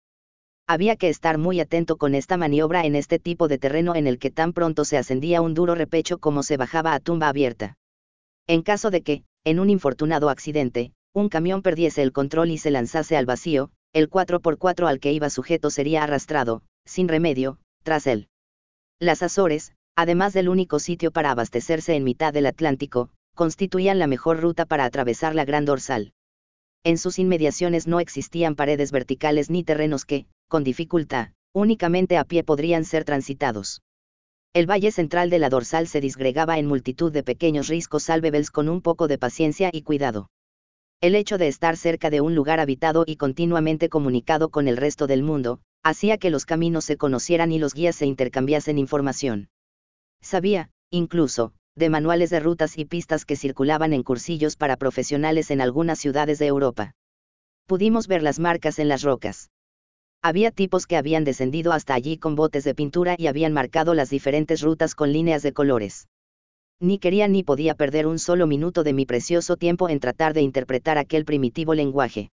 S1: Había que estar muy atento con esta maniobra en este tipo de terreno en el que tan pronto se ascendía un duro repecho como se bajaba a tumba abierta. En caso de que, en un infortunado accidente, un camión perdiese el control y se lanzase al vacío, el 4x4 al que iba sujeto sería arrastrado, sin remedio, tras él. Las Azores, además del único sitio para abastecerse en mitad del Atlántico, constituían la mejor ruta para atravesar la Gran Dorsal. En sus inmediaciones no existían paredes verticales ni terrenos que, con dificultad, únicamente a pie podrían ser transitados. El valle central de la dorsal se disgregaba en multitud de pequeños riscos salvebels con un poco de paciencia y cuidado. El hecho de estar cerca de un lugar habitado y continuamente comunicado con el resto del mundo, hacía que los caminos se conocieran y los guías se intercambiasen información. Sabía, incluso, de manuales de rutas y pistas que circulaban en cursillos para profesionales en algunas ciudades de Europa. Pudimos ver las marcas en las rocas. Había tipos que habían descendido hasta allí con botes de pintura y habían marcado las diferentes rutas con líneas de colores. Ni quería ni podía perder un solo minuto de mi precioso tiempo en tratar de interpretar aquel primitivo lenguaje.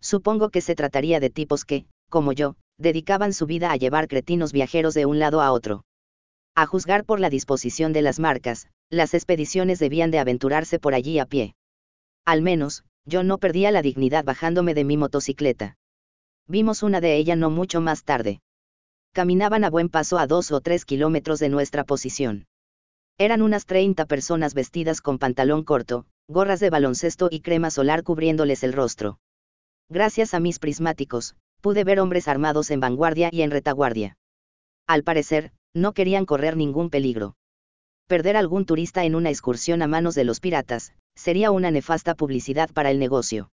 S1: Supongo que se trataría de tipos que, como yo, dedicaban su vida a llevar cretinos viajeros de un lado a otro. A juzgar por la disposición de las marcas, las expediciones debían de aventurarse por allí a pie. Al menos, yo no perdía la dignidad bajándome de mi motocicleta. Vimos una de ellas no mucho más tarde. Caminaban a buen paso a dos o tres kilómetros de nuestra posición. Eran unas 30 personas vestidas con pantalón corto, gorras de baloncesto y crema solar cubriéndoles el rostro. Gracias a mis prismáticos, pude ver hombres armados en vanguardia y en retaguardia. Al parecer, no querían correr ningún peligro. Perder algún turista en una excursión a manos de los piratas, sería una nefasta publicidad para el negocio.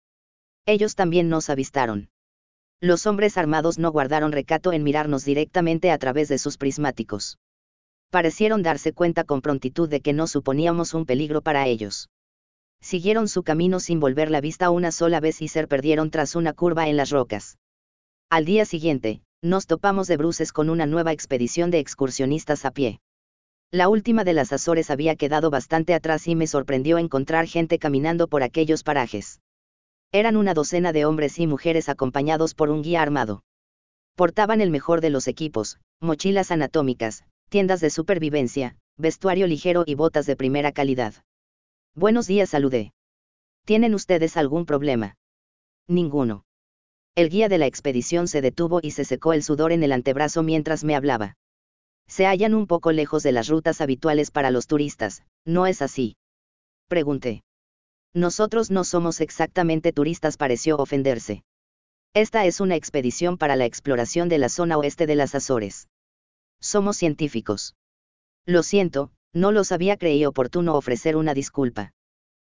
S1: Ellos también nos avistaron. Los hombres armados no guardaron recato en mirarnos directamente a través de sus prismáticos. Parecieron darse cuenta con prontitud de que no suponíamos un peligro para ellos. Siguieron su camino sin volver la vista una sola vez y se perdieron tras una curva en las rocas. Al día siguiente, nos topamos de bruces con una nueva expedición de excursionistas a pie. La última de las Azores había quedado bastante atrás y me sorprendió encontrar gente caminando por aquellos parajes. Eran una docena de hombres y mujeres acompañados por un guía armado. Portaban el mejor de los equipos, mochilas anatómicas, tiendas de supervivencia, vestuario ligero y botas de primera calidad. Buenos días, saludé. ¿Tienen ustedes algún problema? Ninguno. El guía de la expedición se detuvo y se secó el sudor en el antebrazo mientras me hablaba. Se hallan un poco lejos de las rutas habituales para los turistas, ¿no es así? Pregunté. Nosotros no somos exactamente turistas, pareció ofenderse. Esta es una expedición para la exploración de la zona oeste de las Azores. Somos científicos. Lo siento, no los había creído oportuno ofrecer una disculpa.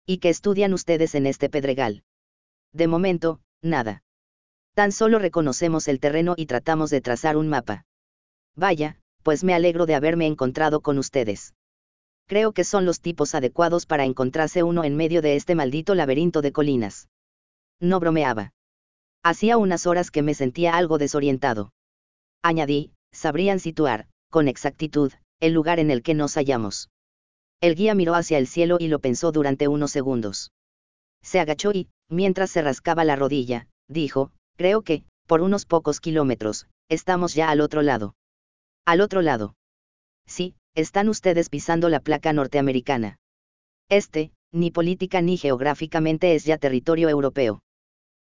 S1: ¿Y qué estudian ustedes en este pedregal? De momento, nada. Tan solo reconocemos el terreno y tratamos de trazar un mapa. Vaya, pues me alegro de haberme encontrado con ustedes creo que son los tipos adecuados para encontrarse uno en medio de este maldito laberinto de colinas. No bromeaba. Hacía unas horas que me sentía algo desorientado. Añadí, sabrían situar, con exactitud, el lugar en el que nos hallamos. El guía miró hacia el cielo y lo pensó durante unos segundos. Se agachó y, mientras se rascaba la rodilla, dijo, creo que, por unos pocos kilómetros, estamos ya al otro lado. Al otro lado. Sí, están ustedes pisando la placa norteamericana. Este, ni política ni geográficamente es ya territorio europeo.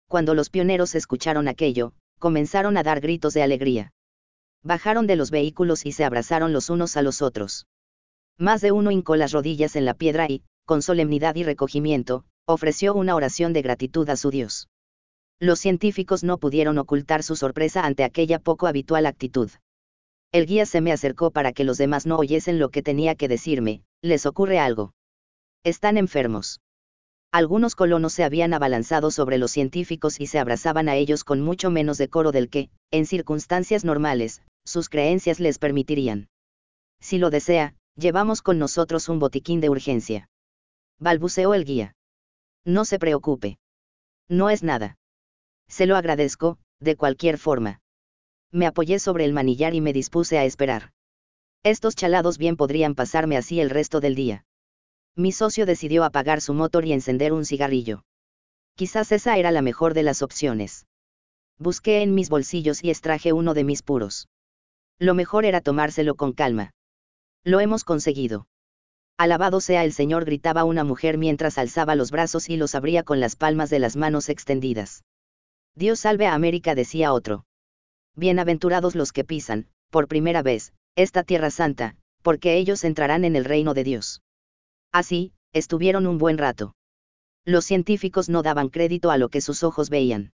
S1: Cuando los pioneros escucharon aquello, comenzaron a dar gritos de alegría. Bajaron de los vehículos y se abrazaron los unos a los otros. Más de uno hincó las rodillas en la piedra y, con solemnidad y recogimiento, ofreció una oración de gratitud a su Dios. Los científicos no pudieron ocultar su sorpresa ante aquella poco habitual actitud. El guía se me acercó para que los demás no oyesen lo que tenía que decirme, ¿les ocurre algo? Están enfermos. Algunos colonos se habían abalanzado sobre los científicos y se abrazaban a ellos con mucho menos decoro del que, en circunstancias normales, sus creencias les permitirían. Si lo desea, llevamos con nosotros un botiquín de urgencia. Balbuceó el guía. No se preocupe. No es nada. Se lo agradezco, de cualquier forma me apoyé sobre el manillar y me dispuse a esperar. Estos chalados bien podrían pasarme así el resto del día. Mi socio decidió apagar su motor y encender un cigarrillo. Quizás esa era la mejor de las opciones. Busqué en mis bolsillos y extraje uno de mis puros. Lo mejor era tomárselo con calma. Lo hemos conseguido. Alabado sea el Señor, gritaba una mujer mientras alzaba los brazos y los abría con las palmas de las manos extendidas. Dios salve a América, decía otro. Bienaventurados los que pisan, por primera vez, esta tierra santa, porque ellos entrarán en el reino de Dios. Así, estuvieron un buen rato. Los científicos no daban crédito a lo que sus ojos veían.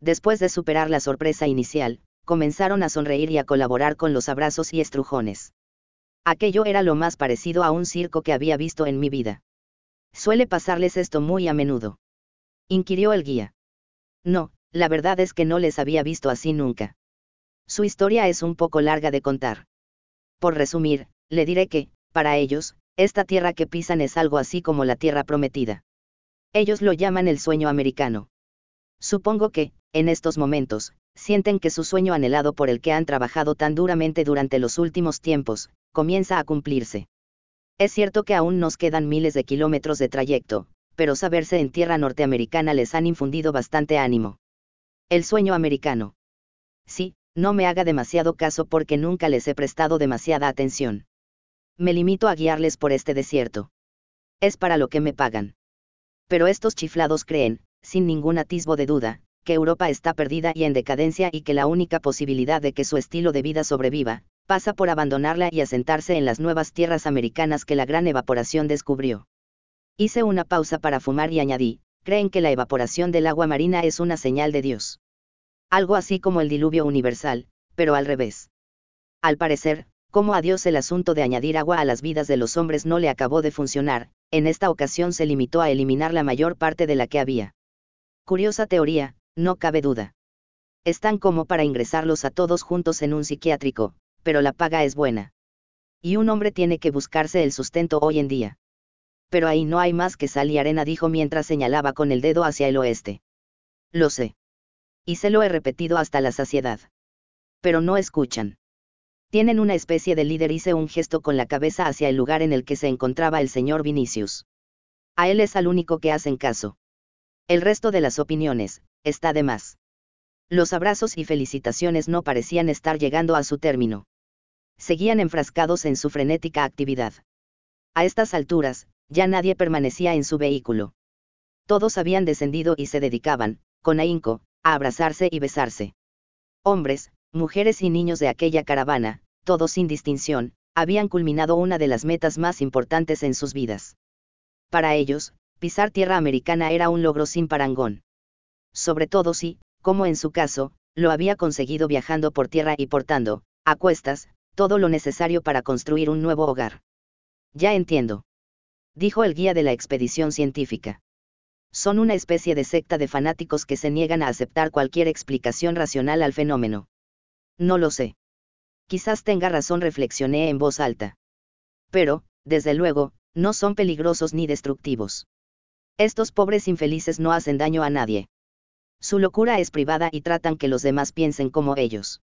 S1: Después de superar la sorpresa inicial, comenzaron a sonreír y a colaborar con los abrazos y estrujones. Aquello era lo más parecido a un circo que había visto en mi vida. ¿Suele pasarles esto muy a menudo? inquirió el guía. No, la verdad es que no les había visto así nunca. Su historia es un poco larga de contar. Por resumir, le diré que, para ellos, esta tierra que pisan es algo así como la tierra prometida. Ellos lo llaman el sueño americano. Supongo que, en estos momentos, sienten que su sueño anhelado por el que han trabajado tan duramente durante los últimos tiempos, comienza a cumplirse. Es cierto que aún nos quedan miles de kilómetros de trayecto, pero saberse en tierra norteamericana les han infundido bastante ánimo. El sueño americano. Sí, no me haga demasiado caso porque nunca les he prestado demasiada atención. Me limito a guiarles por este desierto. Es para lo que me pagan. Pero estos chiflados creen, sin ningún atisbo de duda, que Europa está perdida y en decadencia y que la única posibilidad de que su estilo de vida sobreviva, pasa por abandonarla y asentarse en las nuevas tierras americanas que la gran evaporación descubrió. Hice una pausa para fumar y añadí, creen que la evaporación del agua marina es una señal de Dios. Algo así como el diluvio universal, pero al revés. Al parecer, como a Dios el asunto de añadir agua a las vidas de los hombres no le acabó de funcionar, en esta ocasión se limitó a eliminar la mayor parte de la que había. Curiosa teoría, no cabe duda. Están como para ingresarlos a todos juntos en un psiquiátrico, pero la paga es buena. Y un hombre tiene que buscarse el sustento hoy en día. Pero ahí no hay más que sal y arena, dijo mientras señalaba con el dedo hacia el oeste. Lo sé. Y se lo he repetido hasta la saciedad. Pero no escuchan. Tienen una especie de líder, hice un gesto con la cabeza hacia el lugar en el que se encontraba el señor Vinicius. A él es al único que hacen caso. El resto de las opiniones, está de más. Los abrazos y felicitaciones no parecían estar llegando a su término seguían enfrascados en su frenética actividad. A estas alturas, ya nadie permanecía en su vehículo. Todos habían descendido y se dedicaban, con ahínco, a abrazarse y besarse. Hombres, mujeres y niños de aquella caravana, todos sin distinción, habían culminado una de las metas más importantes en sus vidas. Para ellos, pisar tierra americana era un logro sin parangón. Sobre todo si, como en su caso, lo había conseguido viajando por tierra y portando, a cuestas, todo lo necesario para construir un nuevo hogar. Ya entiendo. Dijo el guía de la expedición científica. Son una especie de secta de fanáticos que se niegan a aceptar cualquier explicación racional al fenómeno. No lo sé. Quizás tenga razón, reflexioné en voz alta. Pero, desde luego, no son peligrosos ni destructivos. Estos pobres infelices no hacen daño a nadie. Su locura es privada y tratan que los demás piensen como ellos.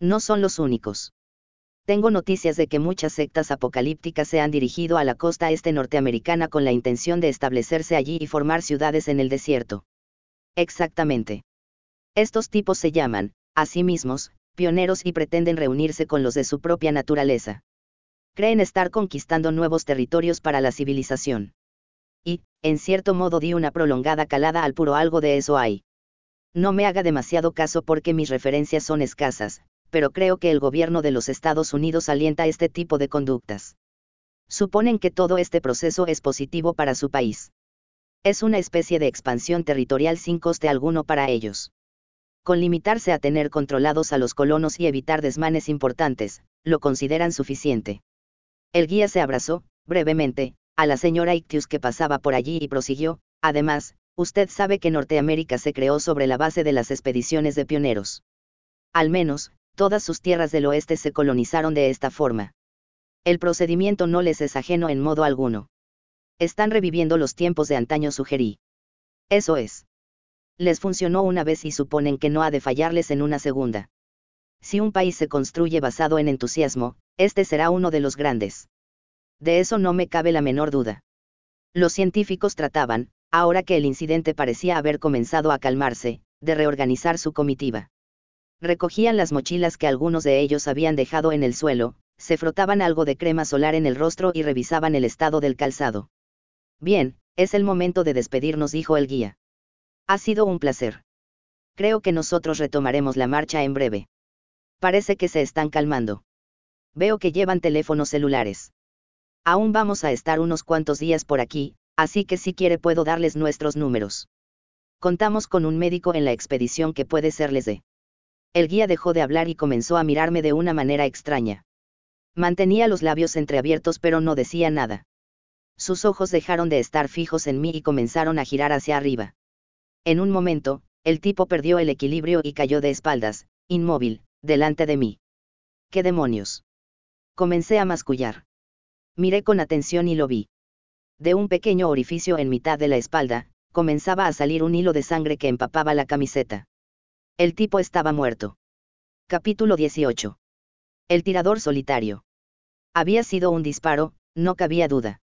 S1: No son los únicos. Tengo noticias de que muchas sectas apocalípticas se han dirigido a la costa este norteamericana con la intención de establecerse allí y formar ciudades en el desierto. Exactamente. Estos tipos se llaman, a sí mismos, pioneros y pretenden reunirse con los de su propia naturaleza. Creen estar conquistando nuevos territorios para la civilización. Y, en cierto modo, di una prolongada calada al puro algo de eso hay. No me haga demasiado caso porque mis referencias son escasas, pero creo que el gobierno de los Estados Unidos alienta este tipo de conductas. Suponen que todo este proceso es positivo para su país. Es una especie de expansión territorial sin coste alguno para ellos. Con limitarse a tener controlados a los colonos y evitar desmanes importantes, lo consideran suficiente. El guía se abrazó, brevemente, a la señora Ictius que pasaba por allí y prosiguió, además, usted sabe que Norteamérica se creó sobre la base de las expediciones de pioneros. Al menos, todas sus tierras del oeste se colonizaron de esta forma. El procedimiento no les es ajeno en modo alguno. Están reviviendo los tiempos de antaño, sugerí. Eso es. Les funcionó una vez y suponen que no ha de fallarles en una segunda. Si un país se construye basado en entusiasmo, este será uno de los grandes. De eso no me cabe la menor duda. Los científicos trataban, ahora que el incidente parecía haber comenzado a calmarse, de reorganizar su comitiva. Recogían las mochilas que algunos de ellos habían dejado en el suelo, se frotaban algo de crema solar en el rostro y revisaban el estado del calzado. Bien, es el momento de despedirnos, dijo el guía. Ha sido un placer. Creo que nosotros retomaremos la marcha en breve. Parece que se están calmando. Veo que llevan teléfonos celulares. Aún vamos a estar unos cuantos días por aquí, así que si quiere puedo darles nuestros números. Contamos con un médico en la expedición que puede serles de. El guía dejó de hablar y comenzó a mirarme de una manera extraña. Mantenía los labios entreabiertos pero no decía nada. Sus ojos dejaron de estar fijos en mí y comenzaron a girar hacia arriba. En un momento, el tipo perdió el equilibrio y cayó de espaldas, inmóvil, delante de mí. ¿Qué demonios? Comencé a mascullar. Miré con atención y lo vi. De un pequeño orificio en mitad de la espalda, comenzaba a salir un hilo de sangre que empapaba la camiseta. El tipo estaba muerto. Capítulo 18. El tirador solitario. Había sido un disparo, no cabía duda.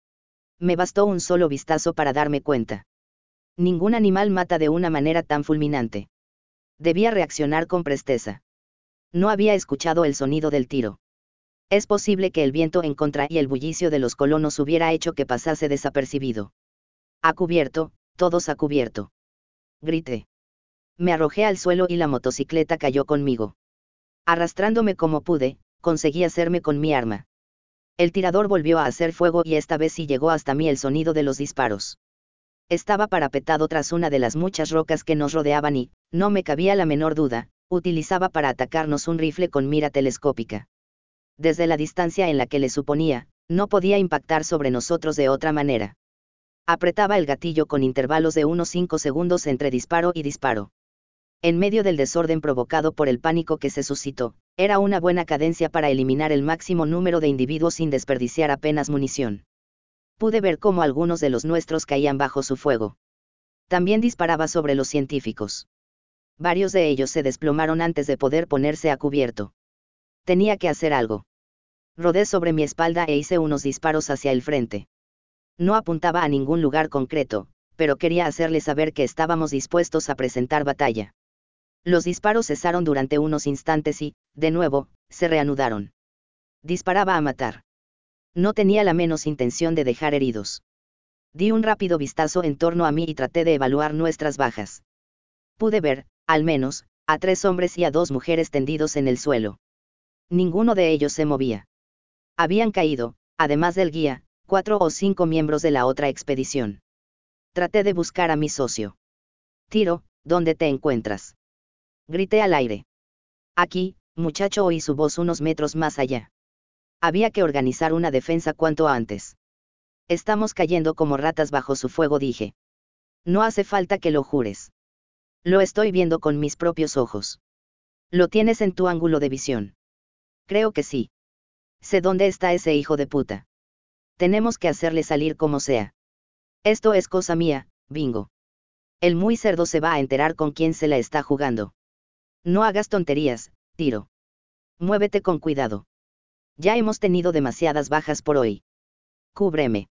S1: Me bastó un solo vistazo para darme cuenta. Ningún animal mata de una manera tan fulminante. Debía reaccionar con presteza. No había escuchado el sonido del tiro. Es posible que el viento en contra y el bullicio de los colonos hubiera hecho que pasase desapercibido. A cubierto, todos a cubierto. Grité. Me arrojé al suelo y la motocicleta cayó conmigo. Arrastrándome como pude, conseguí hacerme con mi arma. El tirador volvió a hacer fuego y esta vez sí llegó hasta mí el sonido de los disparos. Estaba parapetado tras una de las muchas rocas que nos rodeaban y, no me cabía la menor duda, utilizaba para atacarnos un rifle con mira telescópica. Desde la distancia en la que le suponía, no podía impactar sobre nosotros de otra manera. Apretaba el gatillo con intervalos de unos 5 segundos entre disparo y disparo. En medio del desorden provocado por el pánico que se suscitó, era una buena cadencia para eliminar el máximo número de individuos sin desperdiciar apenas munición. Pude ver cómo algunos de los nuestros caían bajo su fuego. También disparaba sobre los científicos. Varios de ellos se desplomaron antes de poder ponerse a cubierto. Tenía que hacer algo. Rodé sobre mi espalda e hice unos disparos hacia el frente. No apuntaba a ningún lugar concreto, pero quería hacerle saber que estábamos dispuestos a presentar batalla. Los disparos cesaron durante unos instantes y, de nuevo, se reanudaron. Disparaba a matar. No tenía la menos intención de dejar heridos. Di un rápido vistazo en torno a mí y traté de evaluar nuestras bajas. Pude ver, al menos, a tres hombres y a dos mujeres tendidos en el suelo. Ninguno de ellos se movía. Habían caído, además del guía, cuatro o cinco miembros de la otra expedición. Traté de buscar a mi socio. Tiro, ¿dónde te encuentras? Grité al aire. Aquí, muchacho, oí su voz unos metros más allá. Había que organizar una defensa cuanto antes. Estamos cayendo como ratas bajo su fuego, dije. No hace falta que lo jures. Lo estoy viendo con mis propios ojos. Lo tienes en tu ángulo de visión. Creo que sí. Sé dónde está ese hijo de puta tenemos que hacerle salir como sea. Esto es cosa mía, bingo. El muy cerdo se va a enterar con quién se la está jugando. No hagas tonterías, tiro. Muévete con cuidado. Ya hemos tenido demasiadas bajas por hoy. Cúbreme.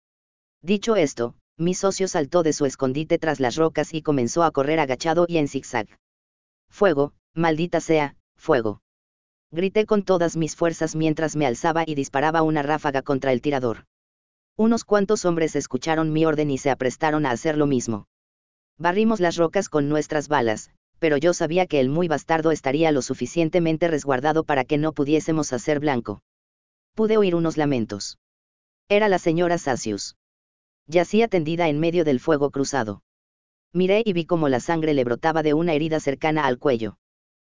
S1: Dicho esto, mi socio saltó de su escondite tras las rocas y comenzó a correr agachado y en zigzag. Fuego, maldita sea, fuego. Grité con todas mis fuerzas mientras me alzaba y disparaba una ráfaga contra el tirador. Unos cuantos hombres escucharon mi orden y se aprestaron a hacer lo mismo. Barrimos las rocas con nuestras balas, pero yo sabía que el muy bastardo estaría lo suficientemente resguardado para que no pudiésemos hacer blanco. Pude oír unos lamentos. Era la señora Sacius. Yacía tendida en medio del fuego cruzado. Miré y vi cómo la sangre le brotaba de una herida cercana al cuello.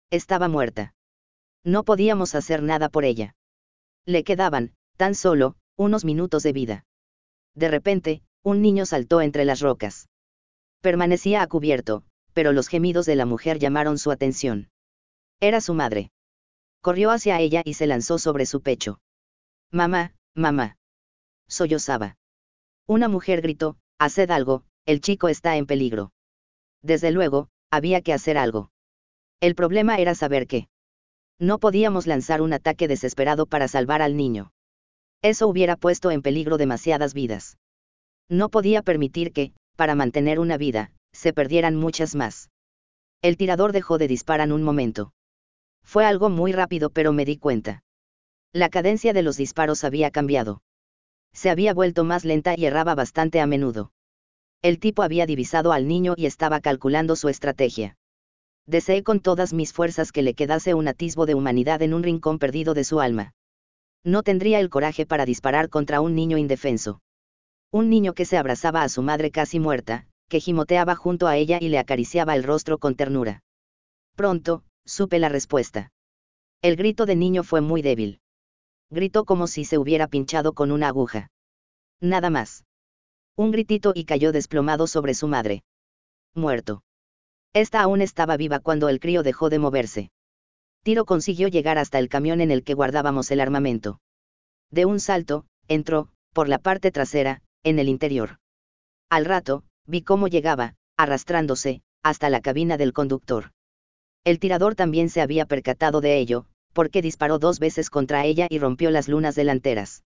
S1: Estaba muerta. No podíamos hacer nada por ella. Le quedaban, tan solo, unos minutos de vida. De repente, un niño saltó entre las rocas. Permanecía a cubierto, pero los gemidos de la mujer llamaron su atención. Era su madre. Corrió hacia ella y se lanzó sobre su pecho. Mamá, mamá. Sollozaba. Una mujer gritó, Haced algo, el chico está en peligro. Desde luego, había que hacer algo. El problema era saber qué. No podíamos lanzar un ataque desesperado para salvar al niño. Eso hubiera puesto en peligro demasiadas vidas. No podía permitir que, para mantener una vida, se perdieran muchas más. El tirador dejó de disparar un momento. Fue algo muy rápido pero me di cuenta. La cadencia de los disparos había cambiado. Se había vuelto más lenta y erraba bastante a menudo. El tipo había divisado al niño y estaba calculando su estrategia. Deseé con todas mis fuerzas que le quedase un atisbo de humanidad en un rincón perdido de su alma. No tendría el coraje para disparar contra un niño indefenso. Un niño que se abrazaba a su madre casi muerta, que gimoteaba junto a ella y le acariciaba el rostro con ternura. Pronto, supe la respuesta. El grito de niño fue muy débil. Gritó como si se hubiera pinchado con una aguja. Nada más. Un gritito y cayó desplomado sobre su madre. Muerto. Esta aún estaba viva cuando el crío dejó de moverse. Tiro consiguió llegar hasta el camión en el que guardábamos el armamento. De un salto, entró, por la parte trasera, en el interior. Al rato, vi cómo llegaba, arrastrándose, hasta la cabina del conductor. El tirador también se había percatado de ello, porque disparó dos veces contra ella y rompió las lunas delanteras.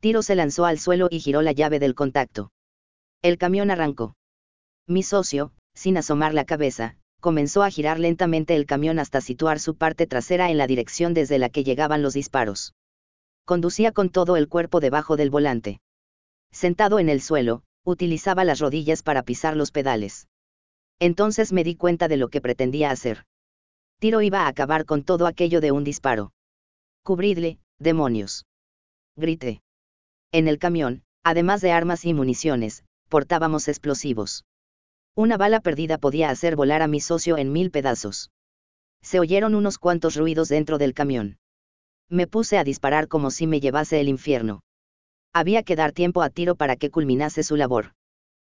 S1: Tiro se lanzó al suelo y giró la llave del contacto. El camión arrancó. Mi socio, sin asomar la cabeza, comenzó a girar lentamente el camión hasta situar su parte trasera en la dirección desde la que llegaban los disparos. Conducía con todo el cuerpo debajo del volante. Sentado en el suelo, utilizaba las rodillas para pisar los pedales. Entonces me di cuenta de lo que pretendía hacer. Tiro iba a acabar con todo aquello de un disparo. Cubridle, demonios. Grité. En el camión, además de armas y municiones, portábamos explosivos. Una bala perdida podía hacer volar a mi socio en mil pedazos. Se oyeron unos cuantos ruidos dentro del camión. Me puse a disparar como si me llevase el infierno. Había que dar tiempo a tiro para que culminase su labor.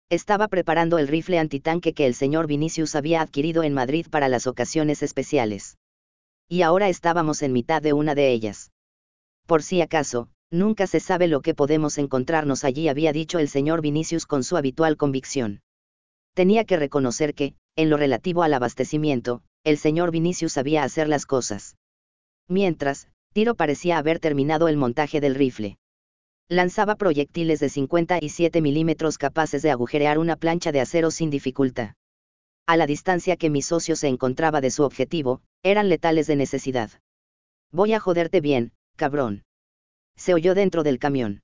S1: Estaba preparando el rifle antitanque que el señor Vinicius había adquirido en Madrid para las ocasiones especiales. Y ahora estábamos en mitad de una de ellas. Por si acaso, nunca se sabe lo que podemos encontrarnos allí, había dicho el señor Vinicius con su habitual convicción tenía que reconocer que, en lo relativo al abastecimiento, el señor Vinicius sabía hacer las cosas. Mientras, Tiro parecía haber terminado el montaje del rifle. Lanzaba proyectiles de 57 milímetros capaces de agujerear una plancha de acero sin dificultad. A la distancia que mi socio se encontraba de su objetivo, eran letales de necesidad. Voy a joderte bien, cabrón. Se oyó dentro del camión.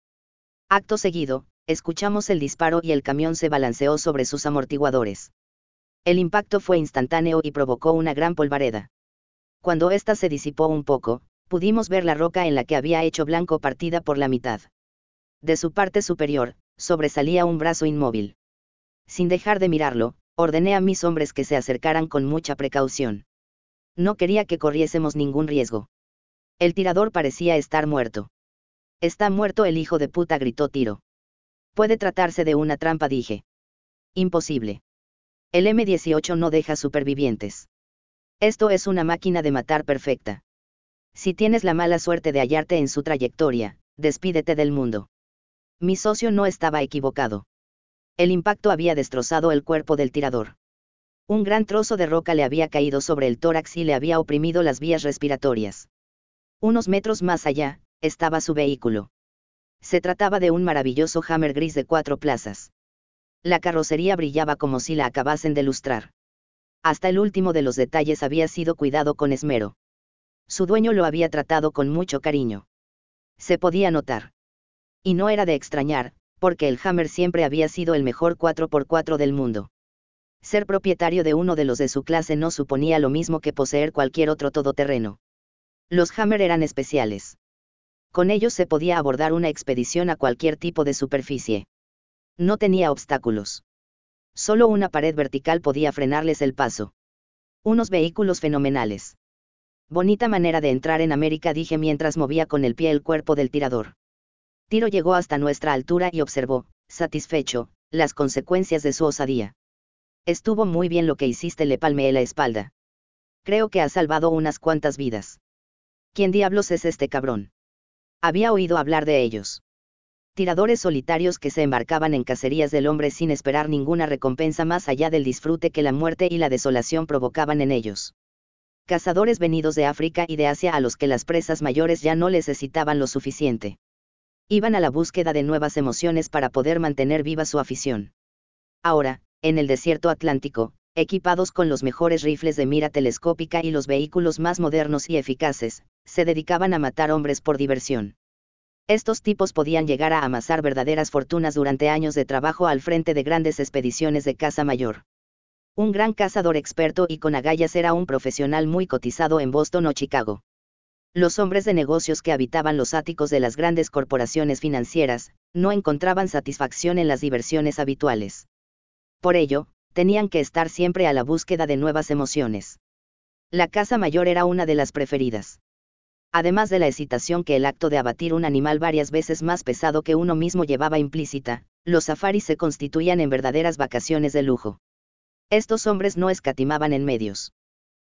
S1: Acto seguido, escuchamos el disparo y el camión se balanceó sobre sus amortiguadores. El impacto fue instantáneo y provocó una gran polvareda. Cuando ésta se disipó un poco, pudimos ver la roca en la que había hecho blanco partida por la mitad. De su parte superior, sobresalía un brazo inmóvil. Sin dejar de mirarlo, ordené a mis hombres que se acercaran con mucha precaución. No quería que corriésemos ningún riesgo. El tirador parecía estar muerto. Está muerto el hijo de puta, gritó Tiro. Puede tratarse de una trampa, dije. Imposible. El M18 no deja supervivientes. Esto es una máquina de matar perfecta. Si tienes la mala suerte de hallarte en su trayectoria, despídete del mundo. Mi socio no estaba equivocado. El impacto había destrozado el cuerpo del tirador. Un gran trozo de roca le había caído sobre el tórax y le había oprimido las vías respiratorias. Unos metros más allá, estaba su vehículo. Se trataba de un maravilloso Hammer gris de cuatro plazas. La carrocería brillaba como si la acabasen de lustrar. Hasta el último de los detalles había sido cuidado con esmero. Su dueño lo había tratado con mucho cariño. Se podía notar. Y no era de extrañar, porque el Hammer siempre había sido el mejor 4x4 del mundo. Ser propietario de uno de los de su clase no suponía lo mismo que poseer cualquier otro todoterreno. Los Hammer eran especiales. Con ellos se podía abordar una expedición a cualquier tipo de superficie. No tenía obstáculos. Solo una pared vertical podía frenarles el paso. Unos vehículos fenomenales. Bonita manera de entrar en América, dije mientras movía con el pie el cuerpo del tirador. Tiro llegó hasta nuestra altura y observó, satisfecho, las consecuencias de su osadía. Estuvo muy bien lo que hiciste, le palmeé la espalda. Creo que ha salvado unas cuantas vidas. ¿Quién diablos es este cabrón? Había oído hablar de ellos. Tiradores solitarios que se embarcaban en cacerías del hombre sin esperar ninguna recompensa más allá del disfrute que la muerte y la desolación provocaban en ellos. cazadores venidos de África y de Asia a los que las presas mayores ya no les excitaban lo suficiente. Iban a la búsqueda de nuevas emociones para poder mantener viva su afición. Ahora, en el desierto atlántico, equipados con los mejores rifles de mira telescópica y los vehículos más modernos y eficaces, se dedicaban a matar hombres por diversión. Estos tipos podían llegar a amasar verdaderas fortunas durante años de trabajo al frente de grandes expediciones de caza mayor. Un gran cazador experto y con agallas era un profesional muy cotizado en Boston o Chicago. Los hombres de negocios que habitaban los áticos de las grandes corporaciones financieras, no encontraban satisfacción en las diversiones habituales. Por ello, tenían que estar siempre a la búsqueda de nuevas emociones. La caza mayor era una de las preferidas. Además de la excitación que el acto de abatir un animal varias veces más pesado que uno mismo llevaba implícita, los safaris se constituían en verdaderas vacaciones de lujo. Estos hombres no escatimaban en medios.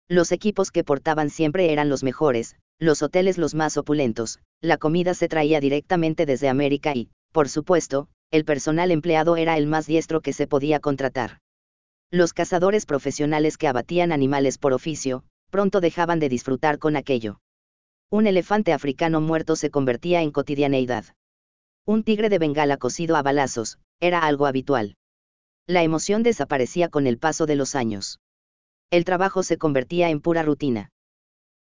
S1: Los equipos que portaban siempre eran los mejores, los hoteles los más opulentos, la comida se traía directamente desde América y, por supuesto, el personal empleado era el más diestro que se podía contratar. Los cazadores profesionales que abatían animales por oficio, pronto dejaban de disfrutar con aquello. Un elefante africano muerto se convertía en cotidianeidad. Un tigre de Bengala cosido a balazos, era algo habitual. La emoción desaparecía con el paso de los años. El trabajo se convertía en pura rutina.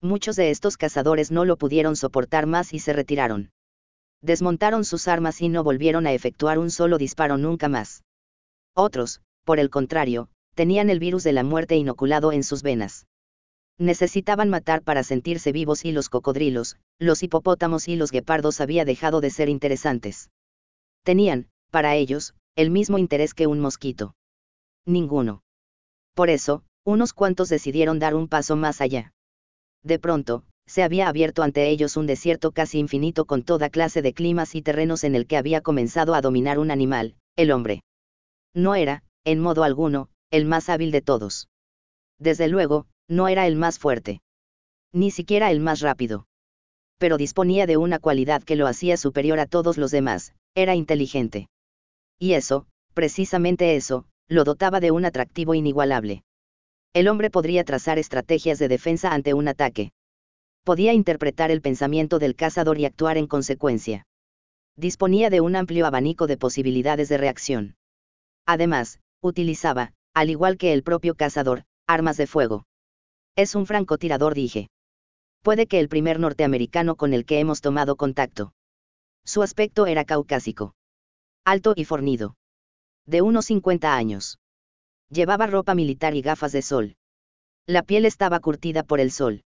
S1: Muchos de estos cazadores no lo pudieron soportar más y se retiraron. Desmontaron sus armas y no volvieron a efectuar un solo disparo nunca más. Otros, por el contrario, tenían el virus de la muerte inoculado en sus venas. Necesitaban matar para sentirse vivos y los cocodrilos, los hipopótamos y los guepardos había dejado de ser interesantes. Tenían, para ellos, el mismo interés que un mosquito. Ninguno. Por eso, unos cuantos decidieron dar un paso más allá. De pronto, se había abierto ante ellos un desierto casi infinito con toda clase de climas y terrenos en el que había comenzado a dominar un animal, el hombre. No era, en modo alguno, el más hábil de todos. Desde luego, no era el más fuerte. Ni siquiera el más rápido. Pero disponía de una cualidad que lo hacía superior a todos los demás, era inteligente. Y eso, precisamente eso, lo dotaba de un atractivo inigualable. El hombre podría trazar estrategias de defensa ante un ataque. Podía interpretar el pensamiento del cazador y actuar en consecuencia. Disponía de un amplio abanico de posibilidades de reacción. Además, utilizaba, al igual que el propio cazador, armas de fuego. Es un francotirador, dije. Puede que el primer norteamericano con el que hemos tomado contacto. Su aspecto era caucásico alto y fornido. De unos 50 años. Llevaba ropa militar y gafas de sol. La piel estaba curtida por el sol.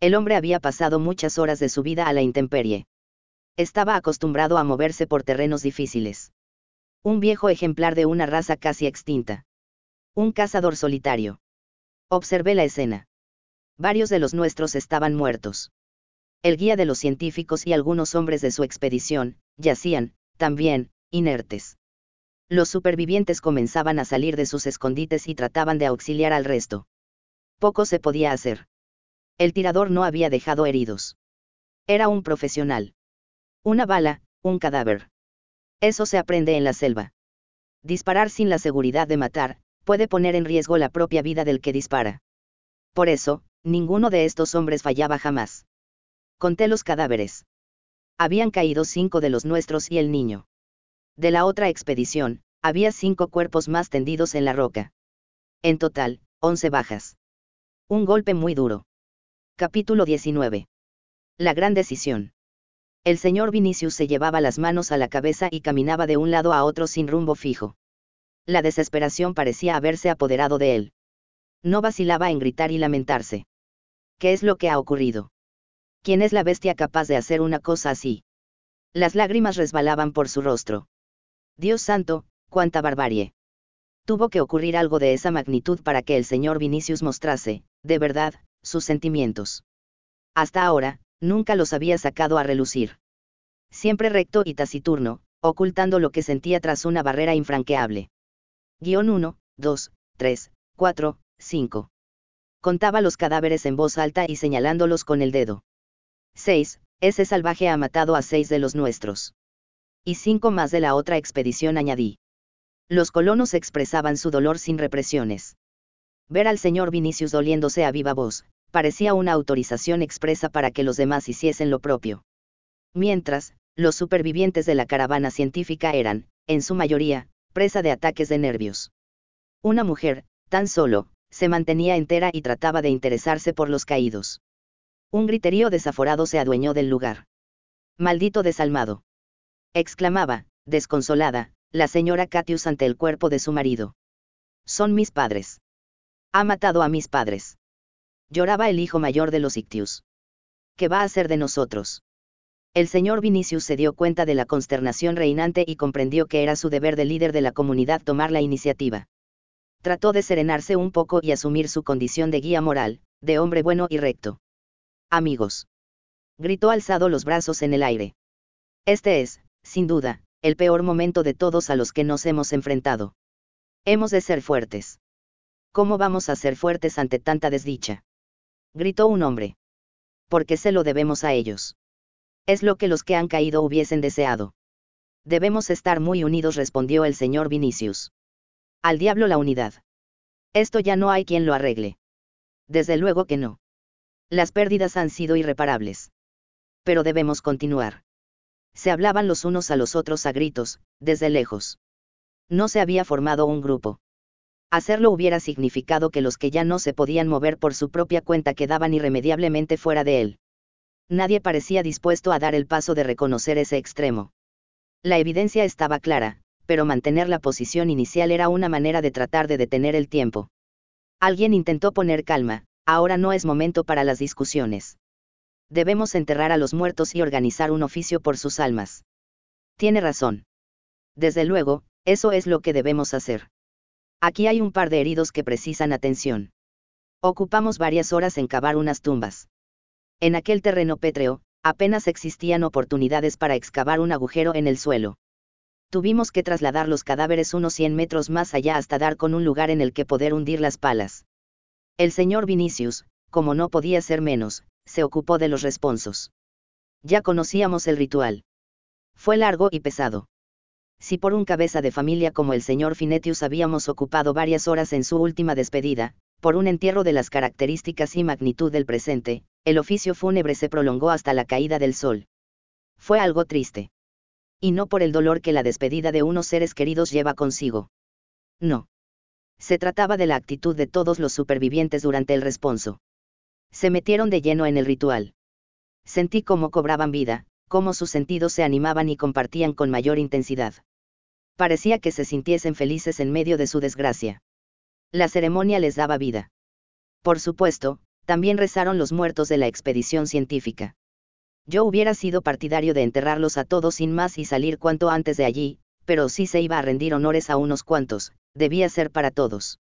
S1: El hombre había pasado muchas horas de su vida a la intemperie. Estaba acostumbrado a moverse por terrenos difíciles. Un viejo ejemplar de una raza casi extinta. Un cazador solitario. Observé la escena. Varios de los nuestros estaban muertos. El guía de los científicos y algunos hombres de su expedición, yacían, también, inertes. Los supervivientes comenzaban a salir de sus escondites y trataban de auxiliar al resto. Poco se podía hacer. El tirador no había dejado heridos. Era un profesional. Una bala, un cadáver. Eso se aprende en la selva. Disparar sin la seguridad de matar, puede poner en riesgo la propia vida del que dispara. Por eso, ninguno de estos hombres fallaba jamás. Conté los cadáveres. Habían caído cinco de los nuestros y el niño. De la otra expedición, había cinco cuerpos más tendidos en la roca. En total, once bajas. Un golpe muy duro. Capítulo 19. La gran decisión. El señor Vinicius se llevaba las manos a la cabeza y caminaba de un lado a otro sin rumbo fijo. La desesperación parecía haberse apoderado de él. No vacilaba en gritar y lamentarse. ¿Qué es lo que ha ocurrido? ¿Quién es la bestia capaz de hacer una cosa así? Las lágrimas resbalaban por su rostro. Dios santo, cuánta barbarie. Tuvo que ocurrir algo de esa magnitud para que el señor Vinicius mostrase, de verdad, sus sentimientos. Hasta ahora, nunca los había sacado a relucir. Siempre recto y taciturno, ocultando lo que sentía tras una barrera infranqueable. Guión 1, 2, 3, 4, 5. Contaba los cadáveres en voz alta y señalándolos con el dedo. 6. Ese salvaje ha matado a seis de los nuestros y cinco más de la otra expedición añadí. Los colonos expresaban su dolor sin represiones. Ver al señor Vinicius doliéndose a viva voz, parecía una autorización expresa para que los demás hiciesen lo propio. Mientras, los supervivientes de la caravana científica eran, en su mayoría, presa de ataques de nervios. Una mujer, tan solo, se mantenía entera y trataba de interesarse por los caídos. Un griterío desaforado se adueñó del lugar. Maldito desalmado. Exclamaba, desconsolada, la señora Catius ante el cuerpo de su marido. Son mis padres. Ha matado a mis padres. Lloraba el hijo mayor de los Ictius. ¿Qué va a hacer de nosotros? El señor Vinicius se dio cuenta de la consternación reinante y comprendió que era su deber de líder de la comunidad tomar la iniciativa. Trató de serenarse un poco y asumir su condición de guía moral, de hombre bueno y recto. Amigos. Gritó alzado los brazos en el aire. Este es, sin duda, el peor momento de todos a los que nos hemos enfrentado. Hemos de ser fuertes. ¿Cómo vamos a ser fuertes ante tanta desdicha? Gritó un hombre. Porque se lo debemos a ellos. Es lo que los que han caído hubiesen deseado. Debemos estar muy unidos, respondió el señor Vinicius. Al diablo la unidad. Esto ya no hay quien lo arregle. Desde luego que no. Las pérdidas han sido irreparables. Pero debemos continuar. Se hablaban los unos a los otros a gritos, desde lejos. No se había formado un grupo. Hacerlo hubiera significado que los que ya no se podían mover por su propia cuenta quedaban irremediablemente fuera de él nadie parecía dispuesto a dar el paso de reconocer ese extremo. La evidencia estaba clara, pero mantener la posición inicial era una manera de tratar de detener el tiempo. Alguien intentó poner calma, ahora no es momento para las discusiones. Debemos enterrar a los muertos y organizar un oficio por sus almas. Tiene razón. Desde luego, eso es lo que debemos hacer. Aquí hay un par de heridos que precisan atención. Ocupamos varias horas en cavar unas tumbas. En aquel terreno pétreo, apenas existían oportunidades para excavar un agujero en el suelo. Tuvimos que trasladar los cadáveres unos 100 metros más allá hasta dar con un lugar en el que poder hundir las palas. El señor Vinicius, como no podía ser menos, se ocupó de los responsos. Ya conocíamos el ritual. Fue largo y pesado. Si por un cabeza de familia como el señor Finetius habíamos ocupado varias horas en su última despedida, por un entierro de las características y magnitud del presente, el oficio fúnebre se prolongó hasta la caída del sol. Fue algo triste. Y no por el dolor que la despedida de unos seres queridos lleva consigo. No. Se trataba de la actitud de todos los supervivientes durante el responso. Se metieron de lleno en el ritual. Sentí cómo cobraban vida, cómo sus sentidos se animaban y compartían con mayor intensidad. Parecía que se sintiesen felices en medio de su desgracia. La ceremonia les daba vida. Por supuesto, también rezaron los muertos de la expedición científica. Yo hubiera sido partidario de enterrarlos a todos sin más y salir cuanto antes de allí, pero si se iba a rendir honores a unos cuantos, debía ser para todos.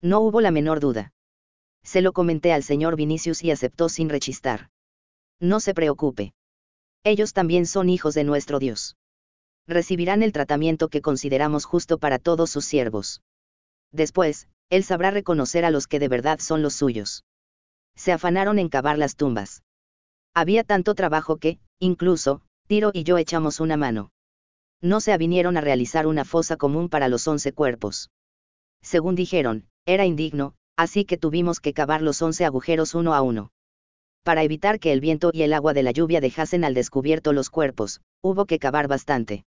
S1: No hubo la menor duda. Se lo comenté al señor Vinicius y aceptó sin rechistar. No se preocupe. Ellos también son hijos de nuestro Dios. Recibirán el tratamiento que consideramos justo para todos sus siervos. Después, él sabrá reconocer a los que de verdad son los suyos se afanaron en cavar las tumbas. Había tanto trabajo que, incluso, Tiro y yo echamos una mano. No se avinieron a realizar una fosa común para los once cuerpos. Según dijeron, era indigno, así que tuvimos que cavar los once agujeros uno a uno. Para evitar que el viento y el agua de la lluvia dejasen al descubierto los cuerpos, hubo que cavar bastante.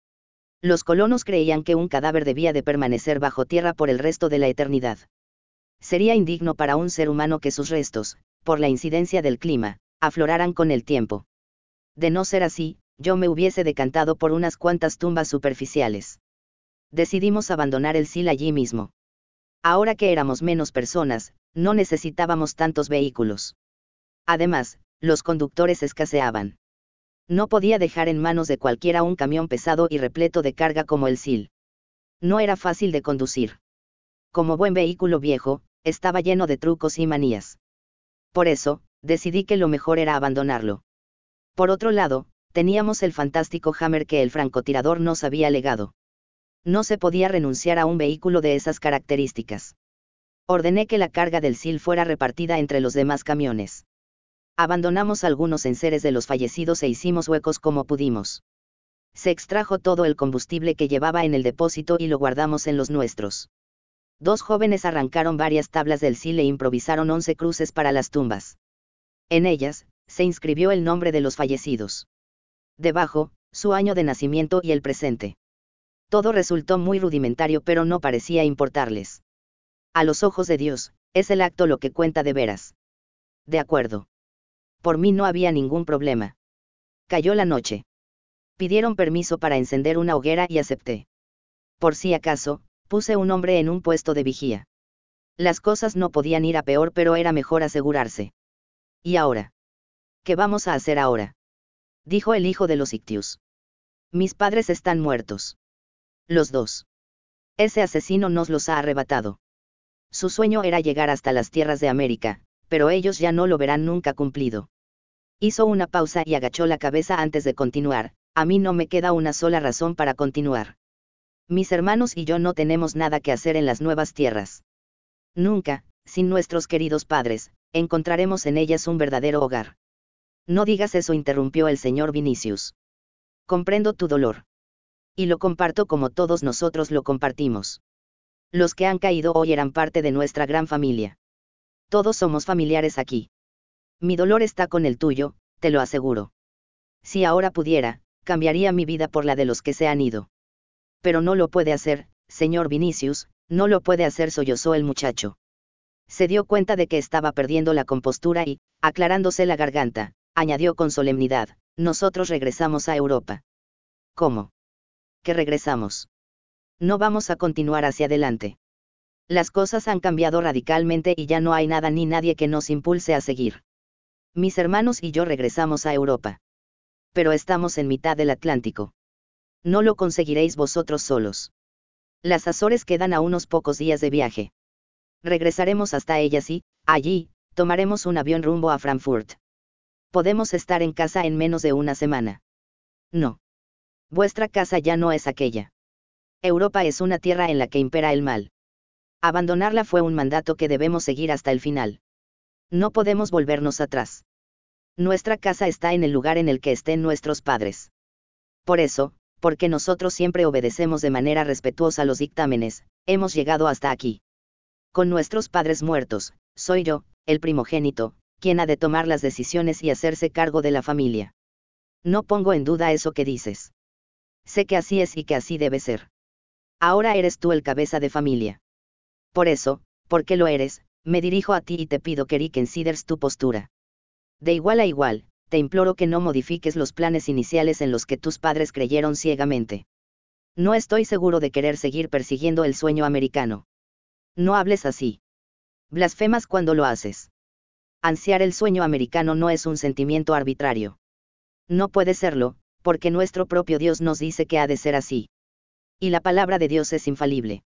S1: Los colonos creían que un cadáver debía de permanecer bajo tierra por el resto de la eternidad. Sería indigno para un ser humano que sus restos, por la incidencia del clima, afloraran con el tiempo. De no ser así, yo me hubiese decantado por unas cuantas tumbas superficiales. Decidimos abandonar el SIL allí mismo. Ahora que éramos menos personas, no necesitábamos tantos vehículos. Además, los conductores escaseaban. No podía dejar en manos de cualquiera un camión pesado y repleto de carga como el SIL. No era fácil de conducir. Como buen vehículo viejo, estaba lleno de trucos y manías. Por eso, decidí que lo mejor era abandonarlo. Por otro lado, teníamos el fantástico Hammer que el francotirador nos había legado. No se podía renunciar a un vehículo de esas características. Ordené que la carga del SIL fuera repartida entre los demás camiones. Abandonamos algunos enseres de los fallecidos e hicimos huecos como pudimos. Se extrajo todo el combustible que llevaba en el depósito y lo guardamos en los nuestros. Dos jóvenes arrancaron varias tablas del sil e improvisaron once cruces para las tumbas. En ellas, se inscribió el nombre de los fallecidos. Debajo, su año de nacimiento y el presente. Todo resultó muy rudimentario pero no parecía importarles. A los ojos de Dios, es el acto lo que cuenta de veras. De acuerdo. Por mí no había ningún problema. Cayó la noche. Pidieron permiso para encender una hoguera y acepté. Por si acaso, puse un hombre en un puesto de vigía. Las cosas no podían ir a peor pero era mejor asegurarse. ¿Y ahora? ¿Qué vamos a hacer ahora? Dijo el hijo de los Ictius. Mis padres están muertos. Los dos. Ese asesino nos los ha arrebatado. Su sueño era llegar hasta las tierras de América, pero ellos ya no lo verán nunca cumplido. Hizo una pausa y agachó la cabeza antes de continuar, a mí no me queda una sola razón para continuar. Mis hermanos y yo no tenemos nada que hacer en las nuevas tierras. Nunca, sin nuestros queridos padres, encontraremos en ellas un verdadero hogar. No digas eso, interrumpió el señor Vinicius. Comprendo tu dolor. Y lo comparto como todos nosotros lo compartimos. Los que han caído hoy eran parte de nuestra gran familia. Todos somos familiares aquí. Mi dolor está con el tuyo, te lo aseguro. Si ahora pudiera, cambiaría mi vida por la de los que se han ido pero no lo puede hacer, señor Vinicius, no lo puede hacer, sollozó el muchacho. Se dio cuenta de que estaba perdiendo la compostura y, aclarándose la garganta, añadió con solemnidad, nosotros regresamos a Europa. ¿Cómo? ¿Que regresamos? No vamos a continuar hacia adelante. Las cosas han cambiado radicalmente y ya no hay nada ni nadie que nos impulse a seguir. Mis hermanos y yo regresamos a Europa. Pero estamos en mitad del Atlántico no lo conseguiréis vosotros solos. Las Azores quedan a unos pocos días de viaje. Regresaremos hasta ellas y, allí, tomaremos un avión rumbo a Frankfurt. Podemos estar en casa en menos de una semana. No. Vuestra casa ya no es aquella. Europa es una tierra en la que impera el mal. Abandonarla fue un mandato que debemos seguir hasta el final. No podemos volvernos atrás. Nuestra casa está en el lugar en el que estén nuestros padres. Por eso, porque nosotros siempre obedecemos de manera respetuosa los dictámenes, hemos llegado hasta aquí. Con nuestros padres muertos, soy yo, el primogénito, quien ha de tomar las decisiones y hacerse cargo de la familia. No pongo en duda eso que dices. Sé que así es y que así debe ser. Ahora eres tú el cabeza de familia. Por eso, porque lo eres, me dirijo a ti y te pido que consideres tu postura. De igual a igual, te imploro que no modifiques los planes iniciales en los que tus padres creyeron ciegamente. No estoy seguro de querer seguir persiguiendo el sueño americano. No hables así. Blasfemas cuando lo haces. Ansiar el sueño americano no es un sentimiento arbitrario. No puede serlo, porque nuestro propio Dios nos dice que ha de ser así. Y la palabra de Dios es infalible.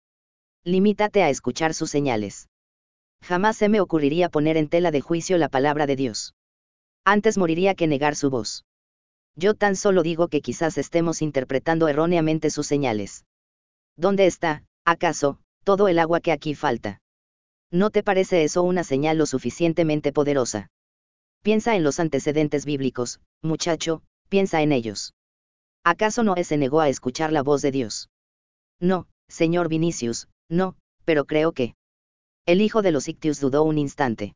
S1: Limítate a escuchar sus señales. Jamás se me ocurriría poner en tela de juicio la palabra de Dios. Antes moriría que negar su voz. Yo tan solo digo que quizás estemos interpretando erróneamente sus señales. ¿Dónde está, acaso, todo el agua que aquí falta? ¿No te parece eso una señal lo suficientemente poderosa? Piensa en los antecedentes bíblicos, muchacho, piensa en ellos. ¿Acaso Noé se negó a escuchar la voz de Dios? No, señor Vinicius, no, pero creo que. El hijo de los Ictius dudó un instante.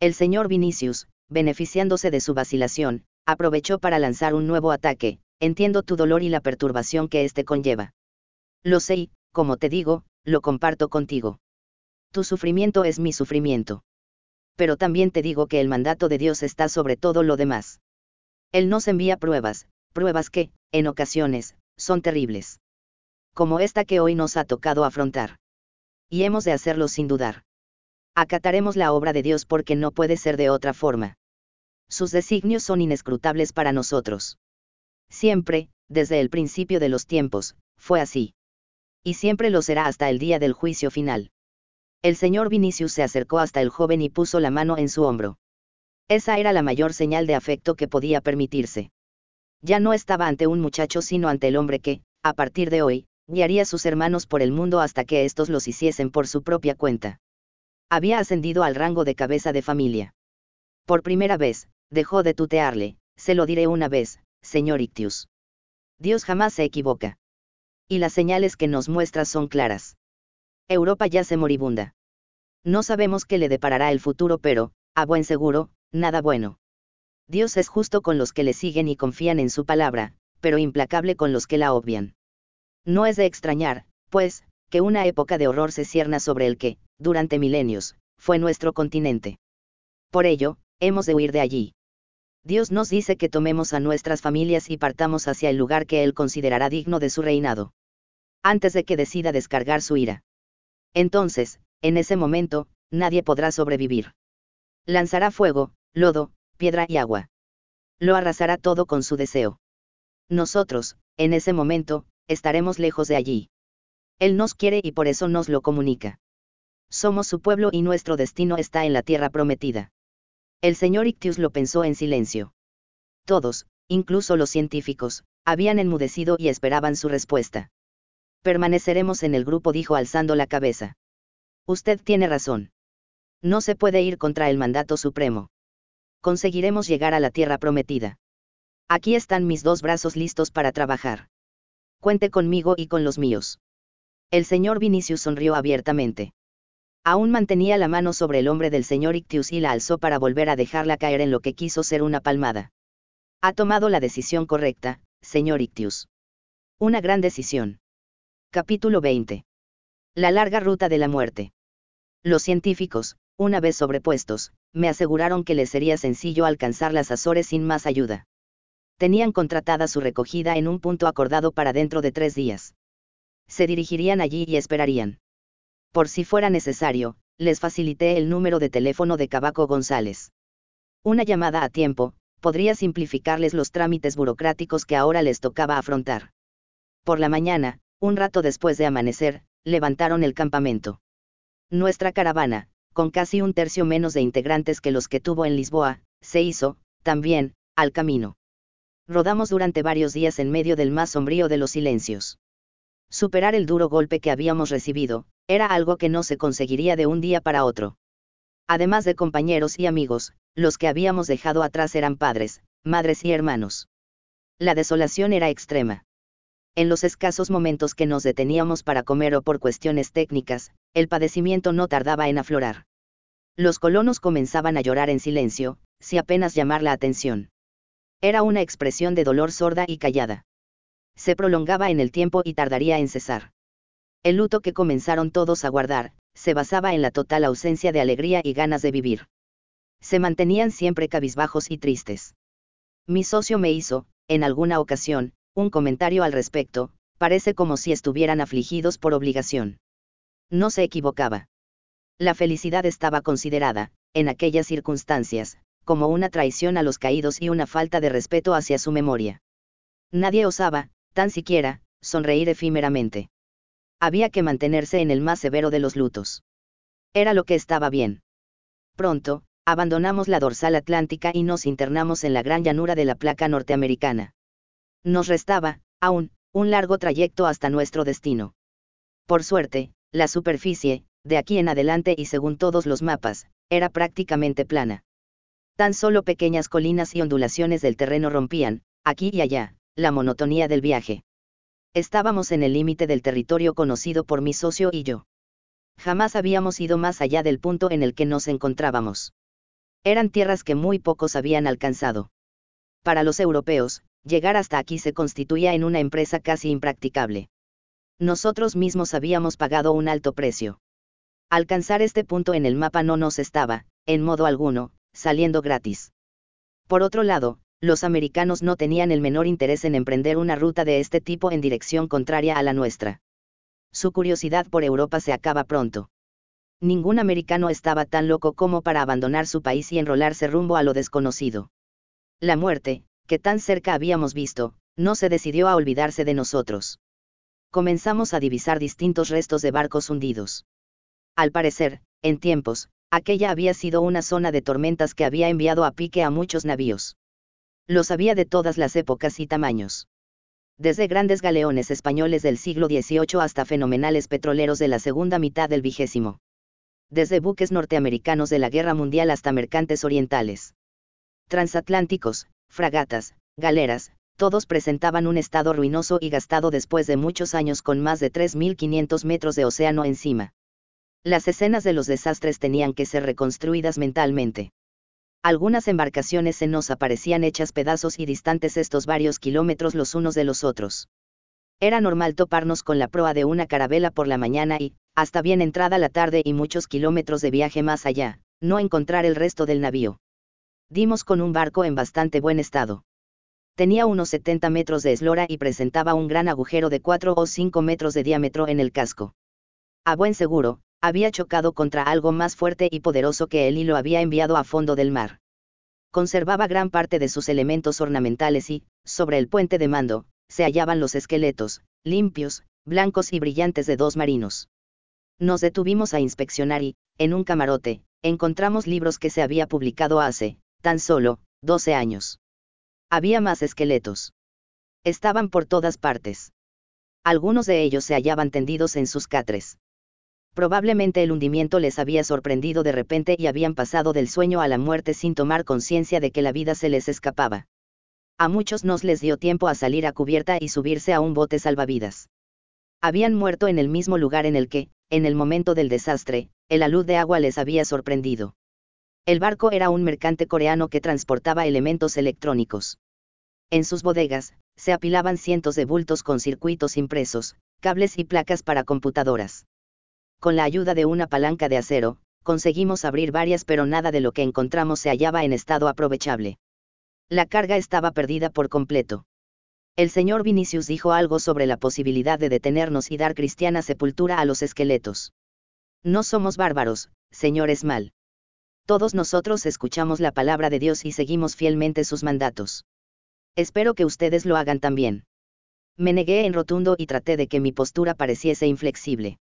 S1: El señor Vinicius, beneficiándose de su vacilación, aprovechó para lanzar un nuevo ataque, entiendo tu dolor y la perturbación que éste conlleva. Lo sé y, como te digo, lo comparto contigo. Tu sufrimiento es mi sufrimiento. Pero también te digo que el mandato de Dios está sobre todo lo demás. Él nos envía pruebas, pruebas que, en ocasiones, son terribles. Como esta que hoy nos ha tocado afrontar. Y hemos de hacerlo sin dudar acataremos la obra de Dios porque no puede ser de otra forma. Sus designios son inescrutables para nosotros. Siempre, desde el principio de los tiempos, fue así. Y siempre lo será hasta el día del juicio final. El señor Vinicius se acercó hasta el joven y puso la mano en su hombro. Esa era la mayor señal de afecto que podía permitirse. Ya no estaba ante un muchacho sino ante el hombre que, a partir de hoy, guiaría a sus hermanos por el mundo hasta que éstos los hiciesen por su propia cuenta había ascendido al rango de cabeza de familia. Por primera vez, dejó de tutearle, se lo diré una vez, señor Ictius. Dios jamás se equivoca. Y las señales que nos muestra son claras. Europa yace moribunda. No sabemos qué le deparará el futuro, pero, a buen seguro, nada bueno. Dios es justo con los que le siguen y confían en su palabra, pero implacable con los que la obvian. No es de extrañar, pues, que una época de horror se cierna sobre el que, durante milenios, fue nuestro continente. Por ello, hemos de huir de allí. Dios nos dice que tomemos a nuestras familias y partamos hacia el lugar que Él considerará digno de su reinado. Antes de que decida descargar su ira. Entonces, en ese momento, nadie podrá sobrevivir. Lanzará fuego, lodo, piedra y agua. Lo arrasará todo con su deseo. Nosotros, en ese momento, estaremos lejos de allí. Él nos quiere y por eso nos lo comunica. Somos su pueblo y nuestro destino está en la tierra prometida. El señor Ictius lo pensó en silencio. Todos, incluso los científicos, habían enmudecido y esperaban su respuesta. Permaneceremos en el grupo, dijo alzando la cabeza. Usted tiene razón. No se puede ir contra el mandato supremo. Conseguiremos llegar a la tierra prometida. Aquí están mis dos brazos listos para trabajar. Cuente conmigo y con los míos. El señor Vinicius sonrió abiertamente. Aún mantenía la mano sobre el hombre del señor Ictius y la alzó para volver a dejarla caer en lo que quiso ser una palmada. Ha tomado la decisión correcta, señor Ictius. Una gran decisión. Capítulo 20. La larga ruta de la muerte. Los científicos, una vez sobrepuestos, me aseguraron que les sería sencillo alcanzar las Azores sin más ayuda. Tenían contratada su recogida en un punto acordado para dentro de tres días. Se dirigirían allí y esperarían. Por si fuera necesario, les facilité el número de teléfono de Cabaco González. Una llamada a tiempo, podría simplificarles los trámites burocráticos que ahora les tocaba afrontar. Por la mañana, un rato después de amanecer, levantaron el campamento. Nuestra caravana, con casi un tercio menos de integrantes que los que tuvo en Lisboa, se hizo, también, al camino. Rodamos durante varios días en medio del más sombrío de los silencios. Superar el duro golpe que habíamos recibido, era algo que no se conseguiría de un día para otro. Además de compañeros y amigos, los que habíamos dejado atrás eran padres, madres y hermanos. La desolación era extrema. En los escasos momentos que nos deteníamos para comer o por cuestiones técnicas, el padecimiento no tardaba en aflorar. Los colonos comenzaban a llorar en silencio, si apenas llamar la atención. Era una expresión de dolor sorda y callada. Se prolongaba en el tiempo y tardaría en cesar. El luto que comenzaron todos a guardar, se basaba en la total ausencia de alegría y ganas de vivir. Se mantenían siempre cabizbajos y tristes. Mi socio me hizo, en alguna ocasión, un comentario al respecto, parece como si estuvieran afligidos por obligación. No se equivocaba. La felicidad estaba considerada, en aquellas circunstancias, como una traición a los caídos y una falta de respeto hacia su memoria. Nadie osaba, tan siquiera, sonreír efímeramente había que mantenerse en el más severo de los lutos. Era lo que estaba bien. Pronto, abandonamos la dorsal atlántica y nos internamos en la gran llanura de la placa norteamericana. Nos restaba, aún, un largo trayecto hasta nuestro destino. Por suerte, la superficie, de aquí en adelante y según todos los mapas, era prácticamente plana. Tan solo pequeñas colinas y ondulaciones del terreno rompían, aquí y allá, la monotonía del viaje. Estábamos en el límite del territorio conocido por mi socio y yo. Jamás habíamos ido más allá del punto en el que nos encontrábamos. Eran tierras que muy pocos habían alcanzado. Para los europeos, llegar hasta aquí se constituía en una empresa casi impracticable. Nosotros mismos habíamos pagado un alto precio. Alcanzar este punto en el mapa no nos estaba, en modo alguno, saliendo gratis. Por otro lado, los americanos no tenían el menor interés en emprender una ruta de este tipo en dirección contraria a la nuestra. Su curiosidad por Europa se acaba pronto. Ningún americano estaba tan loco como para abandonar su país y enrolarse rumbo a lo desconocido. La muerte, que tan cerca habíamos visto, no se decidió a olvidarse de nosotros. Comenzamos a divisar distintos restos de barcos hundidos. Al parecer, en tiempos, aquella había sido una zona de tormentas que había enviado a pique a muchos navíos. Los había de todas las épocas y tamaños. Desde grandes galeones españoles del siglo XVIII hasta fenomenales petroleros de la segunda mitad del vigésimo. Desde buques norteamericanos de la Guerra Mundial hasta mercantes orientales. Transatlánticos, fragatas, galeras, todos presentaban un estado ruinoso y gastado después de muchos años con más de 3.500 metros de océano encima. Las escenas de los desastres tenían que ser reconstruidas mentalmente. Algunas embarcaciones se nos aparecían hechas pedazos y distantes estos varios kilómetros los unos de los otros. Era normal toparnos con la proa de una carabela por la mañana y, hasta bien entrada la tarde y muchos kilómetros de viaje más allá, no encontrar el resto del navío. Dimos con un barco en bastante buen estado. Tenía unos 70 metros de eslora y presentaba un gran agujero de 4 o 5 metros de diámetro en el casco. A buen seguro, había chocado contra algo más fuerte y poderoso que él y lo había enviado a fondo del mar. Conservaba gran parte de sus elementos ornamentales y, sobre el puente de mando, se hallaban los esqueletos, limpios, blancos y brillantes de dos marinos. Nos detuvimos a inspeccionar y, en un camarote, encontramos libros que se había publicado hace, tan solo, 12 años. Había más esqueletos. Estaban por todas partes. Algunos de ellos se hallaban tendidos en sus catres. Probablemente el hundimiento les había sorprendido de repente y habían pasado del sueño a la muerte sin tomar conciencia de que la vida se les escapaba. A muchos nos les dio tiempo a salir a cubierta y subirse a un bote salvavidas. Habían muerto en el mismo lugar en el que, en el momento del desastre, el alud de agua les había sorprendido. El barco era un mercante coreano que transportaba elementos electrónicos. En sus bodegas, se apilaban cientos de bultos con circuitos impresos, cables y placas para computadoras. Con la ayuda de una palanca de acero, conseguimos abrir varias pero nada de lo que encontramos se hallaba en estado aprovechable. La carga estaba perdida por completo. El señor Vinicius dijo algo sobre la posibilidad de detenernos y dar cristiana sepultura a los esqueletos. No somos bárbaros, señor Esmal. Todos nosotros escuchamos la palabra de Dios y seguimos fielmente sus mandatos. Espero que ustedes lo hagan también. Me negué en rotundo y traté de que mi postura pareciese inflexible.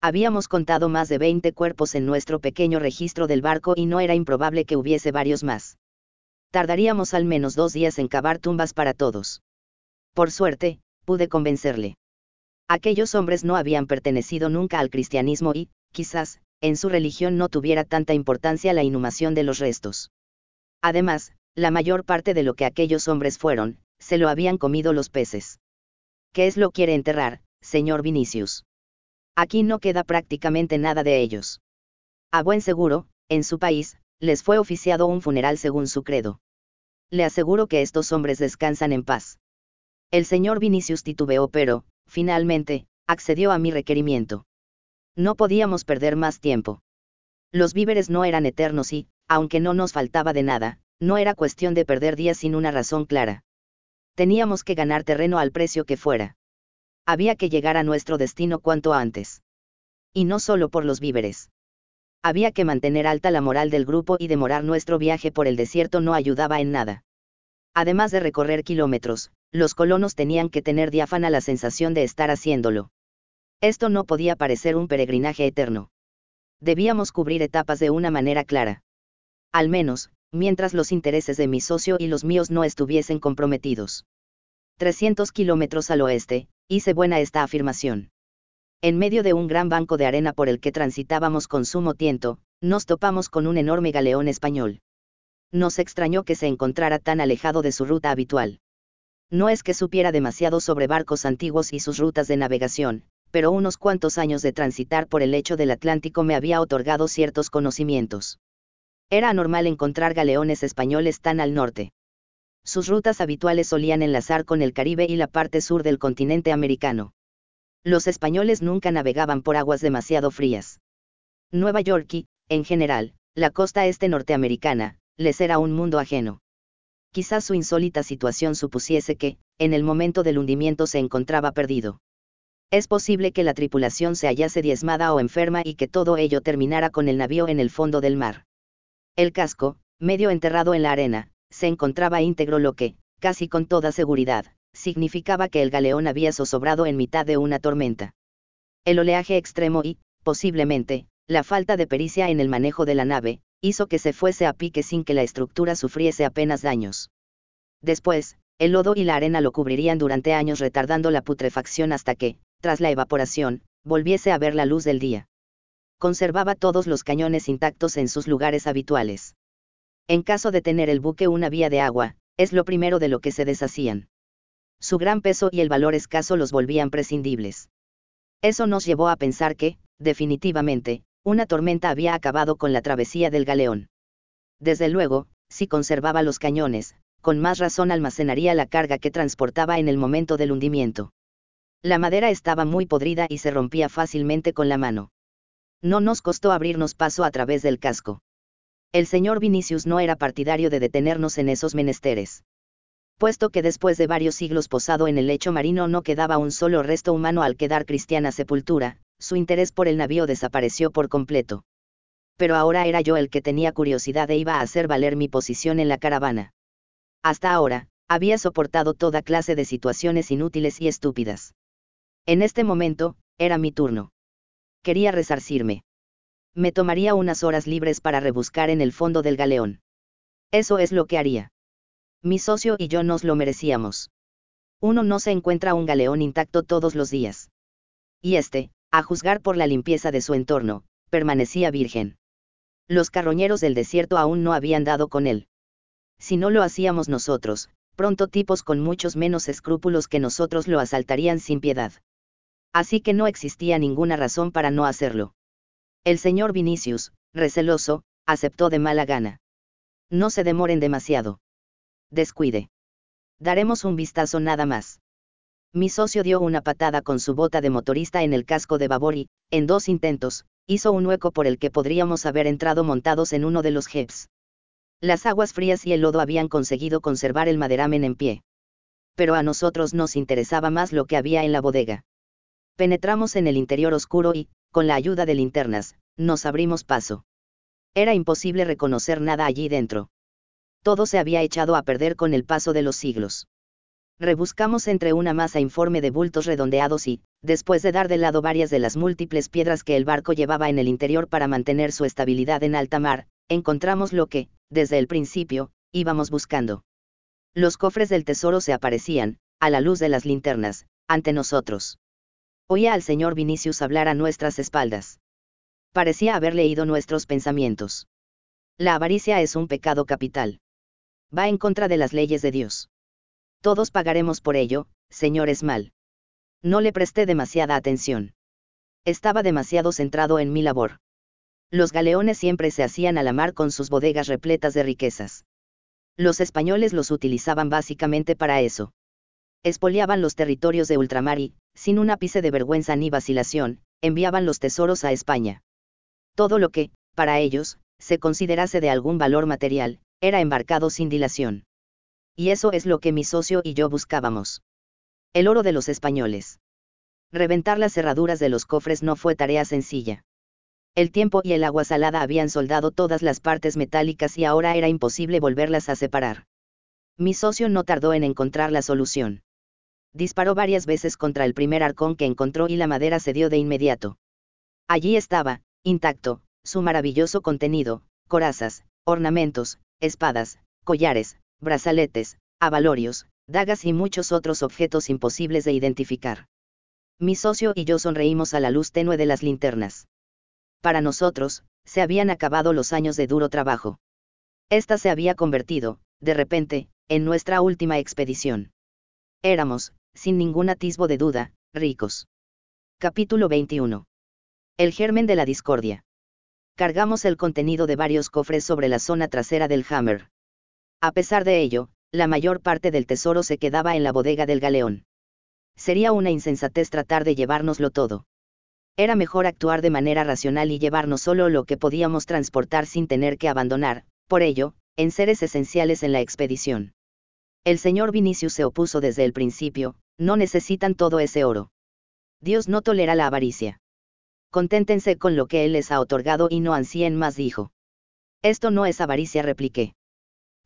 S1: Habíamos contado más de 20 cuerpos en nuestro pequeño registro del barco y no era improbable que hubiese varios más tardaríamos al menos dos días en cavar tumbas para todos. Por suerte, pude convencerle. Aquellos hombres no habían pertenecido nunca al cristianismo y, quizás, en su religión no tuviera tanta importancia la inhumación de los restos. Además, la mayor parte de lo que aquellos hombres fueron, se lo habían comido los peces. ¿Qué es lo quiere enterrar, señor Vinicius? Aquí no queda prácticamente nada de ellos. A buen seguro, en su país, les fue oficiado un funeral según su credo. Le aseguro que estos hombres descansan en paz. El señor Vinicius titubeó pero, finalmente, accedió a mi requerimiento. No podíamos perder más tiempo. Los víveres no eran eternos y, aunque no nos faltaba de nada, no era cuestión de perder días sin una razón clara. Teníamos que ganar terreno al precio que fuera. Había que llegar a nuestro destino cuanto antes. Y no solo por los víveres. Había que mantener alta la moral del grupo y demorar nuestro viaje por el desierto no ayudaba en nada. Además de recorrer kilómetros, los colonos tenían que tener diáfana la sensación de estar haciéndolo. Esto no podía parecer un peregrinaje eterno. Debíamos cubrir etapas de una manera clara. Al menos, mientras los intereses de mi socio y los míos no estuviesen comprometidos. 300 kilómetros al oeste, hice buena esta afirmación. En medio de un gran banco de arena por el que transitábamos con sumo tiento, nos topamos con un enorme galeón español. Nos extrañó que se encontrara tan alejado de su ruta habitual. No es que supiera demasiado sobre barcos antiguos y sus rutas de navegación, pero unos cuantos años de transitar por el lecho del Atlántico me había otorgado ciertos conocimientos. Era anormal encontrar galeones españoles tan al norte. Sus rutas habituales solían enlazar con el Caribe y la parte sur del continente americano. Los españoles nunca navegaban por aguas demasiado frías. Nueva York y, en general, la costa este norteamericana, les era un mundo ajeno. Quizás su insólita situación supusiese que, en el momento del hundimiento se encontraba perdido. Es posible que la tripulación se hallase diezmada o enferma y que todo ello terminara con el navío en el fondo del mar. El casco, medio enterrado en la arena, se encontraba íntegro lo que, casi con toda seguridad, significaba que el galeón había zozobrado en mitad de una tormenta. El oleaje extremo y, posiblemente, la falta de pericia en el manejo de la nave, hizo que se fuese a pique sin que la estructura sufriese apenas daños. Después, el lodo y la arena lo cubrirían durante años retardando la putrefacción hasta que, tras la evaporación, volviese a ver la luz del día. Conservaba todos los cañones intactos en sus lugares habituales. En caso de tener el buque una vía de agua, es lo primero de lo que se deshacían su gran peso y el valor escaso los volvían prescindibles. Eso nos llevó a pensar que, definitivamente, una tormenta había acabado con la travesía del galeón. Desde luego, si conservaba los cañones, con más razón almacenaría la carga que transportaba en el momento del hundimiento. La madera estaba muy podrida y se rompía fácilmente con la mano. No nos costó abrirnos paso a través del casco. El señor Vinicius no era partidario de detenernos en esos menesteres. Puesto que después de varios siglos posado en el lecho marino no quedaba un solo resto humano al quedar cristiana sepultura, su interés por el navío desapareció por completo. Pero ahora era yo el que tenía curiosidad e iba a hacer valer mi posición en la caravana. Hasta ahora, había soportado toda clase de situaciones inútiles y estúpidas. En este momento, era mi turno. Quería resarcirme. Me tomaría unas horas libres para rebuscar en el fondo del galeón. Eso es lo que haría. Mi socio y yo nos lo merecíamos. Uno no se encuentra un galeón intacto todos los días. Y este, a juzgar por la limpieza de su entorno, permanecía virgen. Los carroñeros del desierto aún no habían dado con él. Si no lo hacíamos nosotros, pronto tipos con muchos menos escrúpulos que nosotros lo asaltarían sin piedad. Así que no existía ninguna razón para no hacerlo. El señor Vinicius, receloso, aceptó de mala gana. No se demoren demasiado. Descuide. Daremos un vistazo nada más. Mi socio dio una patada con su bota de motorista en el casco de babor y, en dos intentos, hizo un hueco por el que podríamos haber entrado montados en uno de los jeeps. Las aguas frías y el lodo habían conseguido conservar el maderamen en pie. Pero a nosotros nos interesaba más lo que había en la bodega. Penetramos en el interior oscuro y, con la ayuda de linternas, nos abrimos paso. Era imposible reconocer nada allí dentro. Todo se había echado a perder con el paso de los siglos. Rebuscamos entre una masa informe de bultos redondeados y, después de dar de lado varias de las múltiples piedras que el barco llevaba en el interior para mantener su estabilidad en alta mar, encontramos lo que, desde el principio, íbamos buscando. Los cofres del tesoro se aparecían, a la luz de las linternas, ante nosotros. Oía al señor Vinicius hablar a nuestras espaldas. Parecía haber leído nuestros pensamientos. La avaricia es un pecado capital. Va en contra de las leyes de Dios. Todos pagaremos por ello, señor Esmal. No le presté demasiada atención. Estaba demasiado centrado en mi labor. Los galeones siempre se hacían a la mar con sus bodegas repletas de riquezas. Los españoles los utilizaban básicamente para eso. Espoliaban los territorios de ultramar y, sin un ápice de vergüenza ni vacilación, enviaban los tesoros a España. Todo lo que, para ellos, se considerase de algún valor material, era embarcado sin dilación. Y eso es lo que mi socio y yo buscábamos. El oro de los españoles. Reventar las cerraduras de los cofres no fue tarea sencilla. El tiempo y el agua salada habían soldado todas las partes metálicas y ahora era imposible volverlas a separar. Mi socio no tardó en encontrar la solución. Disparó varias veces contra el primer arcón que encontró y la madera cedió de inmediato. Allí estaba, intacto, su maravilloso contenido, corazas, ornamentos, espadas, collares, brazaletes, avalorios, dagas y muchos otros objetos imposibles de identificar. Mi socio y yo sonreímos a la luz tenue de las linternas para nosotros, se habían acabado los años de duro trabajo. Esta se había convertido, de repente, en nuestra última expedición. Éramos, sin ningún atisbo de duda, ricos. Capítulo 21. El germen de la discordia. Cargamos el contenido de varios cofres sobre la zona trasera del Hammer. A pesar de ello, la mayor parte del tesoro se quedaba en la bodega del galeón. Sería una insensatez tratar de llevárnoslo todo. Era mejor actuar de manera racional y llevarnos solo lo que podíamos transportar sin tener que abandonar, por ello, en seres esenciales en la expedición. El señor Vinicius se opuso desde el principio, no necesitan todo ese oro. Dios no tolera la avaricia. Conténtense con lo que Él les ha otorgado y no ansíen más, dijo. Esto no es avaricia, repliqué.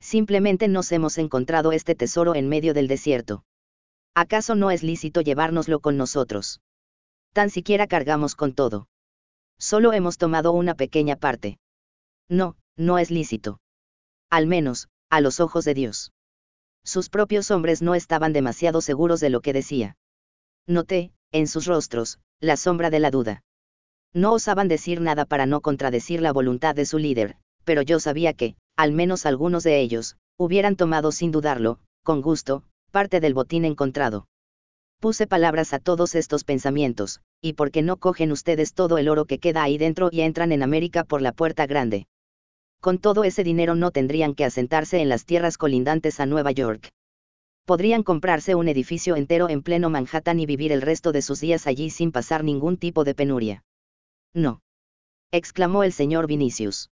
S1: Simplemente nos hemos encontrado este tesoro en medio del desierto. ¿Acaso no es lícito llevárnoslo con nosotros? tan siquiera cargamos con todo. Solo hemos tomado una pequeña parte. No, no es lícito. Al menos, a los ojos de Dios. Sus propios hombres no estaban demasiado seguros de lo que decía. Noté, en sus rostros, la sombra de la duda. No osaban decir nada para no contradecir la voluntad de su líder, pero yo sabía que, al menos algunos de ellos, hubieran tomado sin dudarlo, con gusto, parte del botín encontrado. Puse palabras a todos estos pensamientos, ¿y por qué no cogen ustedes todo el oro que queda ahí dentro y entran en América por la puerta grande? Con todo ese dinero no tendrían que asentarse en las tierras colindantes a Nueva York. Podrían comprarse un edificio entero en pleno Manhattan y vivir el resto de sus días allí sin pasar ningún tipo de penuria. No. exclamó el señor Vinicius.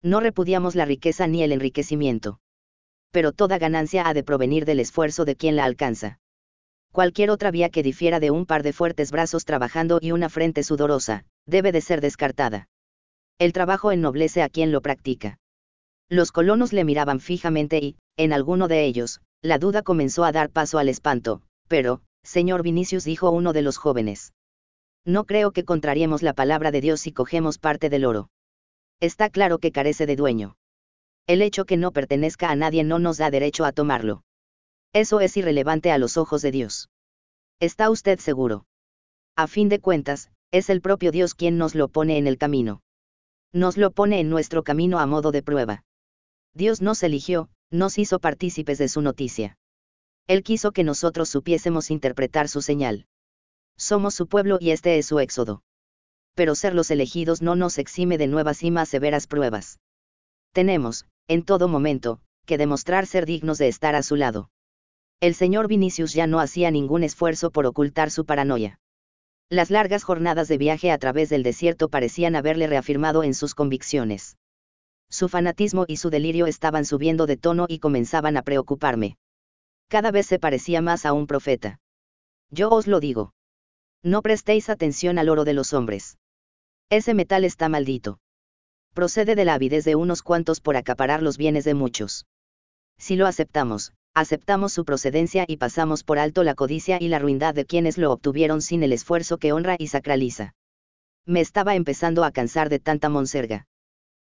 S1: No repudiamos la riqueza ni el enriquecimiento. Pero toda ganancia ha de provenir del esfuerzo de quien la alcanza. Cualquier otra vía que difiera de un par de fuertes brazos trabajando y una frente sudorosa, debe de ser descartada. El trabajo ennoblece a quien lo practica. Los colonos le miraban fijamente y, en alguno de ellos, la duda comenzó a dar paso al espanto, pero, señor Vinicius dijo uno de los jóvenes. No creo que contrariemos la palabra de Dios si cogemos parte del oro. Está claro que carece de dueño. El hecho que no pertenezca a nadie no nos da derecho a tomarlo. Eso es irrelevante a los ojos de Dios. ¿Está usted seguro? A fin de cuentas, es el propio Dios quien nos lo pone en el camino. Nos lo pone en nuestro camino a modo de prueba. Dios nos eligió, nos hizo partícipes de su noticia. Él quiso que nosotros supiésemos interpretar su señal. Somos su pueblo y este es su éxodo. Pero ser los elegidos no nos exime de nuevas y más severas pruebas. Tenemos, en todo momento, que demostrar ser dignos de estar a su lado. El señor Vinicius ya no hacía ningún esfuerzo por ocultar su paranoia. Las largas jornadas de viaje a través del desierto parecían haberle reafirmado en sus convicciones. Su fanatismo y su delirio estaban subiendo de tono y comenzaban a preocuparme. Cada vez se parecía más a un profeta. Yo os lo digo. No prestéis atención al oro de los hombres. Ese metal está maldito. Procede de la avidez de unos cuantos por acaparar los bienes de muchos. Si lo aceptamos, aceptamos su procedencia y pasamos por alto la codicia y la ruindad de quienes lo obtuvieron sin el esfuerzo que honra y sacraliza. Me estaba empezando a cansar de tanta monserga.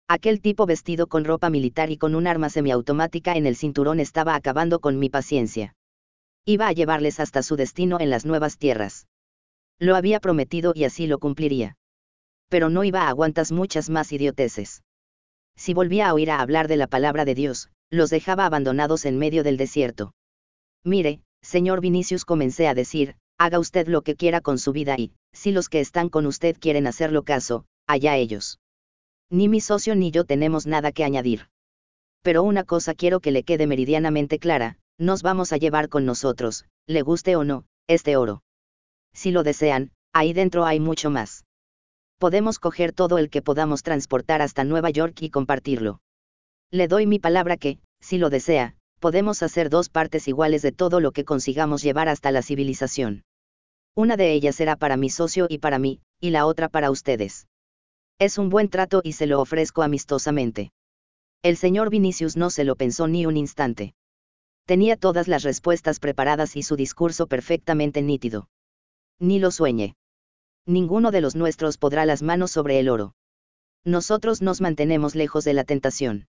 S1: Aquel tipo vestido con ropa militar y con un arma semiautomática en el cinturón estaba acabando con mi paciencia. Iba a llevarles hasta su destino en las nuevas tierras. Lo había prometido y así lo cumpliría. Pero no iba a aguantas muchas más idioteces. Si volvía a oír a hablar de la palabra de Dios, los dejaba abandonados en medio del desierto. Mire, señor Vinicius, comencé a decir, haga usted lo que quiera con su vida y, si los que están con usted quieren hacerlo caso, allá ellos. Ni mi socio ni yo tenemos nada que añadir. Pero una cosa quiero que le quede meridianamente clara, nos vamos a llevar con nosotros, le guste o no, este oro. Si lo desean, ahí dentro hay mucho más. Podemos coger todo el que podamos transportar hasta Nueva York y compartirlo. Le doy mi palabra que, si lo desea, podemos hacer dos partes iguales de todo lo que consigamos llevar hasta la civilización. Una de ellas será para mi socio y para mí, y la otra para ustedes. Es un buen trato y se lo ofrezco amistosamente. El señor Vinicius no se lo pensó ni un instante. Tenía todas las respuestas preparadas y su discurso perfectamente nítido. Ni lo sueñe. Ninguno de los nuestros podrá las manos sobre el oro. Nosotros nos mantenemos lejos de la tentación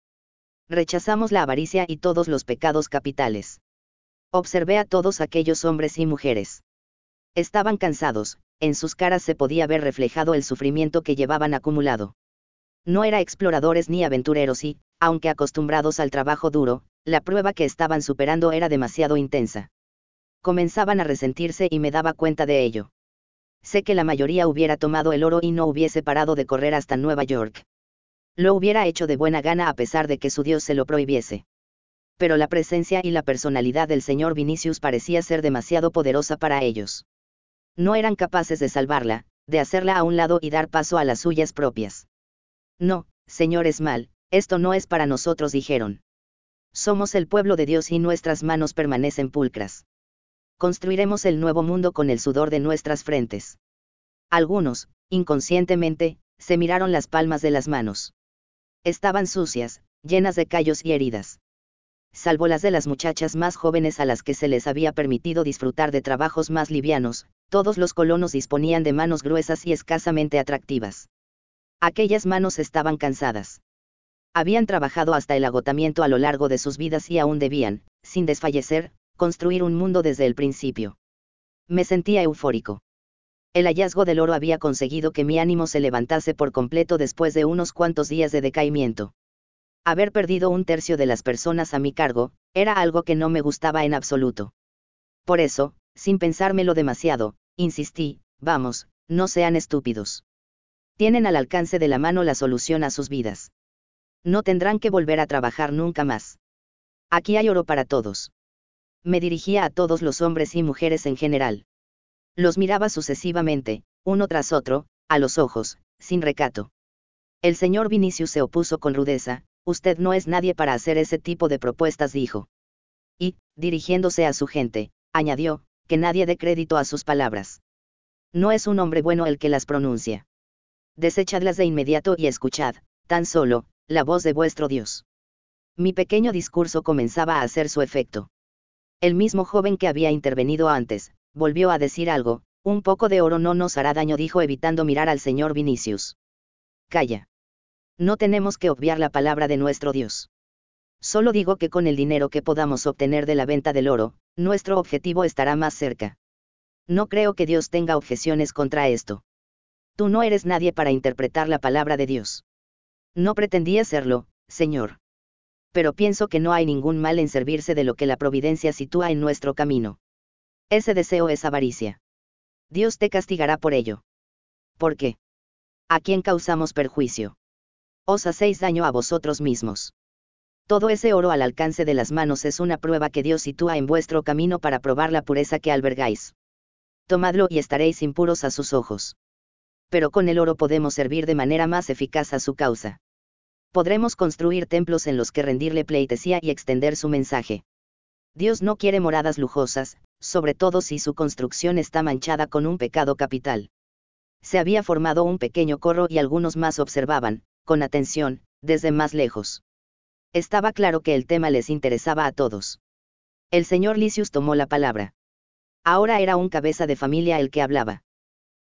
S1: rechazamos la avaricia y todos los pecados capitales. Observé a todos aquellos hombres y mujeres. Estaban cansados, en sus caras se podía ver reflejado el sufrimiento que llevaban acumulado. No era exploradores ni aventureros y, aunque acostumbrados al trabajo duro, la prueba que estaban superando era demasiado intensa. Comenzaban a resentirse y me daba cuenta de ello. Sé que la mayoría hubiera tomado el oro y no hubiese parado de correr hasta Nueva York. Lo hubiera hecho de buena gana a pesar de que su Dios se lo prohibiese. Pero la presencia y la personalidad del señor Vinicius parecía ser demasiado poderosa para ellos. No eran capaces de salvarla, de hacerla a un lado y dar paso a las suyas propias. No, señor Esmal, esto no es para nosotros, dijeron. Somos el pueblo de Dios y nuestras manos permanecen pulcras. Construiremos el nuevo mundo con el sudor de nuestras frentes. Algunos, inconscientemente, se miraron las palmas de las manos. Estaban sucias, llenas de callos y heridas. Salvo las de las muchachas más jóvenes a las que se les había permitido disfrutar de trabajos más livianos, todos los colonos disponían de manos gruesas y escasamente atractivas. Aquellas manos estaban cansadas. Habían trabajado hasta el agotamiento a lo largo de sus vidas y aún debían, sin desfallecer, construir un mundo desde el principio. Me sentía eufórico. El hallazgo del oro había conseguido que mi ánimo se levantase por completo después de unos cuantos días de decaimiento. Haber perdido un tercio de las personas a mi cargo, era algo que no me gustaba en absoluto. Por eso, sin pensármelo demasiado, insistí, vamos, no sean estúpidos. Tienen al alcance de la mano la solución a sus vidas. No tendrán que volver a trabajar nunca más. Aquí hay oro para todos. Me dirigía a todos los hombres y mujeres en general. Los miraba sucesivamente, uno tras otro, a los ojos, sin recato. El señor Vinicius se opuso con rudeza, usted no es nadie para hacer ese tipo de propuestas, dijo. Y, dirigiéndose a su gente, añadió, que nadie dé crédito a sus palabras. No es un hombre bueno el que las pronuncia. Desechadlas de inmediato y escuchad, tan solo, la voz de vuestro Dios. Mi pequeño discurso comenzaba a hacer su efecto. El mismo joven que había intervenido antes, volvió a decir algo, un poco de oro no nos hará daño, dijo evitando mirar al señor Vinicius. Calla. No tenemos que obviar la palabra de nuestro Dios. Solo digo que con el dinero que podamos obtener de la venta del oro, nuestro objetivo estará más cerca. No creo que Dios tenga objeciones contra esto. Tú no eres nadie para interpretar la palabra de Dios. No pretendía serlo, Señor pero pienso que no hay ningún mal en servirse de lo que la providencia sitúa en nuestro camino. Ese deseo es avaricia. Dios te castigará por ello. ¿Por qué? ¿A quién causamos perjuicio? Os hacéis daño a vosotros mismos. Todo ese oro al alcance de las manos es una prueba que Dios sitúa en vuestro camino para probar la pureza que albergáis. Tomadlo y estaréis impuros a sus ojos. Pero con el oro podemos servir de manera más eficaz a su causa podremos construir templos en los que rendirle pleitesía y extender su mensaje. Dios no quiere moradas lujosas, sobre todo si su construcción está manchada con un pecado capital. Se había formado un pequeño corro y algunos más observaban, con atención, desde más lejos. Estaba claro que el tema les interesaba a todos. El señor Licius tomó la palabra. Ahora era un cabeza de familia el que hablaba.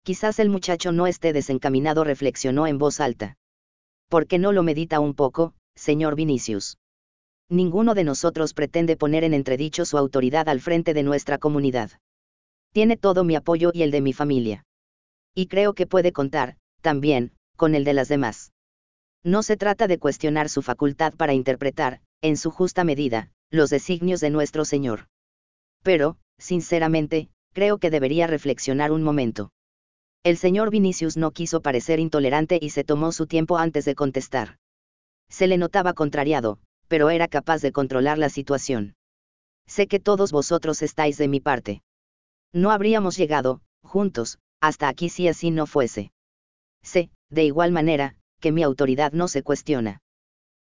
S1: Quizás el muchacho no esté desencaminado, reflexionó en voz alta. ¿por qué no lo medita un poco, señor Vinicius? Ninguno de nosotros pretende poner en entredicho su autoridad al frente de nuestra comunidad. Tiene todo mi apoyo y el de mi familia. Y creo que puede contar, también, con el de las demás. No se trata de cuestionar su facultad para interpretar, en su justa medida, los designios de nuestro Señor. Pero, sinceramente, creo que debería reflexionar un momento. El señor Vinicius no quiso parecer intolerante y se tomó su tiempo antes de contestar. Se le notaba contrariado, pero era capaz de controlar la situación. Sé que todos vosotros estáis de mi parte. No habríamos llegado, juntos, hasta aquí si así no fuese. Sé, de igual manera, que mi autoridad no se cuestiona.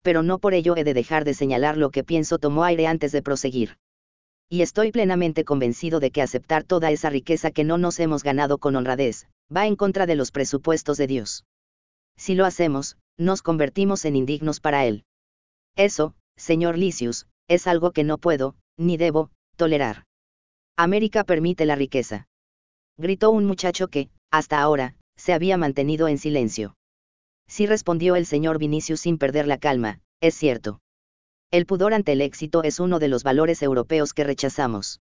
S1: Pero no por ello he de dejar de señalar lo que pienso tomó aire antes de proseguir. Y estoy plenamente convencido de que aceptar toda esa riqueza que no nos hemos ganado con honradez, va en contra de los presupuestos de Dios. Si lo hacemos, nos convertimos en indignos para Él. Eso, señor Licius, es algo que no puedo, ni debo, tolerar. América permite la riqueza. Gritó un muchacho que, hasta ahora, se había mantenido en silencio. Sí respondió el señor Vinicius sin perder la calma, es cierto. El pudor ante el éxito es uno de los valores europeos que rechazamos.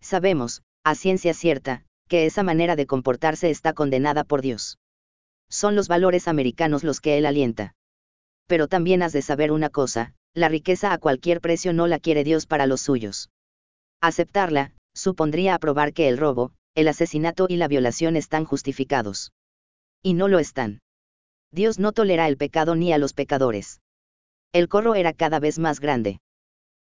S1: Sabemos, a ciencia cierta, que esa manera de comportarse está condenada por Dios. Son los valores americanos los que Él alienta. Pero también has de saber una cosa, la riqueza a cualquier precio no la quiere Dios para los suyos. Aceptarla, supondría aprobar que el robo, el asesinato y la violación están justificados. Y no lo están. Dios no tolera el pecado ni a los pecadores. El corro era cada vez más grande.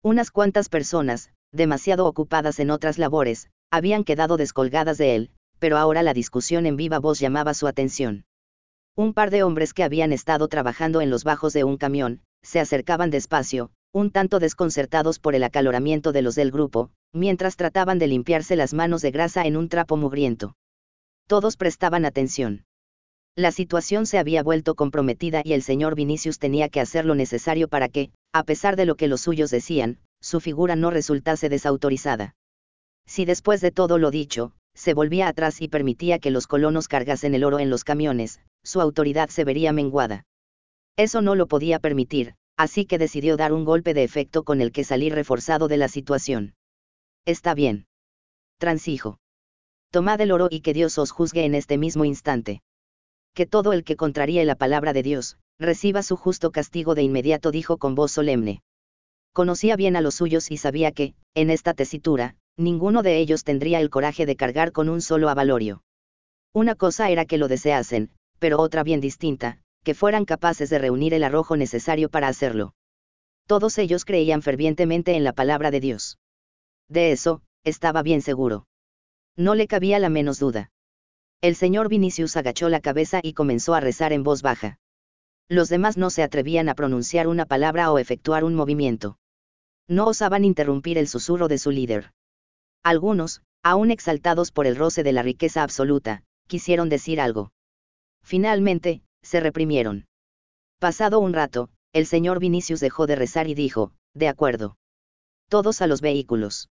S1: Unas cuantas personas, demasiado ocupadas en otras labores, habían quedado descolgadas de él, pero ahora la discusión en viva voz llamaba su atención. Un par de hombres que habían estado trabajando en los bajos de un camión, se acercaban despacio, un tanto desconcertados por el acaloramiento de los del grupo, mientras trataban de limpiarse las manos de grasa en un trapo mugriento. Todos prestaban atención. La situación se había vuelto comprometida y el señor Vinicius tenía que hacer lo necesario para que, a pesar de lo que los suyos decían, su figura no resultase desautorizada. Si después de todo lo dicho, se volvía atrás y permitía que los colonos cargasen el oro en los camiones, su autoridad se vería menguada. Eso no lo podía permitir, así que decidió dar un golpe de efecto con el que salir reforzado de la situación. Está bien. Transijo. Tomad el oro y que Dios os juzgue en este mismo instante. Que todo el que contraríe la palabra de Dios, reciba su justo castigo de inmediato, dijo con voz solemne. Conocía bien a los suyos y sabía que, en esta tesitura, ninguno de ellos tendría el coraje de cargar con un solo avalorio. Una cosa era que lo deseasen, pero otra bien distinta, que fueran capaces de reunir el arrojo necesario para hacerlo. Todos ellos creían fervientemente en la palabra de Dios. De eso, estaba bien seguro. No le cabía la menos duda. El señor Vinicius agachó la cabeza y comenzó a rezar en voz baja. Los demás no se atrevían a pronunciar una palabra o efectuar un movimiento. No osaban interrumpir el susurro de su líder. Algunos, aún exaltados por el roce de la riqueza absoluta, quisieron decir algo. Finalmente, se reprimieron. Pasado un rato, el señor Vinicius dejó de rezar y dijo, de acuerdo. Todos a los vehículos.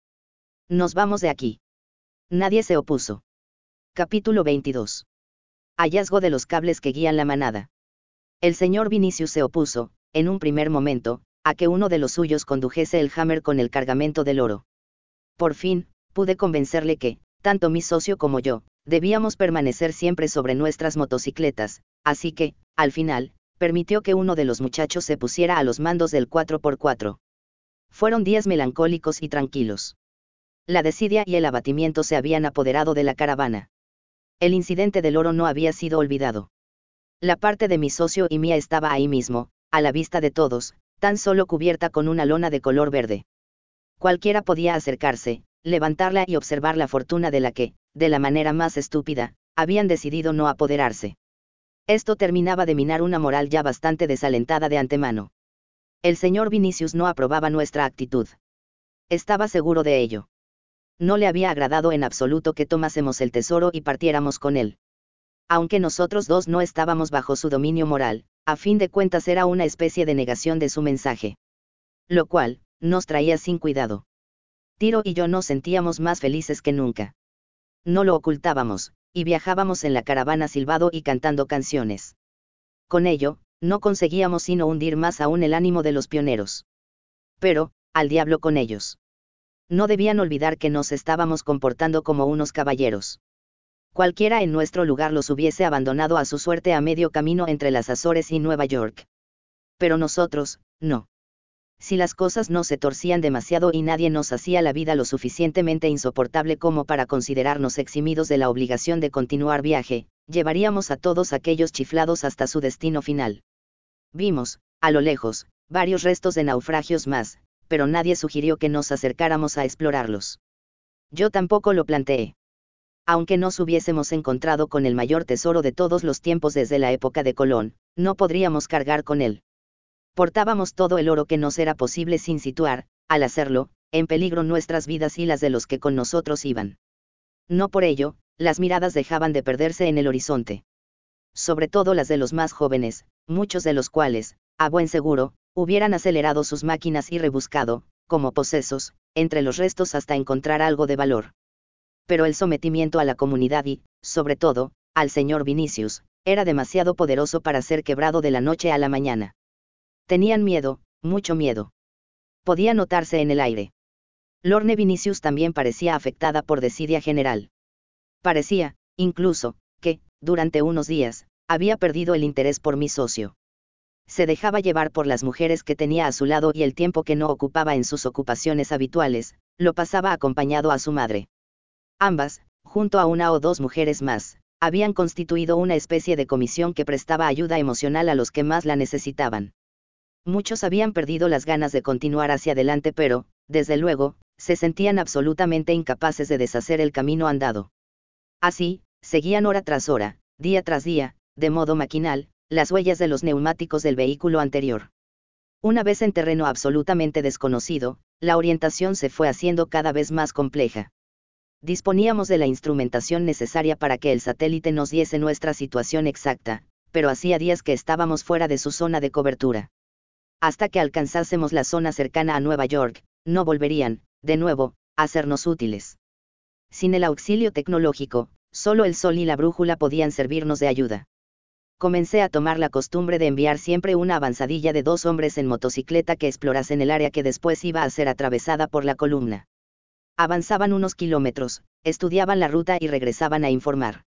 S1: Nos vamos de aquí. Nadie se opuso. Capítulo 22. Hallazgo de los cables que guían la manada. El señor Vinicius se opuso, en un primer momento, a que uno de los suyos condujese el hammer con el cargamento del oro. Por fin, pude convencerle que, tanto mi socio como yo, debíamos permanecer siempre sobre nuestras motocicletas, así que, al final, permitió que uno de los muchachos se pusiera a los mandos del 4x4. Fueron días melancólicos y tranquilos. La desidia y el abatimiento se habían apoderado de la caravana. El incidente del oro no había sido olvidado. La parte de mi socio y mía estaba ahí mismo, a la vista de todos, tan solo cubierta con una lona de color verde. Cualquiera podía acercarse, levantarla y observar la fortuna de la que, de la manera más estúpida, habían decidido no apoderarse. Esto terminaba de minar una moral ya bastante desalentada de antemano. El señor Vinicius no aprobaba nuestra actitud. Estaba seguro de ello. No le había agradado en absoluto que tomásemos el tesoro y partiéramos con él. Aunque nosotros dos no estábamos bajo su dominio moral, a fin de cuentas era una especie de negación de su mensaje. Lo cual, nos traía sin cuidado. Tiro y yo nos sentíamos más felices que nunca. No lo ocultábamos, y viajábamos en la caravana silbado y cantando canciones. Con ello, no conseguíamos sino hundir más aún el ánimo de los pioneros. Pero, al diablo con ellos. No debían olvidar que nos estábamos comportando como unos caballeros. Cualquiera en nuestro lugar los hubiese abandonado a su suerte a medio camino entre las Azores y Nueva York. Pero nosotros, no si las cosas no se torcían demasiado y nadie nos hacía la vida lo suficientemente insoportable como para considerarnos eximidos de la obligación de continuar viaje, llevaríamos a todos aquellos chiflados hasta su destino final. Vimos, a lo lejos, varios restos de naufragios más, pero nadie sugirió que nos acercáramos a explorarlos. Yo tampoco lo planteé. Aunque nos hubiésemos encontrado con el mayor tesoro de todos los tiempos desde la época de Colón, no podríamos cargar con él portábamos todo el oro que nos era posible sin situar, al hacerlo, en peligro nuestras vidas y las de los que con nosotros iban. No por ello, las miradas dejaban de perderse en el horizonte. Sobre todo las de los más jóvenes, muchos de los cuales, a buen seguro, hubieran acelerado sus máquinas y rebuscado, como posesos, entre los restos hasta encontrar algo de valor. Pero el sometimiento a la comunidad y, sobre todo, al señor Vinicius, era demasiado poderoso para ser quebrado de la noche a la mañana. Tenían miedo, mucho miedo. Podía notarse en el aire. Lorne Vinicius también parecía afectada por desidia general. Parecía, incluso, que, durante unos días, había perdido el interés por mi socio. Se dejaba llevar por las mujeres que tenía a su lado y el tiempo que no ocupaba en sus ocupaciones habituales, lo pasaba acompañado a su madre. Ambas, junto a una o dos mujeres más, habían constituido una especie de comisión que prestaba ayuda emocional a los que más la necesitaban. Muchos habían perdido las ganas de continuar hacia adelante, pero, desde luego, se sentían absolutamente incapaces de deshacer el camino andado. Así, seguían hora tras hora, día tras día, de modo maquinal, las huellas de los neumáticos del vehículo anterior. Una vez en terreno absolutamente desconocido, la orientación se fue haciendo cada vez más compleja. Disponíamos de la instrumentación necesaria para que el satélite nos diese nuestra situación exacta, pero hacía días que estábamos fuera de su zona de cobertura hasta que alcanzásemos la zona cercana a Nueva York, no volverían, de nuevo, a sernos útiles. Sin el auxilio tecnológico, solo el sol y la brújula podían servirnos de ayuda. Comencé a tomar la costumbre de enviar siempre una avanzadilla de dos hombres en motocicleta que explorasen el área que después iba a ser atravesada por la columna. Avanzaban unos kilómetros, estudiaban la ruta y regresaban a informar.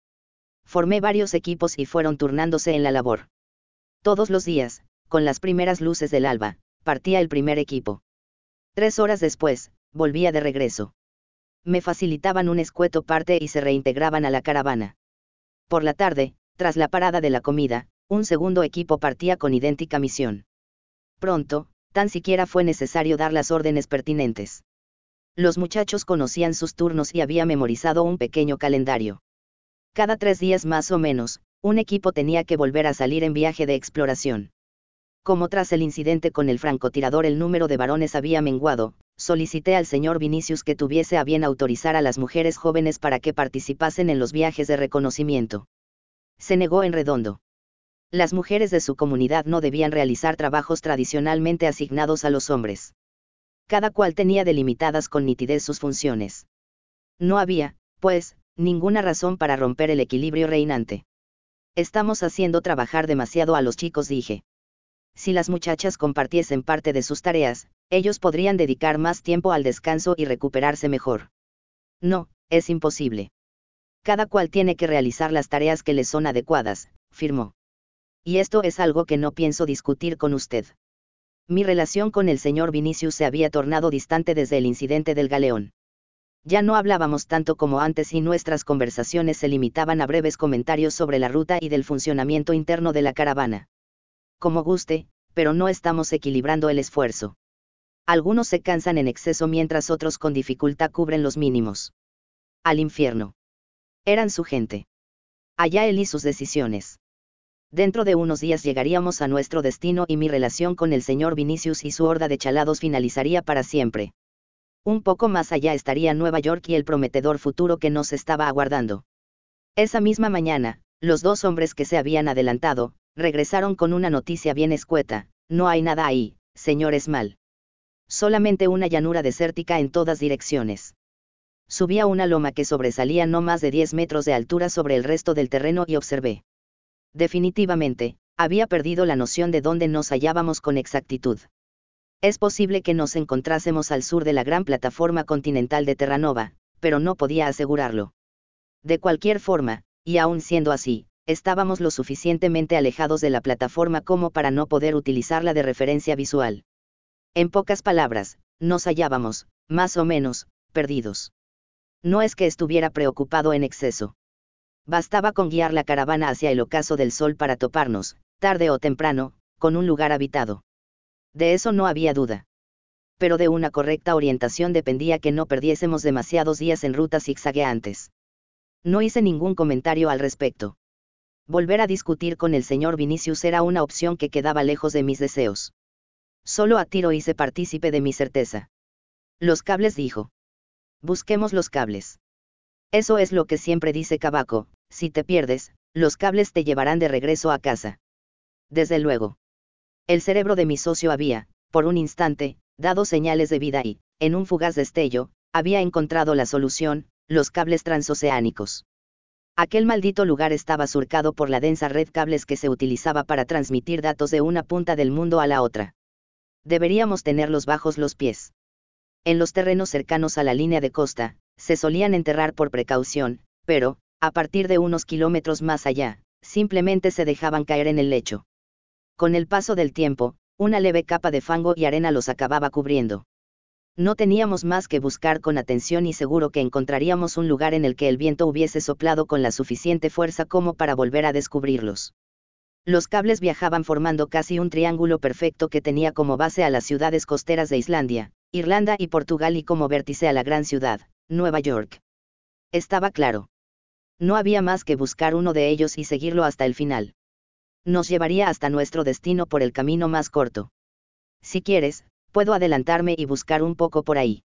S1: Formé varios equipos y fueron turnándose en la labor. Todos los días, con las primeras luces del alba, partía el primer equipo. Tres horas después, volvía de regreso. Me facilitaban un escueto parte y se reintegraban a la caravana. Por la tarde, tras la parada de la comida, un segundo equipo partía con idéntica misión. Pronto, tan siquiera fue necesario dar las órdenes pertinentes. Los muchachos conocían sus turnos y había memorizado un pequeño calendario. Cada tres días más o menos, un equipo tenía que volver a salir en viaje de exploración. Como tras el incidente con el francotirador el número de varones había menguado, solicité al señor Vinicius que tuviese a bien autorizar a las mujeres jóvenes para que participasen en los viajes de reconocimiento. Se negó en redondo. Las mujeres de su comunidad no debían realizar trabajos tradicionalmente asignados a los hombres cada cual tenía delimitadas con nitidez sus funciones. No había, pues, ninguna razón para romper el equilibrio reinante. Estamos haciendo trabajar demasiado a los chicos, dije. Si las muchachas compartiesen parte de sus tareas, ellos podrían dedicar más tiempo al descanso y recuperarse mejor. No, es imposible. Cada cual tiene que realizar las tareas que le son adecuadas, firmó. Y esto es algo que no pienso discutir con usted. Mi relación con el señor Vinicius se había tornado distante desde el incidente del galeón. Ya no hablábamos tanto como antes y nuestras conversaciones se limitaban a breves comentarios sobre la ruta y del funcionamiento interno de la caravana. Como guste, pero no estamos equilibrando el esfuerzo. Algunos se cansan en exceso mientras otros con dificultad cubren los mínimos. Al infierno. Eran su gente. Allá él y sus decisiones. Dentro de unos días llegaríamos a nuestro destino y mi relación con el señor Vinicius y su horda de chalados finalizaría para siempre. Un poco más allá estaría Nueva York y el prometedor futuro que nos estaba aguardando. Esa misma mañana, los dos hombres que se habían adelantado, regresaron con una noticia bien escueta, no hay nada ahí, señor Esmal. Solamente una llanura desértica en todas direcciones. Subía una loma que sobresalía no más de 10 metros de altura sobre el resto del terreno y observé definitivamente, había perdido la noción de dónde nos hallábamos con exactitud. Es posible que nos encontrásemos al sur de la gran plataforma continental de Terranova, pero no podía asegurarlo. De cualquier forma, y aun siendo así, estábamos lo suficientemente alejados de la plataforma como para no poder utilizarla de referencia visual. En pocas palabras, nos hallábamos, más o menos, perdidos. No es que estuviera preocupado en exceso. Bastaba con guiar la caravana hacia el ocaso del sol para toparnos, tarde o temprano, con un lugar habitado. De eso no había duda. Pero de una correcta orientación dependía que no perdiésemos demasiados días en rutas zigzagueantes. No hice ningún comentario al respecto. Volver a discutir con el señor Vinicius era una opción que quedaba lejos de mis deseos. Solo a tiro hice partícipe de mi certeza. Los cables dijo. Busquemos los cables. Eso es lo que siempre dice Cabaco, si te pierdes, los cables te llevarán de regreso a casa. Desde luego. El cerebro de mi socio había, por un instante, dado señales de vida y, en un fugaz destello, había encontrado la solución, los cables transoceánicos. Aquel maldito lugar estaba surcado por la densa red cables que se utilizaba para transmitir datos de una punta del mundo a la otra. Deberíamos tenerlos bajos los pies. En los terrenos cercanos a la línea de costa, se solían enterrar por precaución, pero, a partir de unos kilómetros más allá, simplemente se dejaban caer en el lecho. Con el paso del tiempo, una leve capa de fango y arena los acababa cubriendo. No teníamos más que buscar con atención y seguro que encontraríamos un lugar en el que el viento hubiese soplado con la suficiente fuerza como para volver a descubrirlos. Los cables viajaban formando casi un triángulo perfecto que tenía como base a las ciudades costeras de Islandia, Irlanda y Portugal y como vértice a la gran ciudad, Nueva York. Estaba claro. No había más que buscar uno de ellos y seguirlo hasta el final. Nos llevaría hasta nuestro destino por el camino más corto. Si quieres, puedo adelantarme y buscar un poco por ahí.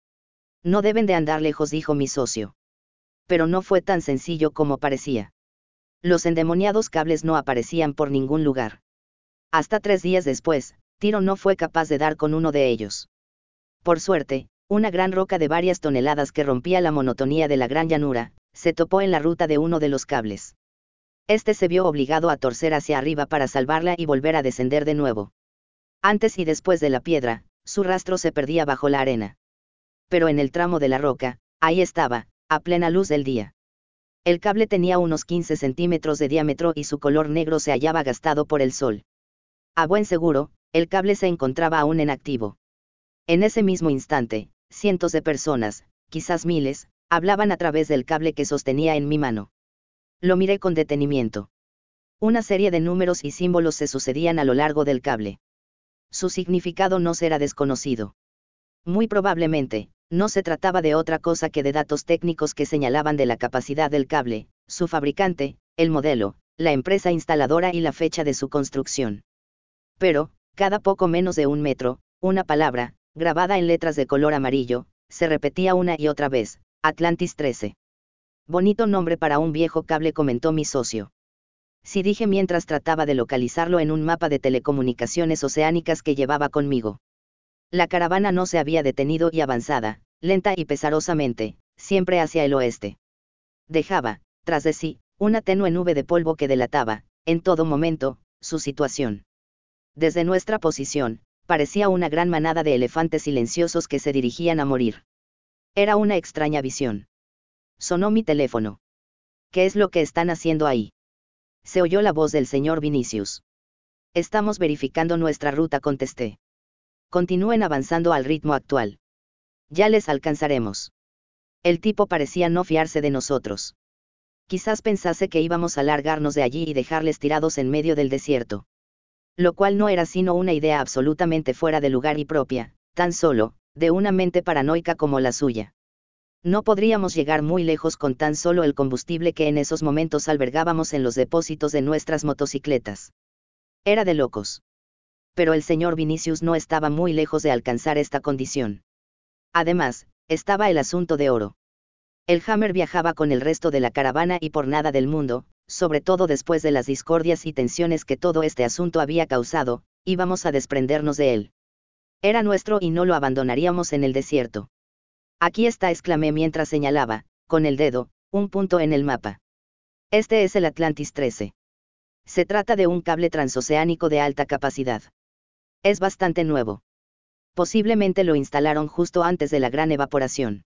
S1: No deben de andar lejos, dijo mi socio. Pero no fue tan sencillo como parecía. Los endemoniados cables no aparecían por ningún lugar. Hasta tres días después, Tiro no fue capaz de dar con uno de ellos. Por suerte, una gran roca de varias toneladas que rompía la monotonía de la gran llanura, se topó en la ruta de uno de los cables. Este se vio obligado a torcer hacia arriba para salvarla y volver a descender de nuevo. Antes y después de la piedra, su rastro se perdía bajo la arena. Pero en el tramo de la roca, ahí estaba, a plena luz del día. El cable tenía unos 15 centímetros de diámetro y su color negro se hallaba gastado por el sol. A buen seguro, el cable se encontraba aún en activo. En ese mismo instante, cientos de personas, quizás miles, hablaban a través del cable que sostenía en mi mano. Lo miré con detenimiento. Una serie de números y símbolos se sucedían a lo largo del cable. Su significado no será desconocido. Muy probablemente, no se trataba de otra cosa que de datos técnicos que señalaban de la capacidad del cable, su fabricante, el modelo, la empresa instaladora y la fecha de su construcción. Pero, cada poco menos de un metro, una palabra, grabada en letras de color amarillo, se repetía una y otra vez, Atlantis 13. Bonito nombre para un viejo cable, comentó mi socio. Sí dije mientras trataba de localizarlo en un mapa de telecomunicaciones oceánicas que llevaba conmigo. La caravana no se había detenido y avanzada, lenta y pesarosamente, siempre hacia el oeste. Dejaba, tras de sí, una tenue nube de polvo que delataba, en todo momento, su situación. Desde nuestra posición, parecía una gran manada de elefantes silenciosos que se dirigían a morir. Era una extraña visión. Sonó mi teléfono. ¿Qué es lo que están haciendo ahí? Se oyó la voz del señor Vinicius. Estamos verificando nuestra ruta, contesté. Continúen avanzando al ritmo actual. Ya les alcanzaremos. El tipo parecía no fiarse de nosotros. Quizás pensase que íbamos a largarnos de allí y dejarles tirados en medio del desierto. Lo cual no era sino una idea absolutamente fuera de lugar y propia, tan solo, de una mente paranoica como la suya. No podríamos llegar muy lejos con tan solo el combustible que en esos momentos albergábamos en los depósitos de nuestras motocicletas. Era de locos. Pero el señor Vinicius no estaba muy lejos de alcanzar esta condición. Además, estaba el asunto de oro. El Hammer viajaba con el resto de la caravana y por nada del mundo, sobre todo después de las discordias y tensiones que todo este asunto había causado, íbamos a desprendernos de él. Era nuestro y no lo abandonaríamos en el desierto. Aquí está, exclamé mientras señalaba, con el dedo, un punto en el mapa. Este es el Atlantis 13. Se trata de un cable transoceánico de alta capacidad. Es bastante nuevo. Posiblemente lo instalaron justo antes de la gran evaporación.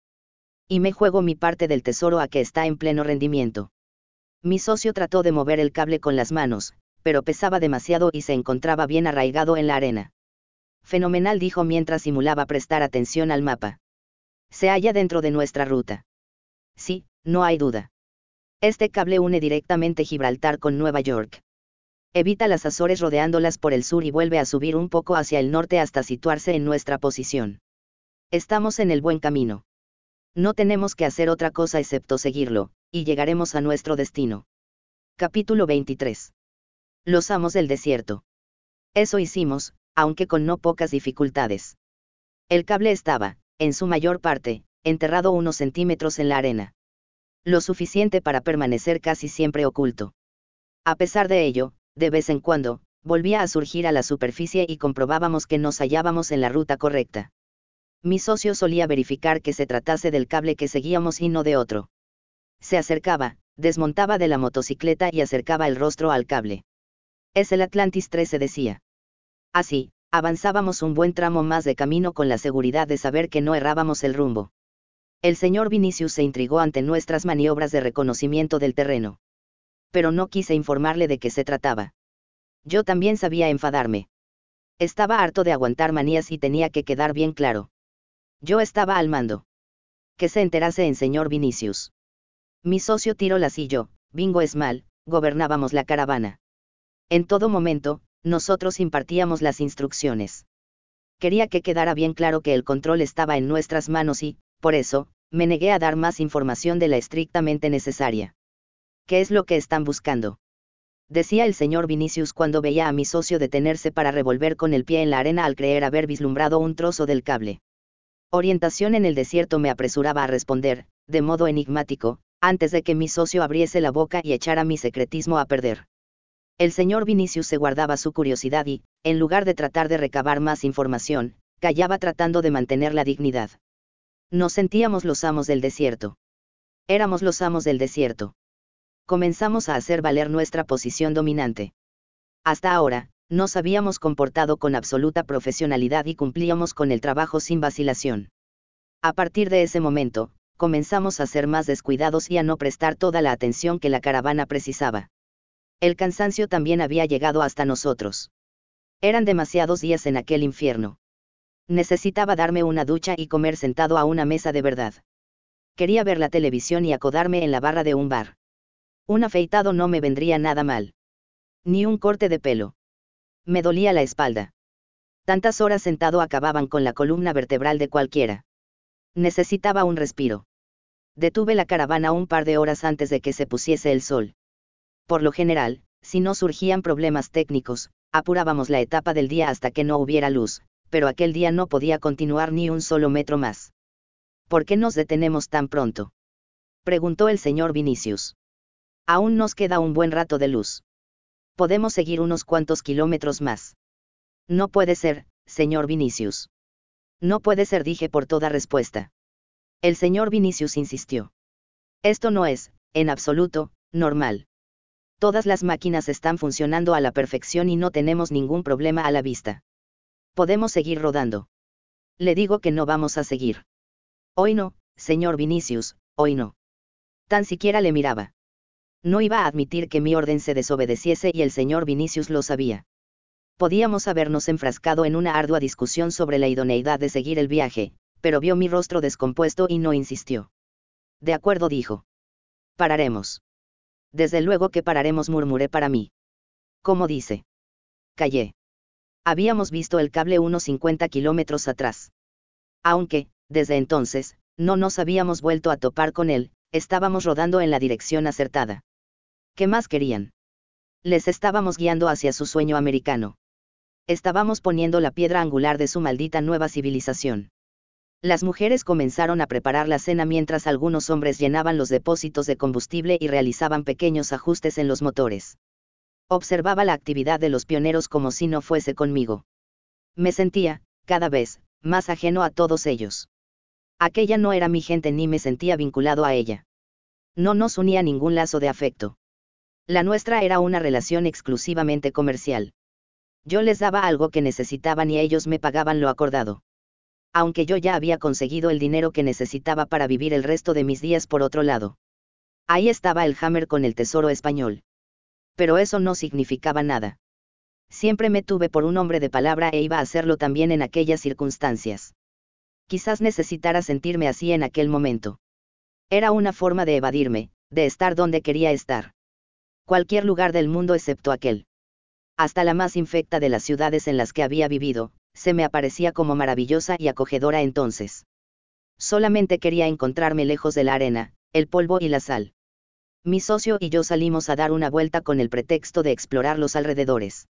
S1: Y me juego mi parte del tesoro a que está en pleno rendimiento. Mi socio trató de mover el cable con las manos, pero pesaba demasiado y se encontraba bien arraigado en la arena. Fenomenal dijo mientras simulaba prestar atención al mapa se halla dentro de nuestra ruta. Sí, no hay duda. Este cable une directamente Gibraltar con Nueva York. Evita las Azores rodeándolas por el sur y vuelve a subir un poco hacia el norte hasta situarse en nuestra posición. Estamos en el buen camino. No tenemos que hacer otra cosa excepto seguirlo, y llegaremos a nuestro destino. Capítulo 23. Los amos del desierto. Eso hicimos, aunque con no pocas dificultades. El cable estaba, en su mayor parte, enterrado unos centímetros en la arena. Lo suficiente para permanecer casi siempre oculto. A pesar de ello, de vez en cuando, volvía a surgir a la superficie y comprobábamos que nos hallábamos en la ruta correcta. Mi socio solía verificar que se tratase del cable que seguíamos y no de otro. Se acercaba, desmontaba de la motocicleta y acercaba el rostro al cable. Es el Atlantis 13 decía. Así, avanzábamos un buen tramo más de camino con la seguridad de saber que no errábamos el rumbo. El señor Vinicius se intrigó ante nuestras maniobras de reconocimiento del terreno. Pero no quise informarle de qué se trataba. Yo también sabía enfadarme. Estaba harto de aguantar manías y tenía que quedar bien claro. Yo estaba al mando. Que se enterase en señor Vinicius. Mi socio Tirolas y yo, Bingo Esmal, gobernábamos la caravana. En todo momento, nosotros impartíamos las instrucciones. Quería que quedara bien claro que el control estaba en nuestras manos y, por eso, me negué a dar más información de la estrictamente necesaria. ¿Qué es lo que están buscando? Decía el señor Vinicius cuando veía a mi socio detenerse para revolver con el pie en la arena al creer haber vislumbrado un trozo del cable. Orientación en el desierto me apresuraba a responder, de modo enigmático, antes de que mi socio abriese la boca y echara mi secretismo a perder. El señor Vinicius se guardaba su curiosidad y, en lugar de tratar de recabar más información, callaba tratando de mantener la dignidad. Nos sentíamos los amos del desierto. Éramos los amos del desierto. Comenzamos a hacer valer nuestra posición dominante. Hasta ahora, nos habíamos comportado con absoluta profesionalidad y cumplíamos con el trabajo sin vacilación. A partir de ese momento, comenzamos a ser más descuidados y a no prestar toda la atención que la caravana precisaba. El cansancio también había llegado hasta nosotros. Eran demasiados días en aquel infierno. Necesitaba darme una ducha y comer sentado a una mesa de verdad. Quería ver la televisión y acodarme en la barra de un bar. Un afeitado no me vendría nada mal. Ni un corte de pelo. Me dolía la espalda. Tantas horas sentado acababan con la columna vertebral de cualquiera. Necesitaba un respiro. Detuve la caravana un par de horas antes de que se pusiese el sol. Por lo general, si no surgían problemas técnicos, apurábamos la etapa del día hasta que no hubiera luz, pero aquel día no podía continuar ni un solo metro más. ¿Por qué nos detenemos tan pronto? preguntó el señor Vinicius. Aún nos queda un buen rato de luz. Podemos seguir unos cuantos kilómetros más. No puede ser, señor Vinicius. No puede ser, dije por toda respuesta. El señor Vinicius insistió. Esto no es, en absoluto, normal. Todas las máquinas están funcionando a la perfección y no tenemos ningún problema a la vista. Podemos seguir rodando. Le digo que no vamos a seguir. Hoy no, señor Vinicius, hoy no. Tan siquiera le miraba. No iba a admitir que mi orden se desobedeciese y el señor Vinicius lo sabía. Podíamos habernos enfrascado en una ardua discusión sobre la idoneidad de seguir el viaje, pero vio mi rostro descompuesto y no insistió. De acuerdo dijo. Pararemos. Desde luego que pararemos, murmuré para mí. ¿Cómo dice? Callé. Habíamos visto el cable unos 50 kilómetros atrás. Aunque, desde entonces, no nos habíamos vuelto a topar con él, estábamos rodando en la dirección acertada. ¿Qué más querían? Les estábamos guiando hacia su sueño americano. Estábamos poniendo la piedra angular de su maldita nueva civilización. Las mujeres comenzaron a preparar la cena mientras algunos hombres llenaban los depósitos de combustible y realizaban pequeños ajustes en los motores. Observaba la actividad de los pioneros como si no fuese conmigo. Me sentía, cada vez, más ajeno a todos ellos. Aquella no era mi gente ni me sentía vinculado a ella. No nos unía ningún lazo de afecto. La nuestra era una relación exclusivamente comercial. Yo les daba algo que necesitaban y ellos me pagaban lo acordado. Aunque yo ya había conseguido el dinero que necesitaba para vivir el resto de mis días por otro lado. Ahí estaba el Hammer con el tesoro español. Pero eso no significaba nada. Siempre me tuve por un hombre de palabra e iba a hacerlo también en aquellas circunstancias quizás necesitara sentirme así en aquel momento. Era una forma de evadirme, de estar donde quería estar. Cualquier lugar del mundo excepto aquel. Hasta la más infecta de las ciudades en las que había vivido, se me aparecía como maravillosa y acogedora entonces. Solamente quería encontrarme lejos de la arena, el polvo y la sal. Mi socio y yo salimos a dar una vuelta con el pretexto de explorar los alrededores.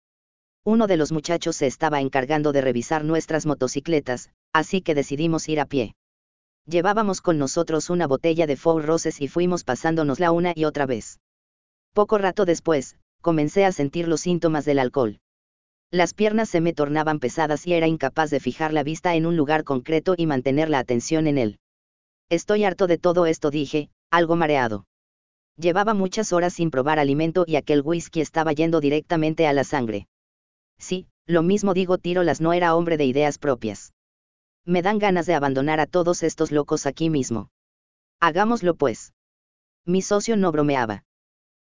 S1: Uno de los muchachos se estaba encargando de revisar nuestras motocicletas, así que decidimos ir a pie. Llevábamos con nosotros una botella de Four Roses y fuimos pasándonosla una y otra vez. Poco rato después, comencé a sentir los síntomas del alcohol. Las piernas se me tornaban pesadas y era incapaz de fijar la vista en un lugar concreto y mantener la atención en él. Estoy harto de todo esto, dije, algo mareado. Llevaba muchas horas sin probar alimento y aquel whisky estaba yendo directamente a la sangre. Sí, lo mismo digo Tirolas no era hombre de ideas propias. Me dan ganas de abandonar a todos estos locos aquí mismo. Hagámoslo pues. Mi socio no bromeaba.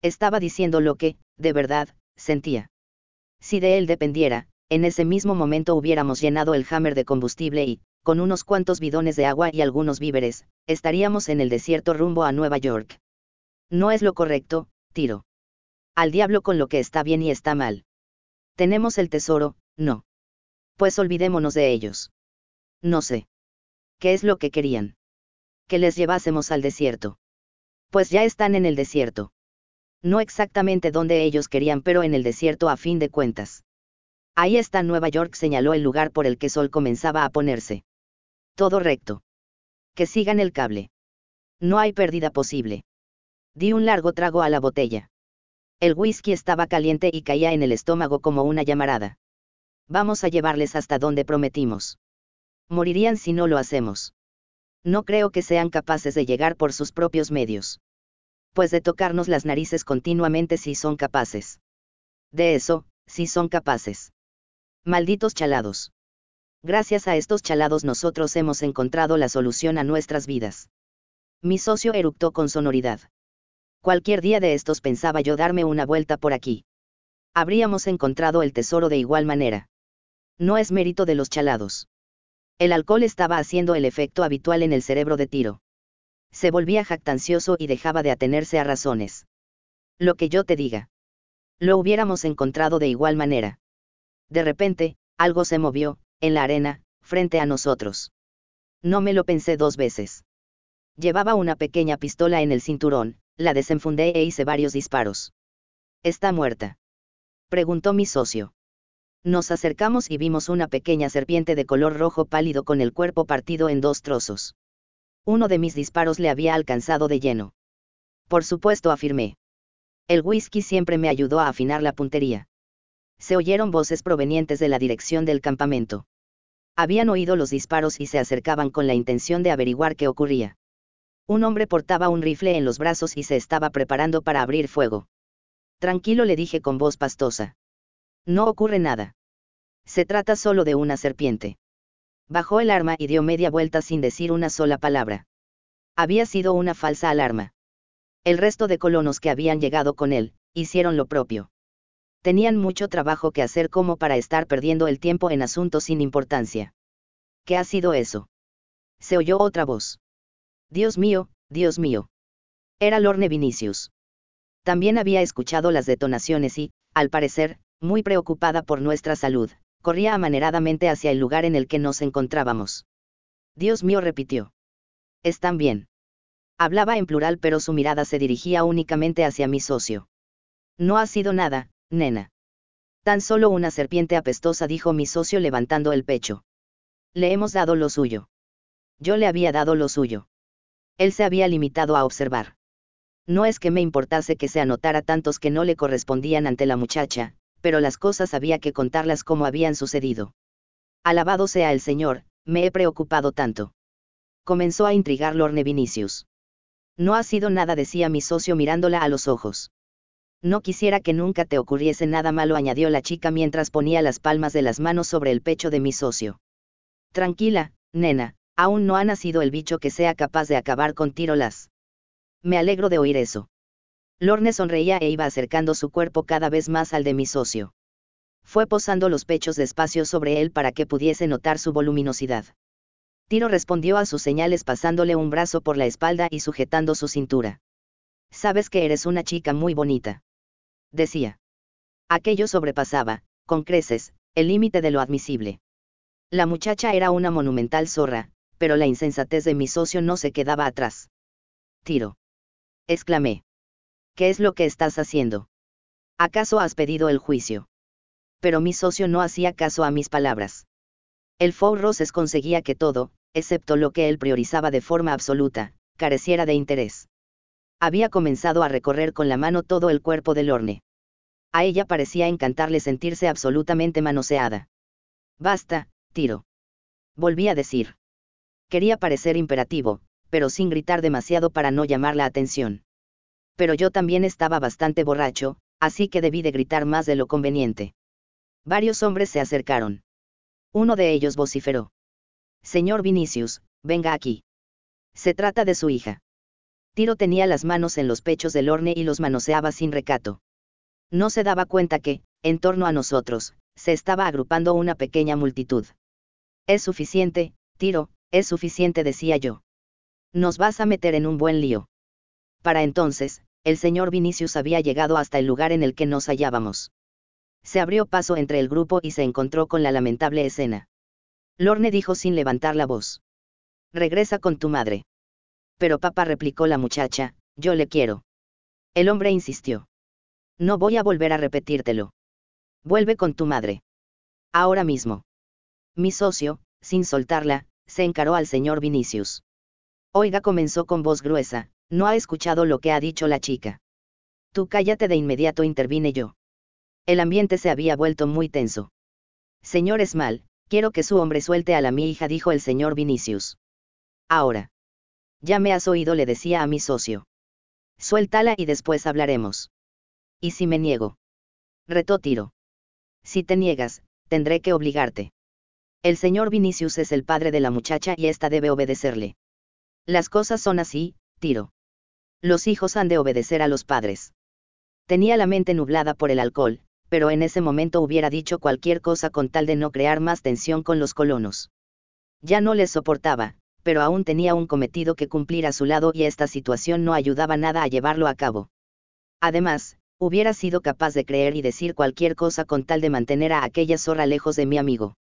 S1: Estaba diciendo lo que, de verdad, sentía. Si de él dependiera, en ese mismo momento hubiéramos llenado el hammer de combustible y, con unos cuantos bidones de agua y algunos víveres, estaríamos en el desierto rumbo a Nueva York. No es lo correcto, tiro. Al diablo con lo que está bien y está mal. Tenemos el tesoro, no. Pues olvidémonos de ellos. No sé. ¿Qué es lo que querían? Que les llevásemos al desierto. Pues ya están en el desierto. No exactamente donde ellos querían, pero en el desierto a fin de cuentas. Ahí está Nueva York, señaló el lugar por el que Sol comenzaba a ponerse. Todo recto. Que sigan el cable. No hay pérdida posible. Di un largo trago a la botella. El whisky estaba caliente y caía en el estómago como una llamarada. Vamos a llevarles hasta donde prometimos. Morirían si no lo hacemos. No creo que sean capaces de llegar por sus propios medios. Pues de tocarnos las narices continuamente si son capaces. De eso, si son capaces. Malditos chalados. Gracias a estos chalados nosotros hemos encontrado la solución a nuestras vidas. Mi socio eructó con sonoridad. Cualquier día de estos pensaba yo darme una vuelta por aquí. Habríamos encontrado el tesoro de igual manera. No es mérito de los chalados. El alcohol estaba haciendo el efecto habitual en el cerebro de Tiro. Se volvía jactancioso y dejaba de atenerse a razones. Lo que yo te diga. Lo hubiéramos encontrado de igual manera. De repente, algo se movió, en la arena, frente a nosotros. No me lo pensé dos veces. Llevaba una pequeña pistola en el cinturón, la desenfundé e hice varios disparos. ¿Está muerta? Preguntó mi socio. Nos acercamos y vimos una pequeña serpiente de color rojo pálido con el cuerpo partido en dos trozos. Uno de mis disparos le había alcanzado de lleno. Por supuesto, afirmé. El whisky siempre me ayudó a afinar la puntería. Se oyeron voces provenientes de la dirección del campamento. Habían oído los disparos y se acercaban con la intención de averiguar qué ocurría. Un hombre portaba un rifle en los brazos y se estaba preparando para abrir fuego. Tranquilo le dije con voz pastosa. No ocurre nada. Se trata solo de una serpiente. Bajó el arma y dio media vuelta sin decir una sola palabra. Había sido una falsa alarma. El resto de colonos que habían llegado con él, hicieron lo propio. Tenían mucho trabajo que hacer como para estar perdiendo el tiempo en asuntos sin importancia. ¿Qué ha sido eso? Se oyó otra voz. Dios mío, Dios mío. Era Lorne Vinicius. También había escuchado las detonaciones y, al parecer, muy preocupada por nuestra salud, corría amaneradamente hacia el lugar en el que nos encontrábamos. Dios mío repitió. ¿Están bien? Hablaba en plural pero su mirada se dirigía únicamente hacia mi socio. No ha sido nada, nena. Tan solo una serpiente apestosa dijo mi socio levantando el pecho. Le hemos dado lo suyo. Yo le había dado lo suyo. Él se había limitado a observar. No es que me importase que se anotara tantos que no le correspondían ante la muchacha, pero las cosas había que contarlas como habían sucedido. Alabado sea el Señor, me he preocupado tanto. Comenzó a intrigar Lorne Vinicius. No ha sido nada, decía mi socio mirándola a los ojos. No quisiera que nunca te ocurriese nada malo, añadió la chica mientras ponía las palmas de las manos sobre el pecho de mi socio. Tranquila, nena, aún no ha nacido el bicho que sea capaz de acabar con tirolas. Me alegro de oír eso. Lorne sonreía e iba acercando su cuerpo cada vez más al de mi socio. Fue posando los pechos despacio sobre él para que pudiese notar su voluminosidad. Tiro respondió a sus señales pasándole un brazo por la espalda y sujetando su cintura. Sabes que eres una chica muy bonita. Decía. Aquello sobrepasaba, con creces, el límite de lo admisible. La muchacha era una monumental zorra, pero la insensatez de mi socio no se quedaba atrás. Tiro exclamé. ¿Qué es lo que estás haciendo? ¿Acaso has pedido el juicio? Pero mi socio no hacía caso a mis palabras. El Fou Roses conseguía que todo, excepto lo que él priorizaba de forma absoluta, careciera de interés. Había comenzado a recorrer con la mano todo el cuerpo del Lorne. A ella parecía encantarle sentirse absolutamente manoseada. Basta, tiro. Volví a decir. Quería parecer imperativo, pero sin gritar demasiado para no llamar la atención. Pero yo también estaba bastante borracho, así que debí de gritar más de lo conveniente. Varios hombres se acercaron. Uno de ellos vociferó. Señor Vinicius, venga aquí. Se trata de su hija. Tiro tenía las manos en los pechos del horne y los manoseaba sin recato. No se daba cuenta que, en torno a nosotros, se estaba agrupando una pequeña multitud. Es suficiente, Tiro, es suficiente, decía yo. Nos vas a meter en un buen lío. Para entonces, el señor Vinicius había llegado hasta el lugar en el que nos hallábamos. Se abrió paso entre el grupo y se encontró con la lamentable escena. Lorne dijo sin levantar la voz. Regresa con tu madre. Pero papá replicó la muchacha, yo le quiero. El hombre insistió. No voy a volver a repetírtelo. Vuelve con tu madre. Ahora mismo. Mi socio, sin soltarla, se encaró al señor Vinicius. Oiga comenzó con voz gruesa, no ha escuchado lo que ha dicho la chica. Tú cállate de inmediato intervine yo. El ambiente se había vuelto muy tenso. Señor Esmal, quiero que su hombre suelte a la mi hija, dijo el señor Vinicius. Ahora. Ya me has oído, le decía a mi socio. Suéltala y después hablaremos. ¿Y si me niego? Retó Tiro. Si te niegas, tendré que obligarte. El señor Vinicius es el padre de la muchacha y ésta debe obedecerle. Las cosas son así, tiro. Los hijos han de obedecer a los padres. Tenía la mente nublada por el alcohol, pero en ese momento hubiera dicho cualquier cosa con tal de no crear más tensión con los colonos. Ya no les soportaba, pero aún tenía un cometido que cumplir a su lado y esta situación no ayudaba nada a llevarlo a cabo. Además, hubiera sido capaz de creer y decir cualquier cosa con tal de mantener a aquella zorra lejos de mi amigo.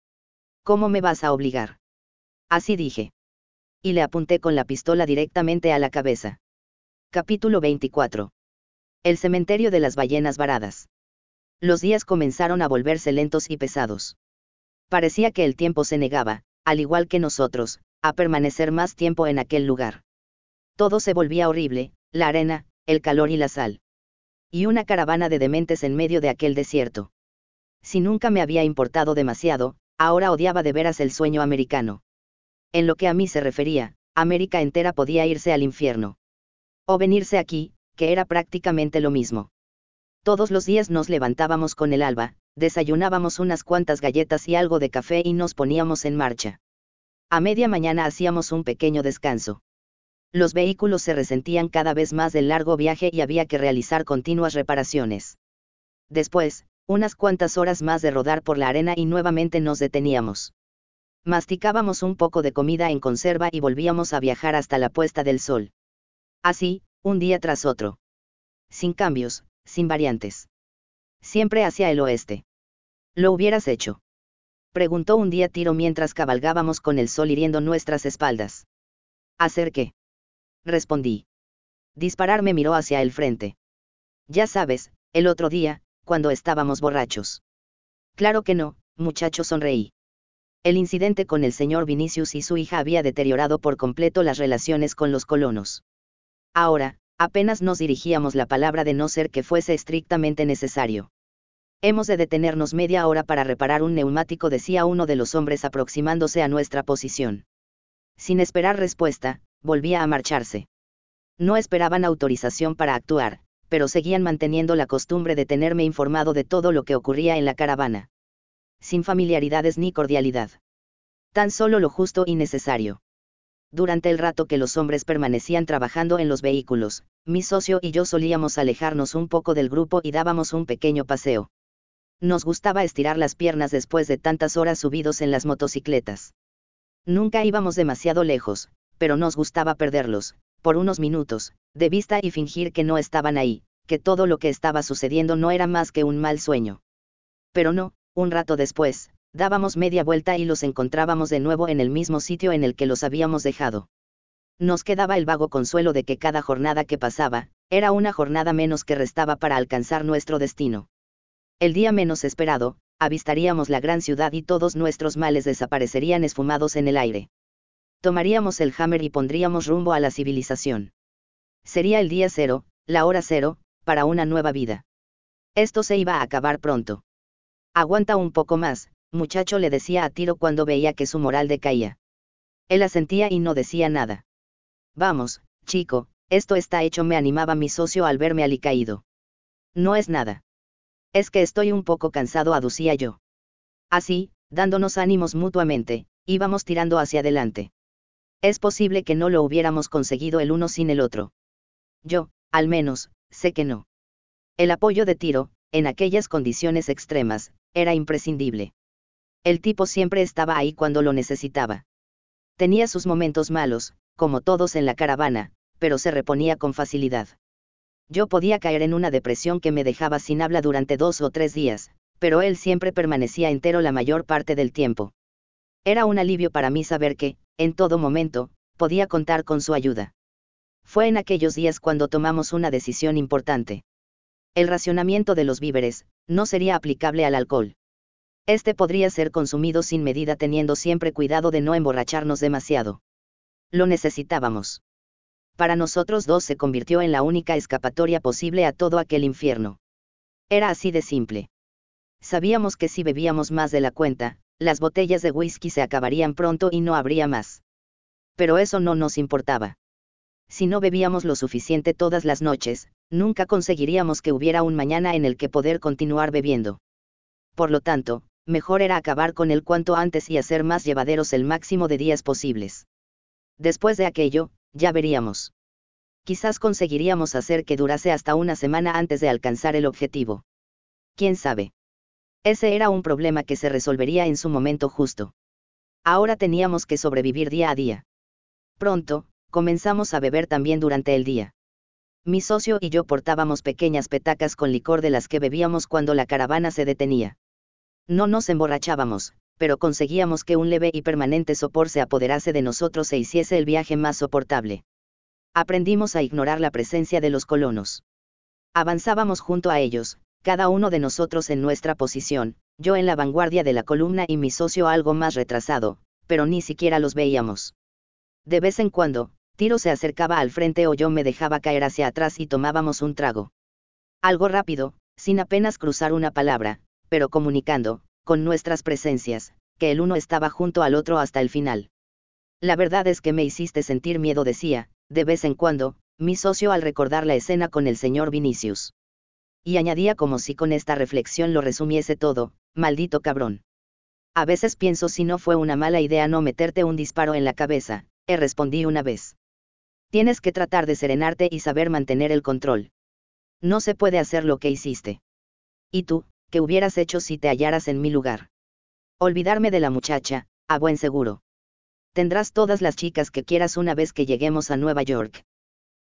S1: ¿Cómo me vas a obligar? Así dije. Y le apunté con la pistola directamente a la cabeza. Capítulo 24. El cementerio de las ballenas varadas. Los días comenzaron a volverse lentos y pesados. Parecía que el tiempo se negaba, al igual que nosotros, a permanecer más tiempo en aquel lugar. Todo se volvía horrible, la arena, el calor y la sal. Y una caravana de dementes en medio de aquel desierto. Si nunca me había importado demasiado, ahora odiaba de veras el sueño americano. En lo que a mí se refería, América entera podía irse al infierno. O venirse aquí, que era prácticamente lo mismo. Todos los días nos levantábamos con el alba, desayunábamos unas cuantas galletas y algo de café y nos poníamos en marcha. A media mañana hacíamos un pequeño descanso. Los vehículos se resentían cada vez más del largo viaje y había que realizar continuas reparaciones. Después, unas cuantas horas más de rodar por la arena y nuevamente nos deteníamos. Masticábamos un poco de comida en conserva y volvíamos a viajar hasta la puesta del sol. Así, un día tras otro. Sin cambios, sin variantes. Siempre hacia el oeste. ¿Lo hubieras hecho? Preguntó un día Tiro mientras cabalgábamos con el sol hiriendo nuestras espaldas. ¿Hacer qué? Respondí. Disparar me miró hacia el frente. Ya sabes, el otro día, cuando estábamos borrachos. Claro que no, muchacho sonreí. El incidente con el señor Vinicius y su hija había deteriorado por completo las relaciones con los colonos. Ahora, apenas nos dirigíamos la palabra de no ser que fuese estrictamente necesario. Hemos de detenernos media hora para reparar un neumático, decía uno de los hombres aproximándose a nuestra posición. Sin esperar respuesta, volvía a marcharse. No esperaban autorización para actuar, pero seguían manteniendo la costumbre de tenerme informado de todo lo que ocurría en la caravana. Sin familiaridades ni cordialidad. Tan solo lo justo y necesario. Durante el rato que los hombres permanecían trabajando en los vehículos, mi socio y yo solíamos alejarnos un poco del grupo y dábamos un pequeño paseo. Nos gustaba estirar las piernas después de tantas horas subidos en las motocicletas. Nunca íbamos demasiado lejos, pero nos gustaba perderlos, por unos minutos, de vista y fingir que no estaban ahí, que todo lo que estaba sucediendo no era más que un mal sueño. Pero no, un rato después, dábamos media vuelta y los encontrábamos de nuevo en el mismo sitio en el que los habíamos dejado. Nos quedaba el vago consuelo de que cada jornada que pasaba, era una jornada menos que restaba para alcanzar nuestro destino. El día menos esperado, avistaríamos la gran ciudad y todos nuestros males desaparecerían esfumados en el aire tomaríamos el hammer y pondríamos rumbo a la civilización. Sería el día cero, la hora cero, para una nueva vida. Esto se iba a acabar pronto. Aguanta un poco más, muchacho le decía a Tiro cuando veía que su moral decaía. Él asentía y no decía nada. Vamos, chico, esto está hecho, me animaba mi socio al verme alicaído. No es nada. Es que estoy un poco cansado, aducía yo. Así, dándonos ánimos mutuamente, íbamos tirando hacia adelante. Es posible que no lo hubiéramos conseguido el uno sin el otro. Yo, al menos, sé que no. El apoyo de Tiro, en aquellas condiciones extremas, era imprescindible. El tipo siempre estaba ahí cuando lo necesitaba. Tenía sus momentos malos, como todos en la caravana, pero se reponía con facilidad. Yo podía caer en una depresión que me dejaba sin habla durante dos o tres días, pero él siempre permanecía entero la mayor parte del tiempo. Era un alivio para mí saber que, en todo momento, podía contar con su ayuda. Fue en aquellos días cuando tomamos una decisión importante. El racionamiento de los víveres, no sería aplicable al alcohol. Este podría ser consumido sin medida teniendo siempre cuidado de no emborracharnos demasiado. Lo necesitábamos. Para nosotros dos se convirtió en la única escapatoria posible a todo aquel infierno. Era así de simple. Sabíamos que si bebíamos más de la cuenta, las botellas de whisky se acabarían pronto y no habría más. Pero eso no nos importaba. Si no bebíamos lo suficiente todas las noches, nunca conseguiríamos que hubiera un mañana en el que poder continuar bebiendo. Por lo tanto, mejor era acabar con él cuanto antes y hacer más llevaderos el máximo de días posibles. Después de aquello, ya veríamos. Quizás conseguiríamos hacer que durase hasta una semana antes de alcanzar el objetivo. ¿Quién sabe? Ese era un problema que se resolvería en su momento justo. Ahora teníamos que sobrevivir día a día. Pronto, comenzamos a beber también durante el día. mi socio y yo portábamos pequeñas petacas con licor de las que bebíamos cuando la caravana se detenía. No nos emborrachábamos, pero conseguíamos que un leve y permanente sopor se apoderase de nosotros e hiciese el viaje más soportable. Aprendimos a ignorar la presencia de los colonos. Avanzábamos junto a ellos, cada uno de nosotros en nuestra posición, yo en la vanguardia de la columna y mi socio algo más retrasado, pero ni siquiera los veíamos. De vez en cuando, Tiro se acercaba al frente o yo me dejaba caer hacia atrás y tomábamos un trago. Algo rápido, sin apenas cruzar una palabra, pero comunicando, con nuestras presencias, que el uno estaba junto al otro hasta el final. La verdad es que me hiciste sentir miedo, decía, de vez en cuando, mi socio al recordar la escena con el señor Vinicius. Y añadía como si con esta reflexión lo resumiese todo, maldito cabrón. A veces pienso si no fue una mala idea no meterte un disparo en la cabeza, he respondí una vez. Tienes que tratar de serenarte y saber mantener el control. No se puede hacer lo que hiciste. ¿Y tú, qué hubieras hecho si te hallaras en mi lugar? Olvidarme de la muchacha, a buen seguro. Tendrás todas las chicas que quieras una vez que lleguemos a Nueva York.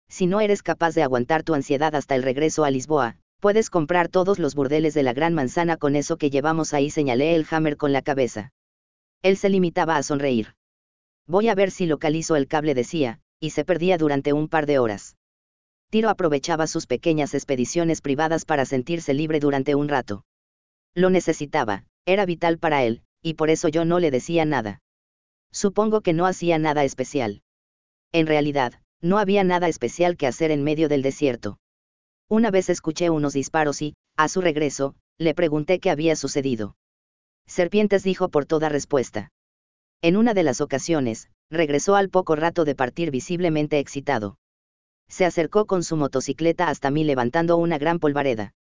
S1: Si no eres capaz de aguantar tu ansiedad hasta el regreso a Lisboa, puedes comprar todos los burdeles de la Gran Manzana con eso que llevamos ahí, señalé el Hammer con la cabeza. Él se limitaba a sonreír. Voy a ver si localizo el cable, decía, y se perdía durante un par de horas. Tiro aprovechaba sus pequeñas expediciones privadas para sentirse libre durante un rato. Lo necesitaba, era vital para él, y por eso yo no le decía nada. Supongo que no hacía nada especial. En realidad, no había nada especial que hacer en medio del desierto. Una vez escuché unos disparos y, a su regreso, le pregunté qué había sucedido. Serpientes dijo por toda respuesta. En una de las ocasiones, regresó al poco rato de partir visiblemente excitado. Se acercó con su motocicleta hasta mí levantando una gran polvareda.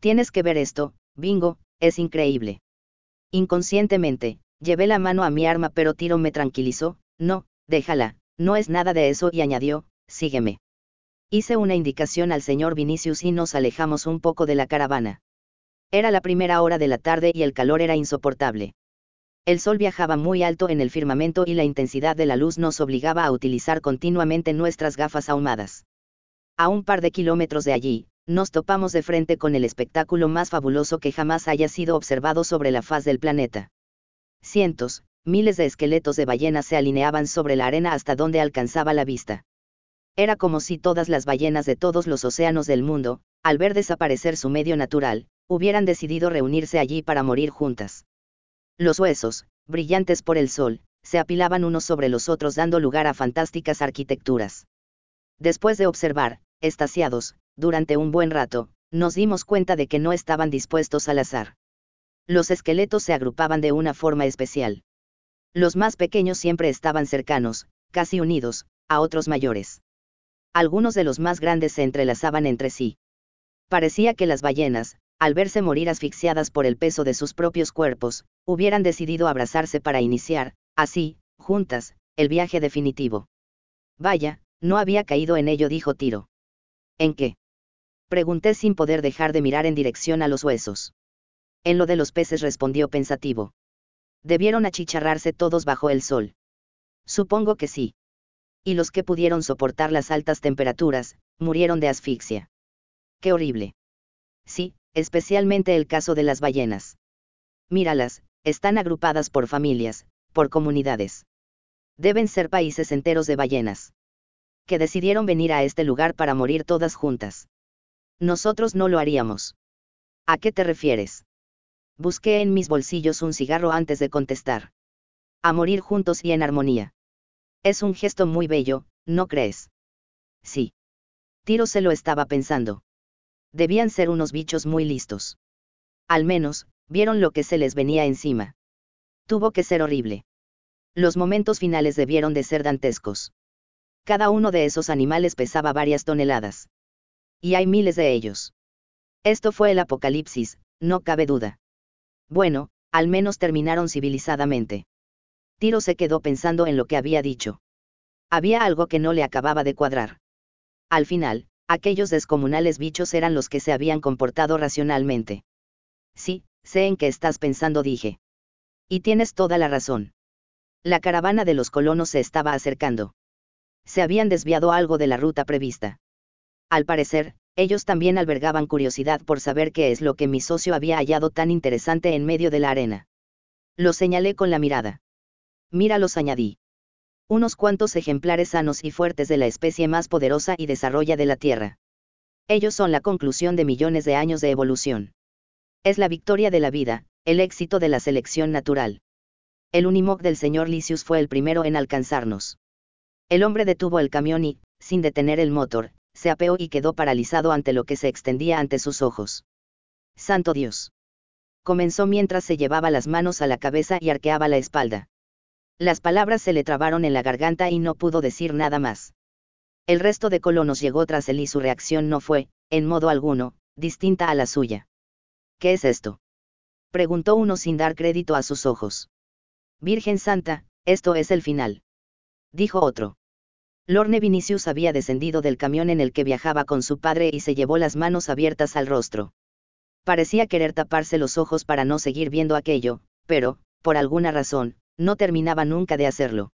S1: Tienes que ver esto, bingo, es increíble. Inconscientemente, llevé la mano a mi arma pero Tiro me tranquilizó, no, déjala, no es nada de eso y añadió, sígueme. Hice una indicación al señor Vinicius y nos alejamos un poco de la caravana. Era la primera hora de la tarde y el calor era insoportable. El sol viajaba muy alto en el firmamento y la intensidad de la luz nos obligaba a utilizar continuamente nuestras gafas ahumadas. A un par de kilómetros de allí, nos topamos de frente con el espectáculo más fabuloso que jamás haya sido observado sobre la faz del planeta. Cientos, miles de esqueletos de ballenas se alineaban sobre la arena hasta donde alcanzaba la vista. Era como si todas las ballenas de todos los océanos del mundo, al ver desaparecer su medio natural, hubieran decidido reunirse allí para morir juntas. Los huesos, brillantes por el sol, se apilaban unos sobre los otros dando lugar a fantásticas arquitecturas. Después de observar, estasiados, durante un buen rato, nos dimos cuenta de que no estaban dispuestos al azar. Los esqueletos se agrupaban de una forma especial. Los más pequeños siempre estaban cercanos, casi unidos, a otros mayores. Algunos de los más grandes se entrelazaban entre sí. Parecía que las ballenas, al verse morir asfixiadas por el peso de sus propios cuerpos, hubieran decidido abrazarse para iniciar, así, juntas, el viaje definitivo. Vaya, no había caído en ello, dijo Tiro. ¿En qué? Pregunté sin poder dejar de mirar en dirección a los huesos. En lo de los peces respondió pensativo. Debieron achicharrarse todos bajo el sol. Supongo que sí. Y los que pudieron soportar las altas temperaturas, murieron de asfixia. Qué horrible. Sí, especialmente el caso de las ballenas. Míralas, están agrupadas por familias, por comunidades. Deben ser países enteros de ballenas. Que decidieron venir a este lugar para morir todas juntas. Nosotros no lo haríamos. ¿A qué te refieres? Busqué en mis bolsillos un cigarro antes de contestar. A morir juntos y en armonía. Es un gesto muy bello, ¿no crees? Sí. Tiro se lo estaba pensando debían ser unos bichos muy listos. Al menos, vieron lo que se les venía encima. Tuvo que ser horrible. Los momentos finales debieron de ser dantescos. Cada uno de esos animales pesaba varias toneladas. Y hay miles de ellos. Esto fue el apocalipsis, no cabe duda. Bueno, al menos terminaron civilizadamente. Tiro se quedó pensando en lo que había dicho. Había algo que no le acababa de cuadrar. Al final, aquellos descomunales bichos eran los que se habían comportado racionalmente. Sí, sé en qué estás pensando, dije. Y tienes toda la razón. La caravana de los colonos se estaba acercando. Se habían desviado algo de la ruta prevista. Al parecer, ellos también albergaban curiosidad por saber qué es lo que mi socio había hallado tan interesante en medio de la arena. Lo señalé con la mirada. Míralos añadí. Unos cuantos ejemplares sanos y fuertes de la especie más poderosa y desarrolla de la Tierra. Ellos son la conclusión de millones de años de evolución. Es la victoria de la vida, el éxito de la selección natural. El Unimog del señor Lysius fue el primero en alcanzarnos. El hombre detuvo el camión y, sin detener el motor, se apeó y quedó paralizado ante lo que se extendía ante sus ojos. Santo Dios. Comenzó mientras se llevaba las manos a la cabeza y arqueaba la espalda. Las palabras se le trabaron en la garganta y no pudo decir nada más. El resto de colonos llegó tras él y su reacción no fue, en modo alguno, distinta a la suya. ¿Qué es esto? preguntó uno sin dar crédito a sus ojos. Virgen Santa, esto es el final. Dijo otro. Lorne Vinicius había descendido del camión en el que viajaba con su padre y se llevó las manos abiertas al rostro. Parecía querer taparse los ojos para no seguir viendo aquello, pero, por alguna razón, no terminaba nunca de hacerlo.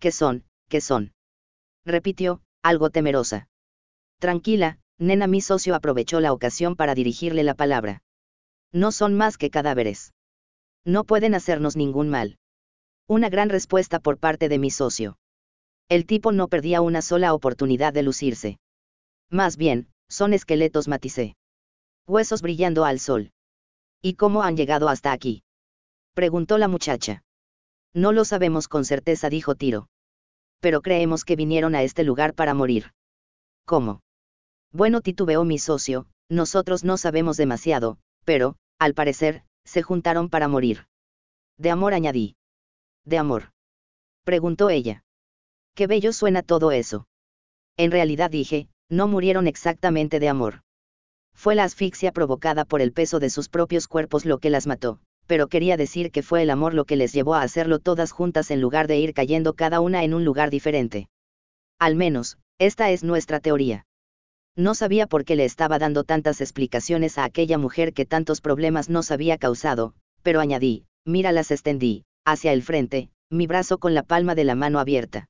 S1: ¿Qué son? ¿Qué son? repitió, algo temerosa. Tranquila, nena, mi socio aprovechó la ocasión para dirigirle la palabra. No son más que cadáveres. No pueden hacernos ningún mal. Una gran respuesta por parte de mi socio. El tipo no perdía una sola oportunidad de lucirse. Más bien, son esqueletos maticé. Huesos brillando al sol. ¿Y cómo han llegado hasta aquí? Preguntó la muchacha. No lo sabemos con certeza, dijo Tiro. Pero creemos que vinieron a este lugar para morir. ¿Cómo? Bueno, titubeó mi socio, nosotros no sabemos demasiado, pero, al parecer, se juntaron para morir. De amor añadí. ¿De amor? Preguntó ella. Qué bello suena todo eso. En realidad dije, no murieron exactamente de amor. Fue la asfixia provocada por el peso de sus propios cuerpos lo que las mató, pero quería decir que fue el amor lo que les llevó a hacerlo todas juntas en lugar de ir cayendo cada una en un lugar diferente. Al menos, esta es nuestra teoría. No sabía por qué le estaba dando tantas explicaciones a aquella mujer que tantos problemas nos había causado, pero añadí, mira las extendí, hacia el frente, mi brazo con la palma de la mano abierta.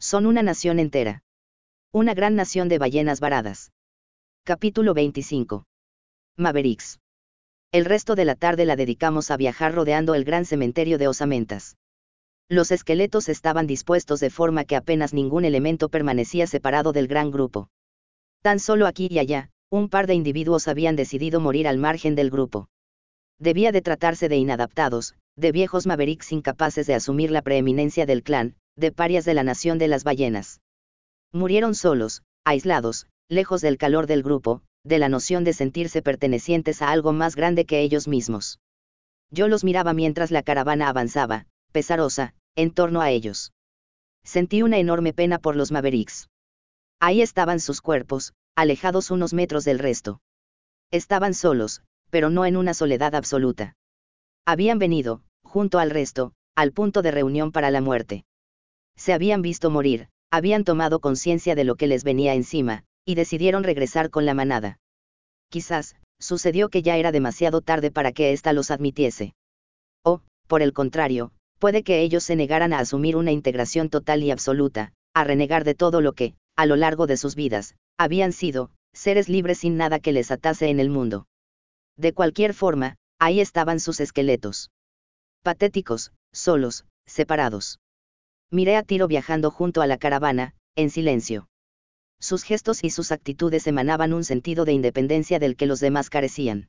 S1: Son una nación entera. Una gran nación de ballenas varadas. Capítulo 25. Mavericks. El resto de la tarde la dedicamos a viajar rodeando el gran cementerio de osamentas. Los esqueletos estaban dispuestos de forma que apenas ningún elemento permanecía separado del gran grupo. Tan solo aquí y allá, un par de individuos habían decidido morir al margen del grupo. Debía de tratarse de inadaptados, de viejos mavericks incapaces de asumir la preeminencia del clan, de parias de la nación de las ballenas. Murieron solos, aislados, lejos del calor del grupo, de la noción de sentirse pertenecientes a algo más grande que ellos mismos. Yo los miraba mientras la caravana avanzaba, pesarosa, en torno a ellos. Sentí una enorme pena por los Mavericks. Ahí estaban sus cuerpos, alejados unos metros del resto. Estaban solos, pero no en una soledad absoluta. Habían venido, junto al resto, al punto de reunión para la muerte. Se habían visto morir, habían tomado conciencia de lo que les venía encima, y decidieron regresar con la manada. Quizás, sucedió que ya era demasiado tarde para que ésta los admitiese. O, por el contrario, puede que ellos se negaran a asumir una integración total y absoluta, a renegar de todo lo que, a lo largo de sus vidas, habían sido, seres libres sin nada que les atase en el mundo. De cualquier forma, ahí estaban sus esqueletos. Patéticos, solos, separados. Miré a Tiro viajando junto a la caravana, en silencio sus gestos y sus actitudes emanaban un sentido de independencia del que los demás carecían.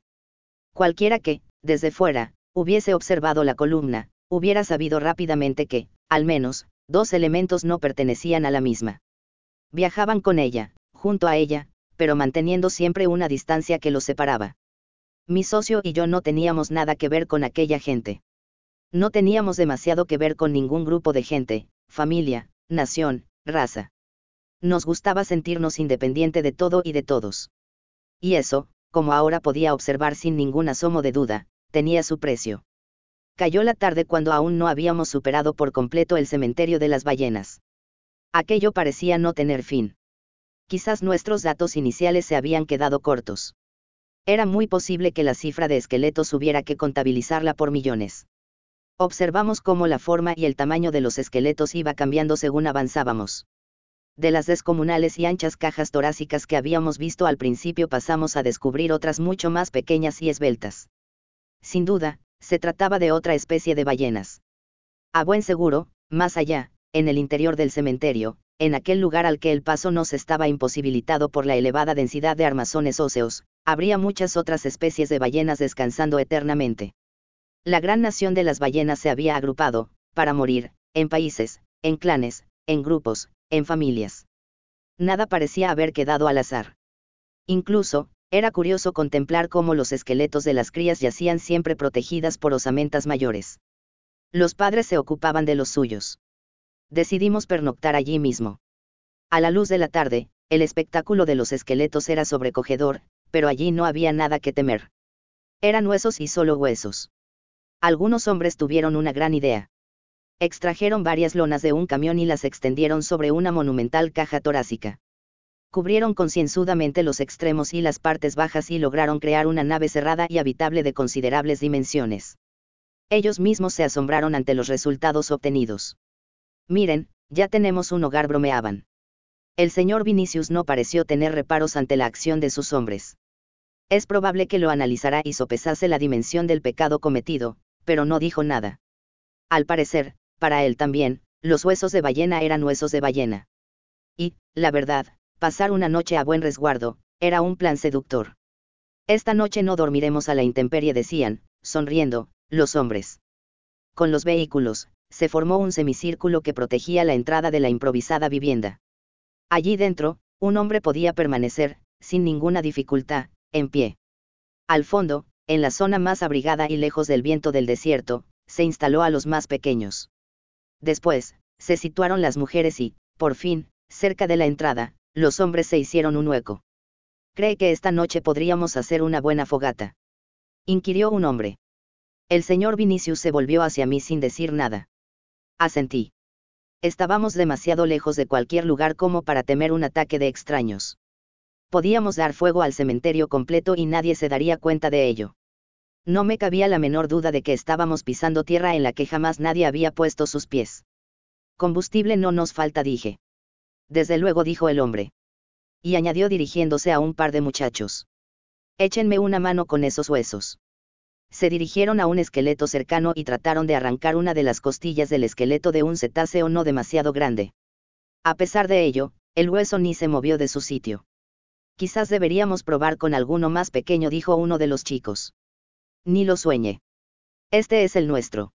S1: Cualquiera que, desde fuera, hubiese observado la columna, hubiera sabido rápidamente que, al menos, dos elementos no pertenecían a la misma. Viajaban con ella, junto a ella, pero manteniendo siempre una distancia que los separaba. Mi socio y yo no teníamos nada que ver con aquella gente. No teníamos demasiado que ver con ningún grupo de gente, familia, nación, raza nos gustaba sentirnos independiente de todo y de todos. Y eso, como ahora podía observar sin ningún asomo de duda, tenía su precio. Cayó la tarde cuando aún no habíamos superado por completo el cementerio de las ballenas. Aquello parecía no tener fin. Quizás nuestros datos iniciales se habían quedado cortos. Era muy posible que la cifra de esqueletos hubiera que contabilizarla por millones. Observamos cómo la forma y el tamaño de los esqueletos iba cambiando según avanzábamos De las descomunales y anchas cajas torácicas que habíamos visto al principio pasamos a descubrir otras mucho más pequeñas y esbeltas. Sin duda, se trataba de otra especie de ballenas. A buen seguro, más allá, en el interior del cementerio, en aquel lugar al que el paso nos estaba imposibilitado por la elevada densidad de armazones óseos, habría muchas otras especies de ballenas descansando eternamente. La gran nación de las ballenas se había agrupado, para morir, en países, en clanes, en grupos, en familias. Nada parecía haber quedado al azar. Incluso, era curioso contemplar cómo los esqueletos de las crías yacían siempre protegidas por osamentas mayores. Los padres se ocupaban de los suyos. Decidimos pernoctar allí mismo. A la luz de la tarde, el espectáculo de los esqueletos era sobrecogedor, pero allí no había nada que temer. Eran huesos y solo huesos. Algunos hombres tuvieron una gran idea. Extrajeron varias lonas de un camión y las extendieron sobre una monumental caja torácica. Cubrieron concienzudamente los extremos y las partes bajas y lograron crear una nave cerrada y habitable de considerables dimensiones. Ellos mismos se asombraron ante los resultados obtenidos. Miren, ya tenemos un hogar, bromeaban. El señor Vinicius no pareció tener reparos ante la acción de sus hombres. Es probable que lo analizará y sopesase la dimensión del pecado cometido, pero no dijo nada. Al parecer, para él también, los huesos de ballena eran huesos de ballena. Y, la verdad, pasar una noche a buen resguardo, era un plan seductor. Esta noche no dormiremos a la intemperie, decían, sonriendo, los hombres. Con los vehículos, se formó un semicírculo que protegía la entrada de la improvisada vivienda. Allí dentro, un hombre podía permanecer, sin ninguna dificultad, en pie. Al fondo, en la zona más abrigada y lejos del viento del desierto, se instaló a los más pequeños. Después, se situaron las mujeres y, por fin, cerca de la entrada, los hombres se hicieron un hueco. ¿Cree que esta noche podríamos hacer una buena fogata? inquirió un hombre. El señor Vinicius se volvió hacia mí sin decir nada. Asentí. Estábamos demasiado lejos de cualquier lugar como para temer un ataque de extraños. Podíamos dar fuego al cementerio completo y nadie se daría cuenta de ello. No me cabía la menor duda de que estábamos pisando tierra en la que jamás nadie había puesto sus pies. Combustible no nos falta, dije. Desde luego, dijo el hombre. Y añadió dirigiéndose a un par de muchachos. Échenme una mano con esos huesos. Se dirigieron a un esqueleto cercano y trataron de arrancar una de las costillas del esqueleto de un cetáceo no demasiado grande. A pesar de ello, el hueso ni se movió de su sitio. Quizás deberíamos probar con alguno más pequeño, dijo uno de los chicos. Ni lo sueñe. Este es el nuestro.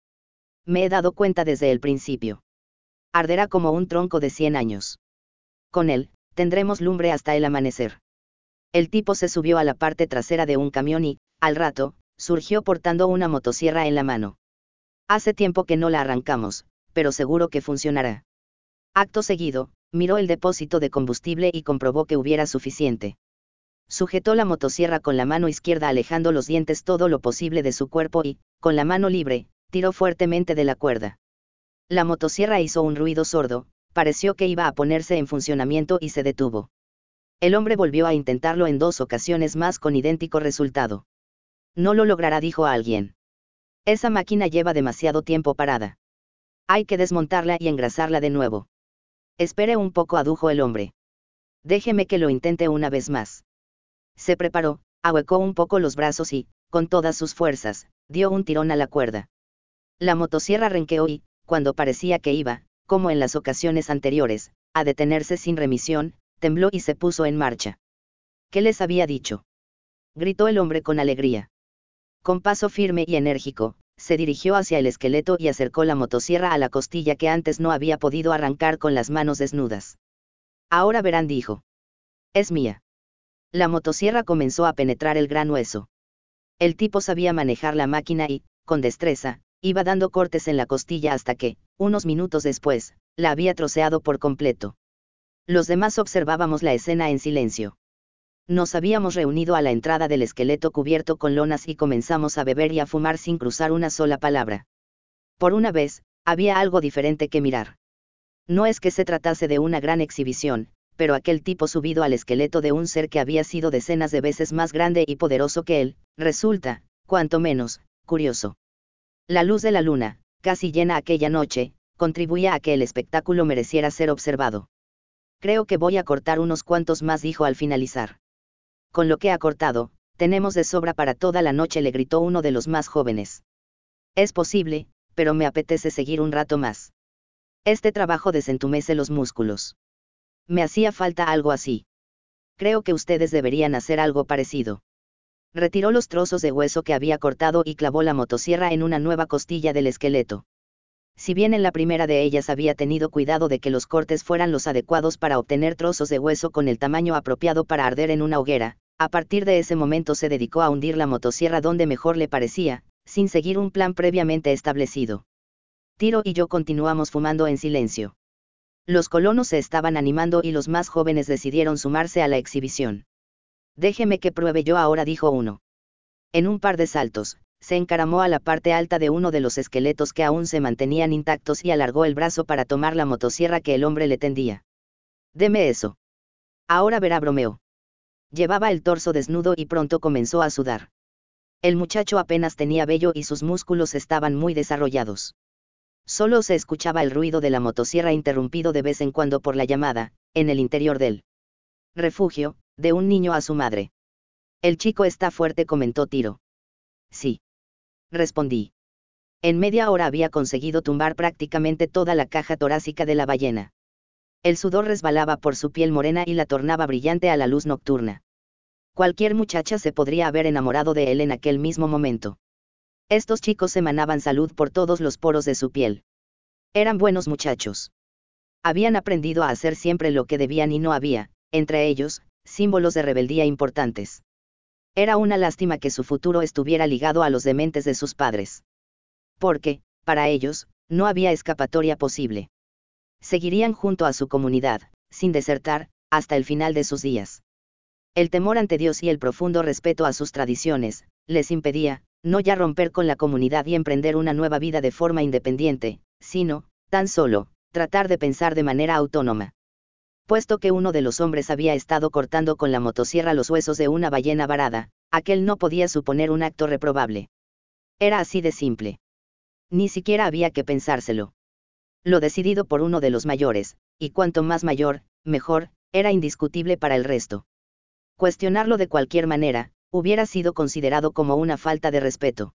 S1: Me he dado cuenta desde el principio. Arderá como un tronco de 100 años. Con él, tendremos lumbre hasta el amanecer. El tipo se subió a la parte trasera de un camión y, al rato, surgió portando una motosierra en la mano. Hace tiempo que no la arrancamos, pero seguro que funcionará. Acto seguido, miró el depósito de combustible y comprobó que hubiera suficiente. Sujetó la motosierra con la mano izquierda alejando los dientes todo lo posible de su cuerpo y, con la mano libre, tiró fuertemente de la cuerda. La motosierra hizo un ruido sordo, pareció que iba a ponerse en funcionamiento y se detuvo. El hombre volvió a intentarlo en dos ocasiones más con idéntico resultado. No lo logrará, dijo alguien. Esa máquina lleva demasiado tiempo parada. Hay que desmontarla y engrasarla de nuevo. Espere un poco, adujo el hombre. Déjeme que lo intente una vez más. Se preparó, ahuecó un poco los brazos y, con todas sus fuerzas, dio un tirón a la cuerda. La motosierra renqueó y, cuando parecía que iba, como en las ocasiones anteriores, a detenerse sin remisión, tembló y se puso en marcha. ¿Qué les había dicho? gritó el hombre con alegría. Con paso firme y enérgico, se dirigió hacia el esqueleto y acercó la motosierra a la costilla que antes no había podido arrancar con las manos desnudas. Ahora verán, dijo. Es mía. La motosierra comenzó a penetrar el gran hueso. El tipo sabía manejar la máquina y, con destreza, iba dando cortes en la costilla hasta que, unos minutos después, la había troceado por completo. Los demás observábamos la escena en silencio. Nos habíamos reunido a la entrada del esqueleto cubierto con lonas y comenzamos a beber y a fumar sin cruzar una sola palabra. Por una vez, había algo diferente que mirar. No es que se tratase de una gran exhibición, pero aquel tipo subido al esqueleto de un ser que había sido decenas de veces más grande y poderoso que él, resulta, cuanto menos, curioso. La luz de la luna, casi llena aquella noche, contribuía a que el espectáculo mereciera ser observado. Creo que voy a cortar unos cuantos más, dijo al finalizar. Con lo que ha cortado, tenemos de sobra para toda la noche, le gritó uno de los más jóvenes. Es posible, pero me apetece seguir un rato más. Este trabajo desentumece los músculos. Me hacía falta algo así. Creo que ustedes deberían hacer algo parecido. Retiró los trozos de hueso que había cortado y clavó la motosierra en una nueva costilla del esqueleto. Si bien en la primera de ellas había tenido cuidado de que los cortes fueran los adecuados para obtener trozos de hueso con el tamaño apropiado para arder en una hoguera, a partir de ese momento se dedicó a hundir la motosierra donde mejor le parecía, sin seguir un plan previamente establecido. Tiro y yo continuamos fumando en silencio. Los colonos se estaban animando y los más jóvenes decidieron sumarse a la exhibición. Déjeme que pruebe yo ahora, dijo uno. En un par de saltos, se encaramó a la parte alta de uno de los esqueletos que aún se mantenían intactos y alargó el brazo para tomar la motosierra que el hombre le tendía. Deme eso. Ahora verá, bromeó. Llevaba el torso desnudo y pronto comenzó a sudar. El muchacho apenas tenía vello y sus músculos estaban muy desarrollados. Solo se escuchaba el ruido de la motosierra interrumpido de vez en cuando por la llamada, en el interior del refugio, de un niño a su madre. El chico está fuerte, comentó Tiro. Sí respondí. En media hora había conseguido tumbar prácticamente toda la caja torácica de la ballena. El sudor resbalaba por su piel morena y la tornaba brillante a la luz nocturna. Cualquier muchacha se podría haber enamorado de él en aquel mismo momento. Estos chicos emanaban salud por todos los poros de su piel. Eran buenos muchachos. Habían aprendido a hacer siempre lo que debían y no había, entre ellos, símbolos de rebeldía importantes. Era una lástima que su futuro estuviera ligado a los dementes de sus padres. Porque, para ellos, no había escapatoria posible. Seguirían junto a su comunidad, sin desertar, hasta el final de sus días. El temor ante Dios y el profundo respeto a sus tradiciones, les impedía, no ya romper con la comunidad y emprender una nueva vida de forma independiente, sino, tan solo, tratar de pensar de manera autónoma puesto que uno de los hombres había estado cortando con la motosierra los huesos de una ballena varada, aquel no podía suponer un acto reprobable. Era así de simple. Ni siquiera había que pensárselo. Lo decidido por uno de los mayores, y cuanto más mayor, mejor, era indiscutible para el resto. Cuestionarlo de cualquier manera, hubiera sido considerado como una falta de respeto.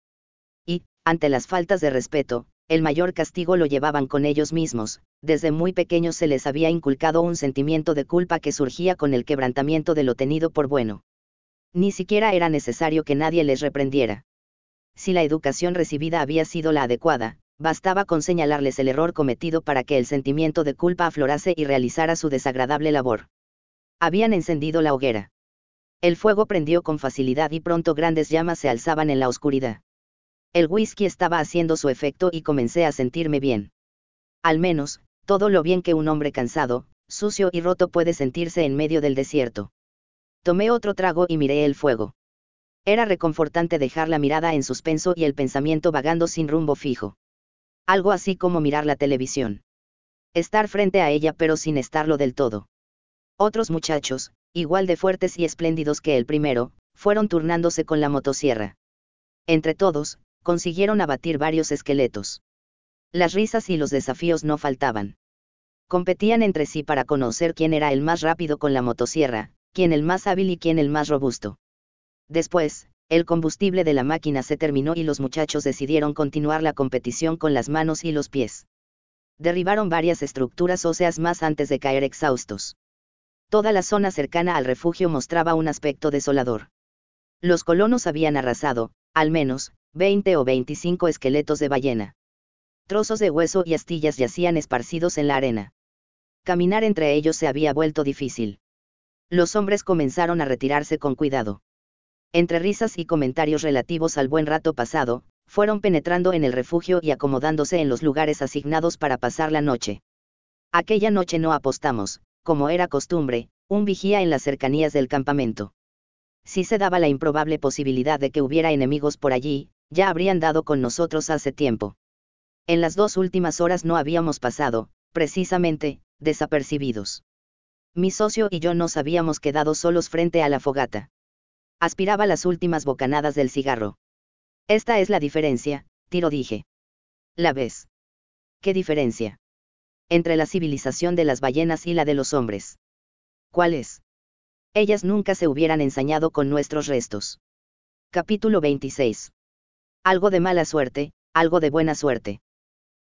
S1: Y, ante las faltas de respeto, el mayor castigo lo llevaban con ellos mismos, desde muy pequeños se les había inculcado un sentimiento de culpa que surgía con el quebrantamiento de lo tenido por bueno. Ni siquiera era necesario que nadie les reprendiera. Si la educación recibida había sido la adecuada, bastaba con señalarles el error cometido para que el sentimiento de culpa aflorase y realizara su desagradable labor. Habían encendido la hoguera. El fuego prendió con facilidad y pronto grandes llamas se alzaban en la oscuridad. El whisky estaba haciendo su efecto y comencé a sentirme bien. Al menos, todo lo bien que un hombre cansado, sucio y roto puede sentirse en medio del desierto. Tomé otro trago y miré el fuego. Era reconfortante dejar la mirada en suspenso y el pensamiento vagando sin rumbo fijo. Algo así como mirar la televisión. Estar frente a ella pero sin estarlo del todo. Otros muchachos, igual de fuertes y espléndidos que el primero, fueron turnándose con la motosierra. Entre todos, consiguieron abatir varios esqueletos. Las risas y los desafíos no faltaban. Competían entre sí para conocer quién era el más rápido con la motosierra, quién el más hábil y quién el más robusto. Después, el combustible de la máquina se terminó y los muchachos decidieron continuar la competición con las manos y los pies. Derribaron varias estructuras óseas más antes de caer exhaustos. Toda la zona cercana al refugio mostraba un aspecto desolador. Los colonos habían arrasado, al menos, 20 o 25 esqueletos de ballena. Trozos de hueso y astillas yacían esparcidos en la arena. Caminar entre ellos se había vuelto difícil. Los hombres comenzaron a retirarse con cuidado. Entre risas y comentarios relativos al buen rato pasado, fueron penetrando en el refugio y acomodándose en los lugares asignados para pasar la noche. Aquella noche no apostamos, como era costumbre, un vigía en las cercanías del campamento. Si se daba la improbable posibilidad de que hubiera enemigos por allí, ya habrían dado con nosotros hace tiempo. En las dos últimas horas no habíamos pasado, precisamente, desapercibidos. Mi socio y yo nos habíamos quedado solos frente a la fogata. Aspiraba las últimas bocanadas del cigarro. Esta es la diferencia, tiro dije. ¿La ves? ¿Qué diferencia? Entre la civilización de las ballenas y la de los hombres. ¿Cuál es? Ellas nunca se hubieran ensañado con nuestros restos. Capítulo 26. Algo de mala suerte, algo de buena suerte.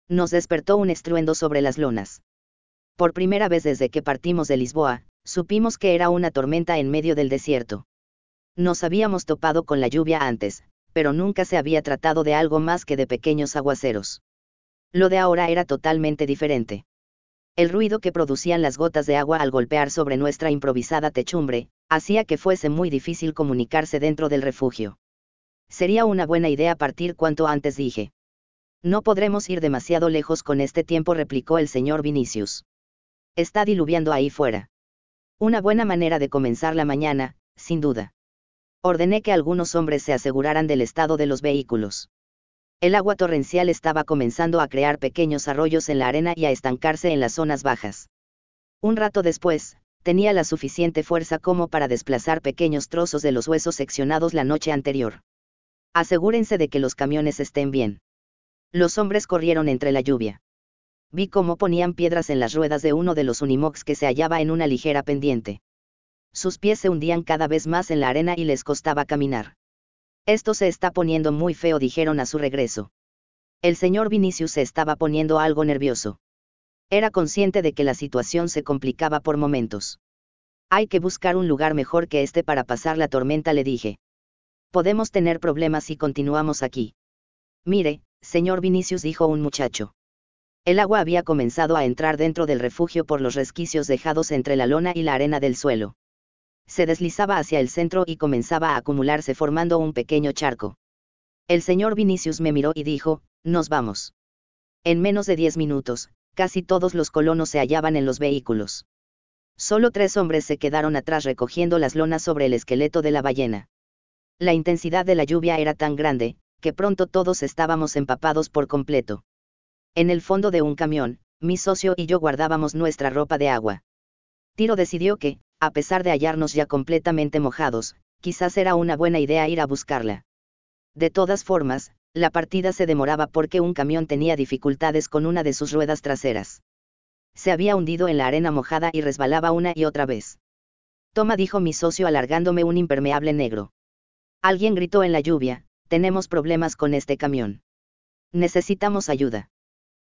S1: Nos despertó un estruendo sobre las lonas. Por primera vez desde que partimos de Lisboa, supimos que era una tormenta en medio del desierto. Nos habíamos topado con la lluvia antes, pero nunca se había tratado de algo más que de pequeños aguaceros. Lo de ahora era totalmente diferente. El ruido que producían las gotas de agua al golpear sobre nuestra improvisada techumbre, hacía que fuese muy difícil comunicarse dentro del refugio. Sería una buena idea partir cuanto antes dije. No podremos ir demasiado lejos con este tiempo, replicó el señor Vinicius. Está diluviando ahí fuera. Una buena manera de comenzar la mañana, sin duda. Ordené que algunos hombres se aseguraran del estado de los vehículos. El agua torrencial estaba comenzando a crear pequeños arroyos en la arena y a estancarse en las zonas bajas. Un rato después, tenía la suficiente fuerza como para desplazar pequeños trozos de los huesos seccionados la noche anterior. Asegúrense de que los camiones estén bien. Los hombres corrieron entre la lluvia. Vi cómo ponían piedras en las ruedas de uno de los Unimox que se hallaba en una ligera pendiente. Sus pies se hundían cada vez más en la arena y les costaba caminar. Esto se está poniendo muy feo, dijeron a su regreso. El señor Vinicius se estaba poniendo algo nervioso. Era consciente de que la situación se complicaba por momentos. Hay que buscar un lugar mejor que este para pasar la tormenta, le dije. Podemos tener problemas si continuamos aquí. Mire, señor Vinicius, dijo un muchacho. El agua había comenzado a entrar dentro del refugio por los resquicios dejados entre la lona y la arena del suelo se deslizaba hacia el centro y comenzaba a acumularse formando un pequeño charco. El señor Vinicius me miró y dijo, nos vamos. En menos de diez minutos, casi todos los colonos se hallaban en los vehículos. Solo tres hombres se quedaron atrás recogiendo las lonas sobre el esqueleto de la ballena. La intensidad de la lluvia era tan grande, que pronto todos estábamos empapados por completo. En el fondo de un camión, mi socio y yo guardábamos nuestra ropa de agua. Tiro decidió que, a pesar de hallarnos ya completamente mojados, quizás era una buena idea ir a buscarla. De todas formas, la partida se demoraba porque un camión tenía dificultades con una de sus ruedas traseras. Se había hundido en la arena mojada y resbalaba una y otra vez. Toma, dijo mi socio alargándome un impermeable negro. Alguien gritó en la lluvia, tenemos problemas con este camión. Necesitamos ayuda.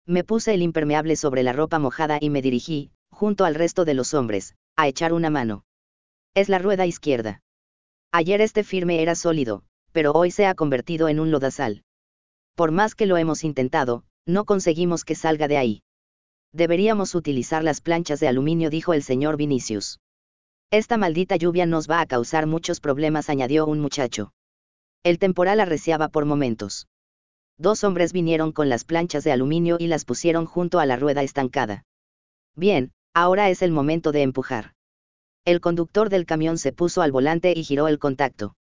S1: Me puse el impermeable sobre la ropa mojada y me dirigí, junto al resto de los hombres, a echar una mano. Es la rueda izquierda. Ayer este firme era sólido, pero hoy se ha convertido en un lodazal. Por más que lo hemos intentado, no conseguimos que salga de ahí. Deberíamos utilizar las planchas de aluminio, dijo el señor Vinicius. Esta maldita lluvia nos va a causar muchos problemas, añadió un muchacho. El temporal arreciaba por momentos. Dos hombres vinieron con las planchas de aluminio y las pusieron junto a la rueda estancada. Bien, Ahora es el momento de empujar. El conductor del camión se puso al volante y giró el contacto.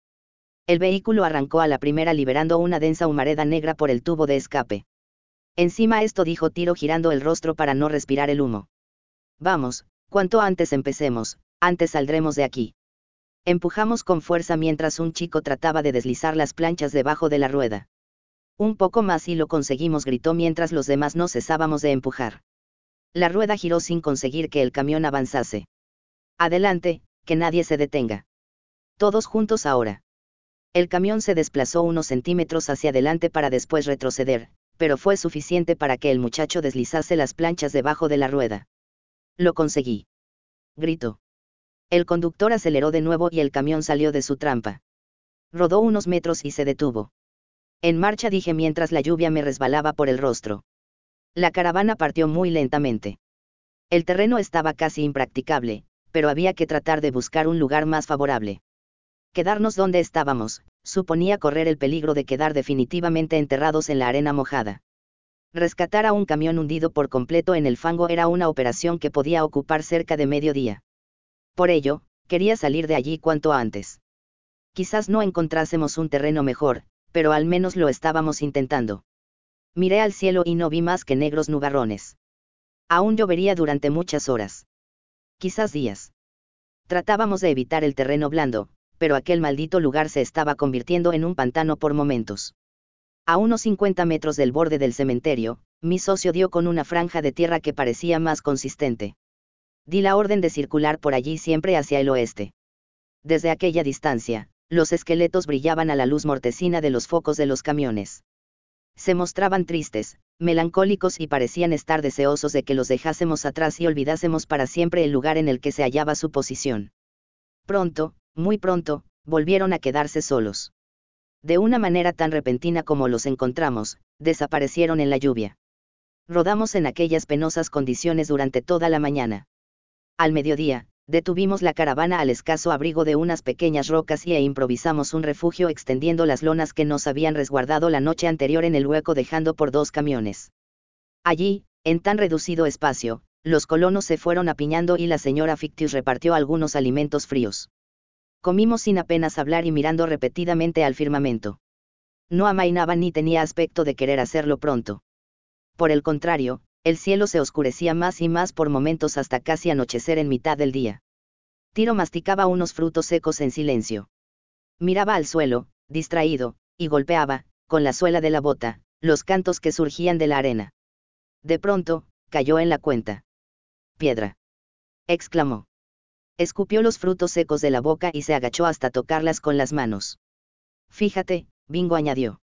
S1: El vehículo arrancó a la primera liberando una densa humareda negra por el tubo de escape. Encima esto dijo Tiro girando el rostro para no respirar el humo. Vamos, cuanto antes empecemos, antes saldremos de aquí. Empujamos con fuerza mientras un chico trataba de deslizar las planchas debajo de la rueda. Un poco más y lo conseguimos, gritó mientras los demás no cesábamos de empujar. La rueda giró sin conseguir que el camión avanzase. Adelante, que nadie se detenga. Todos juntos ahora. El camión se desplazó unos centímetros hacia adelante para después retroceder, pero fue suficiente para que el muchacho deslizase las planchas debajo de la rueda. Lo conseguí. Gritó. El conductor aceleró de nuevo y el camión salió de su trampa. Rodó unos metros y se detuvo. En marcha dije mientras la lluvia me resbalaba por el rostro. La caravana partió muy lentamente. El terreno estaba casi impracticable, pero había que tratar de buscar un lugar más favorable. Quedarnos donde estábamos, suponía correr el peligro de quedar definitivamente enterrados en la arena mojada. Rescatar a un camión hundido por completo en el fango era una operación que podía ocupar cerca de medio día. Por ello, quería salir de allí cuanto antes. Quizás no encontrásemos un terreno mejor, pero al menos lo estábamos intentando. Miré al cielo y no vi más que negros nubarrones. Aún llovería durante muchas horas. Quizás días. Tratábamos de evitar el terreno blando, pero aquel maldito lugar se estaba convirtiendo en un pantano por momentos. A unos 50 metros del borde del cementerio, mi socio dio con una franja de tierra que parecía más consistente. Di la orden de circular por allí siempre hacia el oeste. Desde aquella distancia, los esqueletos brillaban a la luz mortecina de los focos de los camiones. Se mostraban tristes, melancólicos y parecían estar deseosos de que los dejásemos atrás y olvidásemos para siempre el lugar en el que se hallaba su posición. Pronto, muy pronto, volvieron a quedarse solos. De una manera tan repentina como los encontramos, desaparecieron en la lluvia. Rodamos en aquellas penosas condiciones durante toda la mañana. Al mediodía, detuvimos la caravana al escaso abrigo de unas pequeñas rocas y e improvisamos un refugio extendiendo las lonas que nos habían resguardado la noche anterior en el hueco dejando por dos camiones. Allí, en tan reducido espacio, los colonos se fueron apiñando y la señora Fictius repartió algunos alimentos fríos. Comimos sin apenas hablar y mirando repetidamente al firmamento. No amainaba ni tenía aspecto de querer hacerlo pronto. Por el contrario, el cielo se oscurecía más y más por momentos hasta casi anochecer en mitad del día. Tiro masticaba unos frutos secos en silencio. Miraba al suelo, distraído, y golpeaba, con la suela de la bota, los cantos que surgían de la arena. De pronto, cayó en la cuenta. Piedra. exclamó. Escupió los frutos secos de la boca y se agachó hasta tocarlas con las manos. Fíjate, Bingo añadió.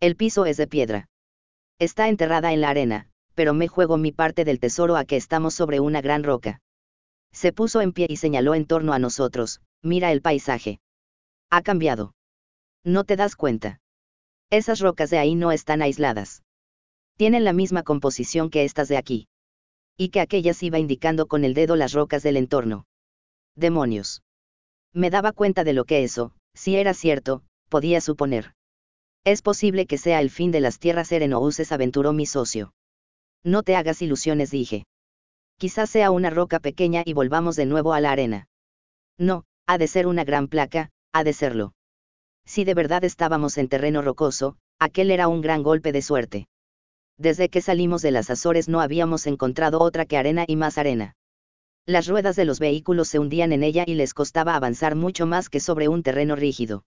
S1: El piso es de piedra. Está enterrada en la arena, pero me juego mi parte del tesoro a que estamos sobre una gran roca. Se puso en pie y señaló en torno a nosotros, mira el paisaje. Ha cambiado. No te das cuenta. Esas rocas de ahí no están aisladas. Tienen la misma composición que estas de aquí. Y que aquellas iba indicando con el dedo las rocas del entorno. Demonios. Me daba cuenta de lo que eso, si era cierto, podía suponer. Es posible que sea el fin de las tierras Erenouses, aventuró mi socio. No te hagas ilusiones, dije. Quizás sea una roca pequeña y volvamos de nuevo a la arena. No, ha de ser una gran placa, ha de serlo. Si de verdad estábamos en terreno rocoso, aquel era un gran golpe de suerte. Desde que salimos de las Azores no habíamos encontrado otra que arena y más arena. Las ruedas de los vehículos se hundían en ella y les costaba avanzar mucho más que sobre un terreno rígido.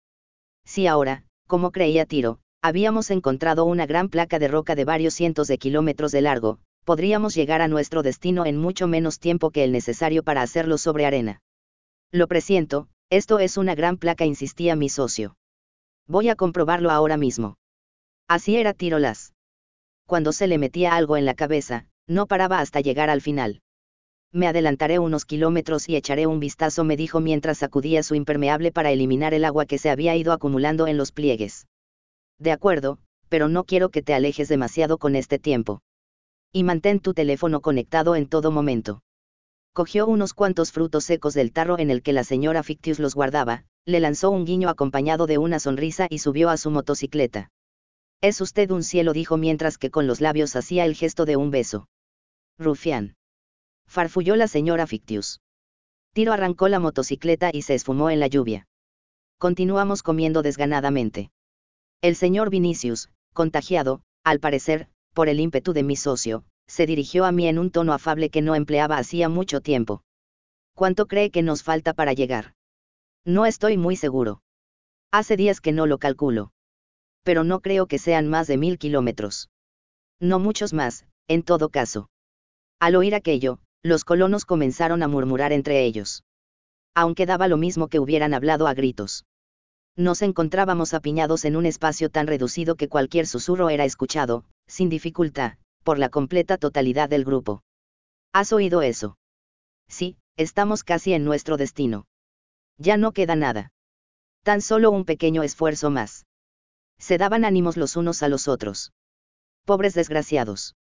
S1: Si ahora, como creía Tiro, habíamos encontrado una gran placa de roca de varios cientos de kilómetros de largo, podríamos llegar a nuestro destino en mucho menos tiempo que el necesario para hacerlo sobre arena. Lo presiento, esto es una gran placa, insistía mi socio. Voy a comprobarlo ahora mismo. Así era Tiro Las. Cuando se le metía algo en la cabeza, no paraba hasta llegar al final. Me adelantaré unos kilómetros y echaré un vistazo, me dijo mientras sacudía su impermeable para eliminar el agua que se había ido acumulando en los pliegues. De acuerdo, pero no quiero que te alejes demasiado con este tiempo. Y mantén tu teléfono conectado en todo momento. Cogió unos cuantos frutos secos del tarro en el que la señora Fictius los guardaba, le lanzó un guiño acompañado de una sonrisa y subió a su motocicleta. Es usted un cielo, dijo mientras que con los labios hacía el gesto de un beso. Rufián farfulló la señora Fictius. Tiro arrancó la motocicleta y se esfumó en la lluvia. Continuamos comiendo desganadamente. El señor Vinicius, contagiado, al parecer, por el ímpetu de mi socio, se dirigió a mí en un tono afable que no empleaba hacía mucho tiempo. ¿Cuánto cree que nos falta para llegar? No estoy muy seguro. Hace días que no lo calculo. Pero no creo que sean más de mil kilómetros. No muchos más, en todo caso. Al oír aquello, los colonos comenzaron a murmurar entre ellos. Aunque daba lo mismo que hubieran hablado a gritos. Nos encontrábamos apiñados en un espacio tan reducido que cualquier susurro era escuchado, sin dificultad, por la completa totalidad del grupo. ¿Has oído eso? Sí, estamos casi en nuestro destino. Ya no queda nada. Tan solo un pequeño esfuerzo más. Se daban ánimos los unos a los otros. Pobres desgraciados.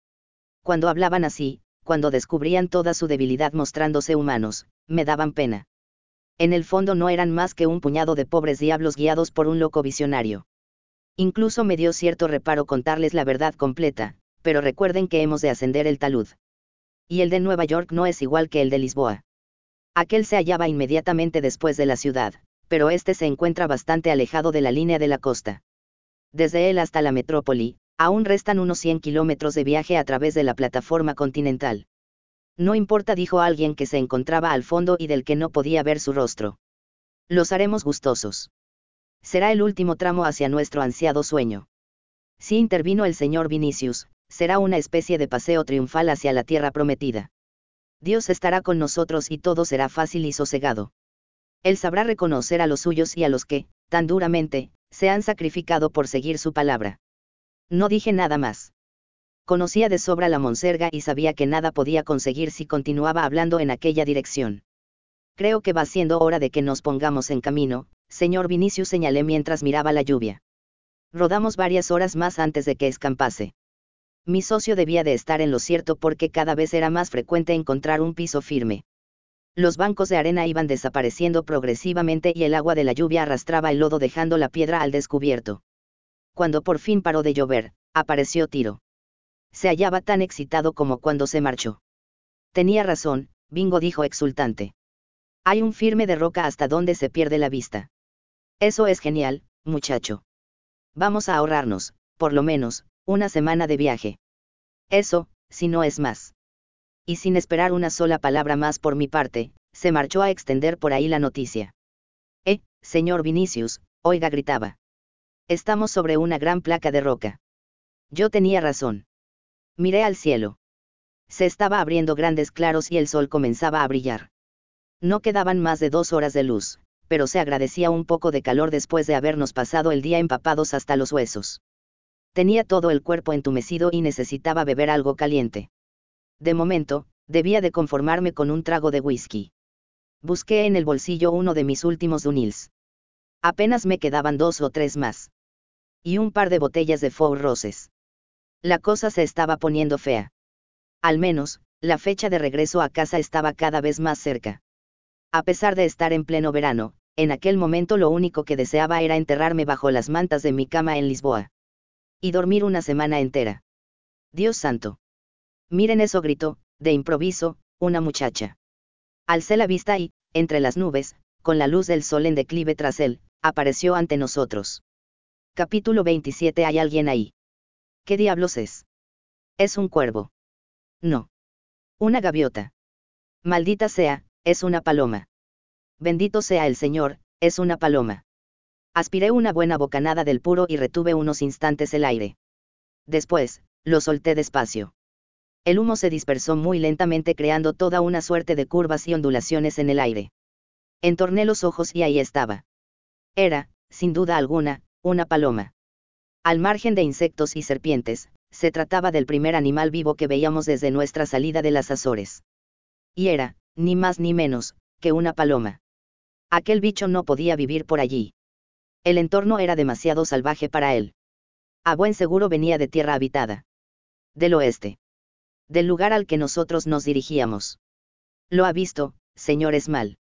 S1: Cuando hablaban así, cuando descubrían toda su debilidad mostrándose humanos, me daban pena. En el fondo no eran más que un puñado de pobres diablos guiados por un loco visionario. Incluso me dio cierto reparo contarles la verdad completa, pero recuerden que hemos de ascender el talud. Y el de Nueva York no es igual que el de Lisboa. Aquel se hallaba inmediatamente después de la ciudad, pero este se encuentra bastante alejado de la línea de la costa. Desde él hasta la metrópoli, Aún restan unos 100 kilómetros de viaje a través de la plataforma continental. No importa, dijo alguien que se encontraba al fondo y del que no podía ver su rostro. Los haremos gustosos. Será el último tramo hacia nuestro ansiado sueño. Sí intervino el señor Vinicius, será una especie de paseo triunfal hacia la tierra prometida. Dios estará con nosotros y todo será fácil y sosegado. Él sabrá reconocer a los suyos y a los que, tan duramente, se han sacrificado por seguir su palabra. No dije nada más. Conocía de sobra la monserga y sabía que nada podía conseguir si continuaba hablando en aquella dirección. Creo que va siendo hora de que nos pongamos en camino, señor Vinicius señalé mientras miraba la lluvia. Rodamos varias horas más antes de que escampase. Mi socio debía de estar en lo cierto porque cada vez era más frecuente encontrar un piso firme. Los bancos de arena iban desapareciendo progresivamente y el agua de la lluvia arrastraba el lodo dejando la piedra al descubierto. Cuando por fin paró de llover, apareció Tiro. Se hallaba tan excitado como cuando se marchó. Tenía razón, Bingo dijo exultante. Hay un firme de roca hasta donde se pierde la vista. Eso es genial, muchacho. Vamos a ahorrarnos, por lo menos, una semana de viaje. Eso, si no es más. Y sin esperar una sola palabra más por mi parte, se marchó a extender por ahí la noticia. Eh, señor Vinicius, oiga gritaba. Estamos sobre una gran placa de roca. Yo tenía razón. Miré al cielo. Se estaba abriendo grandes claros y el sol comenzaba a brillar. No quedaban más de dos horas de luz, pero se agradecía un poco de calor después de habernos pasado el día empapados hasta los huesos. Tenía todo el cuerpo entumecido y necesitaba beber algo caliente. De momento, debía de conformarme con un trago de whisky. Busqué en el bolsillo uno de mis últimos Dunils. Apenas me quedaban dos o tres más. Y un par de botellas de Four Roses. La cosa se estaba poniendo fea. Al menos, la fecha de regreso a casa estaba cada vez más cerca. A pesar de estar en pleno verano, en aquel momento lo único que deseaba era enterrarme bajo las mantas de mi cama en Lisboa. Y dormir una semana entera. Dios santo. Miren eso gritó, de improviso, una muchacha. Alcé la vista y, entre las nubes, con la luz del sol en declive tras él, apareció ante nosotros. Capítulo 27 ¿Hay alguien ahí? ¿Qué diablos es? Es un cuervo. No. Una gaviota. Maldita sea, es una paloma. Bendito sea el Señor, es una paloma. Aspiré una buena bocanada del puro y retuve unos instantes el aire. Después, lo solté despacio. El humo se dispersó muy lentamente creando toda una suerte de curvas y ondulaciones en el aire. Entorné los ojos y ahí estaba. Era, sin duda alguna, una paloma. Al margen de insectos y serpientes, se trataba del primer animal vivo que veíamos desde nuestra salida de las Azores. Y era, ni más ni menos, que una paloma. Aquel bicho no podía vivir por allí. El entorno era demasiado salvaje para él. A buen seguro venía de tierra habitada. Del oeste. Del lugar al que nosotros nos dirigíamos. Lo ha visto, señor Esmal.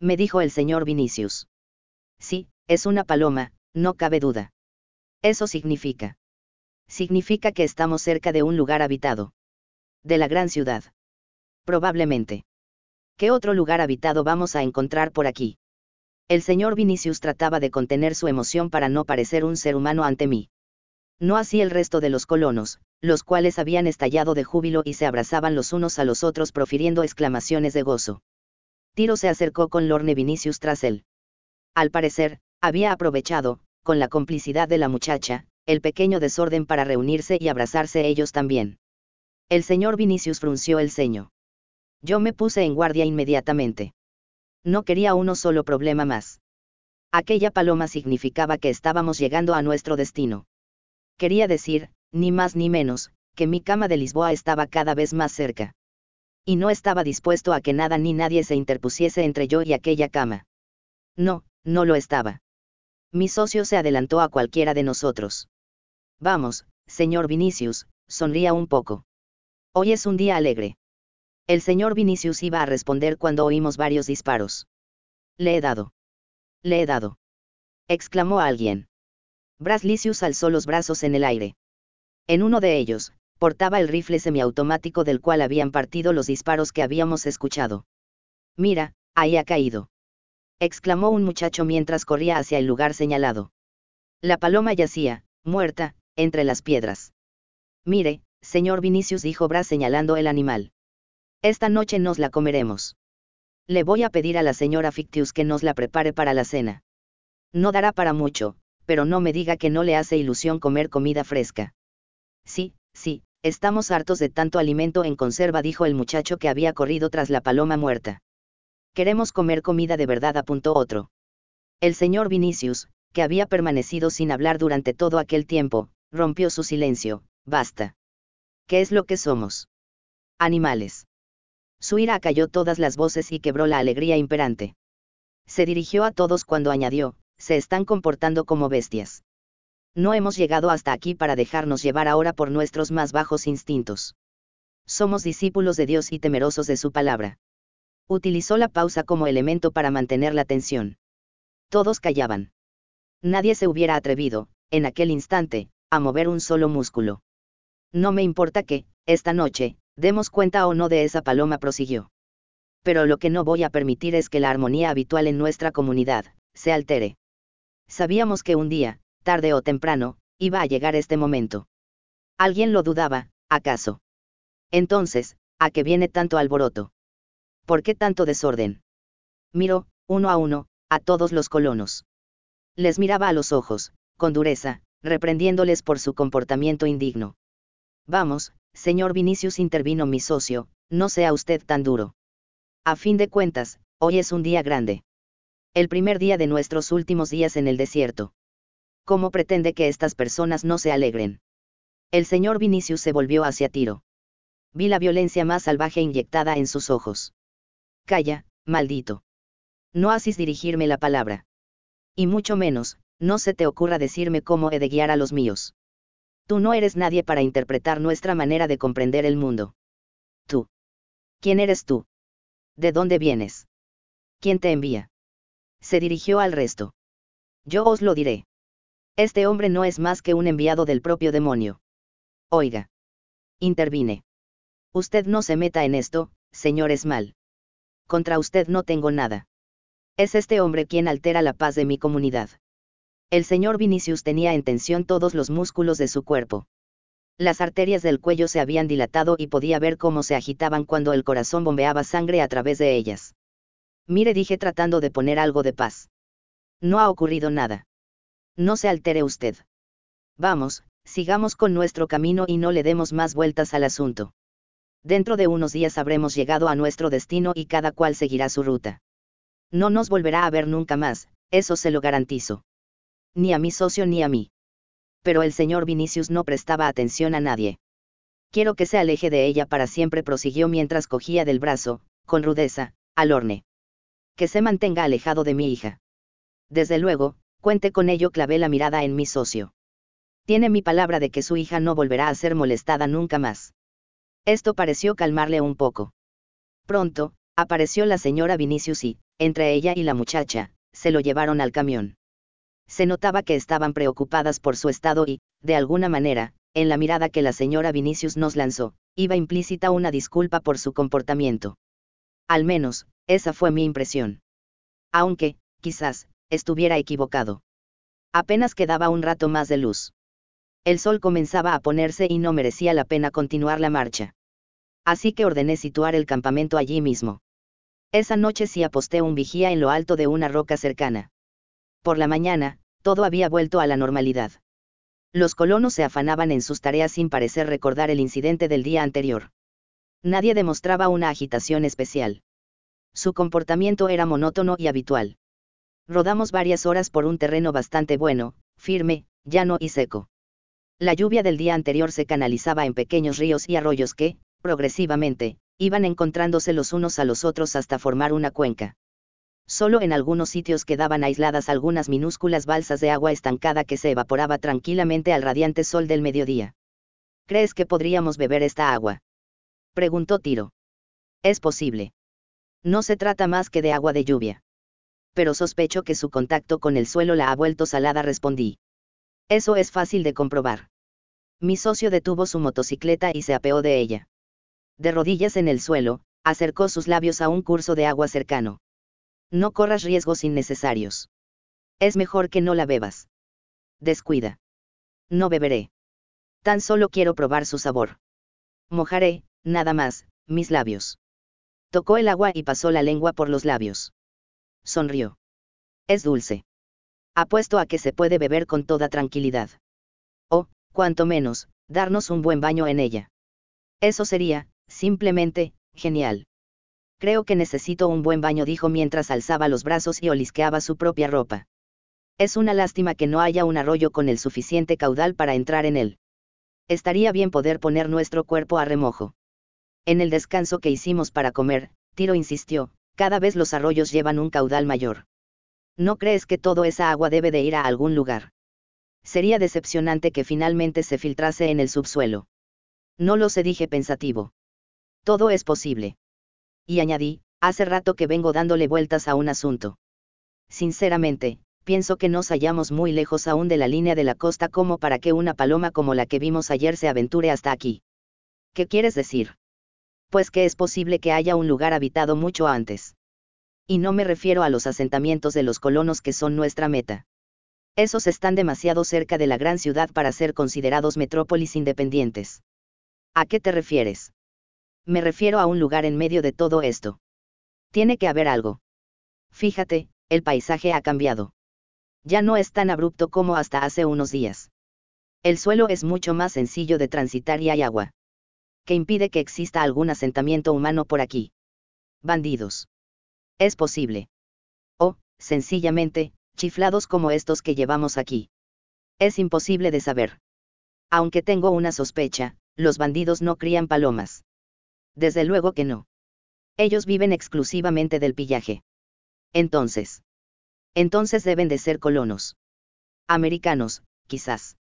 S1: Me dijo el señor Vinicius. Sí, es una paloma, no cabe duda. Eso significa. Significa que estamos cerca de un lugar habitado. De la gran ciudad. Probablemente. ¿Qué otro lugar habitado vamos a encontrar por aquí? El señor Vinicius trataba de contener su emoción para no parecer un ser humano ante mí. No así el resto de los colonos, los cuales habían estallado de júbilo y se abrazaban los unos a los otros profiriendo exclamaciones de gozo. Tiro se acercó con Lorne Vinicius tras él. Al parecer, había aprovechado, con la complicidad de la muchacha, el pequeño desorden para reunirse y abrazarse ellos también. El señor Vinicius frunció el ceño. Yo me puse en guardia inmediatamente. No quería uno solo problema más. Aquella paloma significaba que estábamos llegando a nuestro destino. Quería decir, ni más ni menos, que mi cama de Lisboa estaba cada vez más cerca. Y no estaba dispuesto a que nada ni nadie se interpusiese entre yo y aquella cama. No, no lo estaba. Mi socio se adelantó a cualquiera de nosotros. Vamos, señor Vinicius, sonría un poco. Hoy es un día alegre. El señor Vinicius iba a responder cuando oímos varios disparos. Le he dado. Le he dado. exclamó alguien. Braslicius alzó los brazos en el aire. En uno de ellos, portaba el rifle semiautomático del cual habían partido los disparos que habíamos escuchado. Mira, ahí ha caído exclamó un muchacho mientras corría hacia el lugar señalado. La paloma yacía, muerta, entre las piedras. Mire, señor Vinicius dijo Bras señalando el animal. Esta noche nos la comeremos. Le voy a pedir a la señora Fictius que nos la prepare para la cena. No dará para mucho, pero no me diga que no le hace ilusión comer comida fresca. Sí, sí, estamos hartos de tanto alimento en conserva, dijo el muchacho que había corrido tras la paloma muerta. Queremos comer comida de verdad, apuntó otro. El señor Vinicius, que había permanecido sin hablar durante todo aquel tiempo, rompió su silencio, basta. ¿Qué es lo que somos? Animales. Su ira acalló todas las voces y quebró la alegría imperante. Se dirigió a todos cuando añadió, se están comportando como bestias. No hemos llegado hasta aquí para dejarnos llevar ahora por nuestros más bajos instintos. Somos discípulos de Dios y temerosos de su palabra. Utilizó la pausa como elemento para mantener la tensión. Todos callaban. Nadie se hubiera atrevido, en aquel instante, a mover un solo músculo. No me importa que, esta noche, demos cuenta o no de esa paloma, prosiguió. Pero lo que no voy a permitir es que la armonía habitual en nuestra comunidad, se altere. Sabíamos que un día, tarde o temprano, iba a llegar este momento. ¿Alguien lo dudaba, acaso? Entonces, ¿a qué viene tanto alboroto? ¿Por qué tanto desorden? Miró, uno a uno, a todos los colonos. Les miraba a los ojos, con dureza, reprendiéndoles por su comportamiento indigno. Vamos, señor Vinicius intervino mi socio, no sea usted tan duro. A fin de cuentas, hoy es un día grande. El primer día de nuestros últimos días en el desierto. ¿Cómo pretende que estas personas no se alegren? El señor Vinicius se volvió hacia Tiro. Vi la violencia más salvaje inyectada en sus ojos. Calla, maldito. No haces dirigirme la palabra. Y mucho menos, no se te ocurra decirme cómo he de guiar a los míos. Tú no eres nadie para interpretar nuestra manera de comprender el mundo. Tú. ¿Quién eres tú? ¿De dónde vienes? ¿Quién te envía? Se dirigió al resto. Yo os lo diré. Este hombre no es más que un enviado del propio demonio. Oiga. Intervine. Usted no se meta en esto, señor Esmal. Contra usted no tengo nada. Es este hombre quien altera la paz de mi comunidad. El señor Vinicius tenía en tensión todos los músculos de su cuerpo. Las arterias del cuello se habían dilatado y podía ver cómo se agitaban cuando el corazón bombeaba sangre a través de ellas. Mire, dije tratando de poner algo de paz. No ha ocurrido nada. No se altere usted. Vamos, sigamos con nuestro camino y no le demos más vueltas al asunto. Dentro de unos días habremos llegado a nuestro destino y cada cual seguirá su ruta. No nos volverá a ver nunca más, eso se lo garantizo ni a mi socio ni a mí. Pero el señor Vinicius no prestaba atención a nadie. Quiero que se aleje de ella para siempre, prosiguió mientras cogía del brazo, con rudeza, al horne. Que se mantenga alejado de mi hija. Desde luego, cuente con ello, clavé la mirada en mi socio. Tiene mi palabra de que su hija no volverá a ser molestada nunca más. Esto pareció calmarle un poco. Pronto, apareció la señora Vinicius y, entre ella y la muchacha, se lo llevaron al camión se notaba que estaban preocupadas por su estado y, de alguna manera, en la mirada que la señora Vinicius nos lanzó, iba implícita una disculpa por su comportamiento. Al menos, esa fue mi impresión. Aunque, quizás, estuviera equivocado. Apenas quedaba un rato más de luz. El sol comenzaba a ponerse y no merecía la pena continuar la marcha. Así que ordené situar el campamento allí mismo. Esa noche sí aposté un vigía en lo alto de una roca cercana. Por la mañana, todo había vuelto a la normalidad. Los colonos se afanaban en sus tareas sin parecer recordar el incidente del día anterior. Nadie demostraba una agitación especial. Su comportamiento era monótono y habitual. Rodamos varias horas por un terreno bastante bueno, firme, llano y seco. La lluvia del día anterior se canalizaba en pequeños ríos y arroyos que, progresivamente, iban encontrándose los unos a los otros hasta formar una cuenca. Solo en algunos sitios quedaban aisladas algunas minúsculas balsas de agua estancada que se evaporaba tranquilamente al radiante sol del mediodía. ¿Crees que podríamos beber esta agua? preguntó Tiro. Es posible. No se trata más que de agua de lluvia. Pero sospecho que su contacto con el suelo la ha vuelto salada, respondí. Eso es fácil de comprobar. Mi socio detuvo su motocicleta y se apeó de ella. De rodillas en el suelo, acercó sus labios a un curso de agua cercano. No corras riesgos innecesarios. Es mejor que no la bebas. Descuida. No beberé. Tan solo quiero probar su sabor. Mojaré, nada más, mis labios. Tocó el agua y pasó la lengua por los labios. Sonrió. Es dulce. Apuesto a que se puede beber con toda tranquilidad. Cuanto menos, darnos un buen baño en ella. Eso sería, simplemente, genial. Creo que necesito un buen baño, dijo mientras alzaba los brazos y olisqueaba su propia ropa. Es una lástima que no haya un arroyo con el suficiente caudal para entrar en él. Estaría bien poder poner nuestro cuerpo a remojo. En el descanso que hicimos para comer, Tiro insistió, cada vez los arroyos llevan un caudal mayor. ¿No crees que toda esa agua debe de ir a algún lugar? Sería decepcionante que finalmente se filtrase en el subsuelo. No lo sé, dije pensativo. Todo es posible. Y añadí, hace rato que vengo dándole vueltas a un asunto. Sinceramente, pienso que nos hallamos muy lejos aún de la línea de la costa como para que una paloma como la que vimos ayer se aventure hasta aquí. ¿Qué quieres decir? Pues que es posible que haya un lugar habitado mucho antes. Y no me refiero a los asentamientos de los colonos que son nuestra meta. Esos están demasiado cerca de la gran ciudad para ser considerados metrópolis independientes. ¿A qué te refieres? Me refiero a un lugar en medio de todo esto. Tiene que haber algo. Fíjate, el paisaje ha cambiado. Ya no es tan abrupto como hasta hace unos días. El suelo es mucho más sencillo de transitar y hay agua. ¿Qué impide que exista algún asentamiento humano por aquí? Bandidos. Es posible. O, sencillamente, chiflados como estos que llevamos aquí. Es imposible de saber. Aunque tengo una sospecha, los bandidos no crían palomas. Desde luego que no. Ellos viven exclusivamente del pillaje. Entonces. Entonces deben de ser colonos. Americanos, quizás.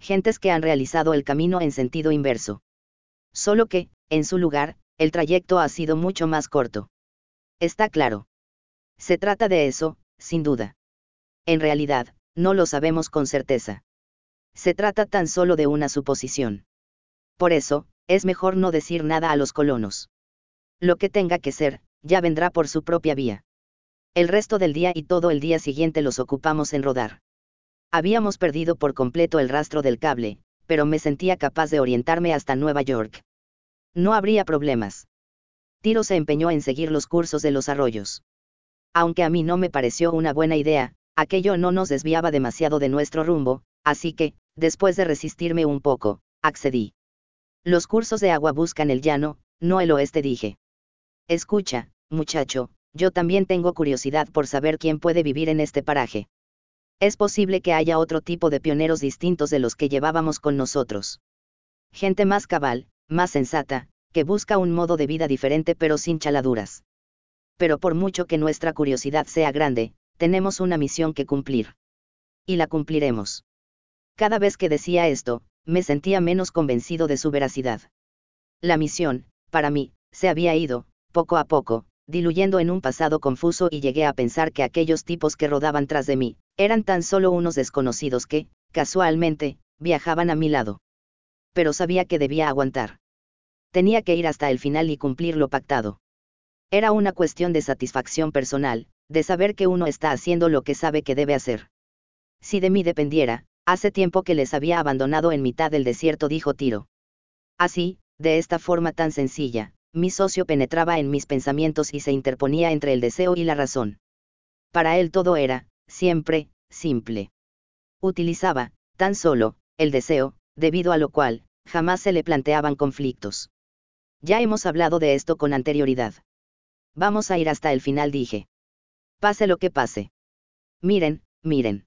S1: Gentes que han realizado el camino en sentido inverso. Solo que, en su lugar, el trayecto ha sido mucho más corto. Está claro. Se trata de eso, sin duda. En realidad, no lo sabemos con certeza. Se trata tan solo de una suposición. Por eso, es mejor no decir nada a los colonos. Lo que tenga que ser, ya vendrá por su propia vía. El resto del día y todo el día siguiente los ocupamos en rodar. Habíamos perdido por completo el rastro del cable, pero me sentía capaz de orientarme hasta Nueva York. No habría problemas. Tiro se empeñó en seguir los cursos de los arroyos. Aunque a mí no me pareció una buena idea, aquello no nos desviaba demasiado de nuestro rumbo, así que, después de resistirme un poco, accedí. Los cursos de agua buscan el llano, no el oeste dije. Escucha, muchacho, yo también tengo curiosidad por saber quién puede vivir en este paraje. Es posible que haya otro tipo de pioneros distintos de los que llevábamos con nosotros. Gente más cabal, más sensata, que busca un modo de vida diferente pero sin chaladuras. Pero por mucho que nuestra curiosidad sea grande, tenemos una misión que cumplir. Y la cumpliremos. Cada vez que decía esto, me sentía menos convencido de su veracidad. La misión, para mí, se había ido, poco a poco, diluyendo en un pasado confuso y llegué a pensar que aquellos tipos que rodaban tras de mí, eran tan solo unos desconocidos que, casualmente, viajaban a mi lado. Pero sabía que debía aguantar. Tenía que ir hasta el final y cumplir lo pactado. Era una cuestión de satisfacción personal, de saber que uno está haciendo lo que sabe que debe hacer. Si de mí dependiera, hace tiempo que les había abandonado en mitad del desierto, dijo Tiro. Así, de esta forma tan sencilla, mi socio penetraba en mis pensamientos y se interponía entre el deseo y la razón. Para él todo era, siempre, simple. Utilizaba, tan solo, el deseo, debido a lo cual, jamás se le planteaban conflictos. Ya hemos hablado de esto con anterioridad. Vamos a ir hasta el final, dije. Pase lo que pase. Miren, miren.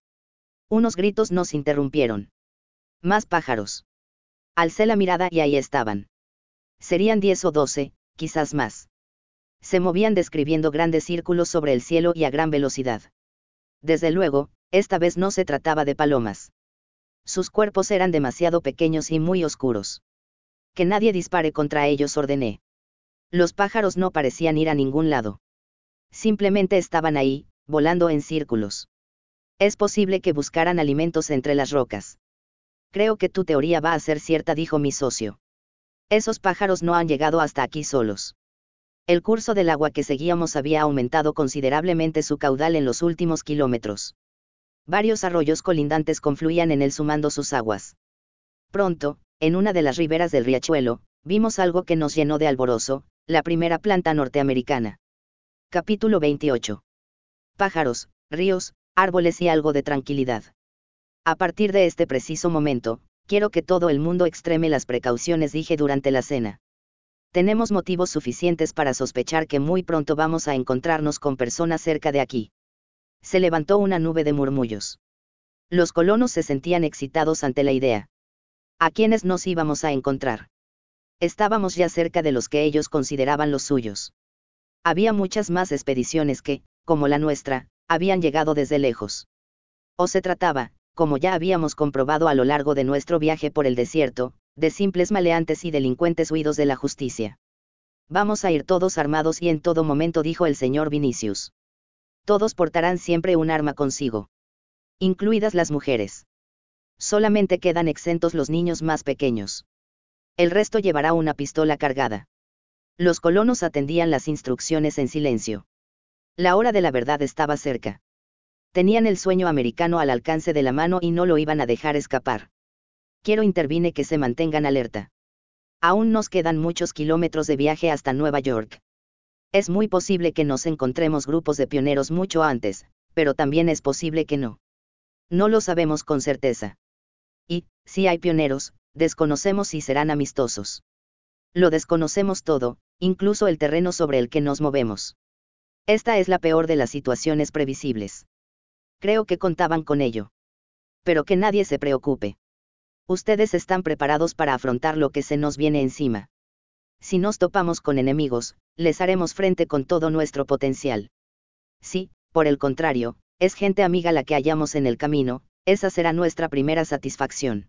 S1: Unos gritos nos interrumpieron. Más pájaros. Alcé la mirada y ahí estaban. Serían diez o doce, quizás más. Se movían describiendo grandes círculos sobre el cielo y a gran velocidad. Desde luego, esta vez no se trataba de palomas. Sus cuerpos eran demasiado pequeños y muy oscuros. Que nadie dispare contra ellos ordené. Los pájaros no parecían ir a ningún lado simplemente estaban ahí, volando en círculos. Es posible que buscaran alimentos entre las rocas. Creo que tu teoría va a ser cierta, dijo mi socio. Esos pájaros no han llegado hasta aquí solos. El curso del agua que seguíamos había aumentado considerablemente su caudal en los últimos kilómetros. Varios arroyos colindantes confluían en él sumando sus aguas. Pronto, en una de las riberas del riachuelo, vimos algo que nos llenó de alborozo, la primera planta norteamericana. Capítulo 28. Pájaros, ríos, árboles y algo de tranquilidad. A partir de este preciso momento, quiero que todo el mundo extreme las precauciones, dije durante la cena. Tenemos motivos suficientes para sospechar que muy pronto vamos a encontrarnos con personas cerca de aquí. Se levantó una nube de murmullos. Los colonos se sentían excitados ante la idea. ¿A quiénes nos íbamos a encontrar? Estábamos ya cerca de los que ellos consideraban los suyos. Había muchas más expediciones que, como la nuestra, habían llegado desde lejos. O se trataba, como ya habíamos comprobado a lo largo de nuestro viaje por el desierto, de simples maleantes y delincuentes huidos de la justicia. Vamos a ir todos armados y en todo momento dijo el señor Vinicius. Todos portarán siempre un arma consigo. Incluidas las mujeres. Solamente quedan exentos los niños más pequeños. El resto llevará una pistola cargada. Los colonos atendían las instrucciones en silencio. La hora de la verdad estaba cerca. Tenían el sueño americano al alcance de la mano y no lo iban a dejar escapar quiero intervine que se mantengan alerta. Aún nos quedan muchos kilómetros de viaje hasta Nueva York. Es muy posible que nos encontremos grupos de pioneros mucho antes, pero también es posible que no. No lo sabemos con certeza. Y, si hay pioneros, desconocemos si serán amistosos. Lo desconocemos todo, incluso el terreno sobre el que nos movemos. Esta es la peor de las situaciones previsibles. Creo que contaban con ello. Pero que nadie se preocupe ustedes están preparados para afrontar lo que se nos viene encima. Si nos topamos con enemigos, les haremos frente con todo nuestro potencial. Si, por el contrario, es gente amiga la que hallamos en el camino, esa será nuestra primera satisfacción.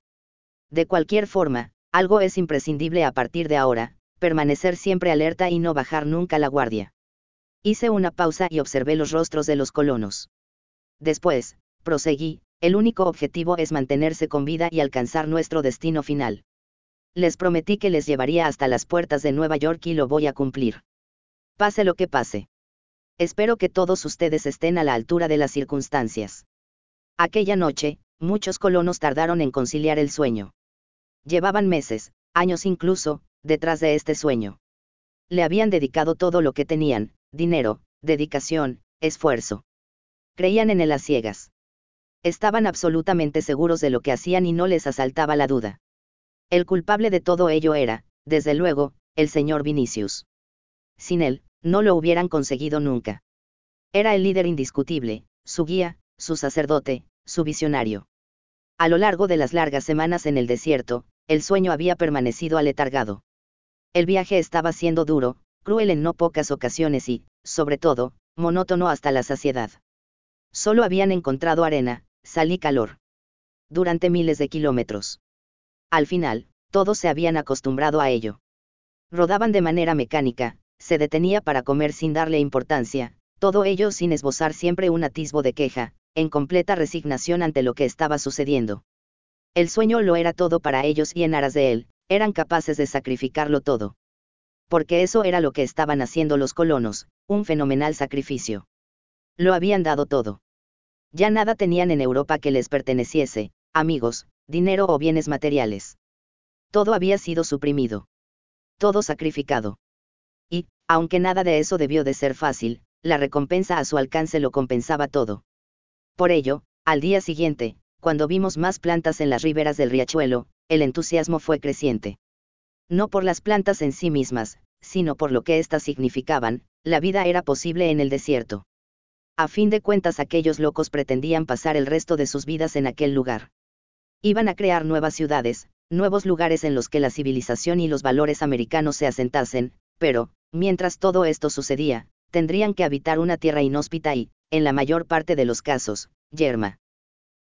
S1: De cualquier forma, algo es imprescindible a partir de ahora, permanecer siempre alerta y no bajar nunca la guardia. Hice una pausa y observé los rostros de los colonos. Después, proseguí, el único objetivo es mantenerse con vida y alcanzar nuestro destino final. Les prometí que les llevaría hasta las puertas de Nueva York y lo voy a cumplir. Pase lo que pase. Espero que todos ustedes estén a la altura de las circunstancias. Aquella noche, muchos colonos tardaron en conciliar el sueño. Llevaban meses, años incluso, detrás de este sueño. Le habían dedicado todo lo que tenían, dinero, dedicación, esfuerzo. Creían en él a ciegas estaban absolutamente seguros de lo que hacían y no les asaltaba la duda. El culpable de todo ello era, desde luego, el señor Vinicius. Sin él, no lo hubieran conseguido nunca. Era el líder indiscutible, su guía, su sacerdote, su visionario. A lo largo de las largas semanas en el desierto, el sueño había permanecido aletargado. El viaje estaba siendo duro, cruel en no pocas ocasiones y, sobre todo, monótono hasta la saciedad. Solo habían encontrado arena, salí calor. Durante miles de kilómetros. Al final, todos se habían acostumbrado a ello. Rodaban de manera mecánica, se detenía para comer sin darle importancia, todo ello sin esbozar siempre un atisbo de queja, en completa resignación ante lo que estaba sucediendo. El sueño lo era todo para ellos y en aras de él, eran capaces de sacrificarlo todo. Porque eso era lo que estaban haciendo los colonos, un fenomenal sacrificio. Lo habían dado todo. Ya nada tenían en Europa que les perteneciese, amigos, dinero o bienes materiales. Todo había sido suprimido. Todo sacrificado. Y, aunque nada de eso debió de ser fácil, la recompensa a su alcance lo compensaba todo. Por ello, al día siguiente, cuando vimos más plantas en las riberas del riachuelo, el entusiasmo fue creciente. No por las plantas en sí mismas, sino por lo que éstas significaban, la vida era posible en el desierto. A fin de cuentas aquellos locos pretendían pasar el resto de sus vidas en aquel lugar. Iban a crear nuevas ciudades, nuevos lugares en los que la civilización y los valores americanos se asentasen, pero, mientras todo esto sucedía, tendrían que habitar una tierra inhóspita y, en la mayor parte de los casos, yerma.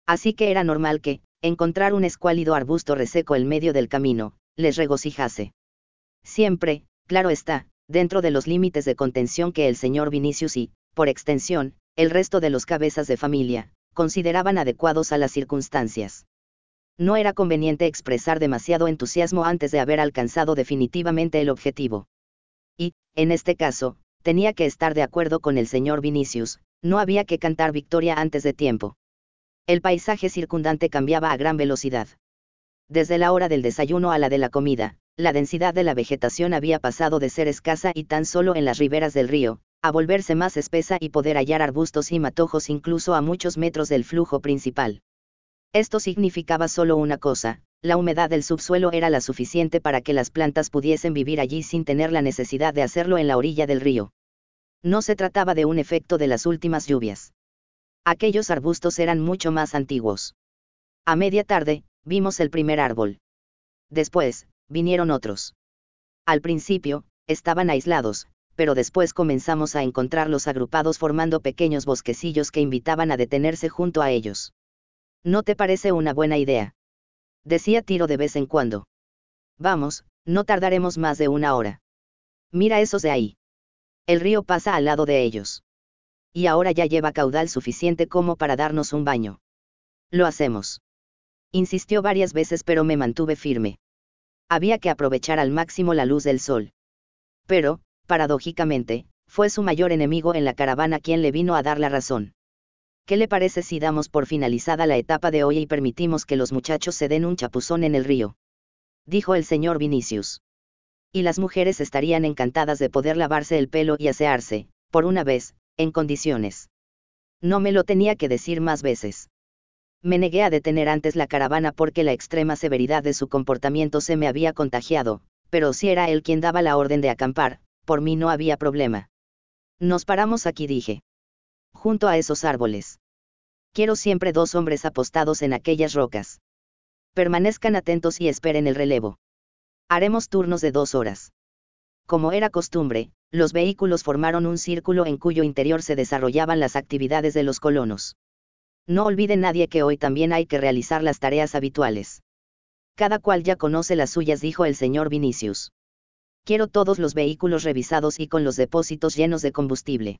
S1: Así que era normal que, encontrar un escuálido arbusto reseco en medio del camino, les regocijase. Siempre, claro está, dentro de los límites de contención que el señor Vinicius y, por extensión, el resto de los cabezas de familia, consideraban adecuados a las circunstancias. No era conveniente expresar demasiado entusiasmo antes de haber alcanzado definitivamente el objetivo. Y, en este caso, tenía que estar de acuerdo con el señor Vinicius, no había que cantar victoria antes de tiempo. El paisaje circundante cambiaba a gran velocidad. Desde la hora del desayuno a la de la comida, la densidad de la vegetación había pasado de ser escasa y tan solo en las riberas del río, a volverse más espesa y poder hallar arbustos y matojos incluso a muchos metros del flujo principal. Esto significaba solo una cosa, La humedad del subsuelo era la suficiente para que las plantas pudiesen vivir allí sin tener la necesidad de hacerlo en la orilla del río. No se trataba de un efecto de las últimas lluvias. Aquellos arbustos eran mucho más antiguos. A media tarde, vimos el primer árbol. Después, vinieron otros. Al principio, estaban aislados, pero después comenzamos a encontrarlos agrupados formando pequeños bosquecillos que invitaban a detenerse junto a ellos. ¿No te parece una buena idea? Decía Tiro de vez en cuando. Vamos, no tardaremos más de una hora. Mira esos de ahí. El río pasa al lado de ellos. Y ahora ya lleva caudal suficiente como para darnos un baño. Lo hacemos. Insistió varias veces pero me mantuve firme. Había que aprovechar al máximo la luz del sol. Pero, paradójicamente, fue su mayor enemigo en la caravana quien le vino a dar la razón. ¿Qué le parece si damos por finalizada la etapa de hoy y permitimos que los muchachos se den un chapuzón en el río? Dijo el señor Vinicius. Y las mujeres estarían encantadas de poder lavarse el pelo y asearse, por una vez, en condiciones. No me lo tenía que decir más veces. Me negué a detener antes la caravana porque la extrema severidad de su comportamiento se me había contagiado, pero si era él quien daba la orden de acampar, por mí no había problema. Nos paramos aquí, dije. Junto a esos árboles. Quiero siempre dos hombres apostados en aquellas rocas. Permanezcan atentos y esperen el relevo. Haremos turnos de dos horas. Como era costumbre, los vehículos formaron un círculo en cuyo interior se desarrollaban las actividades de los colonos. No olvide nadie que hoy también hay que realizar las tareas habituales. Cada cual ya conoce las suyas, dijo el señor Vinicius. Quiero todos los vehículos revisados y con los depósitos llenos de combustible.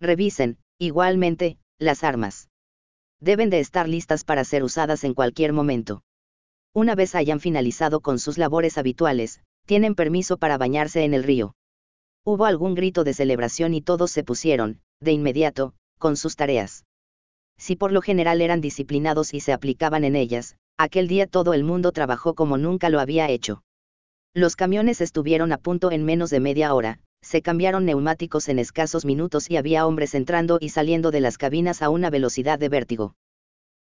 S1: Revisen, igualmente, las armas. Deben de estar listas para ser usadas en cualquier momento. Una vez hayan finalizado con sus labores habituales, tienen permiso para bañarse en el río. Hubo algún grito de celebración y todos se pusieron, de inmediato, con sus tareas. Si por lo general eran disciplinados y se aplicaban en ellas, aquel día todo el mundo trabajó como nunca lo había hecho. Los camiones estuvieron a punto en menos de media hora, se cambiaron neumáticos en escasos minutos y había hombres entrando y saliendo de las cabinas a una velocidad de vértigo.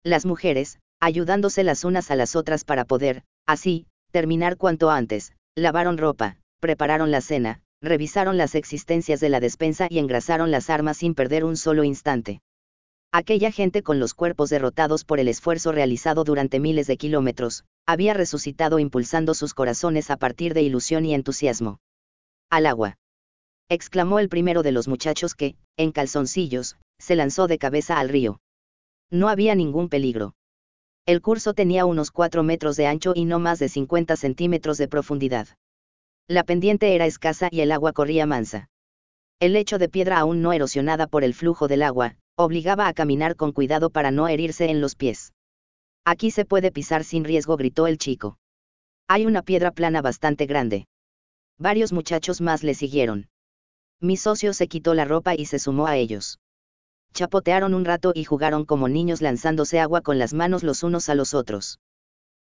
S1: Las mujeres, ayudándose las unas a las otras para poder, así, terminar cuanto antes, lavaron ropa, prepararon la cena, revisaron las existencias de la despensa y engrasaron las armas sin perder un solo instante. Aquella gente con los cuerpos derrotados por el esfuerzo realizado durante miles de kilómetros, había resucitado impulsando sus corazones a partir de ilusión y entusiasmo. Al agua. exclamó el primero de los muchachos que, en calzoncillos, se lanzó de cabeza al río. No había ningún peligro. El curso tenía unos 4 metros de ancho y no más de 50 centímetros de profundidad. La pendiente era escasa y el agua corría mansa. El lecho de piedra aún no erosionada por el flujo del agua, obligaba a caminar con cuidado para no herirse en los pies. Aquí se puede pisar sin riesgo, gritó el chico. Hay una piedra plana bastante grande. Varios muchachos más le siguieron. Mi socio se quitó la ropa y se sumó a ellos. Chapotearon un rato y jugaron como niños lanzándose agua con las manos los unos a los otros.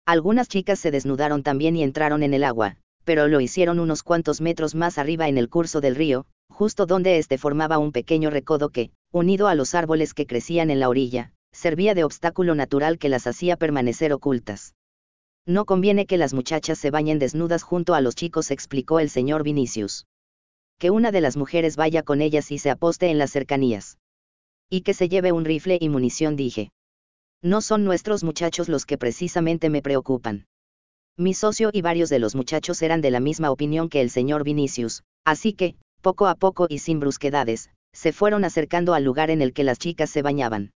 S1: Algunas chicas se desnudaron también y entraron en el agua, pero lo hicieron unos cuantos metros más arriba en el curso del río, justo donde éste formaba un pequeño recodo que, unido a los árboles que crecían en la orilla, servía de obstáculo natural que las hacía permanecer ocultas. No conviene que las muchachas se bañen desnudas junto a los chicos, explicó el señor Vinicius. Que una de las mujeres vaya con ellas y se aposte en las cercanías. Y que se lleve un rifle y munición, dije. No son nuestros muchachos los que precisamente me preocupan. Mi socio y varios de los muchachos eran de la misma opinión que el señor Vinicius, así que, poco a poco y sin brusquedades, se fueron acercando al lugar en el que las chicas se bañaban.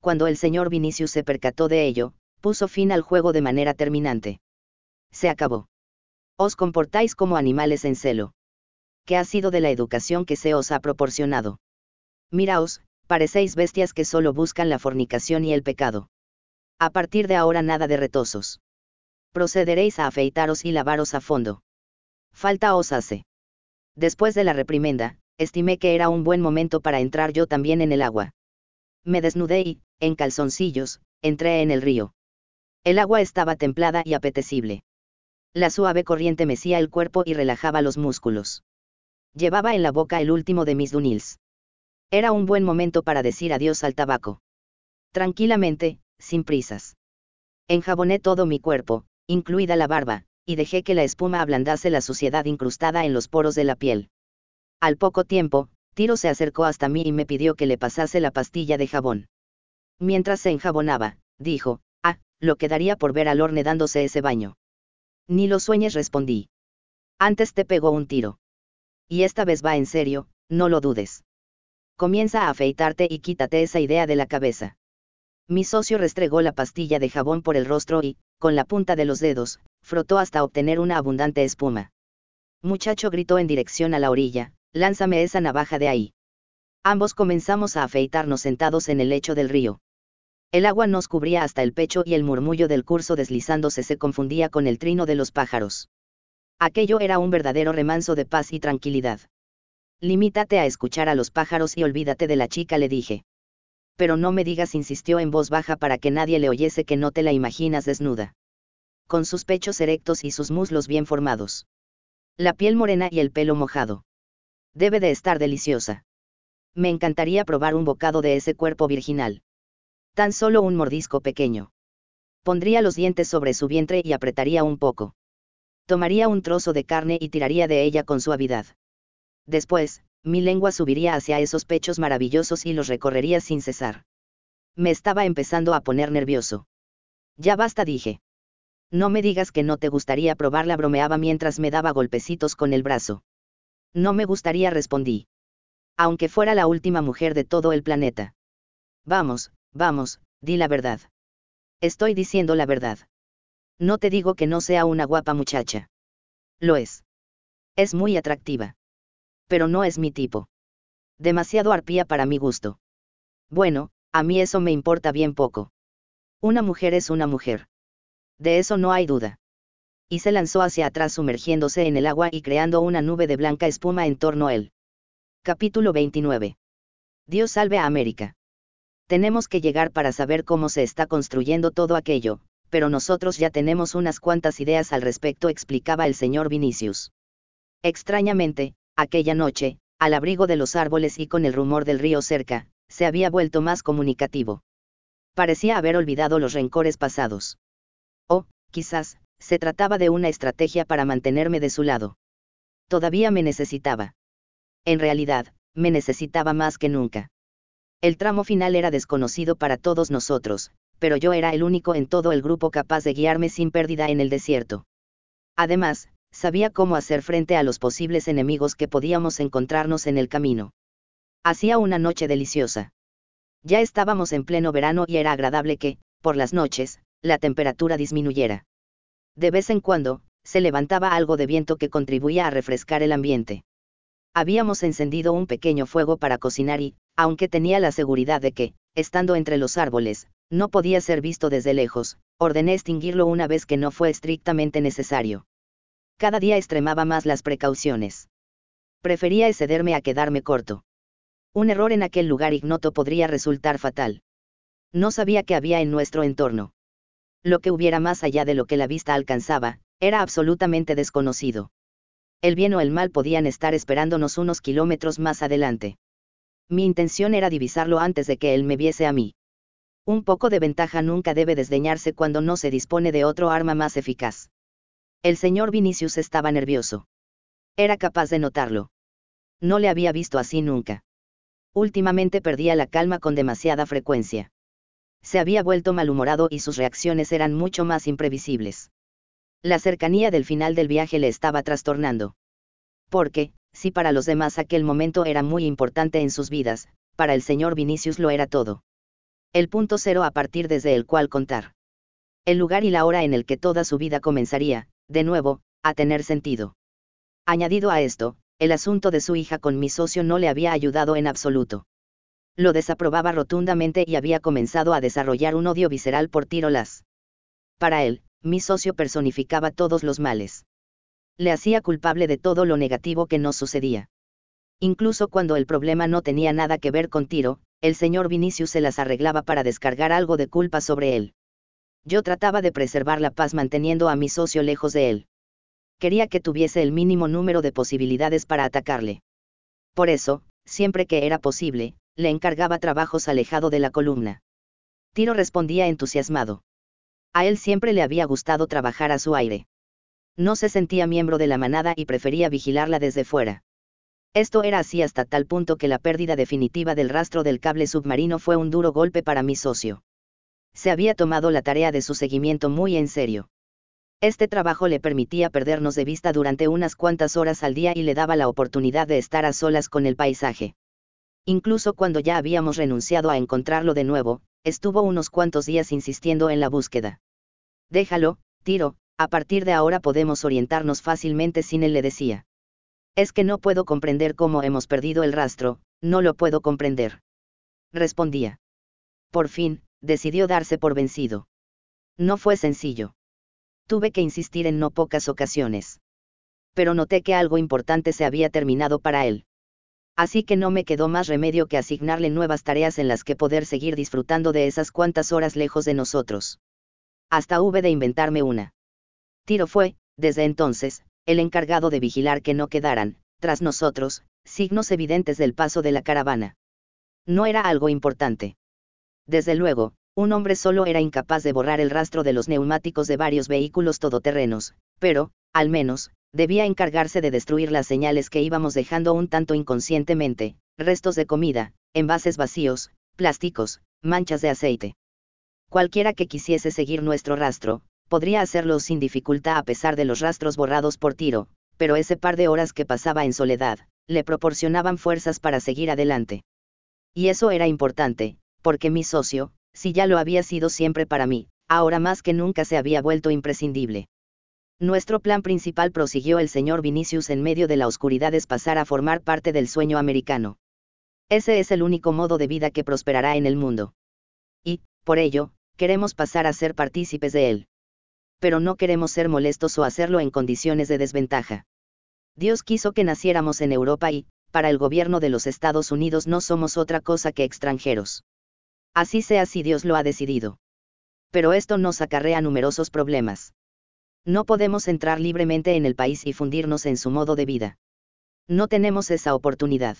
S1: Cuando el señor Vinicius se percató de ello, puso fin al juego de manera terminante. Se acabó. Os comportáis como animales en celo. ¿Qué ha sido de la educación que se os ha proporcionado? Miraos, parecéis bestias que solo buscan la fornicación y el pecado. A partir de ahora nada de retosos. Procederéis a afeitaros y lavaros a fondo. Falta os hace. Después de la reprimenda, estimé que era un buen momento para entrar yo también en el agua. Me desnudé y, en calzoncillos, entré en el río. El agua estaba templada y apetecible. La suave corriente mecía el cuerpo y relajaba los músculos. Llevaba en la boca el último de mis dunils. Era un buen momento para decir adiós al tabaco. Tranquilamente, sin prisas. Enjaboné todo mi cuerpo, incluida la barba, y dejé que la espuma ablandase la suciedad incrustada en los poros de la piel. Al poco tiempo, Tiro se acercó hasta mí y me pidió que le pasase la pastilla de jabón. Mientras se enjabonaba, dijo, ah, lo quedaría por ver al horne dándose ese baño. Ni lo sueñes respondí. Antes te pegó un tiro. Y esta vez va en serio, no lo dudes. Comienza a afeitarte y quítate esa idea de la cabeza. Mi socio restregó la pastilla de jabón por el rostro y, con la punta de los dedos, frotó hasta obtener una abundante espuma. Muchacho gritó en dirección a la orilla, lánzame esa navaja de ahí. Ambos comenzamos a afeitarnos sentados en el lecho del río. El agua nos cubría hasta el pecho y el murmullo del curso deslizándose se confundía con el trino de los pájaros. Aquello era un verdadero remanso de paz y tranquilidad. Limítate a escuchar a los pájaros y olvídate de la chica, le dije. Pero no me digas, insistió en voz baja para que nadie le oyese que no te la imaginas desnuda. Con sus pechos erectos y sus muslos bien formados. La piel morena y el pelo mojado. Debe de estar deliciosa. Me encantaría probar un bocado de ese cuerpo virginal. Tan solo un mordisco pequeño. Pondría los dientes sobre su vientre y apretaría un poco. Tomaría un trozo de carne y tiraría de ella con suavidad. Después, mi lengua subiría hacia esos pechos maravillosos y los recorrería sin cesar. Me estaba empezando a poner nervioso. Ya basta, dije. No me digas que no te gustaría probarla, bromeaba mientras me daba golpecitos con el brazo. No me gustaría, respondí. Aunque fuera la última mujer de todo el planeta. Vamos, Vamos, di la verdad. Estoy diciendo la verdad. No te digo que no sea una guapa muchacha. Lo es. Es muy atractiva. Pero no es mi tipo. Demasiado arpía para mi gusto. Bueno, a mí eso me importa bien poco. Una mujer es una mujer. De eso no hay duda. Y se lanzó hacia atrás sumergiéndose en el agua y creando una nube de blanca espuma en torno a él. Capítulo 29. Dios salve a América. Tenemos que llegar para saber cómo se está construyendo todo aquello, pero nosotros ya tenemos unas cuantas ideas al respecto, explicaba el señor Vinicius. Extrañamente, aquella noche, al abrigo de los árboles y con el rumor del río cerca, se había vuelto más comunicativo. Parecía haber olvidado los rencores pasados. O, quizás, se trataba de una estrategia para mantenerme de su lado. Todavía me necesitaba. En realidad, me necesitaba más que nunca. El tramo final era desconocido para todos nosotros, pero yo era el único en todo el grupo capaz de guiarme sin pérdida en el desierto. Además, sabía cómo hacer frente a los posibles enemigos que podíamos encontrarnos en el camino. Hacía una noche deliciosa. Ya estábamos en pleno verano y era agradable que, por las noches, la temperatura disminuyera. De vez en cuando, se levantaba algo de viento que contribuía a refrescar el ambiente. Habíamos encendido un pequeño fuego para cocinar y, aunque tenía la seguridad de que, estando entre los árboles, no podía ser visto desde lejos, ordené extinguirlo una vez que no fue estrictamente necesario. Cada día extremaba más las precauciones. Prefería excederme a quedarme corto. Un error en aquel lugar ignoto podría resultar fatal. No sabía qué había en nuestro entorno. Lo que hubiera más allá de lo que la vista alcanzaba, era absolutamente desconocido. El bien o el mal podían estar esperándonos unos kilómetros más adelante. Mi intención era divisarlo antes de que él me viese a mí. Un poco de ventaja nunca debe desdeñarse cuando no se dispone de otro arma más eficaz. El señor Vinicius estaba nervioso. Era capaz de notarlo. No le había visto así nunca. Últimamente perdía la calma con demasiada frecuencia. Se había vuelto malhumorado y sus reacciones eran mucho más imprevisibles. La cercanía del final del viaje le estaba trastornando. Porque, si para los demás aquel momento era muy importante en sus vidas, para el señor Vinicius lo era todo. El punto cero a partir desde el cual contar. El lugar y la hora en el que toda su vida comenzaría, de nuevo, a tener sentido. Añadido a esto, el asunto de su hija con mi socio no le había ayudado en absoluto. Lo desaprobaba rotundamente y había comenzado a desarrollar un odio visceral por Tirolas. Para él, mi socio personificaba todos los males le hacía culpable de todo lo negativo que nos sucedía. Incluso cuando el problema no tenía nada que ver con Tiro, el señor Vinicius se las arreglaba para descargar algo de culpa sobre él. Yo trataba de preservar la paz manteniendo a mi socio lejos de él. Quería que tuviese el mínimo número de posibilidades para atacarle. Por eso, siempre que era posible, le encargaba trabajos alejado de la columna. Tiro respondía entusiasmado. A él siempre le había gustado trabajar a su aire. No se sentía miembro de la manada y prefería vigilarla desde fuera. Esto era así hasta tal punto que la pérdida definitiva del rastro del cable submarino fue un duro golpe para mi socio. Se había tomado la tarea de su seguimiento muy en serio. Este trabajo le permitía perdernos de vista durante unas cuantas horas al día y le daba la oportunidad de estar a solas con el paisaje. Incluso cuando ya habíamos renunciado a encontrarlo de nuevo, estuvo unos cuantos días insistiendo en la búsqueda. Déjalo, tiro, a partir de ahora podemos orientarnos fácilmente sin él le decía. Es que no puedo comprender cómo hemos perdido el rastro, no lo puedo comprender. Respondía. Por fin, decidió darse por vencido. No fue sencillo. Tuve que insistir en no pocas ocasiones. Pero noté que algo importante se había terminado para él. Así que no me quedó más remedio que asignarle nuevas tareas en las que poder seguir disfrutando de esas cuantas horas lejos de nosotros. Hasta hube de inventarme una. Tiro fue, desde entonces, el encargado de vigilar que no quedaran, tras nosotros, signos evidentes del paso de la caravana. No era algo importante. Desde luego, un hombre solo era incapaz de borrar el rastro de los neumáticos de varios vehículos todoterrenos, pero, al menos, debía encargarse de destruir las señales que íbamos dejando un tanto inconscientemente, restos de comida, envases vacíos, plásticos, manchas de aceite. Cualquiera que quisiese seguir nuestro rastro, podría hacerlo sin dificultad a pesar de los rastros borrados por tiro, pero ese par de horas que pasaba en soledad, le proporcionaban fuerzas para seguir adelante. Y eso era importante, porque mi socio, si ya lo había sido siempre para mí, ahora más que nunca se había vuelto imprescindible. Nuestro plan principal prosiguió el señor Vinicius en medio de la oscuridad es pasar a formar parte del sueño americano. Ese es el único modo de vida que prosperará en el mundo. Y, por ello, queremos pasar a ser partícipes de él pero no queremos ser molestos o hacerlo en condiciones de desventaja. Dios quiso que naciéramos en Europa y, para el gobierno de los Estados Unidos no somos otra cosa que extranjeros. Así sea si Dios lo ha decidido. Pero esto nos acarrea numerosos problemas. No podemos entrar libremente en el país y fundirnos en su modo de vida. No tenemos esa oportunidad.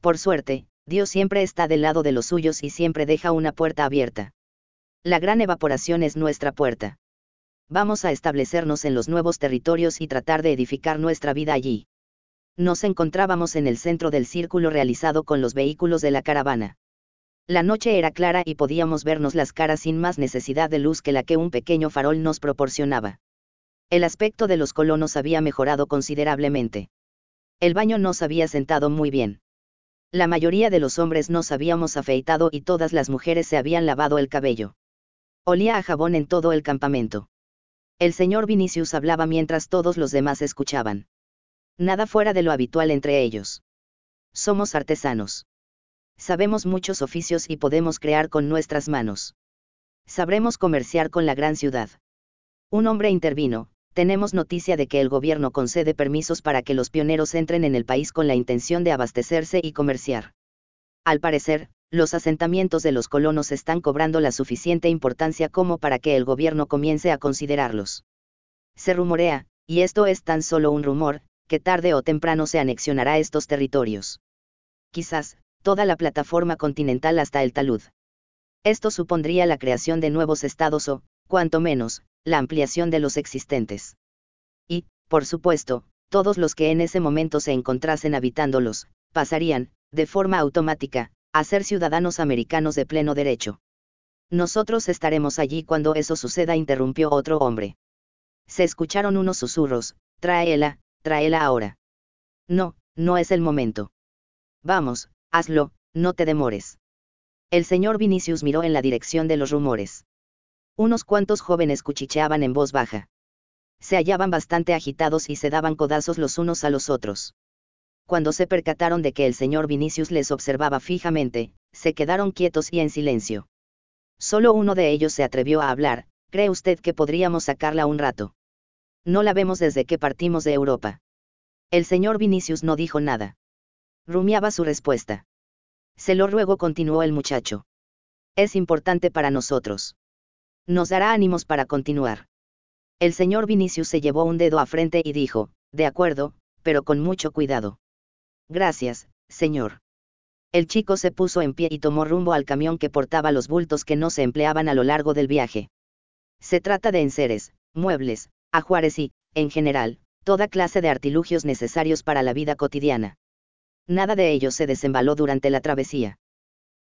S1: Por suerte, Dios siempre está del lado de los suyos y siempre deja una puerta abierta. La gran evaporación es nuestra puerta vamos a establecernos en los nuevos territorios y tratar de edificar nuestra vida allí. Nos encontrábamos en el centro del círculo realizado con los vehículos de la caravana. La noche era clara y podíamos vernos las caras sin más necesidad de luz que la que un pequeño farol nos proporcionaba. El aspecto de los colonos había mejorado considerablemente. El baño nos había sentado muy bien. La mayoría de los hombres nos habíamos afeitado y todas las mujeres se habían lavado el cabello. Olía a jabón en todo el campamento. El señor Vinicius hablaba mientras todos los demás escuchaban. Nada fuera de lo habitual entre ellos. Somos artesanos. Sabemos muchos oficios y podemos crear con nuestras manos. Sabremos comerciar con la gran ciudad. Un hombre intervino, tenemos noticia de que el gobierno concede permisos para que los pioneros entren en el país con la intención de abastecerse y comerciar. Al parecer, los asentamientos de los colonos están cobrando la suficiente importancia como para que el gobierno comience a considerarlos. Se rumorea, y esto es tan solo un rumor, que tarde o temprano se anexionará estos territorios. Quizás, toda la plataforma continental hasta el talud. Esto supondría la creación de nuevos estados o, cuanto menos, la ampliación de los existentes. Y, por supuesto, todos los que en ese momento se encontrasen habitándolos, pasarían, de forma automática, a ser ciudadanos americanos de pleno derecho. Nosotros estaremos allí cuando eso suceda, interrumpió otro hombre. Se escucharon unos susurros, tráela, tráela ahora. No, no es el momento. Vamos, hazlo, no te demores. El señor Vinicius miró en la dirección de los rumores. Unos cuantos jóvenes cuchicheaban en voz baja. Se hallaban bastante agitados y se daban codazos los unos a los otros cuando se percataron de que el señor Vinicius les observaba fijamente, se quedaron quietos y en silencio. Solo uno de ellos se atrevió a hablar, ¿cree usted que podríamos sacarla un rato? No la vemos desde que partimos de Europa. El señor Vinicius no dijo nada. Rumiaba su respuesta. Se lo ruego, continuó el muchacho. Es importante para nosotros. Nos dará ánimos para continuar. El señor Vinicius se llevó un dedo a frente y dijo, de acuerdo, pero con mucho cuidado. Gracias, señor. El chico se puso en pie y tomó rumbo al camión que portaba los bultos que no se empleaban a lo largo del viaje. Se trata de enseres, muebles, ajuares y, en general, toda clase de artilugios necesarios para la vida cotidiana. Nada de ello se desembaló durante la travesía.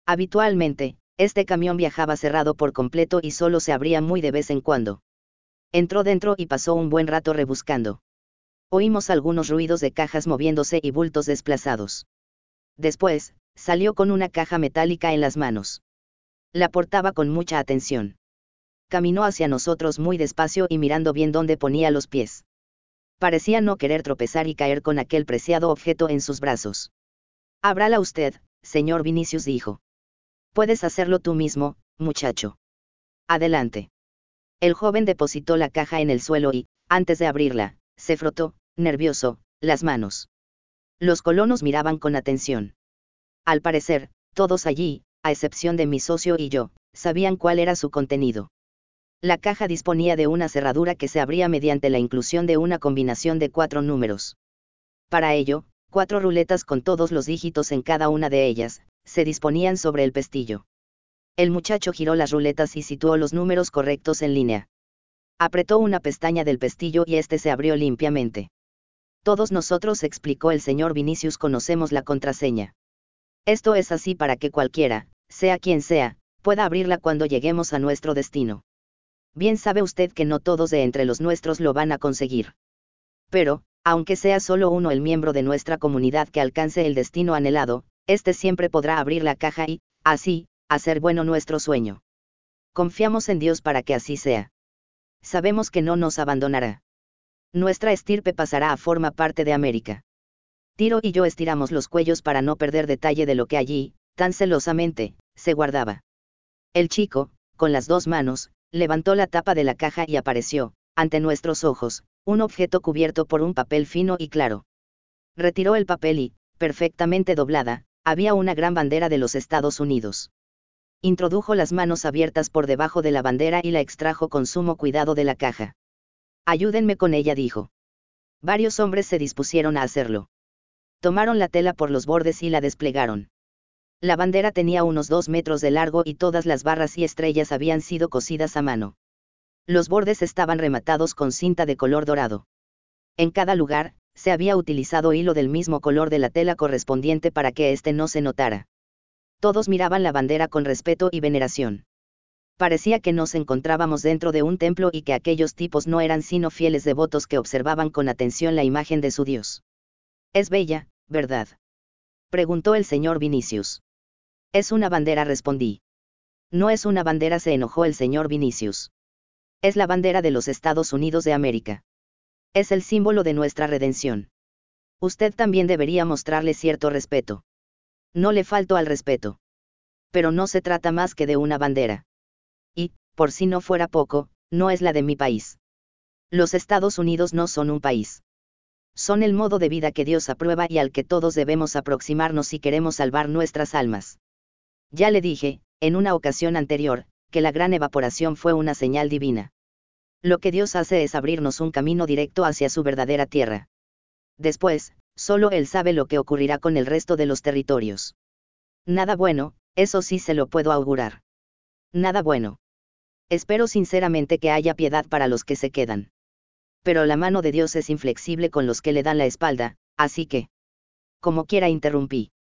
S1: Habitualmente, este camión viajaba cerrado por completo y solo se abría muy de vez en cuando. Entró dentro y pasó un buen rato rebuscando. Oímos algunos ruidos de cajas moviéndose y bultos desplazados. Después, salió con una caja metálica en las manos. La portaba con mucha atención. Caminó hacia nosotros muy despacio y mirando bien dónde ponía los pies. Parecía no querer tropezar y caer con aquel preciado objeto en sus brazos. Ábrala usted, señor Vinicius dijo. Puedes hacerlo tú mismo, muchacho. Adelante. El joven depositó la caja en el suelo y, antes de abrirla, se frotó, nervioso, las manos. Los colonos miraban con atención. Al parecer, todos allí, a excepción de mi socio y yo, sabían cuál era su contenido. La caja disponía de una cerradura que se abría mediante la inclusión de una combinación de cuatro números. Para ello, cuatro ruletas con todos los dígitos en cada una de ellas, se disponían sobre el pestillo. El muchacho giró las ruletas y situó los números correctos en línea. Apretó una pestaña del pestillo y éste se abrió limpiamente. Todos nosotros, explicó el señor Vinicius, conocemos la contraseña. Esto es así para que cualquiera, sea quien sea, pueda abrirla cuando lleguemos a nuestro destino. Bien sabe usted que no todos de entre los nuestros lo van a conseguir. Pero, aunque sea solo uno el miembro de nuestra comunidad que alcance el destino anhelado, éste siempre podrá abrir la caja y, así, hacer bueno nuestro sueño. Confiamos en Dios para que así sea. Sabemos que no nos abandonará. Nuestra estirpe pasará a forma parte de América. Tiro y yo estiramos los cuellos para no perder detalle de lo que allí, tan celosamente, se guardaba. El chico, con las dos manos, levantó la tapa de la caja y apareció, ante nuestros ojos, un objeto cubierto por un papel fino y claro. Retiró el papel y, perfectamente doblada, había una gran bandera de los Estados Unidos. Introdujo las manos abiertas por debajo de la bandera y la extrajo con sumo cuidado de la caja. Ayúdenme con ella, dijo. Varios hombres se dispusieron a hacerlo tomaron la tela por los bordes y la desplegaron. La bandera tenía unos dos metros de largo y todas las barras y estrellas habían sido cosidas a mano. Los bordes estaban rematados con cinta de color dorado. En cada lugar, se había utilizado hilo del mismo color de la tela correspondiente para que éste no se notara. Todos miraban la bandera con respeto y veneración. Parecía que nos encontrábamos dentro de un templo y que aquellos tipos no eran sino fieles devotos que observaban con atención la imagen de su Dios. Es bella, ¿verdad? Preguntó el señor Vinicius. Es una bandera, respondí. No es una bandera, se enojó el señor Vinicius. Es la bandera de los Estados Unidos de América. Es el símbolo de nuestra redención. Usted también debería mostrarle cierto respeto. No le falto al respeto. Pero no se trata más que de una bandera. Y, por si no fuera poco, no es la de mi país. Los Estados Unidos no son un país son el modo de vida que Dios aprueba y al que todos debemos aproximarnos si queremos salvar nuestras almas. Ya le dije, en una ocasión anterior, que la gran evaporación fue una señal divina. Lo que Dios hace es abrirnos un camino directo hacia su verdadera tierra. Después, solo Él sabe lo que ocurrirá con el resto de los territorios. Nada bueno, eso sí se lo puedo augurar. Nada bueno. Espero sinceramente que haya piedad para los que se quedan pero la mano de Dios es inflexible con los que le dan la espalda, así que... Como quiera interrumpí.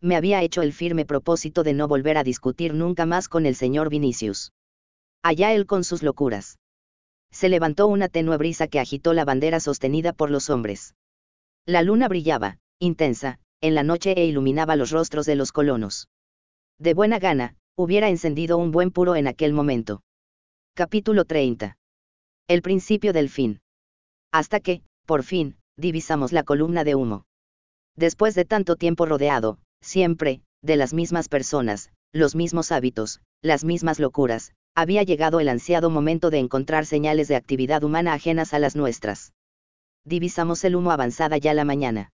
S1: Me había hecho el firme propósito de no volver a discutir nunca más con el señor Vinicius. Allá él con sus locuras. Se levantó una tenue brisa que agitó la bandera sostenida por los hombres. La luna brillaba, intensa, en la noche e iluminaba los rostros de los colonos. De buena gana, hubiera encendido un buen puro en aquel momento. Capítulo 30. El principio del fin hasta que, por fin, divisamos la columna de humo. Después de tanto tiempo rodeado, siempre, de las mismas personas, los mismos hábitos, las mismas locuras, había llegado el ansiado momento de encontrar señales de actividad humana ajenas a las nuestras. Divisamos el humo avanzada ya la mañana.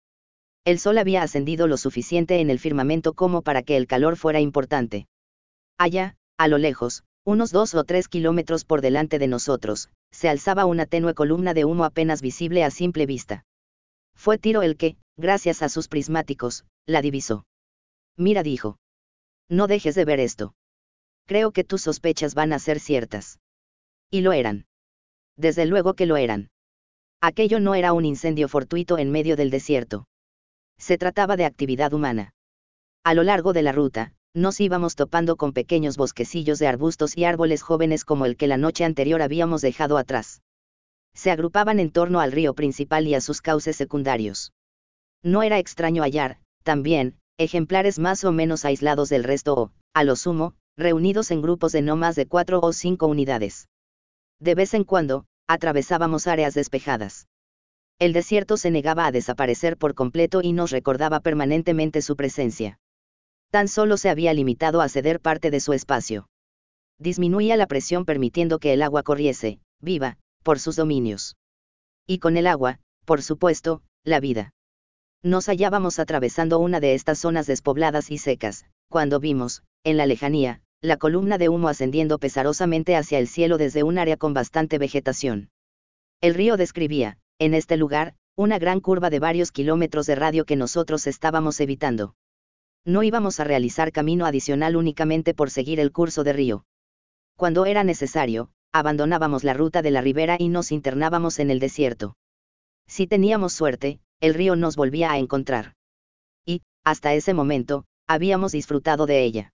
S1: El sol había ascendido lo suficiente en el firmamento como para que el calor fuera importante. Allá, a lo lejos, unos dos o tres kilómetros por delante de nosotros, se alzaba una tenue columna de humo apenas visible a simple vista. Fue Tiro el que, gracias a sus prismáticos, la divisó. Mira, dijo. No dejes de ver esto. Creo que tus sospechas van a ser ciertas. Y lo eran. Desde luego que lo eran. Aquello no era un incendio fortuito en medio del desierto. Se trataba de actividad humana. A lo largo de la ruta, nos íbamos topando con pequeños bosquecillos de arbustos y árboles jóvenes como el que la noche anterior habíamos dejado atrás. Se agrupaban en torno al río principal y a sus cauces secundarios. No era extraño hallar, también, ejemplares más o menos aislados del resto o, a lo sumo, reunidos en grupos de no más de cuatro o cinco unidades. De vez en cuando, atravesábamos áreas despejadas. El desierto se negaba a desaparecer por completo y nos recordaba permanentemente su presencia. Tan solo se había limitado a ceder parte de su espacio. Disminuía la presión permitiendo que el agua corriese, viva, por sus dominios. Y con el agua, por supuesto, la vida. Nos hallábamos atravesando una de estas zonas despobladas y secas, cuando vimos, en la lejanía, la columna de humo ascendiendo pesarosamente hacia el cielo desde un área con bastante vegetación. El río describía, en este lugar, una gran curva de varios kilómetros de radio que nosotros estábamos evitando. No íbamos a realizar camino adicional únicamente por seguir el curso de río. Cuando era necesario, abandonábamos la ruta de la ribera y nos internábamos en el desierto. Si teníamos suerte, el río nos volvía a encontrar. Y, hasta ese momento, habíamos disfrutado de ella.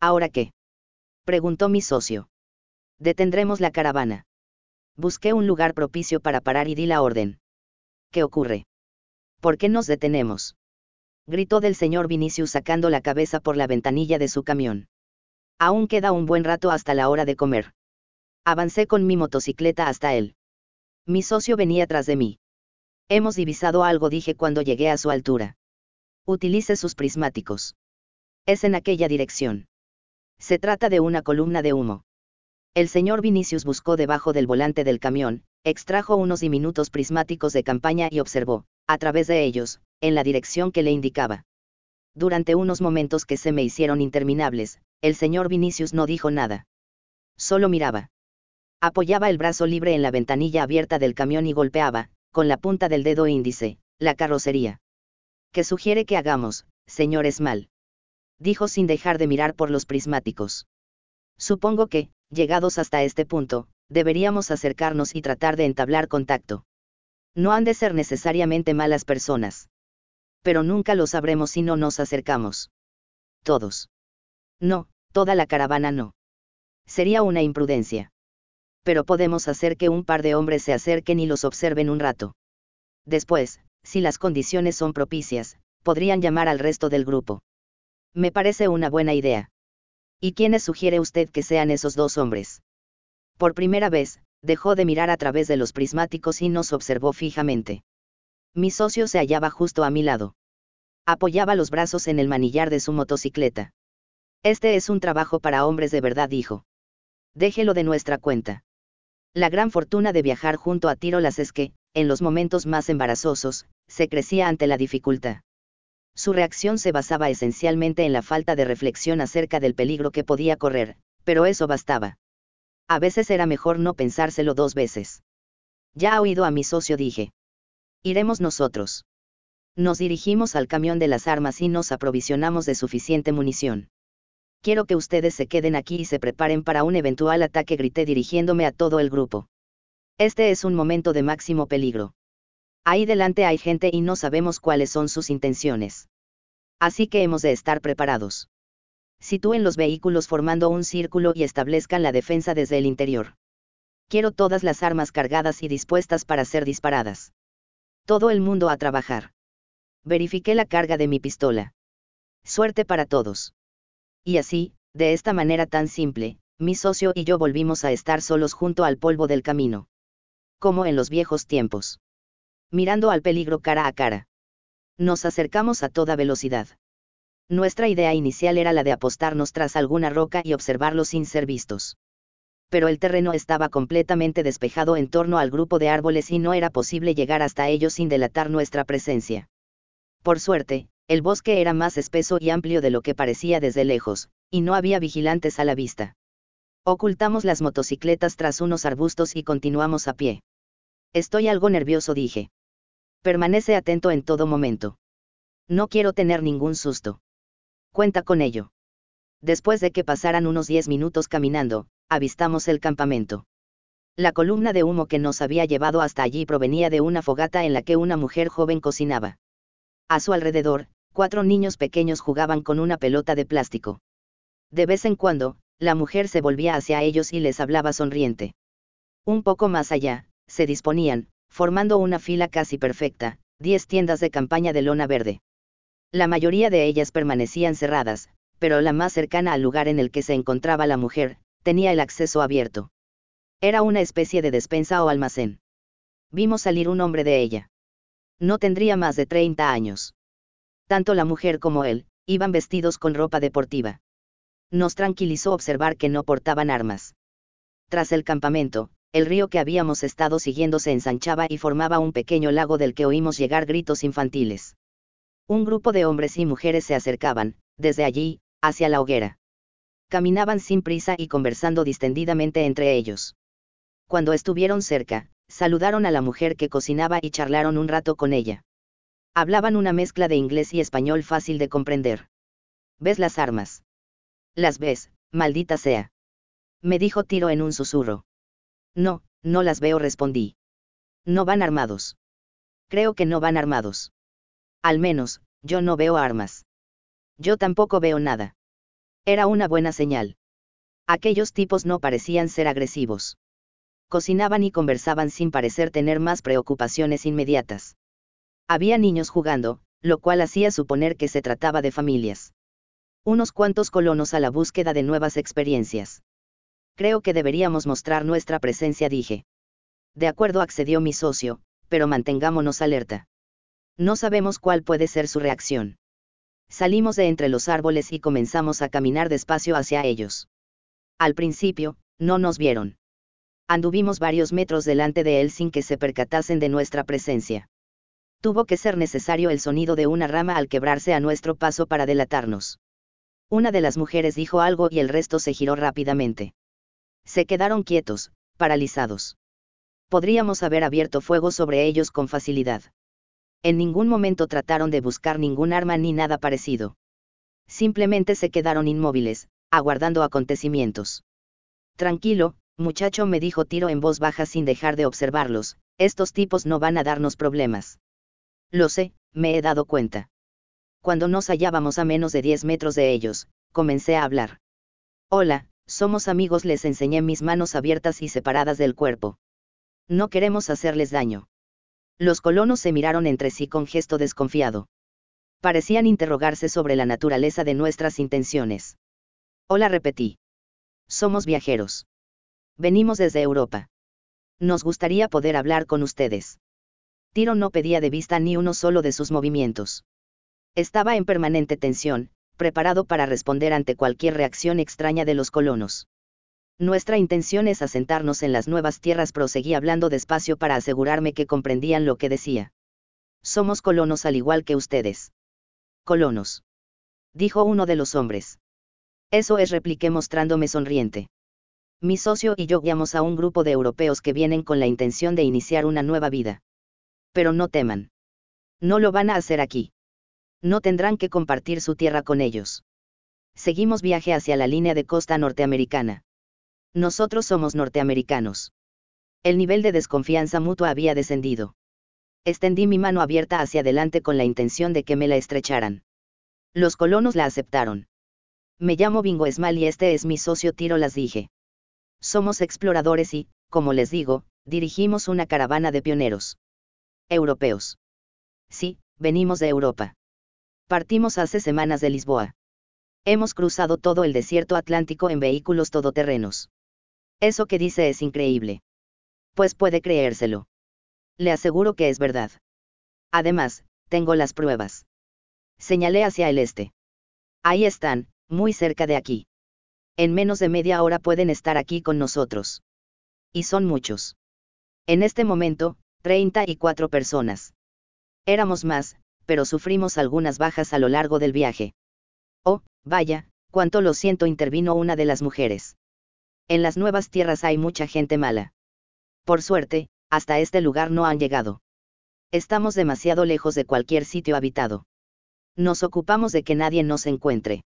S1: ¿Ahora qué? preguntó mi socio. Detendremos la caravana. Busqué un lugar propicio para parar y di la orden. ¿Qué ocurre? ¿Por qué nos detenemos? gritó del señor Vinicius sacando la cabeza por la ventanilla de su camión. Aún queda un buen rato hasta la hora de comer. Avancé con mi motocicleta hasta él. Mi socio venía tras de mí. Hemos divisado algo, dije cuando llegué a su altura. Utilice sus prismáticos. Es en aquella dirección. Se trata de una columna de humo. El señor Vinicius buscó debajo del volante del camión, extrajo unos diminutos prismáticos de campaña y observó, a través de ellos, en la dirección que le indicaba. Durante unos momentos que se me hicieron interminables, el señor Vinicius no dijo nada. Solo miraba. Apoyaba el brazo libre en la ventanilla abierta del camión y golpeaba, con la punta del dedo índice, la carrocería. ¿Qué sugiere que hagamos, señor Esmal? Dijo sin dejar de mirar por los prismáticos. Supongo que, llegados hasta este punto, deberíamos acercarnos y tratar de entablar contacto. No han de ser necesariamente malas personas. Pero nunca lo sabremos si no nos acercamos. Todos. No, toda la caravana no. Sería una imprudencia pero podemos hacer que un par de hombres se acerquen y los observen un rato. Después, si las condiciones son propicias, podrían llamar al resto del grupo. Me parece una buena idea. ¿Y quiénes sugiere usted que sean esos dos hombres? Por primera vez, dejó de mirar a través de los prismáticos y nos observó fijamente. Mi socio se hallaba justo a mi lado. Apoyaba los brazos en el manillar de su motocicleta. Este es un trabajo para hombres de verdad, dijo. Déjelo de nuestra cuenta. La gran fortuna de viajar junto a Tirolas es que, en los momentos más embarazosos, se crecía ante la dificultad. Su reacción se basaba esencialmente en la falta de reflexión acerca del peligro que podía correr, pero eso bastaba. A veces era mejor no pensárselo dos veces. Ya ha oído a mi socio, dije. Iremos nosotros. Nos dirigimos al camión de las armas y nos aprovisionamos de suficiente munición quiero que ustedes se queden aquí y se preparen para un eventual ataque, grité dirigiéndome a todo el grupo. Este es un momento de máximo peligro. Ahí delante hay gente y no sabemos cuáles son sus intenciones. Así que hemos de estar preparados. Sitúen los vehículos formando un círculo y establezcan la defensa desde el interior. Quiero todas las armas cargadas y dispuestas para ser disparadas. Todo el mundo a trabajar. Verifiqué la carga de mi pistola. Suerte para todos. Y así, de esta manera tan simple, mi socio y yo volvimos a estar solos junto al polvo del camino. Como en los viejos tiempos. Mirando al peligro cara a cara. Nos acercamos a toda velocidad. Nuestra idea inicial era la de apostarnos tras alguna roca y observarlo sin ser vistos. Pero el terreno estaba completamente despejado en torno al grupo de árboles y no era posible llegar hasta ellos sin delatar nuestra presencia. Por suerte, el bosque era más espeso y amplio de lo que parecía desde lejos, y no había vigilantes a la vista. Ocultamos las motocicletas tras unos arbustos y continuamos a pie. Estoy algo nervioso, dije. Permanece atento en todo momento. No quiero tener ningún susto. Cuenta con ello. Después de que pasaran unos diez minutos caminando, avistamos el campamento. La columna de humo que nos había llevado hasta allí provenía de una fogata en la que una mujer joven cocinaba. A su alrededor, cuatro niños pequeños jugaban con una pelota de plástico. De vez en cuando, la mujer se volvía hacia ellos y les hablaba sonriente. Un poco más allá, se disponían, formando una fila casi perfecta, diez tiendas de campaña de lona verde. La mayoría de ellas permanecían cerradas, pero la más cercana al lugar en el que se encontraba la mujer, tenía el acceso abierto. Era una especie de despensa o almacén. Vimos salir un hombre de ella. No tendría más de 30 años. Tanto la mujer como él, iban vestidos con ropa deportiva. Nos tranquilizó observar que no portaban armas. Tras el campamento, el río que habíamos estado siguiendo se ensanchaba y formaba un pequeño lago del que oímos llegar gritos infantiles. Un grupo de hombres y mujeres se acercaban, desde allí, hacia la hoguera. Caminaban sin prisa y conversando distendidamente entre ellos. Cuando estuvieron cerca, saludaron a la mujer que cocinaba y charlaron un rato con ella. Hablaban una mezcla de inglés y español fácil de comprender. ¿Ves las armas? Las ves, maldita sea. Me dijo Tiro en un susurro. No, no las veo, respondí. No van armados. Creo que no van armados. Al menos, yo no veo armas. Yo tampoco veo nada. Era una buena señal. Aquellos tipos no parecían ser agresivos cocinaban y conversaban sin parecer tener más preocupaciones inmediatas. Había niños jugando, lo cual hacía suponer que se trataba de familias. Unos cuantos colonos a la búsqueda de nuevas experiencias. Creo que deberíamos mostrar nuestra presencia, dije. De acuerdo, accedió mi socio, pero mantengámonos alerta. No sabemos cuál puede ser su reacción. Salimos de entre los árboles y comenzamos a caminar despacio hacia ellos. Al principio, no nos vieron anduvimos varios metros delante de él sin que se percatasen de nuestra presencia. Tuvo que ser necesario el sonido de una rama al quebrarse a nuestro paso para delatarnos. Una de las mujeres dijo algo y el resto se giró rápidamente. Se quedaron quietos, paralizados. Podríamos haber abierto fuego sobre ellos con facilidad. En ningún momento trataron de buscar ningún arma ni nada parecido. Simplemente se quedaron inmóviles, aguardando acontecimientos. Tranquilo, muchacho me dijo Tiro en voz baja sin dejar de observarlos, estos tipos no van a darnos problemas. Lo sé, me he dado cuenta. Cuando nos hallábamos a menos de 10 metros de ellos, comencé a hablar. Hola, somos amigos, les enseñé mis manos abiertas y separadas del cuerpo. No queremos hacerles daño. Los colonos se miraron entre sí con gesto desconfiado. Parecían interrogarse sobre la naturaleza de nuestras intenciones. Hola, repetí. Somos viajeros. Venimos desde Europa. Nos gustaría poder hablar con ustedes. Tiro no pedía de vista ni uno solo de sus movimientos. Estaba en permanente tensión, preparado para responder ante cualquier reacción extraña de los colonos. Nuestra intención es asentarnos en las nuevas tierras, proseguí hablando despacio para asegurarme que comprendían lo que decía. Somos colonos al igual que ustedes. Colonos. Dijo uno de los hombres. Eso es, repliqué mostrándome sonriente. Mi socio y yo guiamos a un grupo de europeos que vienen con la intención de iniciar una nueva vida. Pero no teman. No lo van a hacer aquí. No tendrán que compartir su tierra con ellos. Seguimos viaje hacia la línea de costa norteamericana. Nosotros somos norteamericanos. El nivel de desconfianza mutua había descendido. Extendí mi mano abierta hacia adelante con la intención de que me la estrecharan. Los colonos la aceptaron. Me llamo Bingo Esmal y este es mi socio Tiro, las dije. Somos exploradores y, como les digo, dirigimos una caravana de pioneros. Europeos. Sí, venimos de Europa. Partimos hace semanas de Lisboa. Hemos cruzado todo el desierto atlántico en vehículos todoterrenos. Eso que dice es increíble. Pues puede creérselo. Le aseguro que es verdad. Además, tengo las pruebas. Señalé hacia el este. Ahí están, muy cerca de aquí en menos de media hora pueden estar aquí con nosotros. Y son muchos. En este momento, 34 personas. Éramos más, pero sufrimos algunas bajas a lo largo del viaje. Oh, vaya, cuánto lo siento, intervino una de las mujeres. En las nuevas tierras hay mucha gente mala. Por suerte, hasta este lugar no han llegado. Estamos demasiado lejos de cualquier sitio habitado. Nos ocupamos de que nadie nos encuentre.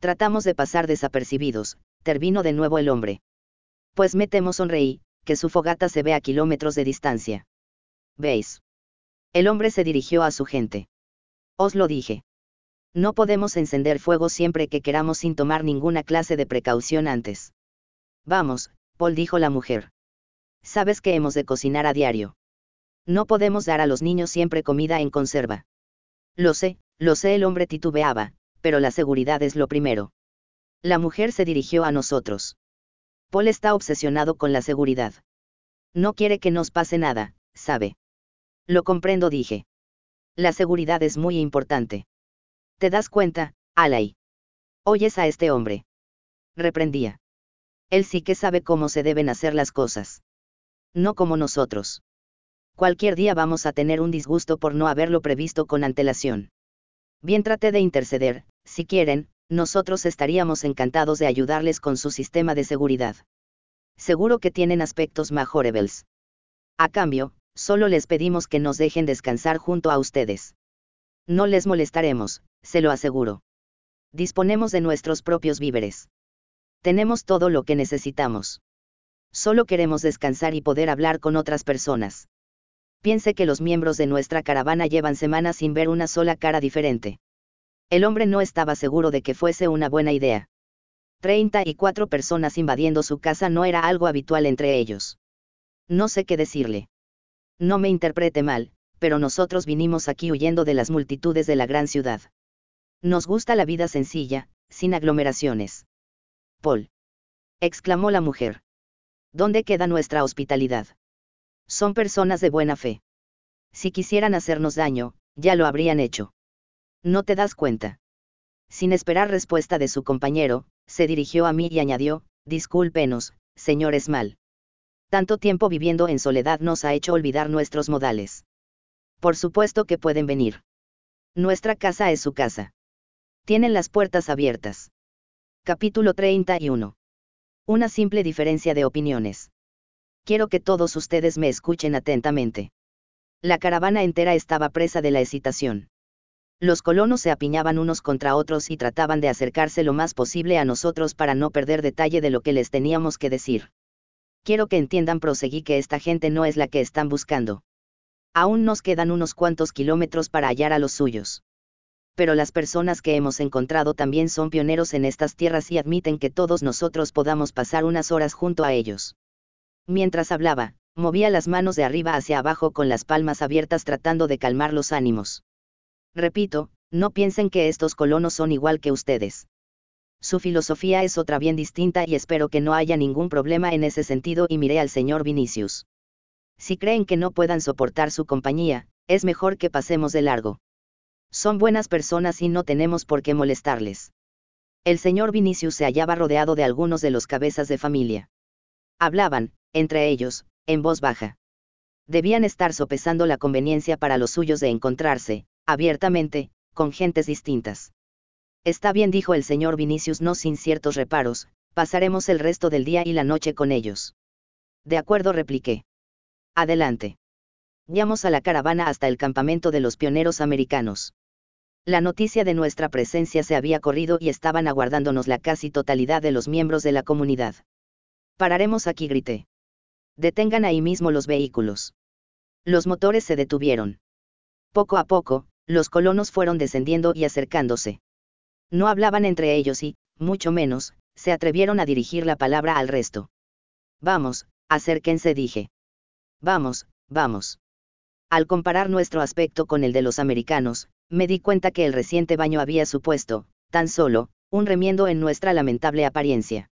S1: Tratamos de pasar desapercibidos, tervino de nuevo el hombre. Pues me temo sonreí, que su fogata se ve a kilómetros de distancia. ¿Veis? El hombre se dirigió a su gente. Os lo dije. No podemos encender fuego siempre que queramos sin tomar ninguna clase de precaución antes. Vamos, Paul dijo la mujer. Sabes que hemos de cocinar a diario. No podemos dar a los niños siempre comida en conserva. Lo sé, lo sé, el hombre titubeaba, pero la seguridad es lo primero. La mujer se dirigió a nosotros. Paul está obsesionado con la seguridad. No quiere que nos pase nada, sabe. Lo comprendo, dije. La seguridad es muy importante. ¿Te das cuenta, Alay? Oyes a este hombre. Reprendía. Él sí que sabe cómo se deben hacer las cosas. No como nosotros. Cualquier día vamos a tener un disgusto por no haberlo previsto con antelación. Bien trate de interceder, si quieren, nosotros estaríamos encantados de ayudarles con su sistema de seguridad. Seguro que tienen aspectos mejorables. A cambio, solo les pedimos que nos dejen descansar junto a ustedes. No les molestaremos, se lo aseguro. Disponemos de nuestros propios víveres. Tenemos todo lo que necesitamos. Solo queremos descansar y poder hablar con otras personas. Piense que los miembros de nuestra caravana llevan semanas sin ver una sola cara diferente. El hombre no estaba seguro de que fuese una buena idea. Treinta y cuatro personas invadiendo su casa no era algo habitual entre ellos. No sé qué decirle. No me interprete mal, pero nosotros vinimos aquí huyendo de las multitudes de la gran ciudad. Nos gusta la vida sencilla, sin aglomeraciones. Paul. exclamó la mujer. ¿Dónde queda nuestra hospitalidad? Son personas de buena fe. Si quisieran hacernos daño, ya lo habrían hecho. No te das cuenta. Sin esperar respuesta de su compañero, se dirigió a mí y añadió, discúlpenos, señor Esmal. Tanto tiempo viviendo en soledad nos ha hecho olvidar nuestros modales. Por supuesto que pueden venir. Nuestra casa es su casa. Tienen las puertas abiertas. Capítulo 31. Una simple diferencia de opiniones. Quiero que todos ustedes me escuchen atentamente. La caravana entera estaba presa de la excitación. Los colonos se apiñaban unos contra otros y trataban de acercarse lo más posible a nosotros para no perder detalle de lo que les teníamos que decir. Quiero que entiendan, proseguí, que esta gente no es la que están buscando. Aún nos quedan unos cuantos kilómetros para hallar a los suyos. Pero las personas que hemos encontrado también son pioneros en estas tierras y admiten que todos nosotros podamos pasar unas horas junto a ellos. Mientras hablaba, movía las manos de arriba hacia abajo con las palmas abiertas tratando de calmar los ánimos. Repito, no piensen que estos colonos son igual que ustedes. Su filosofía es otra bien distinta y espero que no haya ningún problema en ese sentido y miré al señor Vinicius. Si creen que no puedan soportar su compañía, es mejor que pasemos de largo. Son buenas personas y no tenemos por qué molestarles. El señor Vinicius se hallaba rodeado de algunos de los cabezas de familia. Hablaban, entre ellos, en voz baja. Debían estar sopesando la conveniencia para los suyos de encontrarse, abiertamente, con gentes distintas. Está bien, dijo el señor Vinicius, no sin ciertos reparos, pasaremos el resto del día y la noche con ellos. De acuerdo, repliqué. Adelante. Guiamos a la caravana hasta el campamento de los pioneros americanos. La noticia de nuestra presencia se había corrido y estaban aguardándonos la casi totalidad de los miembros de la comunidad. Pararemos aquí, grité. Detengan ahí mismo los vehículos. Los motores se detuvieron. Poco a poco, los colonos fueron descendiendo y acercándose. No hablaban entre ellos y, mucho menos, se atrevieron a dirigir la palabra al resto. Vamos, acérquense, dije. Vamos, vamos. Al comparar nuestro aspecto con el de los americanos, me di cuenta que el reciente baño había supuesto, tan solo, un remiendo en nuestra lamentable apariencia.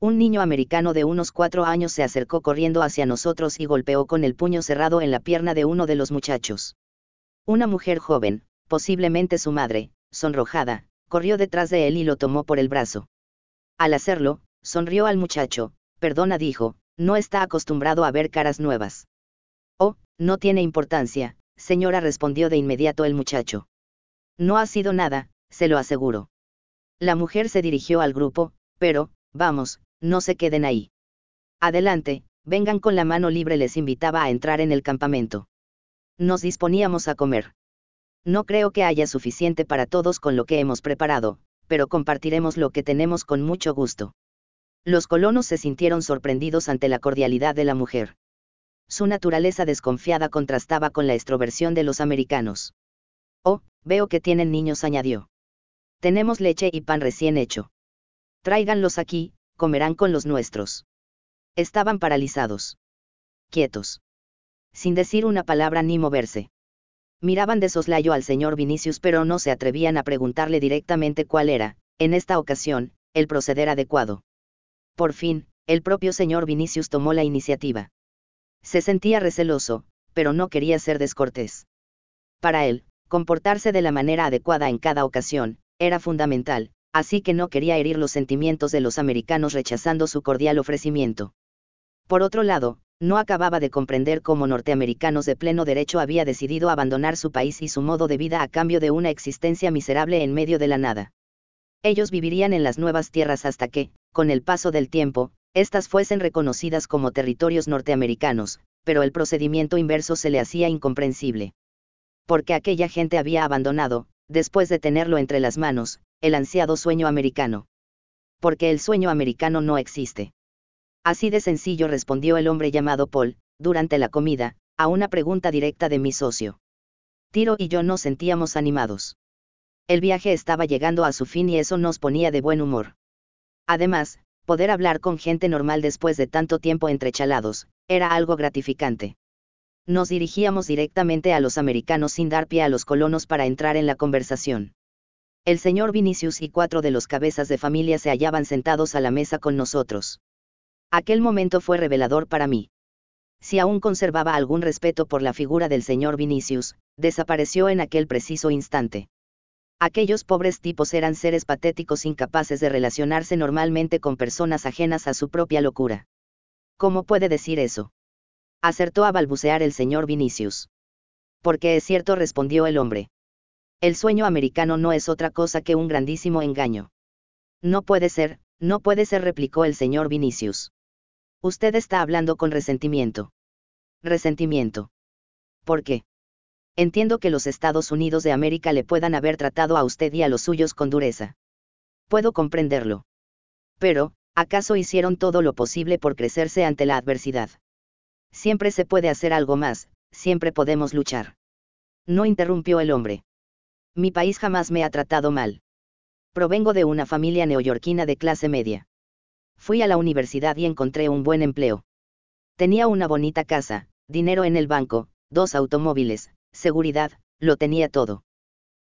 S1: Un niño americano de unos cuatro años se acercó corriendo hacia nosotros y golpeó con el puño cerrado en la pierna de uno de los muchachos. Una mujer joven, posiblemente su madre, sonrojada, corrió detrás de él y lo tomó por el brazo. Al hacerlo, sonrió al muchacho, perdona dijo, no está acostumbrado a ver caras nuevas. Oh, no tiene importancia, señora, respondió de inmediato el muchacho. No ha sido nada, se lo aseguro. La mujer se dirigió al grupo, pero, vamos, no se queden ahí. Adelante, vengan con la mano libre, les invitaba a entrar en el campamento. Nos disponíamos a comer. No creo que haya suficiente para todos con lo que hemos preparado, pero compartiremos lo que tenemos con mucho gusto. Los colonos se sintieron sorprendidos ante la cordialidad de la mujer. Su naturaleza desconfiada contrastaba con la extroversión de los americanos. Oh, veo que tienen niños, añadió. Tenemos leche y pan recién hecho. Tráiganlos aquí, comerán con los nuestros. Estaban paralizados. Quietos. Sin decir una palabra ni moverse. Miraban de soslayo al señor Vinicius pero no se atrevían a preguntarle directamente cuál era, en esta ocasión, el proceder adecuado. Por fin, el propio señor Vinicius tomó la iniciativa. Se sentía receloso, pero no quería ser descortés. Para él, comportarse de la manera adecuada en cada ocasión, era fundamental, así que no quería herir los sentimientos de los americanos rechazando su cordial ofrecimiento. Por otro lado, no acababa de comprender cómo norteamericanos de pleno derecho había decidido abandonar su país y su modo de vida a cambio de una existencia miserable en medio de la nada. Ellos vivirían en las nuevas tierras hasta que, con el paso del tiempo, éstas fuesen reconocidas como territorios norteamericanos, pero el procedimiento inverso se le hacía incomprensible. Porque aquella gente había abandonado, después de tenerlo entre las manos, el ansiado sueño americano. Porque el sueño americano no existe. Así de sencillo respondió el hombre llamado Paul, durante la comida, a una pregunta directa de mi socio. Tiro y yo nos sentíamos animados. El viaje estaba llegando a su fin y eso nos ponía de buen humor. Además, poder hablar con gente normal después de tanto tiempo entrechalados, era algo gratificante. Nos dirigíamos directamente a los americanos sin dar pie a los colonos para entrar en la conversación. El señor Vinicius y cuatro de los cabezas de familia se hallaban sentados a la mesa con nosotros. Aquel momento fue revelador para mí. Si aún conservaba algún respeto por la figura del señor Vinicius, desapareció en aquel preciso instante. Aquellos pobres tipos eran seres patéticos incapaces de relacionarse normalmente con personas ajenas a su propia locura. ¿Cómo puede decir eso? Acertó a balbucear el señor Vinicius. Porque es cierto, respondió el hombre. El sueño americano no es otra cosa que un grandísimo engaño. No puede ser, no puede ser, replicó el señor Vinicius. Usted está hablando con resentimiento. Resentimiento. ¿Por qué? Entiendo que los Estados Unidos de América le puedan haber tratado a usted y a los suyos con dureza. Puedo comprenderlo. Pero, ¿acaso hicieron todo lo posible por crecerse ante la adversidad? Siempre se puede hacer algo más, siempre podemos luchar. No interrumpió el hombre. Mi país jamás me ha tratado mal. Provengo de una familia neoyorquina de clase media. Fui a la universidad y encontré un buen empleo. Tenía una bonita casa, dinero en el banco, dos automóviles, seguridad, lo tenía todo.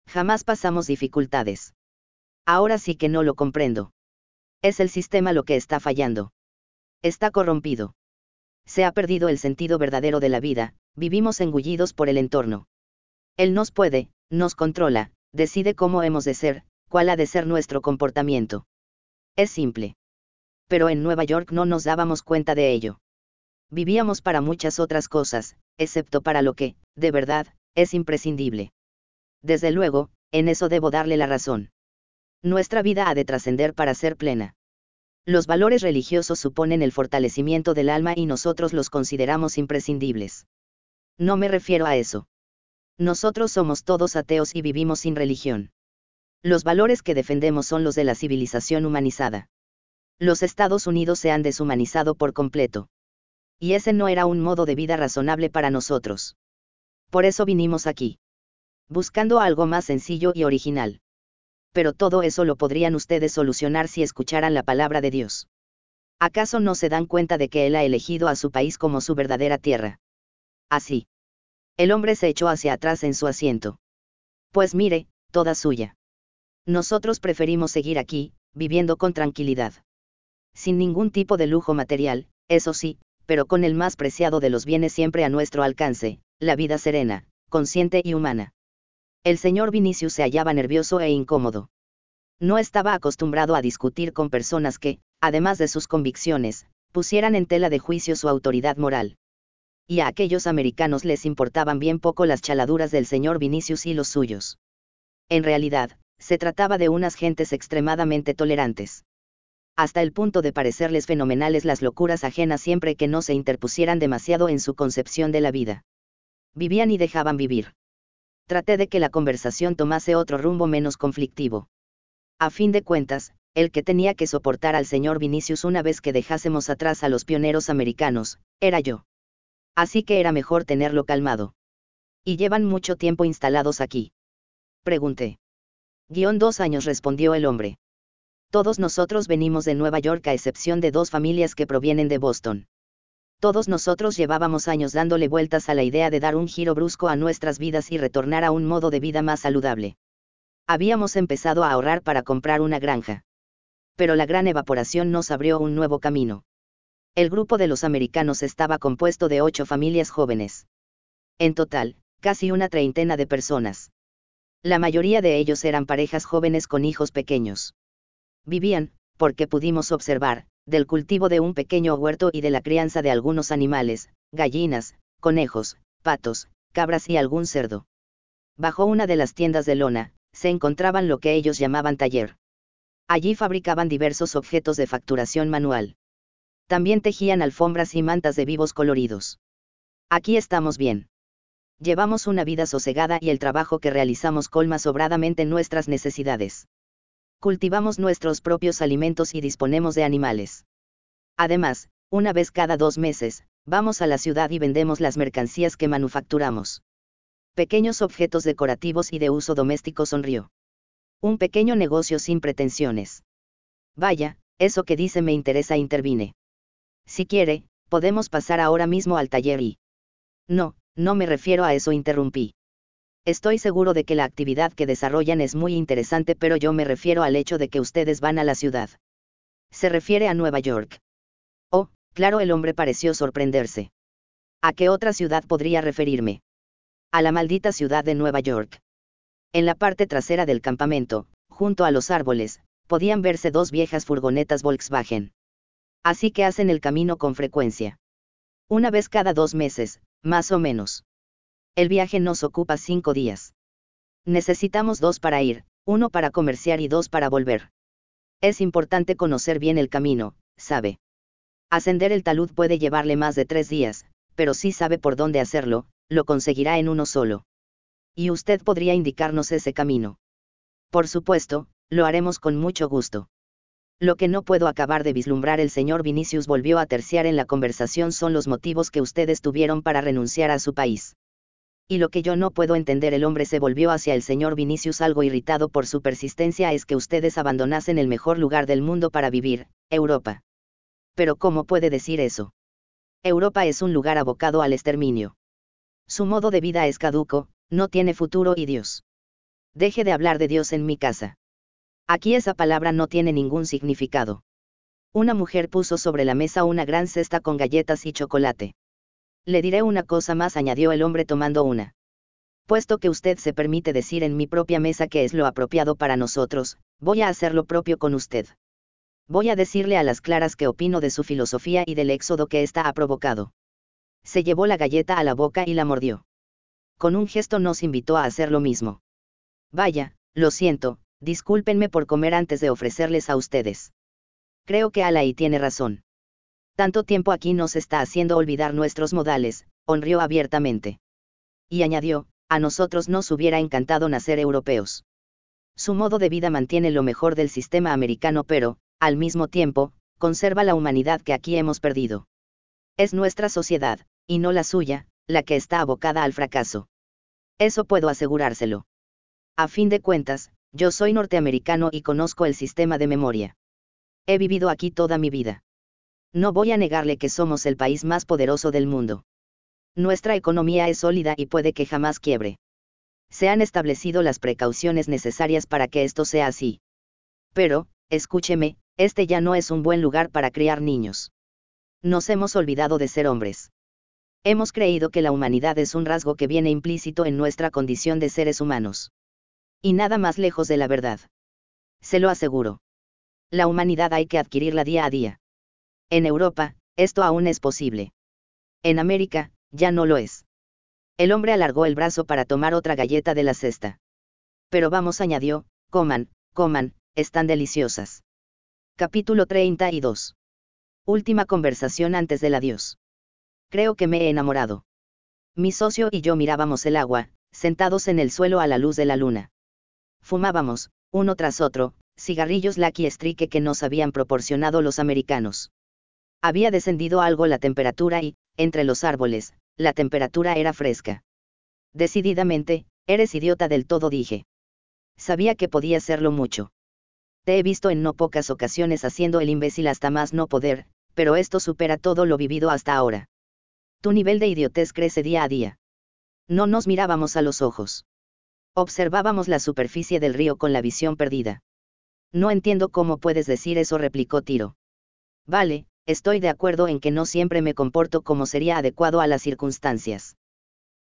S1: Jamás pasamos dificultades. Ahora sí que no lo comprendo. Es el sistema lo que está fallando. Está corrompido. Se ha perdido el sentido verdadero de la vida, vivimos engullidos por el entorno. Él nos puede, nos controla, decide cómo hemos de ser, cuál ha de ser nuestro comportamiento. Es simple pero en Nueva York no nos dábamos cuenta de ello. Vivíamos para muchas otras cosas, excepto para lo que, de verdad, es imprescindible. Desde luego, en eso debo darle la razón. Nuestra vida ha de trascender para ser plena. Los valores religiosos suponen el fortalecimiento del alma y nosotros los consideramos imprescindibles. No me refiero a eso. Nosotros somos todos ateos y vivimos sin religión. Los valores que defendemos son los de la civilización humanizada los Estados Unidos se han deshumanizado por completo. Y ese no era un modo de vida razonable para nosotros. Por eso vinimos aquí. Buscando algo más sencillo y original. Pero todo eso lo podrían ustedes solucionar si escucharan la palabra de Dios. ¿Acaso no se dan cuenta de que Él ha elegido a su país como su verdadera tierra? Así. El hombre se echó hacia atrás en su asiento. Pues mire, toda suya. Nosotros preferimos seguir aquí, viviendo con tranquilidad sin ningún tipo de lujo material, eso sí, pero con el más preciado de los bienes siempre a nuestro alcance, la vida serena, consciente y humana. El señor Vinicius se hallaba nervioso e incómodo. No estaba acostumbrado a discutir con personas que, además de sus convicciones, pusieran en tela de juicio su autoridad moral. Y a aquellos americanos les importaban bien poco las chaladuras del señor Vinicius y los suyos. En realidad, se trataba de unas gentes extremadamente tolerantes hasta el punto de parecerles fenomenales las locuras ajenas siempre que no se interpusieran demasiado en su concepción de la vida. Vivían y dejaban vivir. Traté de que la conversación tomase otro rumbo menos conflictivo. A fin de cuentas, el que tenía que soportar al señor Vinicius una vez que dejásemos atrás a los pioneros americanos, era yo. Así que era mejor tenerlo calmado. ¿Y llevan mucho tiempo instalados aquí? Pregunté. Guión dos años respondió el hombre. Todos nosotros venimos de Nueva York a excepción de dos familias que provienen de Boston. Todos nosotros llevábamos años dándole vueltas a la idea de dar un giro brusco a nuestras vidas y retornar a un modo de vida más saludable. Habíamos empezado a ahorrar para comprar una granja. Pero la gran evaporación nos abrió un nuevo camino. El grupo de los americanos estaba compuesto de ocho familias jóvenes. En total, casi una treintena de personas. La mayoría de ellos eran parejas jóvenes con hijos pequeños vivían, porque pudimos observar, del cultivo de un pequeño huerto y de la crianza de algunos animales, gallinas, conejos, patos, cabras y algún cerdo. Bajo una de las tiendas de lona, se encontraban lo que ellos llamaban taller. Allí fabricaban diversos objetos de facturación manual. También tejían alfombras y mantas de vivos coloridos. Aquí estamos bien. Llevamos una vida sosegada y el trabajo que realizamos colma sobradamente nuestras necesidades cultivamos nuestros propios alimentos y disponemos de animales. Además, una vez cada dos meses, vamos a la ciudad y vendemos las mercancías que manufacturamos. Pequeños objetos decorativos y de uso doméstico sonrió. Un pequeño negocio sin pretensiones. Vaya, eso que dice me interesa, intervine. Si quiere, podemos pasar ahora mismo al taller y... No, no me refiero a eso, interrumpí. Estoy seguro de que la actividad que desarrollan es muy interesante, pero yo me refiero al hecho de que ustedes van a la ciudad. Se refiere a Nueva York. Oh, claro, el hombre pareció sorprenderse. ¿A qué otra ciudad podría referirme? A la maldita ciudad de Nueva York. En la parte trasera del campamento, junto a los árboles, podían verse dos viejas furgonetas Volkswagen. Así que hacen el camino con frecuencia. Una vez cada dos meses, más o menos. El viaje nos ocupa cinco días. Necesitamos dos para ir, uno para comerciar y dos para volver. Es importante conocer bien el camino, sabe. Ascender el talud puede llevarle más de tres días, pero si sabe por dónde hacerlo, lo conseguirá en uno solo. Y usted podría indicarnos ese camino. Por supuesto, lo haremos con mucho gusto. Lo que no puedo acabar de vislumbrar el señor Vinicius volvió a terciar en la conversación son los motivos que ustedes tuvieron para renunciar a su país. Y lo que yo no puedo entender el hombre se volvió hacia el señor Vinicius algo irritado por su persistencia es que ustedes abandonasen el mejor lugar del mundo para vivir, Europa. Pero ¿cómo puede decir eso? Europa es un lugar abocado al exterminio. Su modo de vida es caduco, no tiene futuro y Dios. Deje de hablar de Dios en mi casa. Aquí esa palabra no tiene ningún significado. Una mujer puso sobre la mesa una gran cesta con galletas y chocolate. Le diré una cosa más, añadió el hombre tomando una. Puesto que usted se permite decir en mi propia mesa que es lo apropiado para nosotros, voy a hacer lo propio con usted. Voy a decirle a las claras que opino de su filosofía y del éxodo que ésta ha provocado. Se llevó la galleta a la boca y la mordió. Con un gesto nos invitó a hacer lo mismo. Vaya, lo siento, discúlpenme por comer antes de ofrecerles a ustedes. Creo que Alaí tiene razón. Tanto tiempo aquí nos está haciendo olvidar nuestros modales, honrió abiertamente. Y añadió, a nosotros nos hubiera encantado nacer europeos. Su modo de vida mantiene lo mejor del sistema americano, pero, al mismo tiempo, conserva la humanidad que aquí hemos perdido. Es nuestra sociedad, y no la suya, la que está abocada al fracaso. Eso puedo asegurárselo. A fin de cuentas, yo soy norteamericano y conozco el sistema de memoria. He vivido aquí toda mi vida. No voy a negarle que somos el país más poderoso del mundo. Nuestra economía es sólida y puede que jamás quiebre. Se han establecido las precauciones necesarias para que esto sea así. Pero, escúcheme, este ya no es un buen lugar para criar niños. Nos hemos olvidado de ser hombres. Hemos creído que la humanidad es un rasgo que viene implícito en nuestra condición de seres humanos. Y nada más lejos de la verdad. Se lo aseguro. La humanidad hay que adquirirla día a día. En Europa, esto aún es posible. En América, ya no lo es. El hombre alargó el brazo para tomar otra galleta de la cesta. Pero vamos, añadió, coman, coman, están deliciosas. Capítulo 32. Última conversación antes del adiós. Creo que me he enamorado. Mi socio y yo mirábamos el agua, sentados en el suelo a la luz de la luna. Fumábamos, uno tras otro, cigarrillos Lucky Strike que nos habían proporcionado los americanos. Había descendido algo la temperatura y, entre los árboles, la temperatura era fresca. Decididamente, eres idiota del todo, dije. Sabía que podía serlo mucho. Te he visto en no pocas ocasiones haciendo el imbécil hasta más no poder, pero esto supera todo lo vivido hasta ahora. Tu nivel de idiotez crece día a día. No nos mirábamos a los ojos. Observábamos la superficie del río con la visión perdida. No entiendo cómo puedes decir eso, replicó Tiro. Vale, estoy de acuerdo en que no siempre me comporto como sería adecuado a las circunstancias.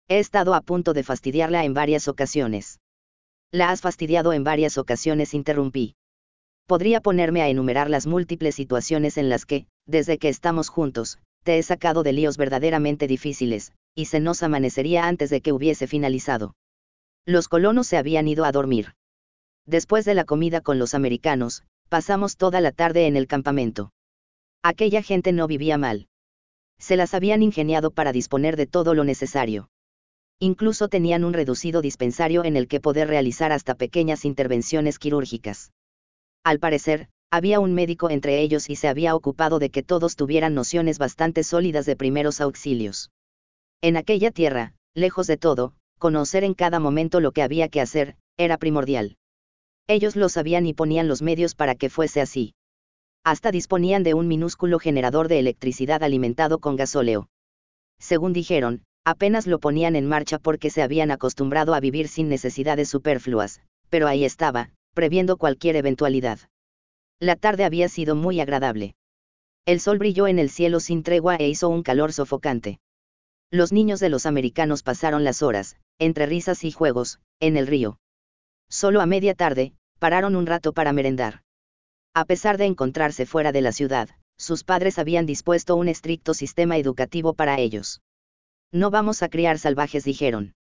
S1: He estado a punto de fastidiarla en varias ocasiones. La has fastidiado en varias ocasiones, interrumpí. Podría ponerme a enumerar las múltiples situaciones en las que, desde que estamos juntos, te he sacado de líos verdaderamente difíciles, y se nos amanecería antes de que hubiese finalizado. Los colonos se habían ido a dormir. Después de la comida con los americanos, pasamos toda la tarde en el campamento. Aquella gente no vivía mal. Se las habían ingeniado para disponer de todo lo necesario. Incluso tenían un reducido dispensario en el que poder realizar hasta pequeñas intervenciones quirúrgicas. Al parecer, había un médico entre ellos y se había ocupado de que todos tuvieran nociones bastante sólidas de primeros auxilios. En aquella tierra, lejos de todo, conocer en cada momento lo que había que hacer, era primordial. Ellos lo sabían y ponían los medios para que fuese así. Hasta disponían de un minúsculo generador de electricidad alimentado con gasóleo. Según dijeron, apenas lo ponían en marcha porque se habían acostumbrado a vivir sin necesidades superfluas, pero ahí estaba, previendo cualquier eventualidad. La tarde había sido muy agradable. El sol brilló en el cielo sin tregua e hizo un calor sofocante. Los niños de los americanos pasaron las horas, entre risas y juegos, en el río. Solo a media tarde, pararon un rato para merendar. A pesar de encontrarse fuera de la ciudad, sus padres habían dispuesto un estricto sistema educativo para ellos. No vamos a criar salvajes, dijeron.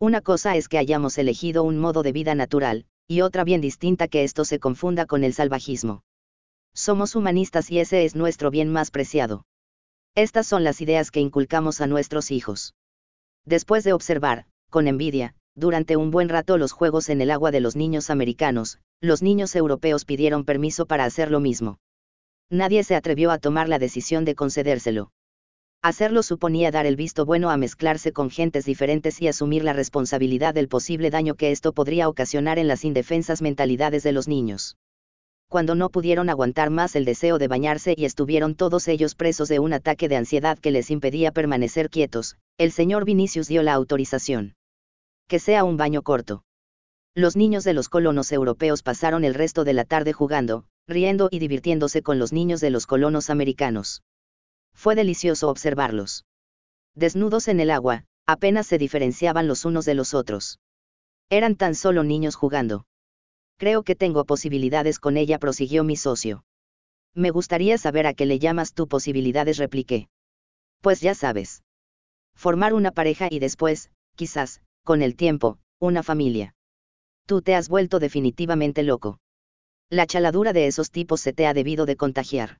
S1: Una cosa es que hayamos elegido un modo de vida natural, y otra bien distinta que esto se confunda con el salvajismo. Somos humanistas y ese es nuestro bien más preciado. Estas son las ideas que inculcamos a nuestros hijos. Después de observar, con envidia, durante un buen rato los juegos en el agua de los niños americanos, los niños europeos pidieron permiso para hacer lo mismo. Nadie se atrevió a tomar la decisión de concedérselo. Hacerlo suponía dar el visto bueno a mezclarse con gentes diferentes y asumir la responsabilidad del posible daño que esto podría ocasionar en las indefensas mentalidades de los niños. Cuando no pudieron aguantar más el deseo de bañarse y estuvieron todos ellos presos de un ataque de ansiedad que les impedía permanecer quietos, el señor Vinicius dio la autorización. Que sea un baño corto. Los niños de los colonos europeos pasaron el resto de la tarde jugando, riendo y divirtiéndose con los niños de los colonos americanos. Fue delicioso observarlos. Desnudos en el agua, apenas se diferenciaban los unos de los otros. Eran tan solo niños jugando. Creo que tengo posibilidades con ella, prosiguió mi socio. Me gustaría saber a qué le llamas tú posibilidades, repliqué. Pues ya sabes. Formar una pareja y después, quizás, con el tiempo, una familia. Tú te has vuelto definitivamente loco. La chaladura de esos tipos se te ha debido de contagiar.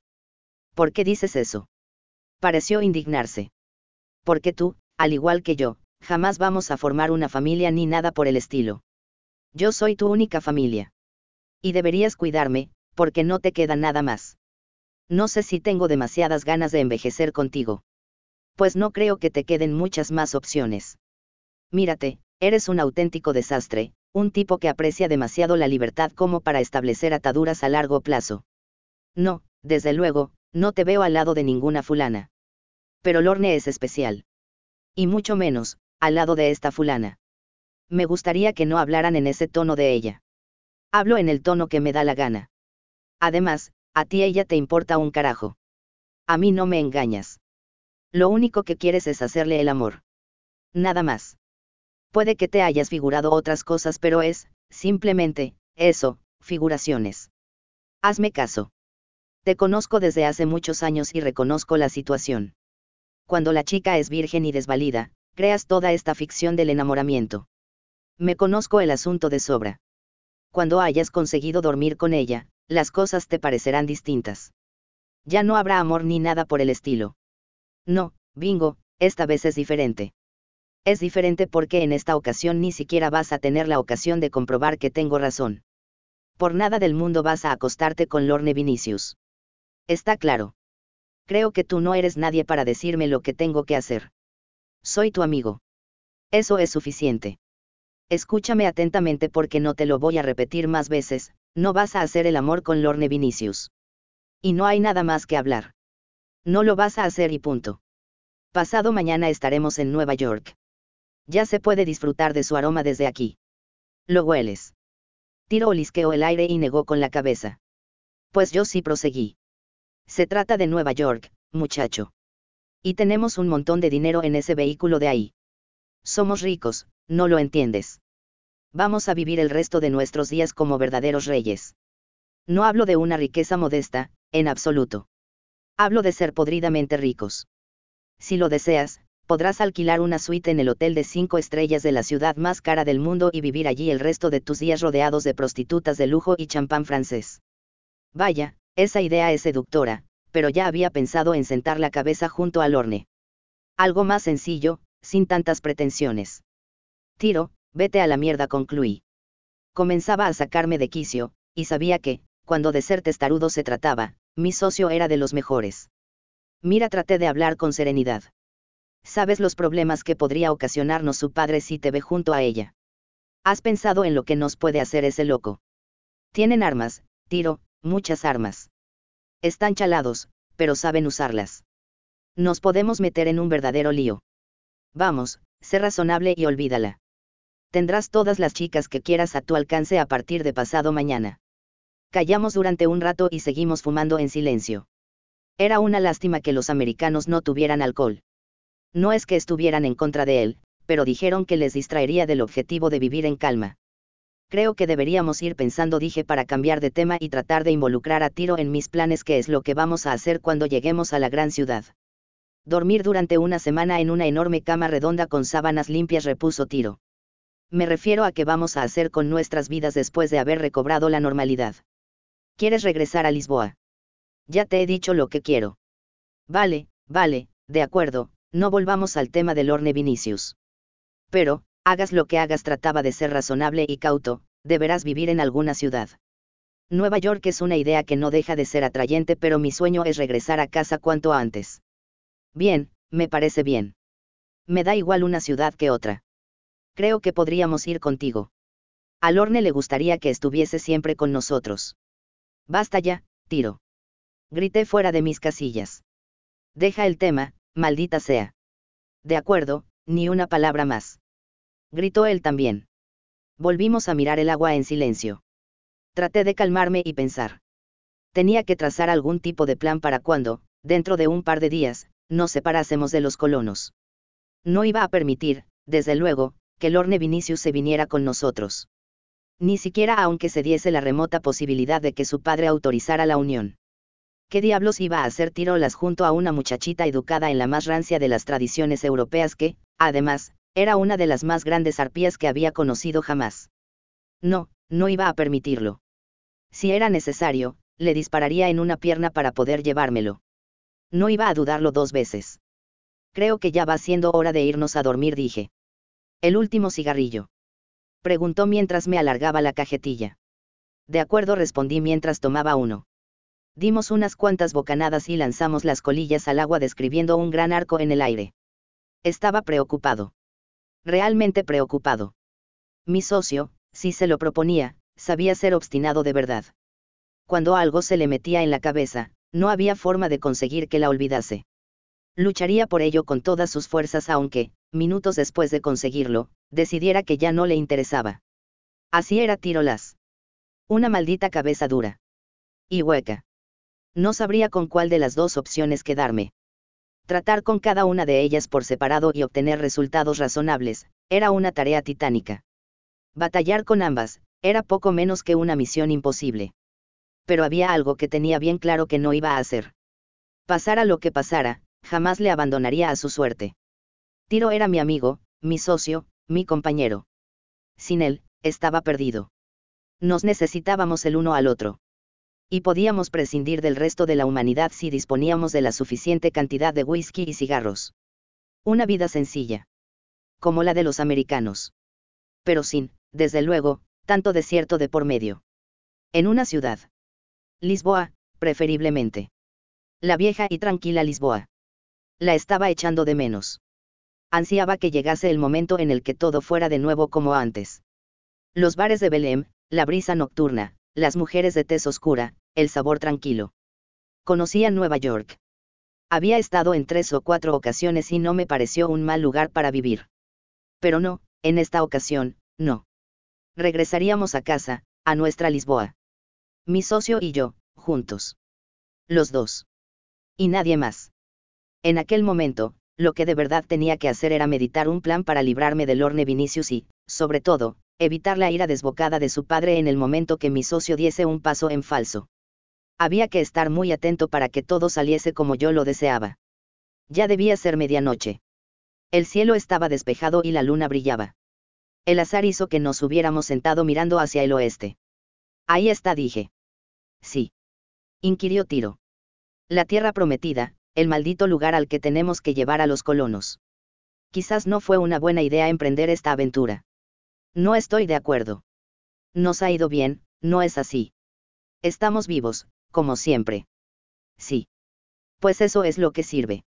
S1: ¿Por qué dices eso? pareció indignarse. Porque tú, al igual que yo, jamás vamos a formar una familia ni nada por el estilo. Yo soy tu única familia. Y deberías cuidarme, porque no te queda nada más. No sé si tengo demasiadas ganas de envejecer contigo. Pues no creo que te queden muchas más opciones. Mírate, eres un auténtico desastre, un tipo que aprecia demasiado la libertad como para establecer ataduras a largo plazo. No, desde luego, no te veo al lado de ninguna fulana. Pero Lorne es especial. Y mucho menos, al lado de esta fulana. Me gustaría que no hablaran en ese tono de ella. Hablo en el tono que me da la gana. Además, a ti ella te importa un carajo. A mí no me engañas. Lo único que quieres es hacerle el amor. Nada más. Puede que te hayas figurado otras cosas, pero es, simplemente, eso, figuraciones. Hazme caso. Te conozco desde hace muchos años y reconozco la situación. Cuando la chica es virgen y desvalida, creas toda esta ficción del enamoramiento. Me conozco el asunto de sobra. Cuando hayas conseguido dormir con ella, las cosas te parecerán distintas. Ya no habrá amor ni nada por el estilo. No, bingo, esta vez es diferente. Es diferente porque en esta ocasión ni siquiera vas a tener la ocasión de comprobar que tengo razón. Por nada del mundo vas a acostarte con Lorne Vinicius. Está claro. Creo que tú no eres nadie para decirme lo que tengo que hacer. Soy tu amigo. Eso es suficiente. Escúchame atentamente porque no te lo voy a repetir más veces, no vas a hacer el amor con Lorne Vinicius. Y no hay nada más que hablar. No lo vas a hacer y punto. Pasado mañana estaremos en Nueva York. Ya se puede disfrutar de su aroma desde aquí. Lo hueles. Tiro olisqueó el aire y negó con la cabeza. Pues yo sí proseguí. Se trata de Nueva York, muchacho. Y tenemos un montón de dinero en ese vehículo de ahí. Somos ricos, no lo entiendes. Vamos a vivir el resto de nuestros días como verdaderos reyes. No hablo de una riqueza modesta, en absoluto. Hablo de ser podridamente ricos. Si lo deseas, podrás alquilar una suite en el hotel de cinco estrellas de la ciudad más cara del mundo y vivir allí el resto de tus días rodeados de prostitutas de lujo y champán francés. Vaya, esa idea es seductora, pero ya había pensado en sentar la cabeza junto al horne. Algo más sencillo, sin tantas pretensiones. Tiro, vete a la mierda, concluí. Comenzaba a sacarme de quicio, y sabía que, cuando de ser testarudo se trataba, mi socio era de los mejores. Mira, traté de hablar con serenidad. Sabes los problemas que podría ocasionarnos su padre si te ve junto a ella. ¿Has pensado en lo que nos puede hacer ese loco? Tienen armas, tiro, muchas armas. Están chalados, pero saben usarlas. Nos podemos meter en un verdadero lío. Vamos, sé razonable y olvídala. Tendrás todas las chicas que quieras a tu alcance a partir de pasado mañana. Callamos durante un rato y seguimos fumando en silencio. Era una lástima que los americanos no tuvieran alcohol. No es que estuvieran en contra de él, pero dijeron que les distraería del objetivo de vivir en calma. Creo que deberíamos ir pensando, dije para cambiar de tema y tratar de involucrar a Tiro en mis planes, que es lo que vamos a hacer cuando lleguemos a la gran ciudad. Dormir durante una semana en una enorme cama redonda con sábanas limpias, repuso Tiro. Me refiero a qué vamos a hacer con nuestras vidas después de haber recobrado la normalidad. ¿Quieres regresar a Lisboa? Ya te he dicho lo que quiero. Vale, vale, de acuerdo, no volvamos al tema del Orne Vinicius. Pero, hagas lo que hagas, trataba de ser razonable y cauto, deberás vivir en alguna ciudad. Nueva York es una idea que no deja de ser atrayente, pero mi sueño es regresar a casa cuanto antes. Bien, me parece bien. Me da igual una ciudad que otra. Creo que podríamos ir contigo. Al Orne le gustaría que estuviese siempre con nosotros. Basta ya, tiro. Grité fuera de mis casillas. Deja el tema, maldita sea. De acuerdo, ni una palabra más. Gritó él también. Volvimos a mirar el agua en silencio. Traté de calmarme y pensar. Tenía que trazar algún tipo de plan para cuando, dentro de un par de días, nos separásemos de los colonos. No iba a permitir, desde luego, que Lorne Vinicius se viniera con nosotros. Ni siquiera aunque se diese la remota posibilidad de que su padre autorizara la unión. ¿Qué diablos iba a hacer tirolas junto a una muchachita educada en la más rancia de las tradiciones europeas que, además, era una de las más grandes arpías que había conocido jamás? No, no iba a permitirlo. Si era necesario, le dispararía en una pierna para poder llevármelo. No iba a dudarlo dos veces. Creo que ya va siendo hora de irnos a dormir, dije. El último cigarrillo. Preguntó mientras me alargaba la cajetilla. De acuerdo, respondí mientras tomaba uno dimos unas cuantas bocanadas y lanzamos las colillas al agua describiendo un gran arco en el aire. Estaba preocupado. Realmente preocupado. Mi socio, si se lo proponía, sabía ser obstinado de verdad. Cuando algo se le metía en la cabeza, no había forma de conseguir que la olvidase. Lucharía por ello con todas sus fuerzas aunque, minutos después de conseguirlo, decidiera que ya no le interesaba. Así era Tirolas. Una maldita cabeza dura. Y hueca. No sabría con cuál de las dos opciones quedarme. Tratar con cada una de ellas por separado y obtener resultados razonables, era una tarea titánica. Batallar con ambas, era poco menos que una misión imposible. Pero había algo que tenía bien claro que no iba a hacer. Pasara lo que pasara, jamás le abandonaría a su suerte. Tiro era mi amigo, mi socio, mi compañero. Sin él, estaba perdido. Nos necesitábamos el uno al otro y podíamos prescindir del resto de la humanidad si disponíamos de la suficiente cantidad de whisky y cigarros. Una vida sencilla. Como la de los americanos. Pero sin, desde luego, tanto desierto de por medio. En una ciudad. Lisboa, preferiblemente. La vieja y tranquila Lisboa. La estaba echando de menos. Ansiaba que llegase el momento en el que todo fuera de nuevo como antes. Los bares de Belém, la brisa nocturna, las mujeres de tez oscura, el sabor tranquilo. Conocía Nueva York. Había estado en tres o cuatro ocasiones y no me pareció un mal lugar para vivir. Pero no, en esta ocasión, no. Regresaríamos a casa, a nuestra Lisboa. Mi socio y yo, juntos. Los dos. Y nadie más. En aquel momento, lo que de verdad tenía que hacer era meditar un plan para librarme del Orne Vinicius y, sobre todo, evitar la ira desbocada de su padre en el momento que mi socio diese un paso en falso. Había que estar muy atento para que todo saliese como yo lo deseaba. Ya debía ser medianoche. El cielo estaba despejado y la luna brillaba. El azar hizo que nos hubiéramos sentado mirando hacia el oeste. Ahí está, dije. Sí. Inquirió Tiro. La tierra prometida, el maldito lugar al que tenemos que llevar a los colonos. Quizás no fue una buena idea emprender esta aventura. No estoy de acuerdo. Nos ha ido bien, no es así. Estamos vivos, como siempre. Sí. Pues eso es lo que sirve.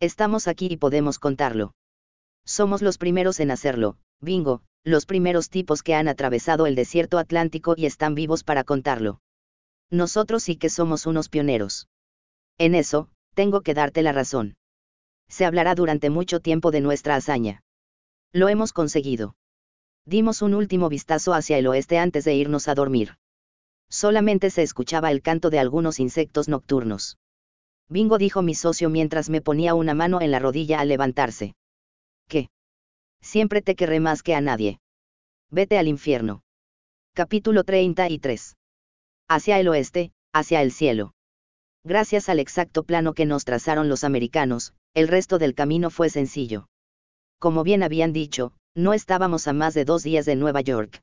S1: Estamos aquí y podemos contarlo. Somos los primeros en hacerlo, bingo, los primeros tipos que han atravesado el desierto atlántico y están vivos para contarlo. Nosotros sí que somos unos pioneros. En eso, tengo que darte la razón. Se hablará durante mucho tiempo de nuestra hazaña. Lo hemos conseguido. Dimos un último vistazo hacia el oeste antes de irnos a dormir. Solamente se escuchaba el canto de algunos insectos nocturnos. Bingo dijo mi socio mientras me ponía una mano en la rodilla al levantarse. ¿Qué? Siempre te querré más que a nadie. Vete al infierno. Capítulo 33. Hacia el oeste, hacia el cielo. Gracias al exacto plano que nos trazaron los americanos, el resto del camino fue sencillo. Como bien habían dicho, no estábamos a más de dos días de Nueva York.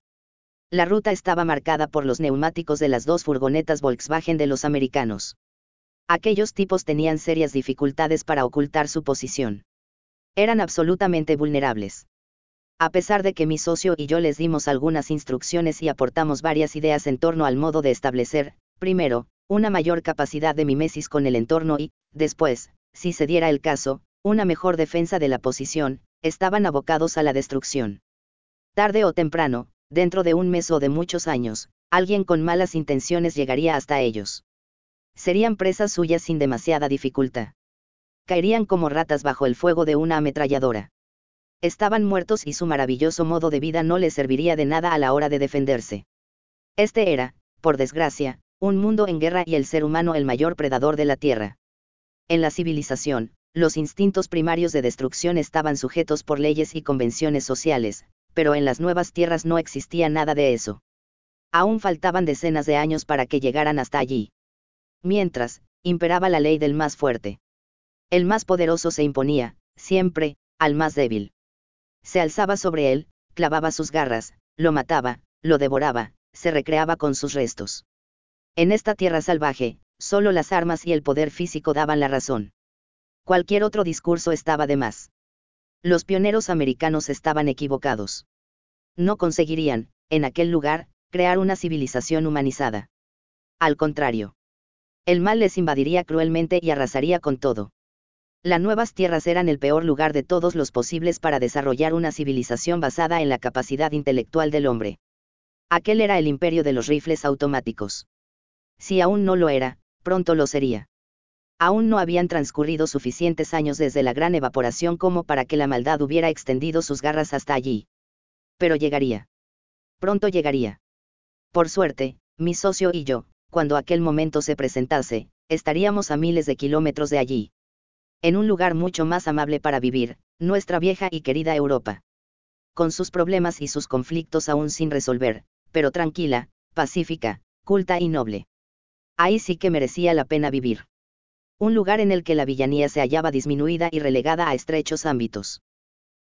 S1: La ruta estaba marcada por los neumáticos de las dos furgonetas Volkswagen de los americanos. Aquellos tipos tenían serias dificultades para ocultar su posición. Eran absolutamente vulnerables. A pesar de que mi socio y yo les dimos algunas instrucciones y aportamos varias ideas en torno al modo de establecer, primero, una mayor capacidad de mimesis con el entorno y, después, si se diera el caso, una mejor defensa de la posición, estaban abocados a la destrucción. Tarde o temprano, dentro de un mes o de muchos años, alguien con malas intenciones llegaría hasta ellos. Serían presas suyas sin demasiada dificultad. Caerían como ratas bajo el fuego de una ametralladora. Estaban muertos y su maravilloso modo de vida no les serviría de nada a la hora de defenderse. Este era, por desgracia, un mundo en guerra y el ser humano el mayor predador de la Tierra. En la civilización, los instintos primarios de destrucción estaban sujetos por leyes y convenciones sociales, pero en las nuevas tierras no existía nada de eso. Aún faltaban decenas de años para que llegaran hasta allí. Mientras, imperaba la ley del más fuerte. El más poderoso se imponía, siempre, al más débil. Se alzaba sobre él, clavaba sus garras, lo mataba, lo devoraba, se recreaba con sus restos. En esta tierra salvaje, solo las armas y el poder físico daban la razón. Cualquier otro discurso estaba de más. Los pioneros americanos estaban equivocados. No conseguirían, en aquel lugar, crear una civilización humanizada. Al contrario. El mal les invadiría cruelmente y arrasaría con todo. Las nuevas tierras eran el peor lugar de todos los posibles para desarrollar una civilización basada en la capacidad intelectual del hombre. Aquel era el imperio de los rifles automáticos. Si aún no lo era, pronto lo sería. Aún no habían transcurrido suficientes años desde la gran evaporación como para que la maldad hubiera extendido sus garras hasta allí. Pero llegaría. Pronto llegaría. Por suerte, mi socio y yo, cuando aquel momento se presentase, estaríamos a miles de kilómetros de allí. En un lugar mucho más amable para vivir, nuestra vieja y querida Europa. Con sus problemas y sus conflictos aún sin resolver, pero tranquila, pacífica, culta y noble ahí sí que merecía la pena vivir. Un lugar en el que la villanía se hallaba disminuida y relegada a estrechos ámbitos.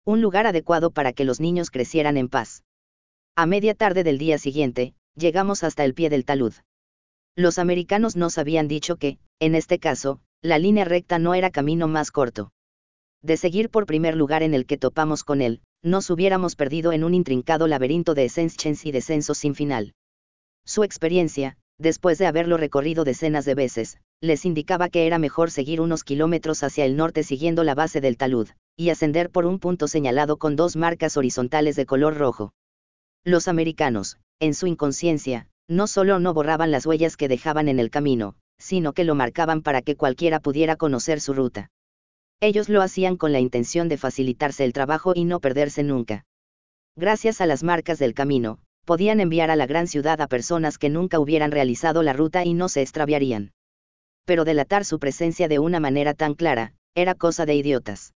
S1: Un lugar adecuado para que los niños crecieran en paz. A media tarde del día siguiente, llegamos hasta el pie del talud. Los americanos nos habían dicho que, en este caso, la línea recta no era camino más corto. De seguir por primer lugar en el que topamos con él, nos hubiéramos perdido en un intrincado laberinto de ascensions y descensos sin final. Su experiencia, después de haberlo recorrido decenas de veces, les indicaba que era mejor seguir unos kilómetros hacia el norte siguiendo la base del talud, y ascender por un punto señalado con dos marcas horizontales de color rojo. Los americanos, en su inconsciencia, no solo no borraban las huellas que dejaban en el camino, sino que lo marcaban para que cualquiera pudiera conocer su ruta. Ellos lo hacían con la intención de facilitarse el trabajo y no perderse nunca. Gracias a las marcas del camino, podían enviar a la gran ciudad a personas que nunca hubieran realizado la ruta y no se extraviarían. Pero delatar su presencia de una manera tan clara, era cosa de idiotas.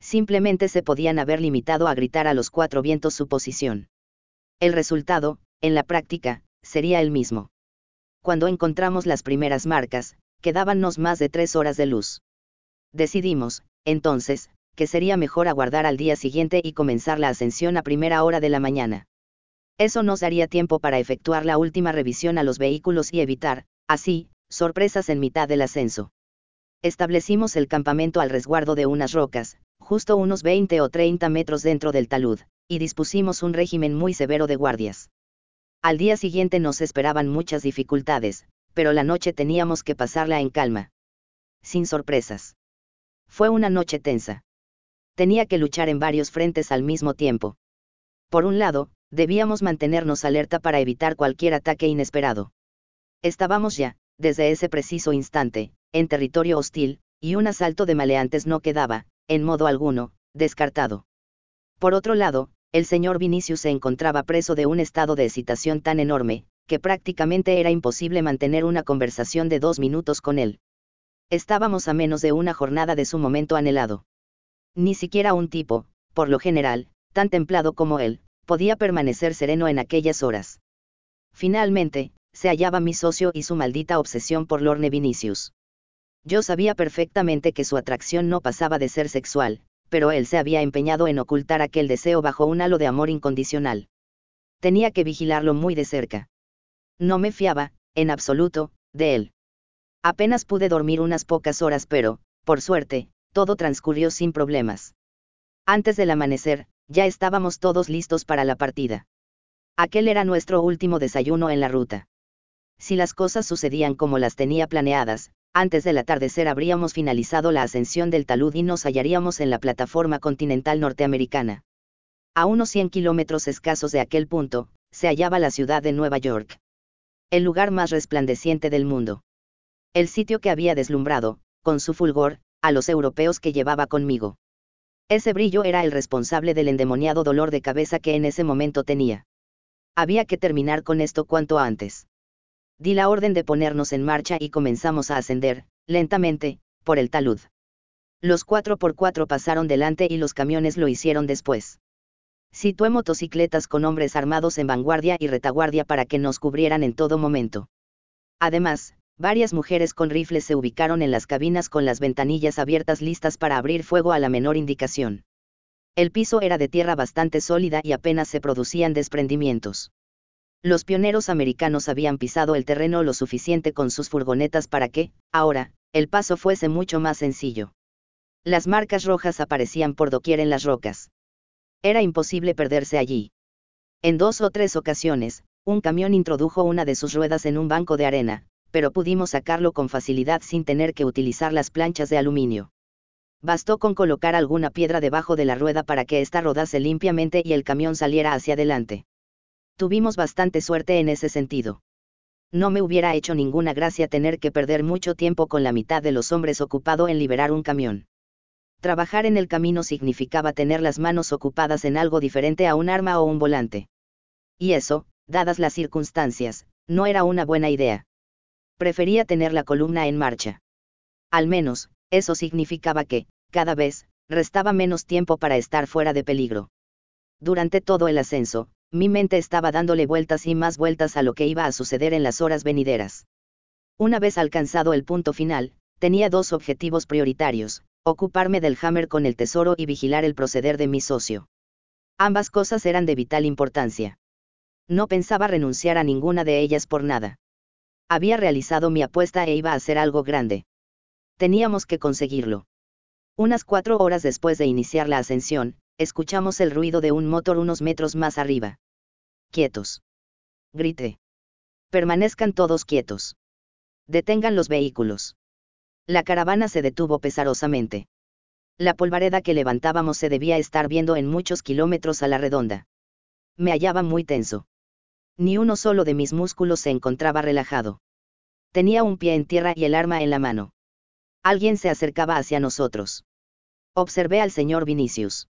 S1: Simplemente se podían haber limitado a gritar a los cuatro vientos su posición. El resultado, en la práctica, sería el mismo. Cuando encontramos las primeras marcas, quedábamos más de tres horas de luz. Decidimos, entonces, que sería mejor aguardar al día siguiente y comenzar la ascensión a primera hora de la mañana. Eso nos daría tiempo para efectuar la última revisión a los vehículos y evitar, así, sorpresas en mitad del ascenso. Establecimos el campamento al resguardo de unas rocas, justo unos 20 o 30 metros dentro del talud, y dispusimos un régimen muy severo de guardias. Al día siguiente nos esperaban muchas dificultades, pero la noche teníamos que pasarla en calma. Sin sorpresas. Fue una noche tensa. Tenía que luchar en varios frentes al mismo tiempo. Por un lado, debíamos mantenernos alerta para evitar cualquier ataque inesperado. Estábamos ya, desde ese preciso instante, en territorio hostil, y un asalto de maleantes no quedaba, en modo alguno, descartado. Por otro lado, el señor Vinicius se encontraba preso de un estado de excitación tan enorme, que prácticamente era imposible mantener una conversación de dos minutos con él. Estábamos a menos de una jornada de su momento anhelado. Ni siquiera un tipo, por lo general, tan templado como él, podía permanecer sereno en aquellas horas. Finalmente, se hallaba mi socio y su maldita obsesión por Lorne Vinicius. Yo sabía perfectamente que su atracción no pasaba de ser sexual, pero él se había empeñado en ocultar aquel deseo bajo un halo de amor incondicional. Tenía que vigilarlo muy de cerca. No me fiaba, en absoluto, de él. Apenas pude dormir unas pocas horas, pero, por suerte, todo transcurrió sin problemas. Antes del amanecer, ya estábamos todos listos para la partida. Aquel era nuestro último desayuno en la ruta. Si las cosas sucedían como las tenía planeadas, antes del atardecer habríamos finalizado la ascensión del talud y nos hallaríamos en la plataforma continental norteamericana. A unos 100 kilómetros escasos de aquel punto, se hallaba la ciudad de Nueva York. El lugar más resplandeciente del mundo. El sitio que había deslumbrado, con su fulgor, a los europeos que llevaba conmigo. Ese brillo era el responsable del endemoniado dolor de cabeza que en ese momento tenía. Había que terminar con esto cuanto antes. Di la orden de ponernos en marcha y comenzamos a ascender, lentamente, por el talud. Los 4x4 pasaron delante y los camiones lo hicieron después. Situé motocicletas con hombres armados en vanguardia y retaguardia para que nos cubrieran en todo momento. Además, varias mujeres con rifles se ubicaron en las cabinas con las ventanillas abiertas listas para abrir fuego a la menor indicación. El piso era de tierra bastante sólida y apenas se producían desprendimientos. Los pioneros americanos habían pisado el terreno lo suficiente con sus furgonetas para que, ahora, el paso fuese mucho más sencillo. Las marcas rojas aparecían por doquier en las rocas. Era imposible perderse allí. En dos o tres ocasiones, un camión introdujo una de sus ruedas en un banco de arena, pero pudimos sacarlo con facilidad sin tener que utilizar las planchas de aluminio. Bastó con colocar alguna piedra debajo de la rueda para que ésta rodase limpiamente y el camión saliera hacia adelante. Tuvimos bastante suerte en ese sentido. No me hubiera hecho ninguna gracia tener que perder mucho tiempo con la mitad de los hombres ocupado en liberar un camión. Trabajar en el camino significaba tener las manos ocupadas en algo diferente a un arma o un volante. Y eso, dadas las circunstancias, no era una buena idea prefería tener la columna en marcha. Al menos, eso significaba que, cada vez, restaba menos tiempo para estar fuera de peligro. Durante todo el ascenso, mi mente estaba dándole vueltas y más vueltas a lo que iba a suceder en las horas venideras. Una vez alcanzado el punto final, tenía dos objetivos prioritarios, ocuparme del Hammer con el tesoro y vigilar el proceder de mi socio. Ambas cosas eran de vital importancia. No pensaba renunciar a ninguna de ellas por nada. Había realizado mi apuesta e iba a ser algo grande. Teníamos que conseguirlo. Unas cuatro horas después de iniciar la ascensión, escuchamos el ruido de un motor unos metros más arriba. Quietos. Grité. Permanezcan todos quietos. Detengan los vehículos. La caravana se detuvo pesarosamente. La polvareda que levantábamos se debía estar viendo en muchos kilómetros a la redonda. Me hallaba muy tenso. Ni uno solo de mis músculos se encontraba relajado. Tenía un pie en tierra y el arma en la mano. Alguien se acercaba hacia nosotros. Observé al señor Vinicius.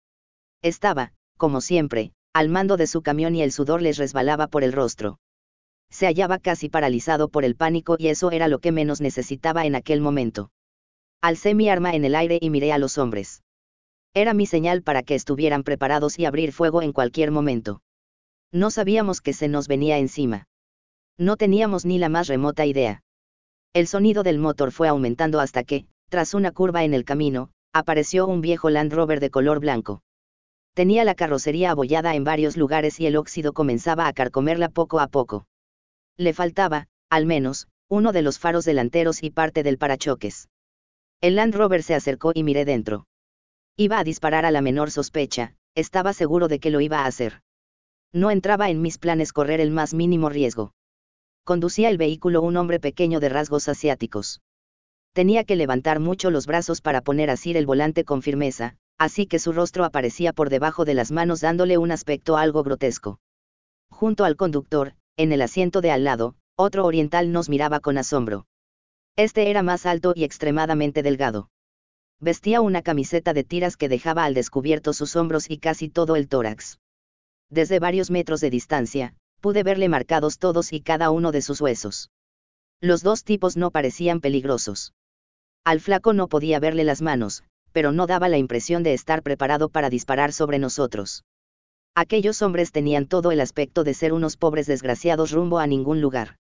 S1: Estaba, como siempre, al mando de su camión y el sudor les resbalaba por el rostro. Se hallaba casi paralizado por el pánico y eso era lo que menos necesitaba en aquel momento. Alcé mi arma en el aire y miré a los hombres. Era mi señal para que estuvieran preparados y abrir fuego en cualquier momento. No sabíamos que se nos venía encima. No teníamos ni la más remota idea. El sonido del motor fue aumentando hasta que, tras una curva en el camino, apareció un viejo Land Rover de color blanco. Tenía la carrocería abollada en varios lugares y el óxido comenzaba a carcomerla poco a poco. Le faltaba, al menos, uno de los faros delanteros y parte del parachoques. El Land Rover se acercó y miré dentro. Iba a disparar a la menor sospecha, estaba seguro de que lo iba a hacer. No entraba en mis planes correr el más mínimo riesgo. Conducía el vehículo un hombre pequeño de rasgos asiáticos. Tenía que levantar mucho los brazos para poner así el volante con firmeza, así que su rostro aparecía por debajo de las manos dándole un aspecto algo grotesco. Junto al conductor, en el asiento de al lado, otro oriental nos miraba con asombro. Este era más alto y extremadamente delgado. Vestía una camiseta de tiras que dejaba al descubierto sus hombros y casi todo el tórax. Desde varios metros de distancia, pude verle marcados todos y cada uno de sus huesos. Los dos tipos no parecían peligrosos. Al flaco no podía verle las manos, pero no daba la impresión de estar preparado para disparar sobre nosotros. Aquellos hombres tenían todo el aspecto de ser unos pobres desgraciados rumbo a ningún lugar.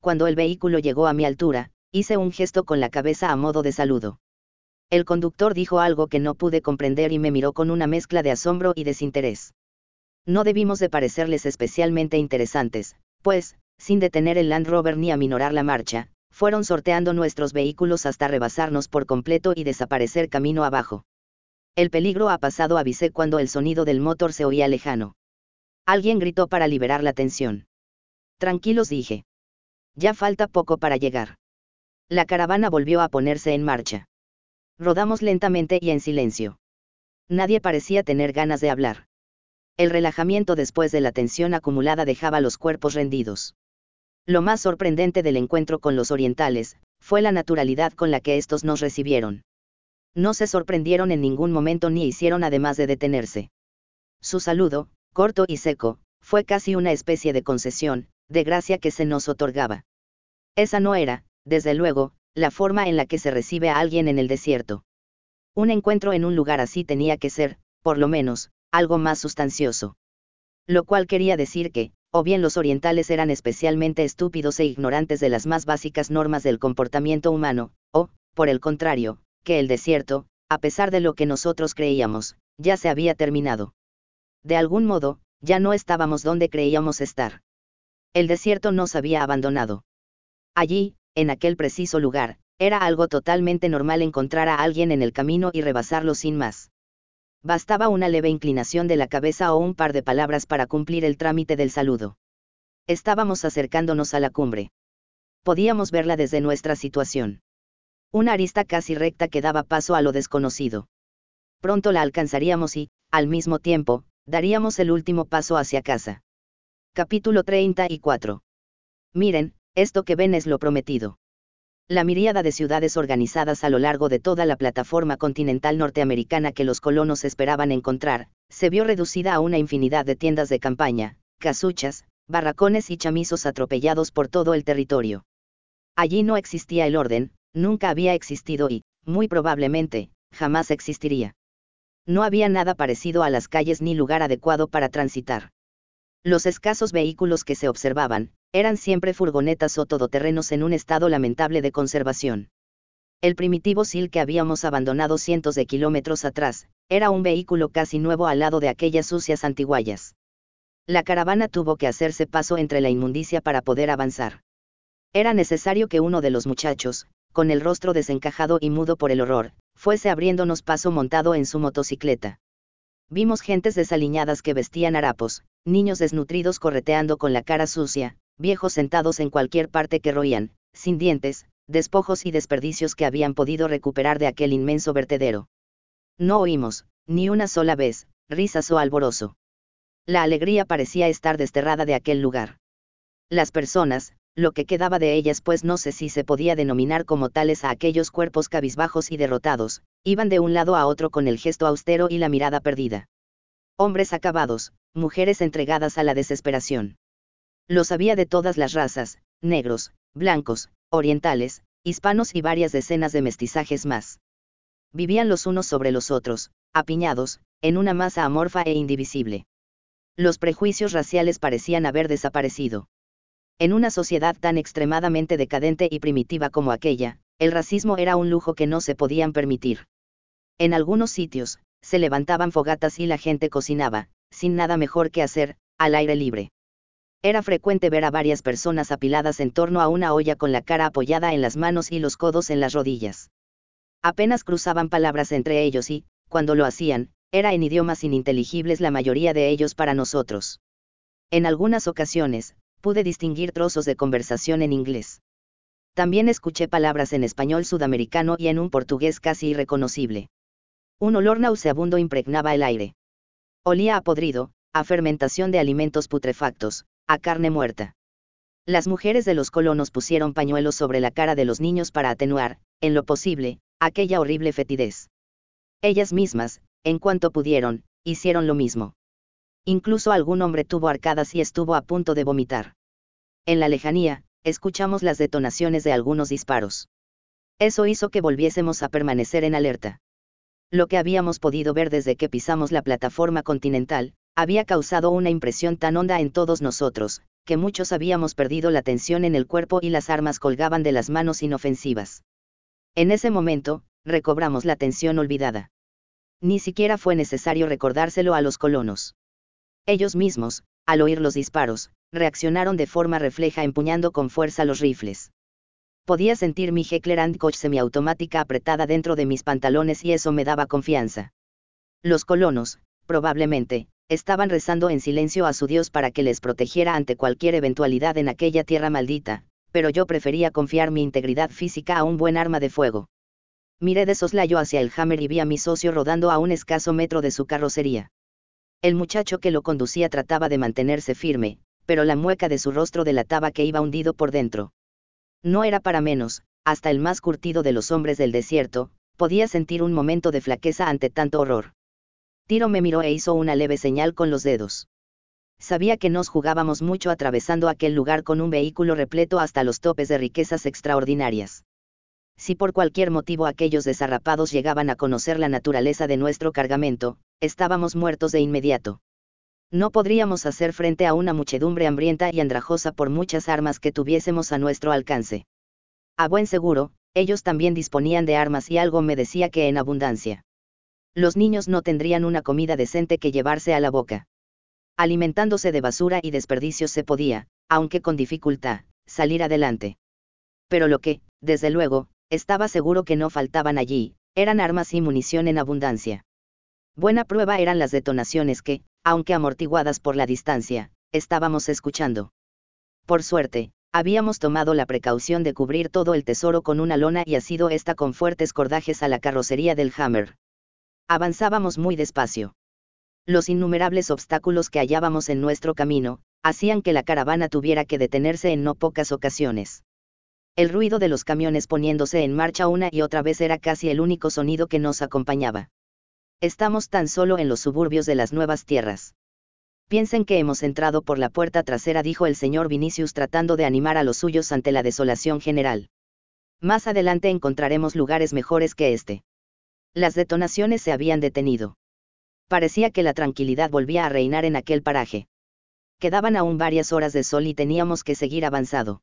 S1: Cuando el vehículo llegó a mi altura, hice un gesto con la cabeza a modo de saludo. El conductor dijo algo que no pude comprender y me miró con una mezcla de asombro y desinterés. No debimos de parecerles especialmente interesantes, pues, sin detener el Land Rover ni aminorar la marcha, fueron sorteando nuestros vehículos hasta rebasarnos por completo y desaparecer camino abajo. El peligro ha pasado, avisé cuando el sonido del motor se oía lejano. Alguien gritó para liberar la tensión. Tranquilos dije. Ya falta poco para llegar. La caravana volvió a ponerse en marcha. Rodamos lentamente y en silencio. Nadie parecía tener ganas de hablar. El relajamiento después de la tensión acumulada dejaba los cuerpos rendidos. Lo más sorprendente del encuentro con los orientales, fue la naturalidad con la que estos nos recibieron. No se sorprendieron en ningún momento ni hicieron además de detenerse. Su saludo, corto y seco, fue casi una especie de concesión, de gracia que se nos otorgaba. Esa no era, desde luego, la forma en la que se recibe a alguien en el desierto. Un encuentro en un lugar así tenía que ser, por lo menos, algo más sustancioso. Lo cual quería decir que, o bien los orientales eran especialmente estúpidos e ignorantes de las más básicas normas del comportamiento humano, o, por el contrario, que el desierto, a pesar de lo que nosotros creíamos, ya se había terminado. De algún modo, ya no estábamos donde creíamos estar. El desierto nos había abandonado. Allí, en aquel preciso lugar, era algo totalmente normal encontrar a alguien en el camino y rebasarlo sin más. Bastaba una leve inclinación de la cabeza o un par de palabras para cumplir el trámite del saludo. Estábamos acercándonos a la cumbre. Podíamos verla desde nuestra situación. Una arista casi recta que daba paso a lo desconocido. Pronto la alcanzaríamos y, al mismo tiempo, daríamos el último paso hacia casa. Capítulo 34. Miren, esto que ven es lo prometido. La miríada de ciudades organizadas a lo largo de toda la plataforma continental norteamericana que los colonos esperaban encontrar, se vio reducida a una infinidad de tiendas de campaña, casuchas, barracones y chamizos atropellados por todo el territorio. Allí no existía el orden, nunca había existido y, muy probablemente, jamás existiría. No había nada parecido a las calles ni lugar adecuado para transitar. Los escasos vehículos que se observaban, eran siempre furgonetas o todoterrenos en un estado lamentable de conservación. El primitivo SIL que habíamos abandonado cientos de kilómetros atrás, era un vehículo casi nuevo al lado de aquellas sucias antiguallas. La caravana tuvo que hacerse paso entre la inmundicia para poder avanzar. Era necesario que uno de los muchachos, con el rostro desencajado y mudo por el horror, fuese abriéndonos paso montado en su motocicleta. Vimos gentes desaliñadas que vestían harapos, niños desnutridos correteando con la cara sucia, viejos sentados en cualquier parte que roían, sin dientes, despojos y desperdicios que habían podido recuperar de aquel inmenso vertedero. No oímos, ni una sola vez, risas o alborozo. La alegría parecía estar desterrada de aquel lugar. Las personas, lo que quedaba de ellas pues no sé si se podía denominar como tales a aquellos cuerpos cabizbajos y derrotados, iban de un lado a otro con el gesto austero y la mirada perdida. Hombres acabados, mujeres entregadas a la desesperación. Los había de todas las razas, negros, blancos, orientales, hispanos y varias decenas de mestizajes más. Vivían los unos sobre los otros, apiñados, en una masa amorfa e indivisible. Los prejuicios raciales parecían haber desaparecido. En una sociedad tan extremadamente decadente y primitiva como aquella, el racismo era un lujo que no se podían permitir. En algunos sitios, se levantaban fogatas y la gente cocinaba, sin nada mejor que hacer, al aire libre. Era frecuente ver a varias personas apiladas en torno a una olla con la cara apoyada en las manos y los codos en las rodillas. Apenas cruzaban palabras entre ellos y, cuando lo hacían, era en idiomas ininteligibles la mayoría de ellos para nosotros. En algunas ocasiones, pude distinguir trozos de conversación en inglés. También escuché palabras en español sudamericano y en un portugués casi irreconocible. Un olor nauseabundo impregnaba el aire. Olía a podrido, a fermentación de alimentos putrefactos, a carne muerta. Las mujeres de los colonos pusieron pañuelos sobre la cara de los niños para atenuar, en lo posible, aquella horrible fetidez. Ellas mismas, en cuanto pudieron, hicieron lo mismo. Incluso algún hombre tuvo arcadas y estuvo a punto de vomitar. En la lejanía, escuchamos las detonaciones de algunos disparos. Eso hizo que volviésemos a permanecer en alerta. Lo que habíamos podido ver desde que pisamos la plataforma continental, había causado una impresión tan honda en todos nosotros, que muchos habíamos perdido la tensión en el cuerpo y las armas colgaban de las manos inofensivas. En ese momento, recobramos la tensión olvidada. Ni siquiera fue necesario recordárselo a los colonos. Ellos mismos, al oír los disparos, reaccionaron de forma refleja empuñando con fuerza los rifles. Podía sentir mi Heckler Koch semiautomática apretada dentro de mis pantalones y eso me daba confianza. Los colonos, probablemente, estaban rezando en silencio a su Dios para que les protegiera ante cualquier eventualidad en aquella tierra maldita, pero yo prefería confiar mi integridad física a un buen arma de fuego. Miré de soslayo hacia el Hammer y vi a mi socio rodando a un escaso metro de su carrocería. El muchacho que lo conducía trataba de mantenerse firme, pero la mueca de su rostro delataba que iba hundido por dentro. No era para menos, hasta el más curtido de los hombres del desierto, podía sentir un momento de flaqueza ante tanto horror. Tiro me miró e hizo una leve señal con los dedos. Sabía que nos jugábamos mucho atravesando aquel lugar con un vehículo repleto hasta los topes de riquezas extraordinarias. Si por cualquier motivo aquellos desarrapados llegaban a conocer la naturaleza de nuestro cargamento, estábamos muertos de inmediato. No podríamos hacer frente a una muchedumbre hambrienta y andrajosa por muchas armas que tuviésemos a nuestro alcance. A buen seguro, ellos también disponían de armas y algo me decía que en abundancia. Los niños no tendrían una comida decente que llevarse a la boca. Alimentándose de basura y desperdicios se podía, aunque con dificultad, salir adelante. Pero lo que, desde luego, estaba seguro que no faltaban allí, eran armas y munición en abundancia. Buena prueba eran las detonaciones que, aunque amortiguadas por la distancia, estábamos escuchando. Por suerte, habíamos tomado la precaución de cubrir todo el tesoro con una lona y asido esta con fuertes cordajes a la carrocería del Hammer. Avanzábamos muy despacio. Los innumerables obstáculos que hallábamos en nuestro camino, hacían que la caravana tuviera que detenerse en no pocas ocasiones. El ruido de los camiones poniéndose en marcha una y otra vez era casi el único sonido que nos acompañaba. Estamos tan solo en los suburbios de las nuevas tierras. Piensen que hemos entrado por la puerta trasera, dijo el señor Vinicius tratando de animar a los suyos ante la desolación general. Más adelante encontraremos lugares mejores que este. Las detonaciones se habían detenido. Parecía que la tranquilidad volvía a reinar en aquel paraje. Quedaban aún varias horas de sol y teníamos que seguir avanzado.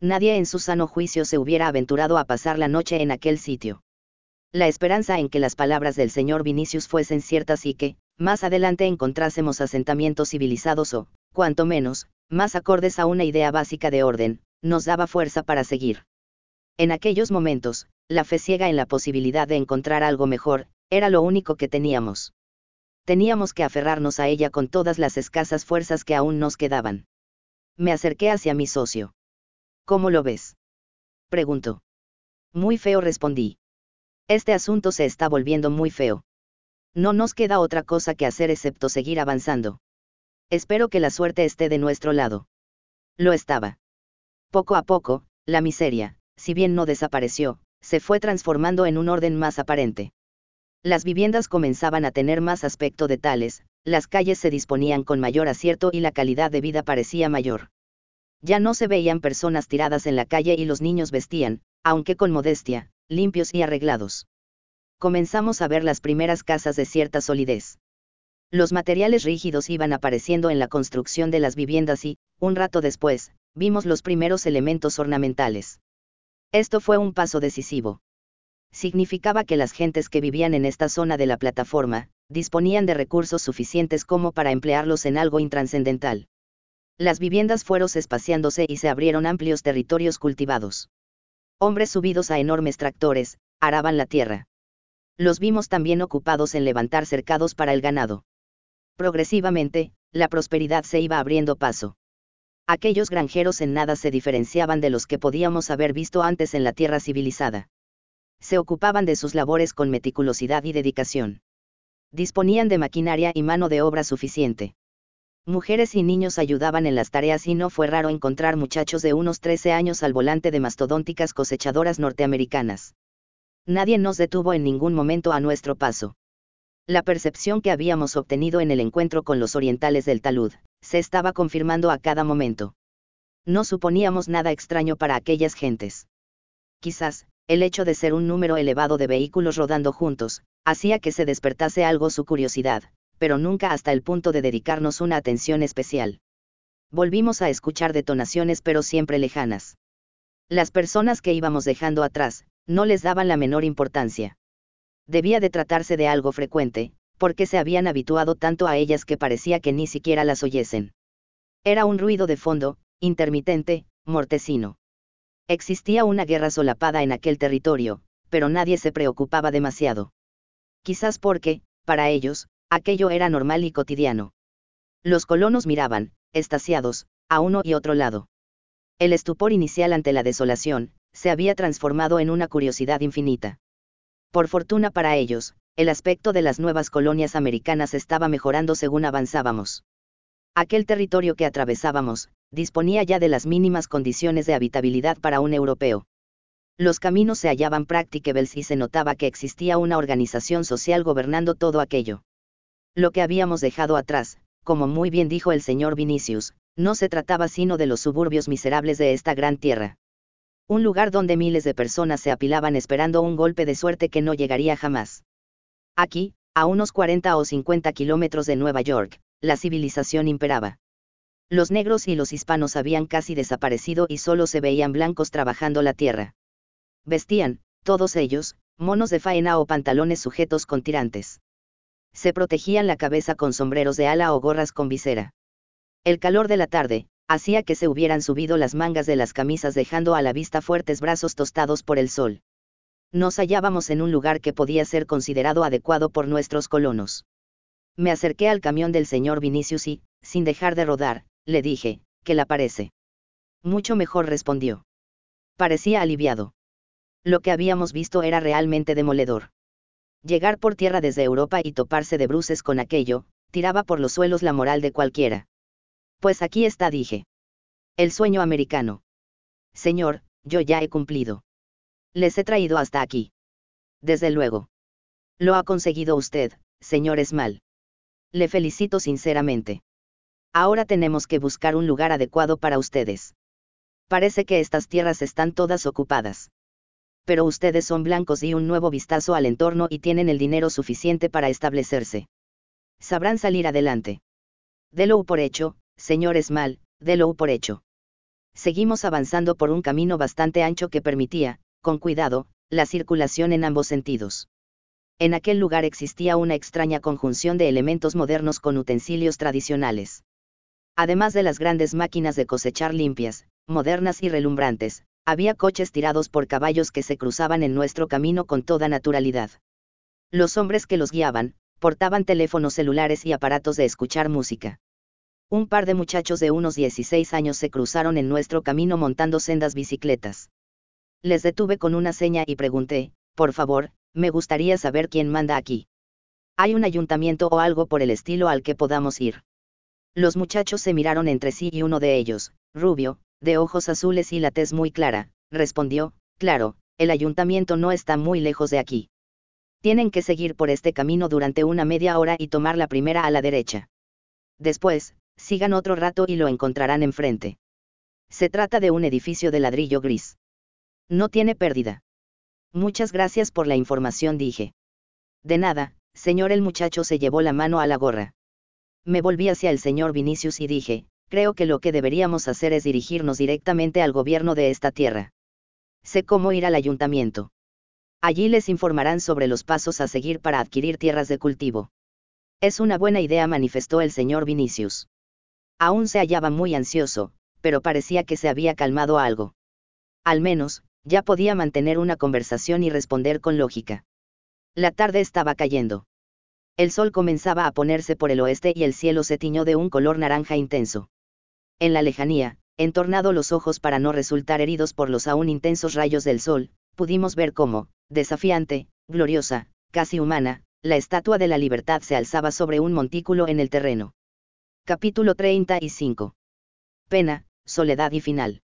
S1: Nadie en su sano juicio se hubiera aventurado a pasar la noche en aquel sitio la esperanza en que las palabras del señor Vinicius fuesen ciertas y que, más adelante encontrásemos asentamientos civilizados o, cuanto menos, más acordes a una idea básica de orden, nos daba fuerza para seguir. En aquellos momentos, la fe ciega en la posibilidad de encontrar algo mejor, era lo único que teníamos. Teníamos que aferrarnos a ella con todas las escasas fuerzas que aún nos quedaban. Me acerqué hacia mi socio. ¿Cómo lo ves? Preguntó. Muy feo respondí. Este asunto se está volviendo muy feo. No nos queda otra cosa que hacer excepto seguir avanzando. Espero que la suerte esté de nuestro lado. Lo estaba. Poco a poco, la miseria, si bien no desapareció, se fue transformando en un orden más aparente. Las viviendas comenzaban a tener más aspecto de tales, las calles se disponían con mayor acierto y la calidad de vida parecía mayor. Ya no se veían personas tiradas en la calle y los niños vestían, aunque con modestia, limpios y arreglados. Comenzamos a ver las primeras casas de cierta solidez. Los materiales rígidos iban apareciendo en la construcción de las viviendas y, un rato después, vimos los primeros elementos ornamentales. Esto fue un paso decisivo. Significaba que las gentes que vivían en esta zona de la plataforma, disponían de recursos suficientes como para emplearlos en algo intranscendental. Las viviendas fueron espaciándose y se abrieron amplios territorios cultivados. Hombres subidos a enormes tractores, araban la tierra. Los vimos también ocupados en levantar cercados para el ganado. Progresivamente, la prosperidad se iba abriendo paso. Aquellos granjeros en nada se diferenciaban de los que podíamos haber visto antes en la tierra civilizada. Se ocupaban de sus labores con meticulosidad y dedicación. Disponían de maquinaria y mano de obra suficiente. Mujeres y niños ayudaban en las tareas y no fue raro encontrar muchachos de unos 13 años al volante de mastodónticas cosechadoras norteamericanas. Nadie nos detuvo en ningún momento a nuestro paso. La percepción que habíamos obtenido en el encuentro con los orientales del talud, se estaba confirmando a cada momento. No suponíamos nada extraño para aquellas gentes. Quizás, el hecho de ser un número elevado de vehículos rodando juntos, hacía que se despertase algo su curiosidad, pero nunca hasta el punto de dedicarnos una atención especial. Volvimos a escuchar detonaciones pero siempre lejanas. Las personas que íbamos dejando atrás, no les daban la menor importancia debía de tratarse de algo frecuente, porque se habían habituado tanto a ellas que parecía que ni siquiera las oyesen. Era un ruido de fondo, intermitente, mortecino. Existía una guerra solapada en aquel territorio, pero nadie se preocupaba demasiado. Quizás porque, para ellos, aquello era normal y cotidiano. Los colonos miraban, estasiados, a uno y otro lado. El estupor inicial ante la desolación, se había transformado en una curiosidad infinita. Por fortuna para ellos, el aspecto de las nuevas colonias americanas estaba mejorando según avanzábamos. Aquel territorio que atravesábamos, disponía ya de las mínimas condiciones de habitabilidad para un europeo. Los caminos se hallaban practicables y se notaba que existía una organización social gobernando todo aquello. Lo que habíamos dejado atrás, como muy bien dijo el señor Vinicius, no se trataba sino de los suburbios miserables de esta gran tierra un lugar donde miles de personas se apilaban esperando un golpe de suerte que no llegaría jamás. Aquí, a unos 40 o 50 kilómetros de Nueva York, la civilización imperaba. Los negros y los hispanos habían casi desaparecido y solo se veían blancos trabajando la tierra. Vestían, todos ellos, monos de faena o pantalones sujetos con tirantes. Se protegían la cabeza con sombreros de ala o gorras con visera. El calor de la tarde, hacía que se hubieran subido las mangas de las camisas dejando a la vista fuertes brazos tostados por el sol. Nos hallábamos en un lugar que podía ser considerado adecuado por nuestros colonos. Me acerqué al camión del señor Vinicius y, sin dejar de rodar, le dije, ¿qué le parece? Mucho mejor respondió. Parecía aliviado. Lo que habíamos visto era realmente demoledor. Llegar por tierra desde Europa y toparse de bruces con aquello, tiraba por los suelos la moral de cualquiera. Pues aquí está, dije. El sueño americano. Señor, yo ya he cumplido. Les he traído hasta aquí. Desde luego. Lo ha conseguido usted, señor Esmal. Le felicito sinceramente. Ahora tenemos que buscar un lugar adecuado para ustedes. Parece que estas tierras están todas ocupadas. Pero ustedes son blancos y un nuevo vistazo al entorno y tienen el dinero suficiente para establecerse. Sabrán salir adelante. Delo por hecho, señor Small, délo por hecho. Seguimos avanzando por un camino bastante ancho que permitía, con cuidado, la circulación en ambos sentidos. En aquel lugar existía una extraña conjunción de elementos modernos con utensilios tradicionales. Además de las grandes máquinas de cosechar limpias, modernas y relumbrantes, había coches tirados por caballos que se cruzaban en nuestro camino con toda naturalidad. Los hombres que los guiaban, portaban teléfonos celulares y aparatos de escuchar música un par de muchachos de unos 16 años se cruzaron en nuestro camino montando sendas bicicletas. Les detuve con una seña y pregunté, por favor, me gustaría saber quién manda aquí. ¿Hay un ayuntamiento o algo por el estilo al que podamos ir? Los muchachos se miraron entre sí y uno de ellos, rubio, de ojos azules y la tez muy clara, respondió, claro, el ayuntamiento no está muy lejos de aquí. Tienen que seguir por este camino durante una media hora y tomar la primera a la derecha. Después, sigan otro rato y lo encontrarán enfrente. Se trata de un edificio de ladrillo gris. No tiene pérdida. Muchas gracias por la información, dije. De nada, señor. El muchacho se llevó la mano a la gorra. Me volví hacia el señor Vinicius y dije, creo que lo que deberíamos hacer es dirigirnos directamente al gobierno de esta tierra. Sé cómo ir al ayuntamiento. Allí les informarán sobre los pasos a seguir para adquirir tierras de cultivo. Es una buena idea, manifestó el señor Vinicius. Aún se hallaba muy ansioso, pero parecía que se había calmado algo. Al menos, ya podía mantener una conversación y responder con lógica. La tarde estaba cayendo. El sol comenzaba a ponerse por el oeste y el cielo se tiñó de un color naranja intenso. En la lejanía, entornado los ojos para no resultar heridos por los aún intensos rayos del sol, pudimos ver cómo, desafiante, gloriosa, casi humana, la estatua de la libertad se alzaba sobre un montículo en el terreno. Capítulo 35. Pena, soledad y final.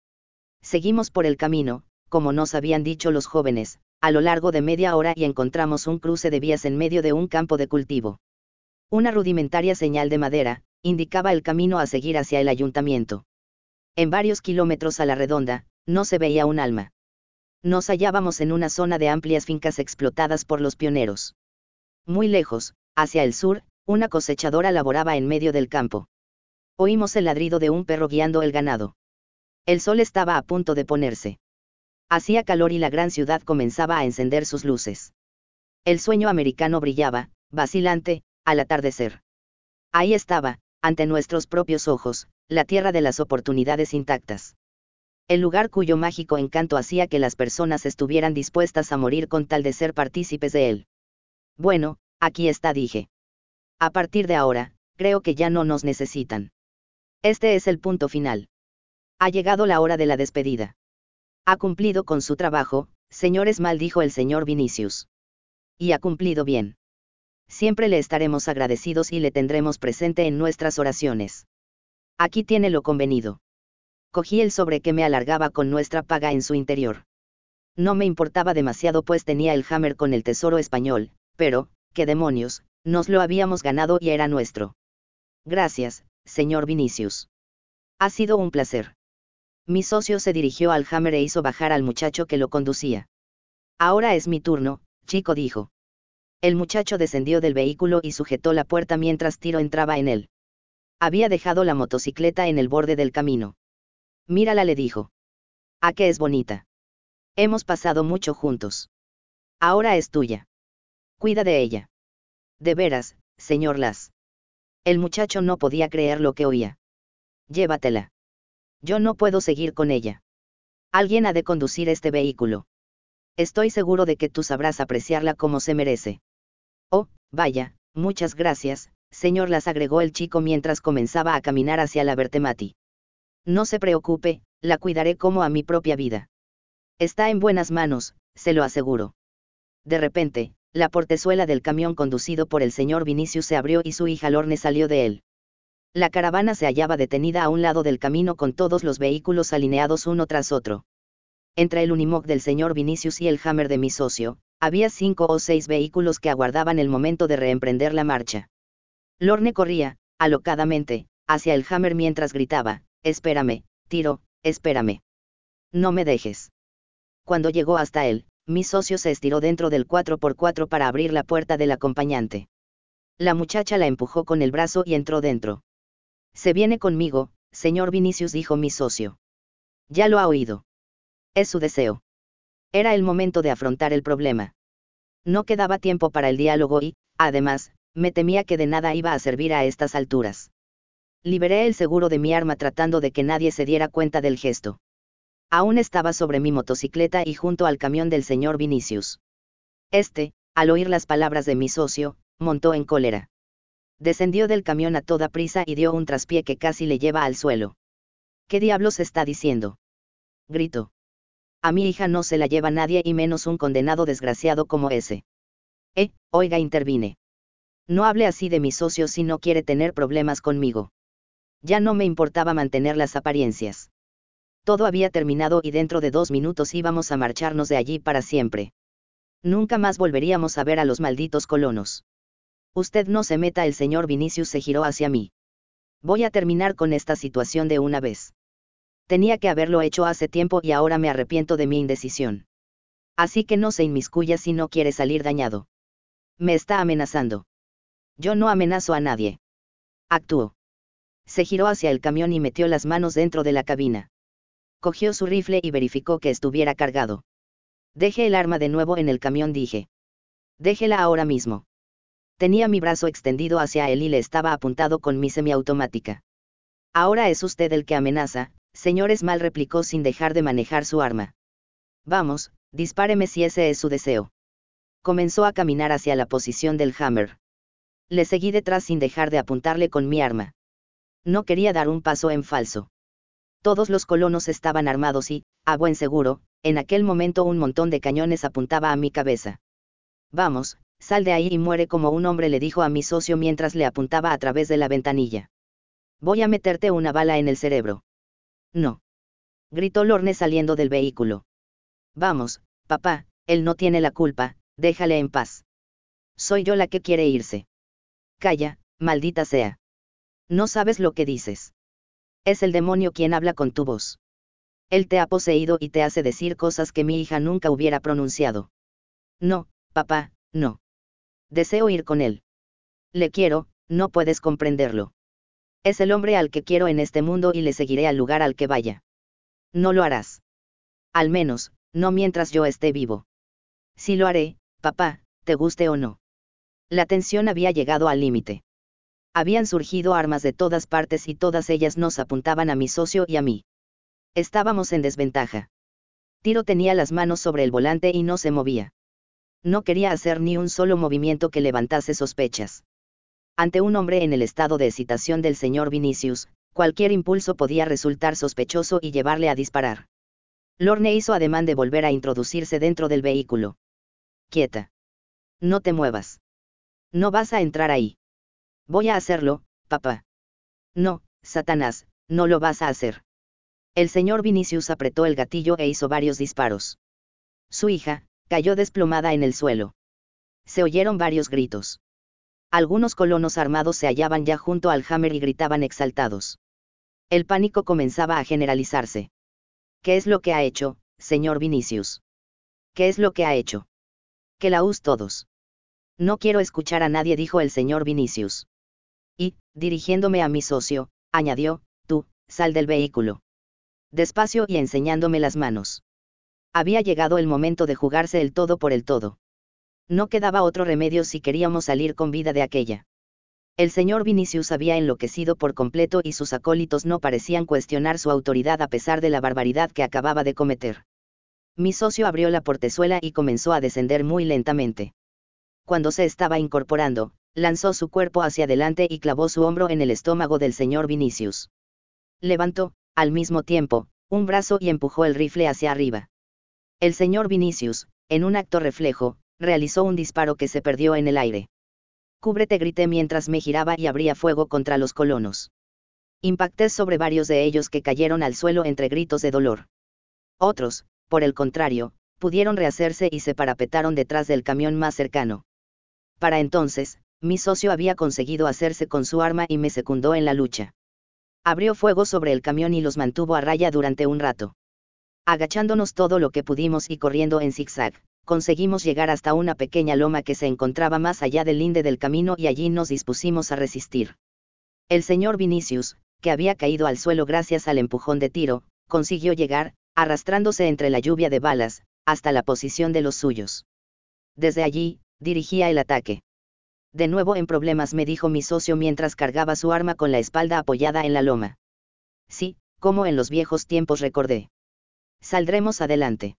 S1: Seguimos por el camino, como nos habían dicho los jóvenes, a lo largo de media hora y encontramos un cruce de vías en medio de un campo de cultivo. Una rudimentaria señal de madera, indicaba el camino a seguir hacia el ayuntamiento. En varios kilómetros a la redonda, no se veía un alma. Nos hallábamos en una zona de amplias fincas explotadas por los pioneros. Muy lejos, hacia el sur, una cosechadora laboraba en medio del campo. Oímos el ladrido de un perro guiando el ganado. El sol estaba a punto de ponerse. Hacía calor y la gran ciudad comenzaba a encender sus luces. El sueño americano brillaba, vacilante, al atardecer. Ahí estaba, ante nuestros propios ojos, la tierra de las oportunidades intactas. El lugar cuyo mágico encanto hacía que las personas estuvieran dispuestas a morir con tal de ser partícipes de él. Bueno, aquí está, dije. A partir de ahora, creo que ya no nos necesitan. Este es el punto final. Ha llegado la hora de la despedida. Ha cumplido con su trabajo, señores maldijo el señor Vinicius. Y ha cumplido bien. Siempre le estaremos agradecidos y le tendremos presente en nuestras oraciones. Aquí tiene lo convenido. Cogí el sobre que me alargaba con nuestra paga en su interior. No me importaba demasiado pues tenía el hammer con el tesoro español, pero, qué demonios, nos lo habíamos ganado y era nuestro. Gracias, señor Vinicius. Ha sido un placer. Mi socio se dirigió al Hammer e hizo bajar al muchacho que lo conducía. Ahora es mi turno, chico dijo. El muchacho descendió del vehículo y sujetó la puerta mientras Tiro entraba en él. Había dejado la motocicleta en el borde del camino. Mírala le dijo. ¿A qué es bonita? Hemos pasado mucho juntos. Ahora es tuya. Cuida de ella. De veras, señor Las. El muchacho no podía creer lo que oía. Llévatela. Yo no puedo seguir con ella. Alguien ha de conducir este vehículo. Estoy seguro de que tú sabrás apreciarla como se merece. Oh, vaya, muchas gracias, señor Las agregó el chico mientras comenzaba a caminar hacia la Bertemati. No se preocupe, la cuidaré como a mi propia vida. Está en buenas manos, se lo aseguro. De repente, la portezuela del camión conducido por el señor Vinicius se abrió y su hija Lorne salió de él. La caravana se hallaba detenida a un lado del camino con todos los vehículos alineados uno tras otro. Entre el Unimog del señor Vinicius y el Hammer de mi socio, había cinco o seis vehículos que aguardaban el momento de reemprender la marcha. Lorne corría, alocadamente, hacia el Hammer mientras gritaba, Espérame, tiro, espérame. No me dejes. Cuando llegó hasta él, mi socio se estiró dentro del 4x4 para abrir la puerta del acompañante. La muchacha la empujó con el brazo y entró dentro. Se viene conmigo, señor Vinicius, dijo mi socio. Ya lo ha oído. Es su deseo. Era el momento de afrontar el problema. No quedaba tiempo para el diálogo y, además, me temía que de nada iba a servir a estas alturas. Liberé el seguro de mi arma tratando de que nadie se diera cuenta del gesto. Aún estaba sobre mi motocicleta y junto al camión del señor Vinicius. Este, al oír las palabras de mi socio, montó en cólera. Descendió del camión a toda prisa y dio un traspié que casi le lleva al suelo. ¿Qué diablos está diciendo? Gritó. A mi hija no se la lleva nadie y menos un condenado desgraciado como ese. Eh, oiga, intervine. No hable así de mi socio si no quiere tener problemas conmigo. Ya no me importaba mantener las apariencias. Todo había terminado y dentro de dos minutos íbamos a marcharnos de allí para siempre. Nunca más volveríamos a ver a los malditos colonos. Usted no se meta, el señor Vinicius se giró hacia mí. Voy a terminar con esta situación de una vez. Tenía que haberlo hecho hace tiempo y ahora me arrepiento de mi indecisión. Así que no se inmiscuya si no quiere salir dañado. Me está amenazando. Yo no amenazo a nadie. Actuó. Se giró hacia el camión y metió las manos dentro de la cabina. Cogió su rifle y verificó que estuviera cargado. Deje el arma de nuevo en el camión, dije. Déjela ahora mismo. Tenía mi brazo extendido hacia él y le estaba apuntado con mi semiautomática. Ahora es usted el que amenaza, Señores mal replicó sin dejar de manejar su arma. Vamos, dispáreme si ese es su deseo. Comenzó a caminar hacia la posición del hammer. Le seguí detrás sin dejar de apuntarle con mi arma. No quería dar un paso en falso. Todos los colonos estaban armados y, a buen seguro, en aquel momento un montón de cañones apuntaba a mi cabeza. Vamos, sal de ahí y muere como un hombre le dijo a mi socio mientras le apuntaba a través de la ventanilla. Voy a meterte una bala en el cerebro. No. Gritó Lorne saliendo del vehículo. Vamos, papá, él no tiene la culpa, déjale en paz. Soy yo la que quiere irse. Calla, maldita sea. No sabes lo que dices. Es el demonio quien habla con tu voz. Él te ha poseído y te hace decir cosas que mi hija nunca hubiera pronunciado. No, papá, no. Deseo ir con él. Le quiero, no puedes comprenderlo. Es el hombre al que quiero en este mundo y le seguiré al lugar al que vaya. No lo harás. Al menos, no mientras yo esté vivo. Sí lo haré, papá, te guste o no. La tensión había llegado al límite. Habían surgido armas de todas partes y todas ellas nos apuntaban a mi socio y a mí. Estábamos en desventaja. Tiro tenía las manos sobre el volante y no se movía. No quería hacer ni un solo movimiento que levantase sospechas. Ante un hombre en el estado de excitación del señor Vinicius, cualquier impulso podía resultar sospechoso y llevarle a disparar. Lorne hizo ademán de volver a introducirse dentro del vehículo. Quieta. No te muevas. No vas a entrar ahí. Voy a hacerlo, papá. No, Satanás, no lo vas a hacer. El señor Vinicius apretó el gatillo e hizo varios disparos. Su hija, cayó desplomada en el suelo. Se oyeron varios gritos. Algunos colonos armados se hallaban ya junto al Hammer y gritaban exaltados. El pánico comenzaba a generalizarse. ¿Qué es lo que ha hecho, señor Vinicius? ¿Qué es lo que ha hecho? Que la us todos. No quiero escuchar a nadie, dijo el señor Vinicius. Y, dirigiéndome a mi socio, añadió, tú, sal del vehículo. Despacio y enseñándome las manos. Había llegado el momento de jugarse el todo por el todo. No quedaba otro remedio si queríamos salir con vida de aquella. El señor Vinicius había enloquecido por completo y sus acólitos no parecían cuestionar su autoridad a pesar de la barbaridad que acababa de cometer. Mi socio abrió la portezuela y comenzó a descender muy lentamente. Cuando se estaba incorporando, lanzó su cuerpo hacia adelante y clavó su hombro en el estómago del señor Vinicius. Levantó, al mismo tiempo, un brazo y empujó el rifle hacia arriba. El señor Vinicius, en un acto reflejo, realizó un disparo que se perdió en el aire. Cúbrete grité mientras me giraba y abría fuego contra los colonos. Impacté sobre varios de ellos que cayeron al suelo entre gritos de dolor. Otros, por el contrario, pudieron rehacerse y se parapetaron detrás del camión más cercano. Para entonces, mi socio había conseguido hacerse con su arma y me secundó en la lucha. Abrió fuego sobre el camión y los mantuvo a raya durante un rato. Agachándonos todo lo que pudimos y corriendo en zigzag, conseguimos llegar hasta una pequeña loma que se encontraba más allá del linde del camino y allí nos dispusimos a resistir. El señor Vinicius, que había caído al suelo gracias al empujón de tiro, consiguió llegar, arrastrándose entre la lluvia de balas, hasta la posición de los suyos. Desde allí, dirigía el ataque. De nuevo en problemas me dijo mi socio mientras cargaba su arma con la espalda apoyada en la loma. Sí, como en los viejos tiempos recordé. Saldremos adelante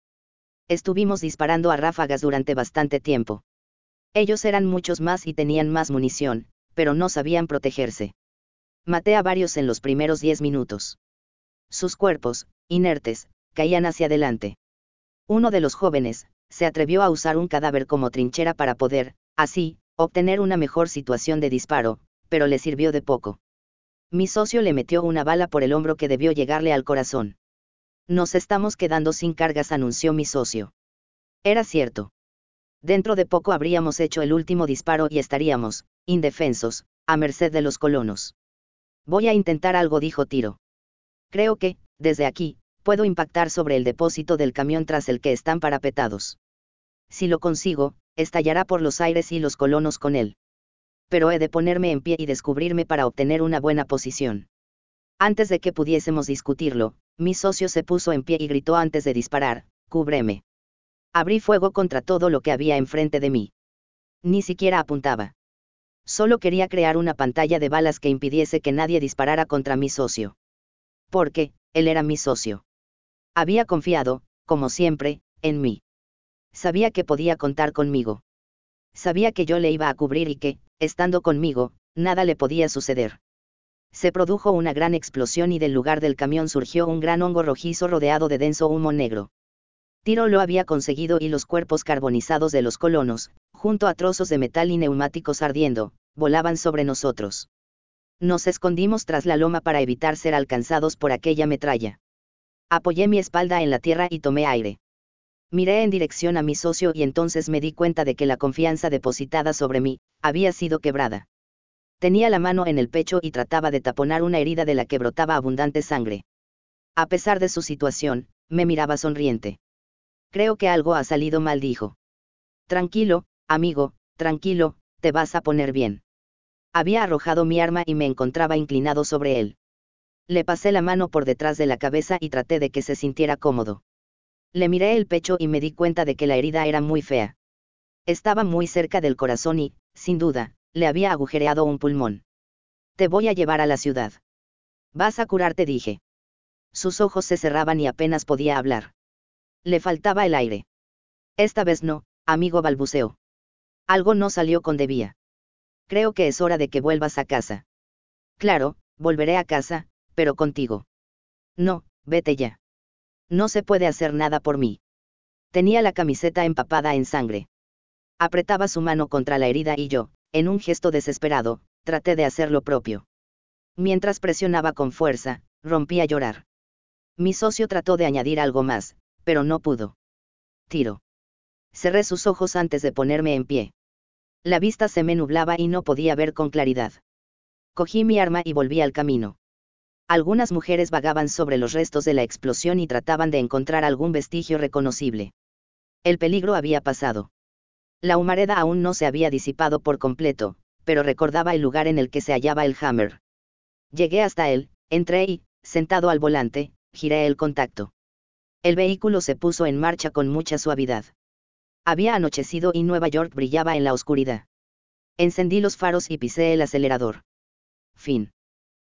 S1: estuvimos disparando a ráfagas durante bastante tiempo. Ellos eran muchos más y tenían más munición, pero no sabían protegerse. Maté a varios en los primeros diez minutos. Sus cuerpos, inertes, caían hacia adelante. Uno de los jóvenes, se atrevió a usar un cadáver como trinchera para poder, así, obtener una mejor situación de disparo, pero le sirvió de poco. Mi socio le metió una bala por el hombro que debió llegarle al corazón. Nos estamos quedando sin cargas, anunció mi socio. Era cierto. Dentro de poco habríamos hecho el último disparo y estaríamos, indefensos, a merced de los colonos. Voy a intentar algo, dijo Tiro. Creo que, desde aquí, puedo impactar sobre el depósito del camión tras el que están parapetados. Si lo consigo, estallará por los aires y los colonos con él. Pero he de ponerme en pie y descubrirme para obtener una buena posición. Antes de que pudiésemos discutirlo, mi socio se puso en pie y gritó antes de disparar, cúbreme. Abrí fuego contra todo lo que había enfrente de mí. Ni siquiera apuntaba. Solo quería crear una pantalla de balas que impidiese que nadie disparara contra mi socio. Porque, él era mi socio. Había confiado, como siempre, en mí. Sabía que podía contar conmigo. Sabía que yo le iba a cubrir y que, estando conmigo, nada le podía suceder. Se produjo una gran explosión y del lugar del camión surgió un gran hongo rojizo rodeado de denso humo negro. Tiro lo había conseguido y los cuerpos carbonizados de los colonos, junto a trozos de metal y neumáticos ardiendo, volaban sobre nosotros. Nos escondimos tras la loma para evitar ser alcanzados por aquella metralla. Apoyé mi espalda en la tierra y tomé aire. Miré en dirección a mi socio y entonces me di cuenta de que la confianza depositada sobre mí, había sido quebrada. Tenía la mano en el pecho y trataba de taponar una herida de la que brotaba abundante sangre. A pesar de su situación, me miraba sonriente. Creo que algo ha salido mal, dijo. Tranquilo, amigo, tranquilo, te vas a poner bien. Había arrojado mi arma y me encontraba inclinado sobre él. Le pasé la mano por detrás de la cabeza y traté de que se sintiera cómodo. Le miré el pecho y me di cuenta de que la herida era muy fea. Estaba muy cerca del corazón y, sin duda, le había agujereado un pulmón. Te voy a llevar a la ciudad. Vas a curarte, dije. Sus ojos se cerraban y apenas podía hablar. Le faltaba el aire. Esta vez no, amigo balbuceó. Algo no salió con debía. Creo que es hora de que vuelvas a casa. Claro, volveré a casa, pero contigo. No, vete ya. No se puede hacer nada por mí. Tenía la camiseta empapada en sangre. Apretaba su mano contra la herida y yo, en un gesto desesperado, traté de hacer lo propio. Mientras presionaba con fuerza, rompí a llorar. Mi socio trató de añadir algo más, pero no pudo. Tiro. Cerré sus ojos antes de ponerme en pie. La vista se me nublaba y no podía ver con claridad. Cogí mi arma y volví al camino. Algunas mujeres vagaban sobre los restos de la explosión y trataban de encontrar algún vestigio reconocible. El peligro había pasado. La humareda aún no se había disipado por completo, pero recordaba el lugar en el que se hallaba el Hammer. Llegué hasta él, entré y, sentado al volante, giré el contacto. El vehículo se puso en marcha con mucha suavidad. Había anochecido y Nueva York brillaba en la oscuridad. Encendí los faros y pisé el acelerador. Fin.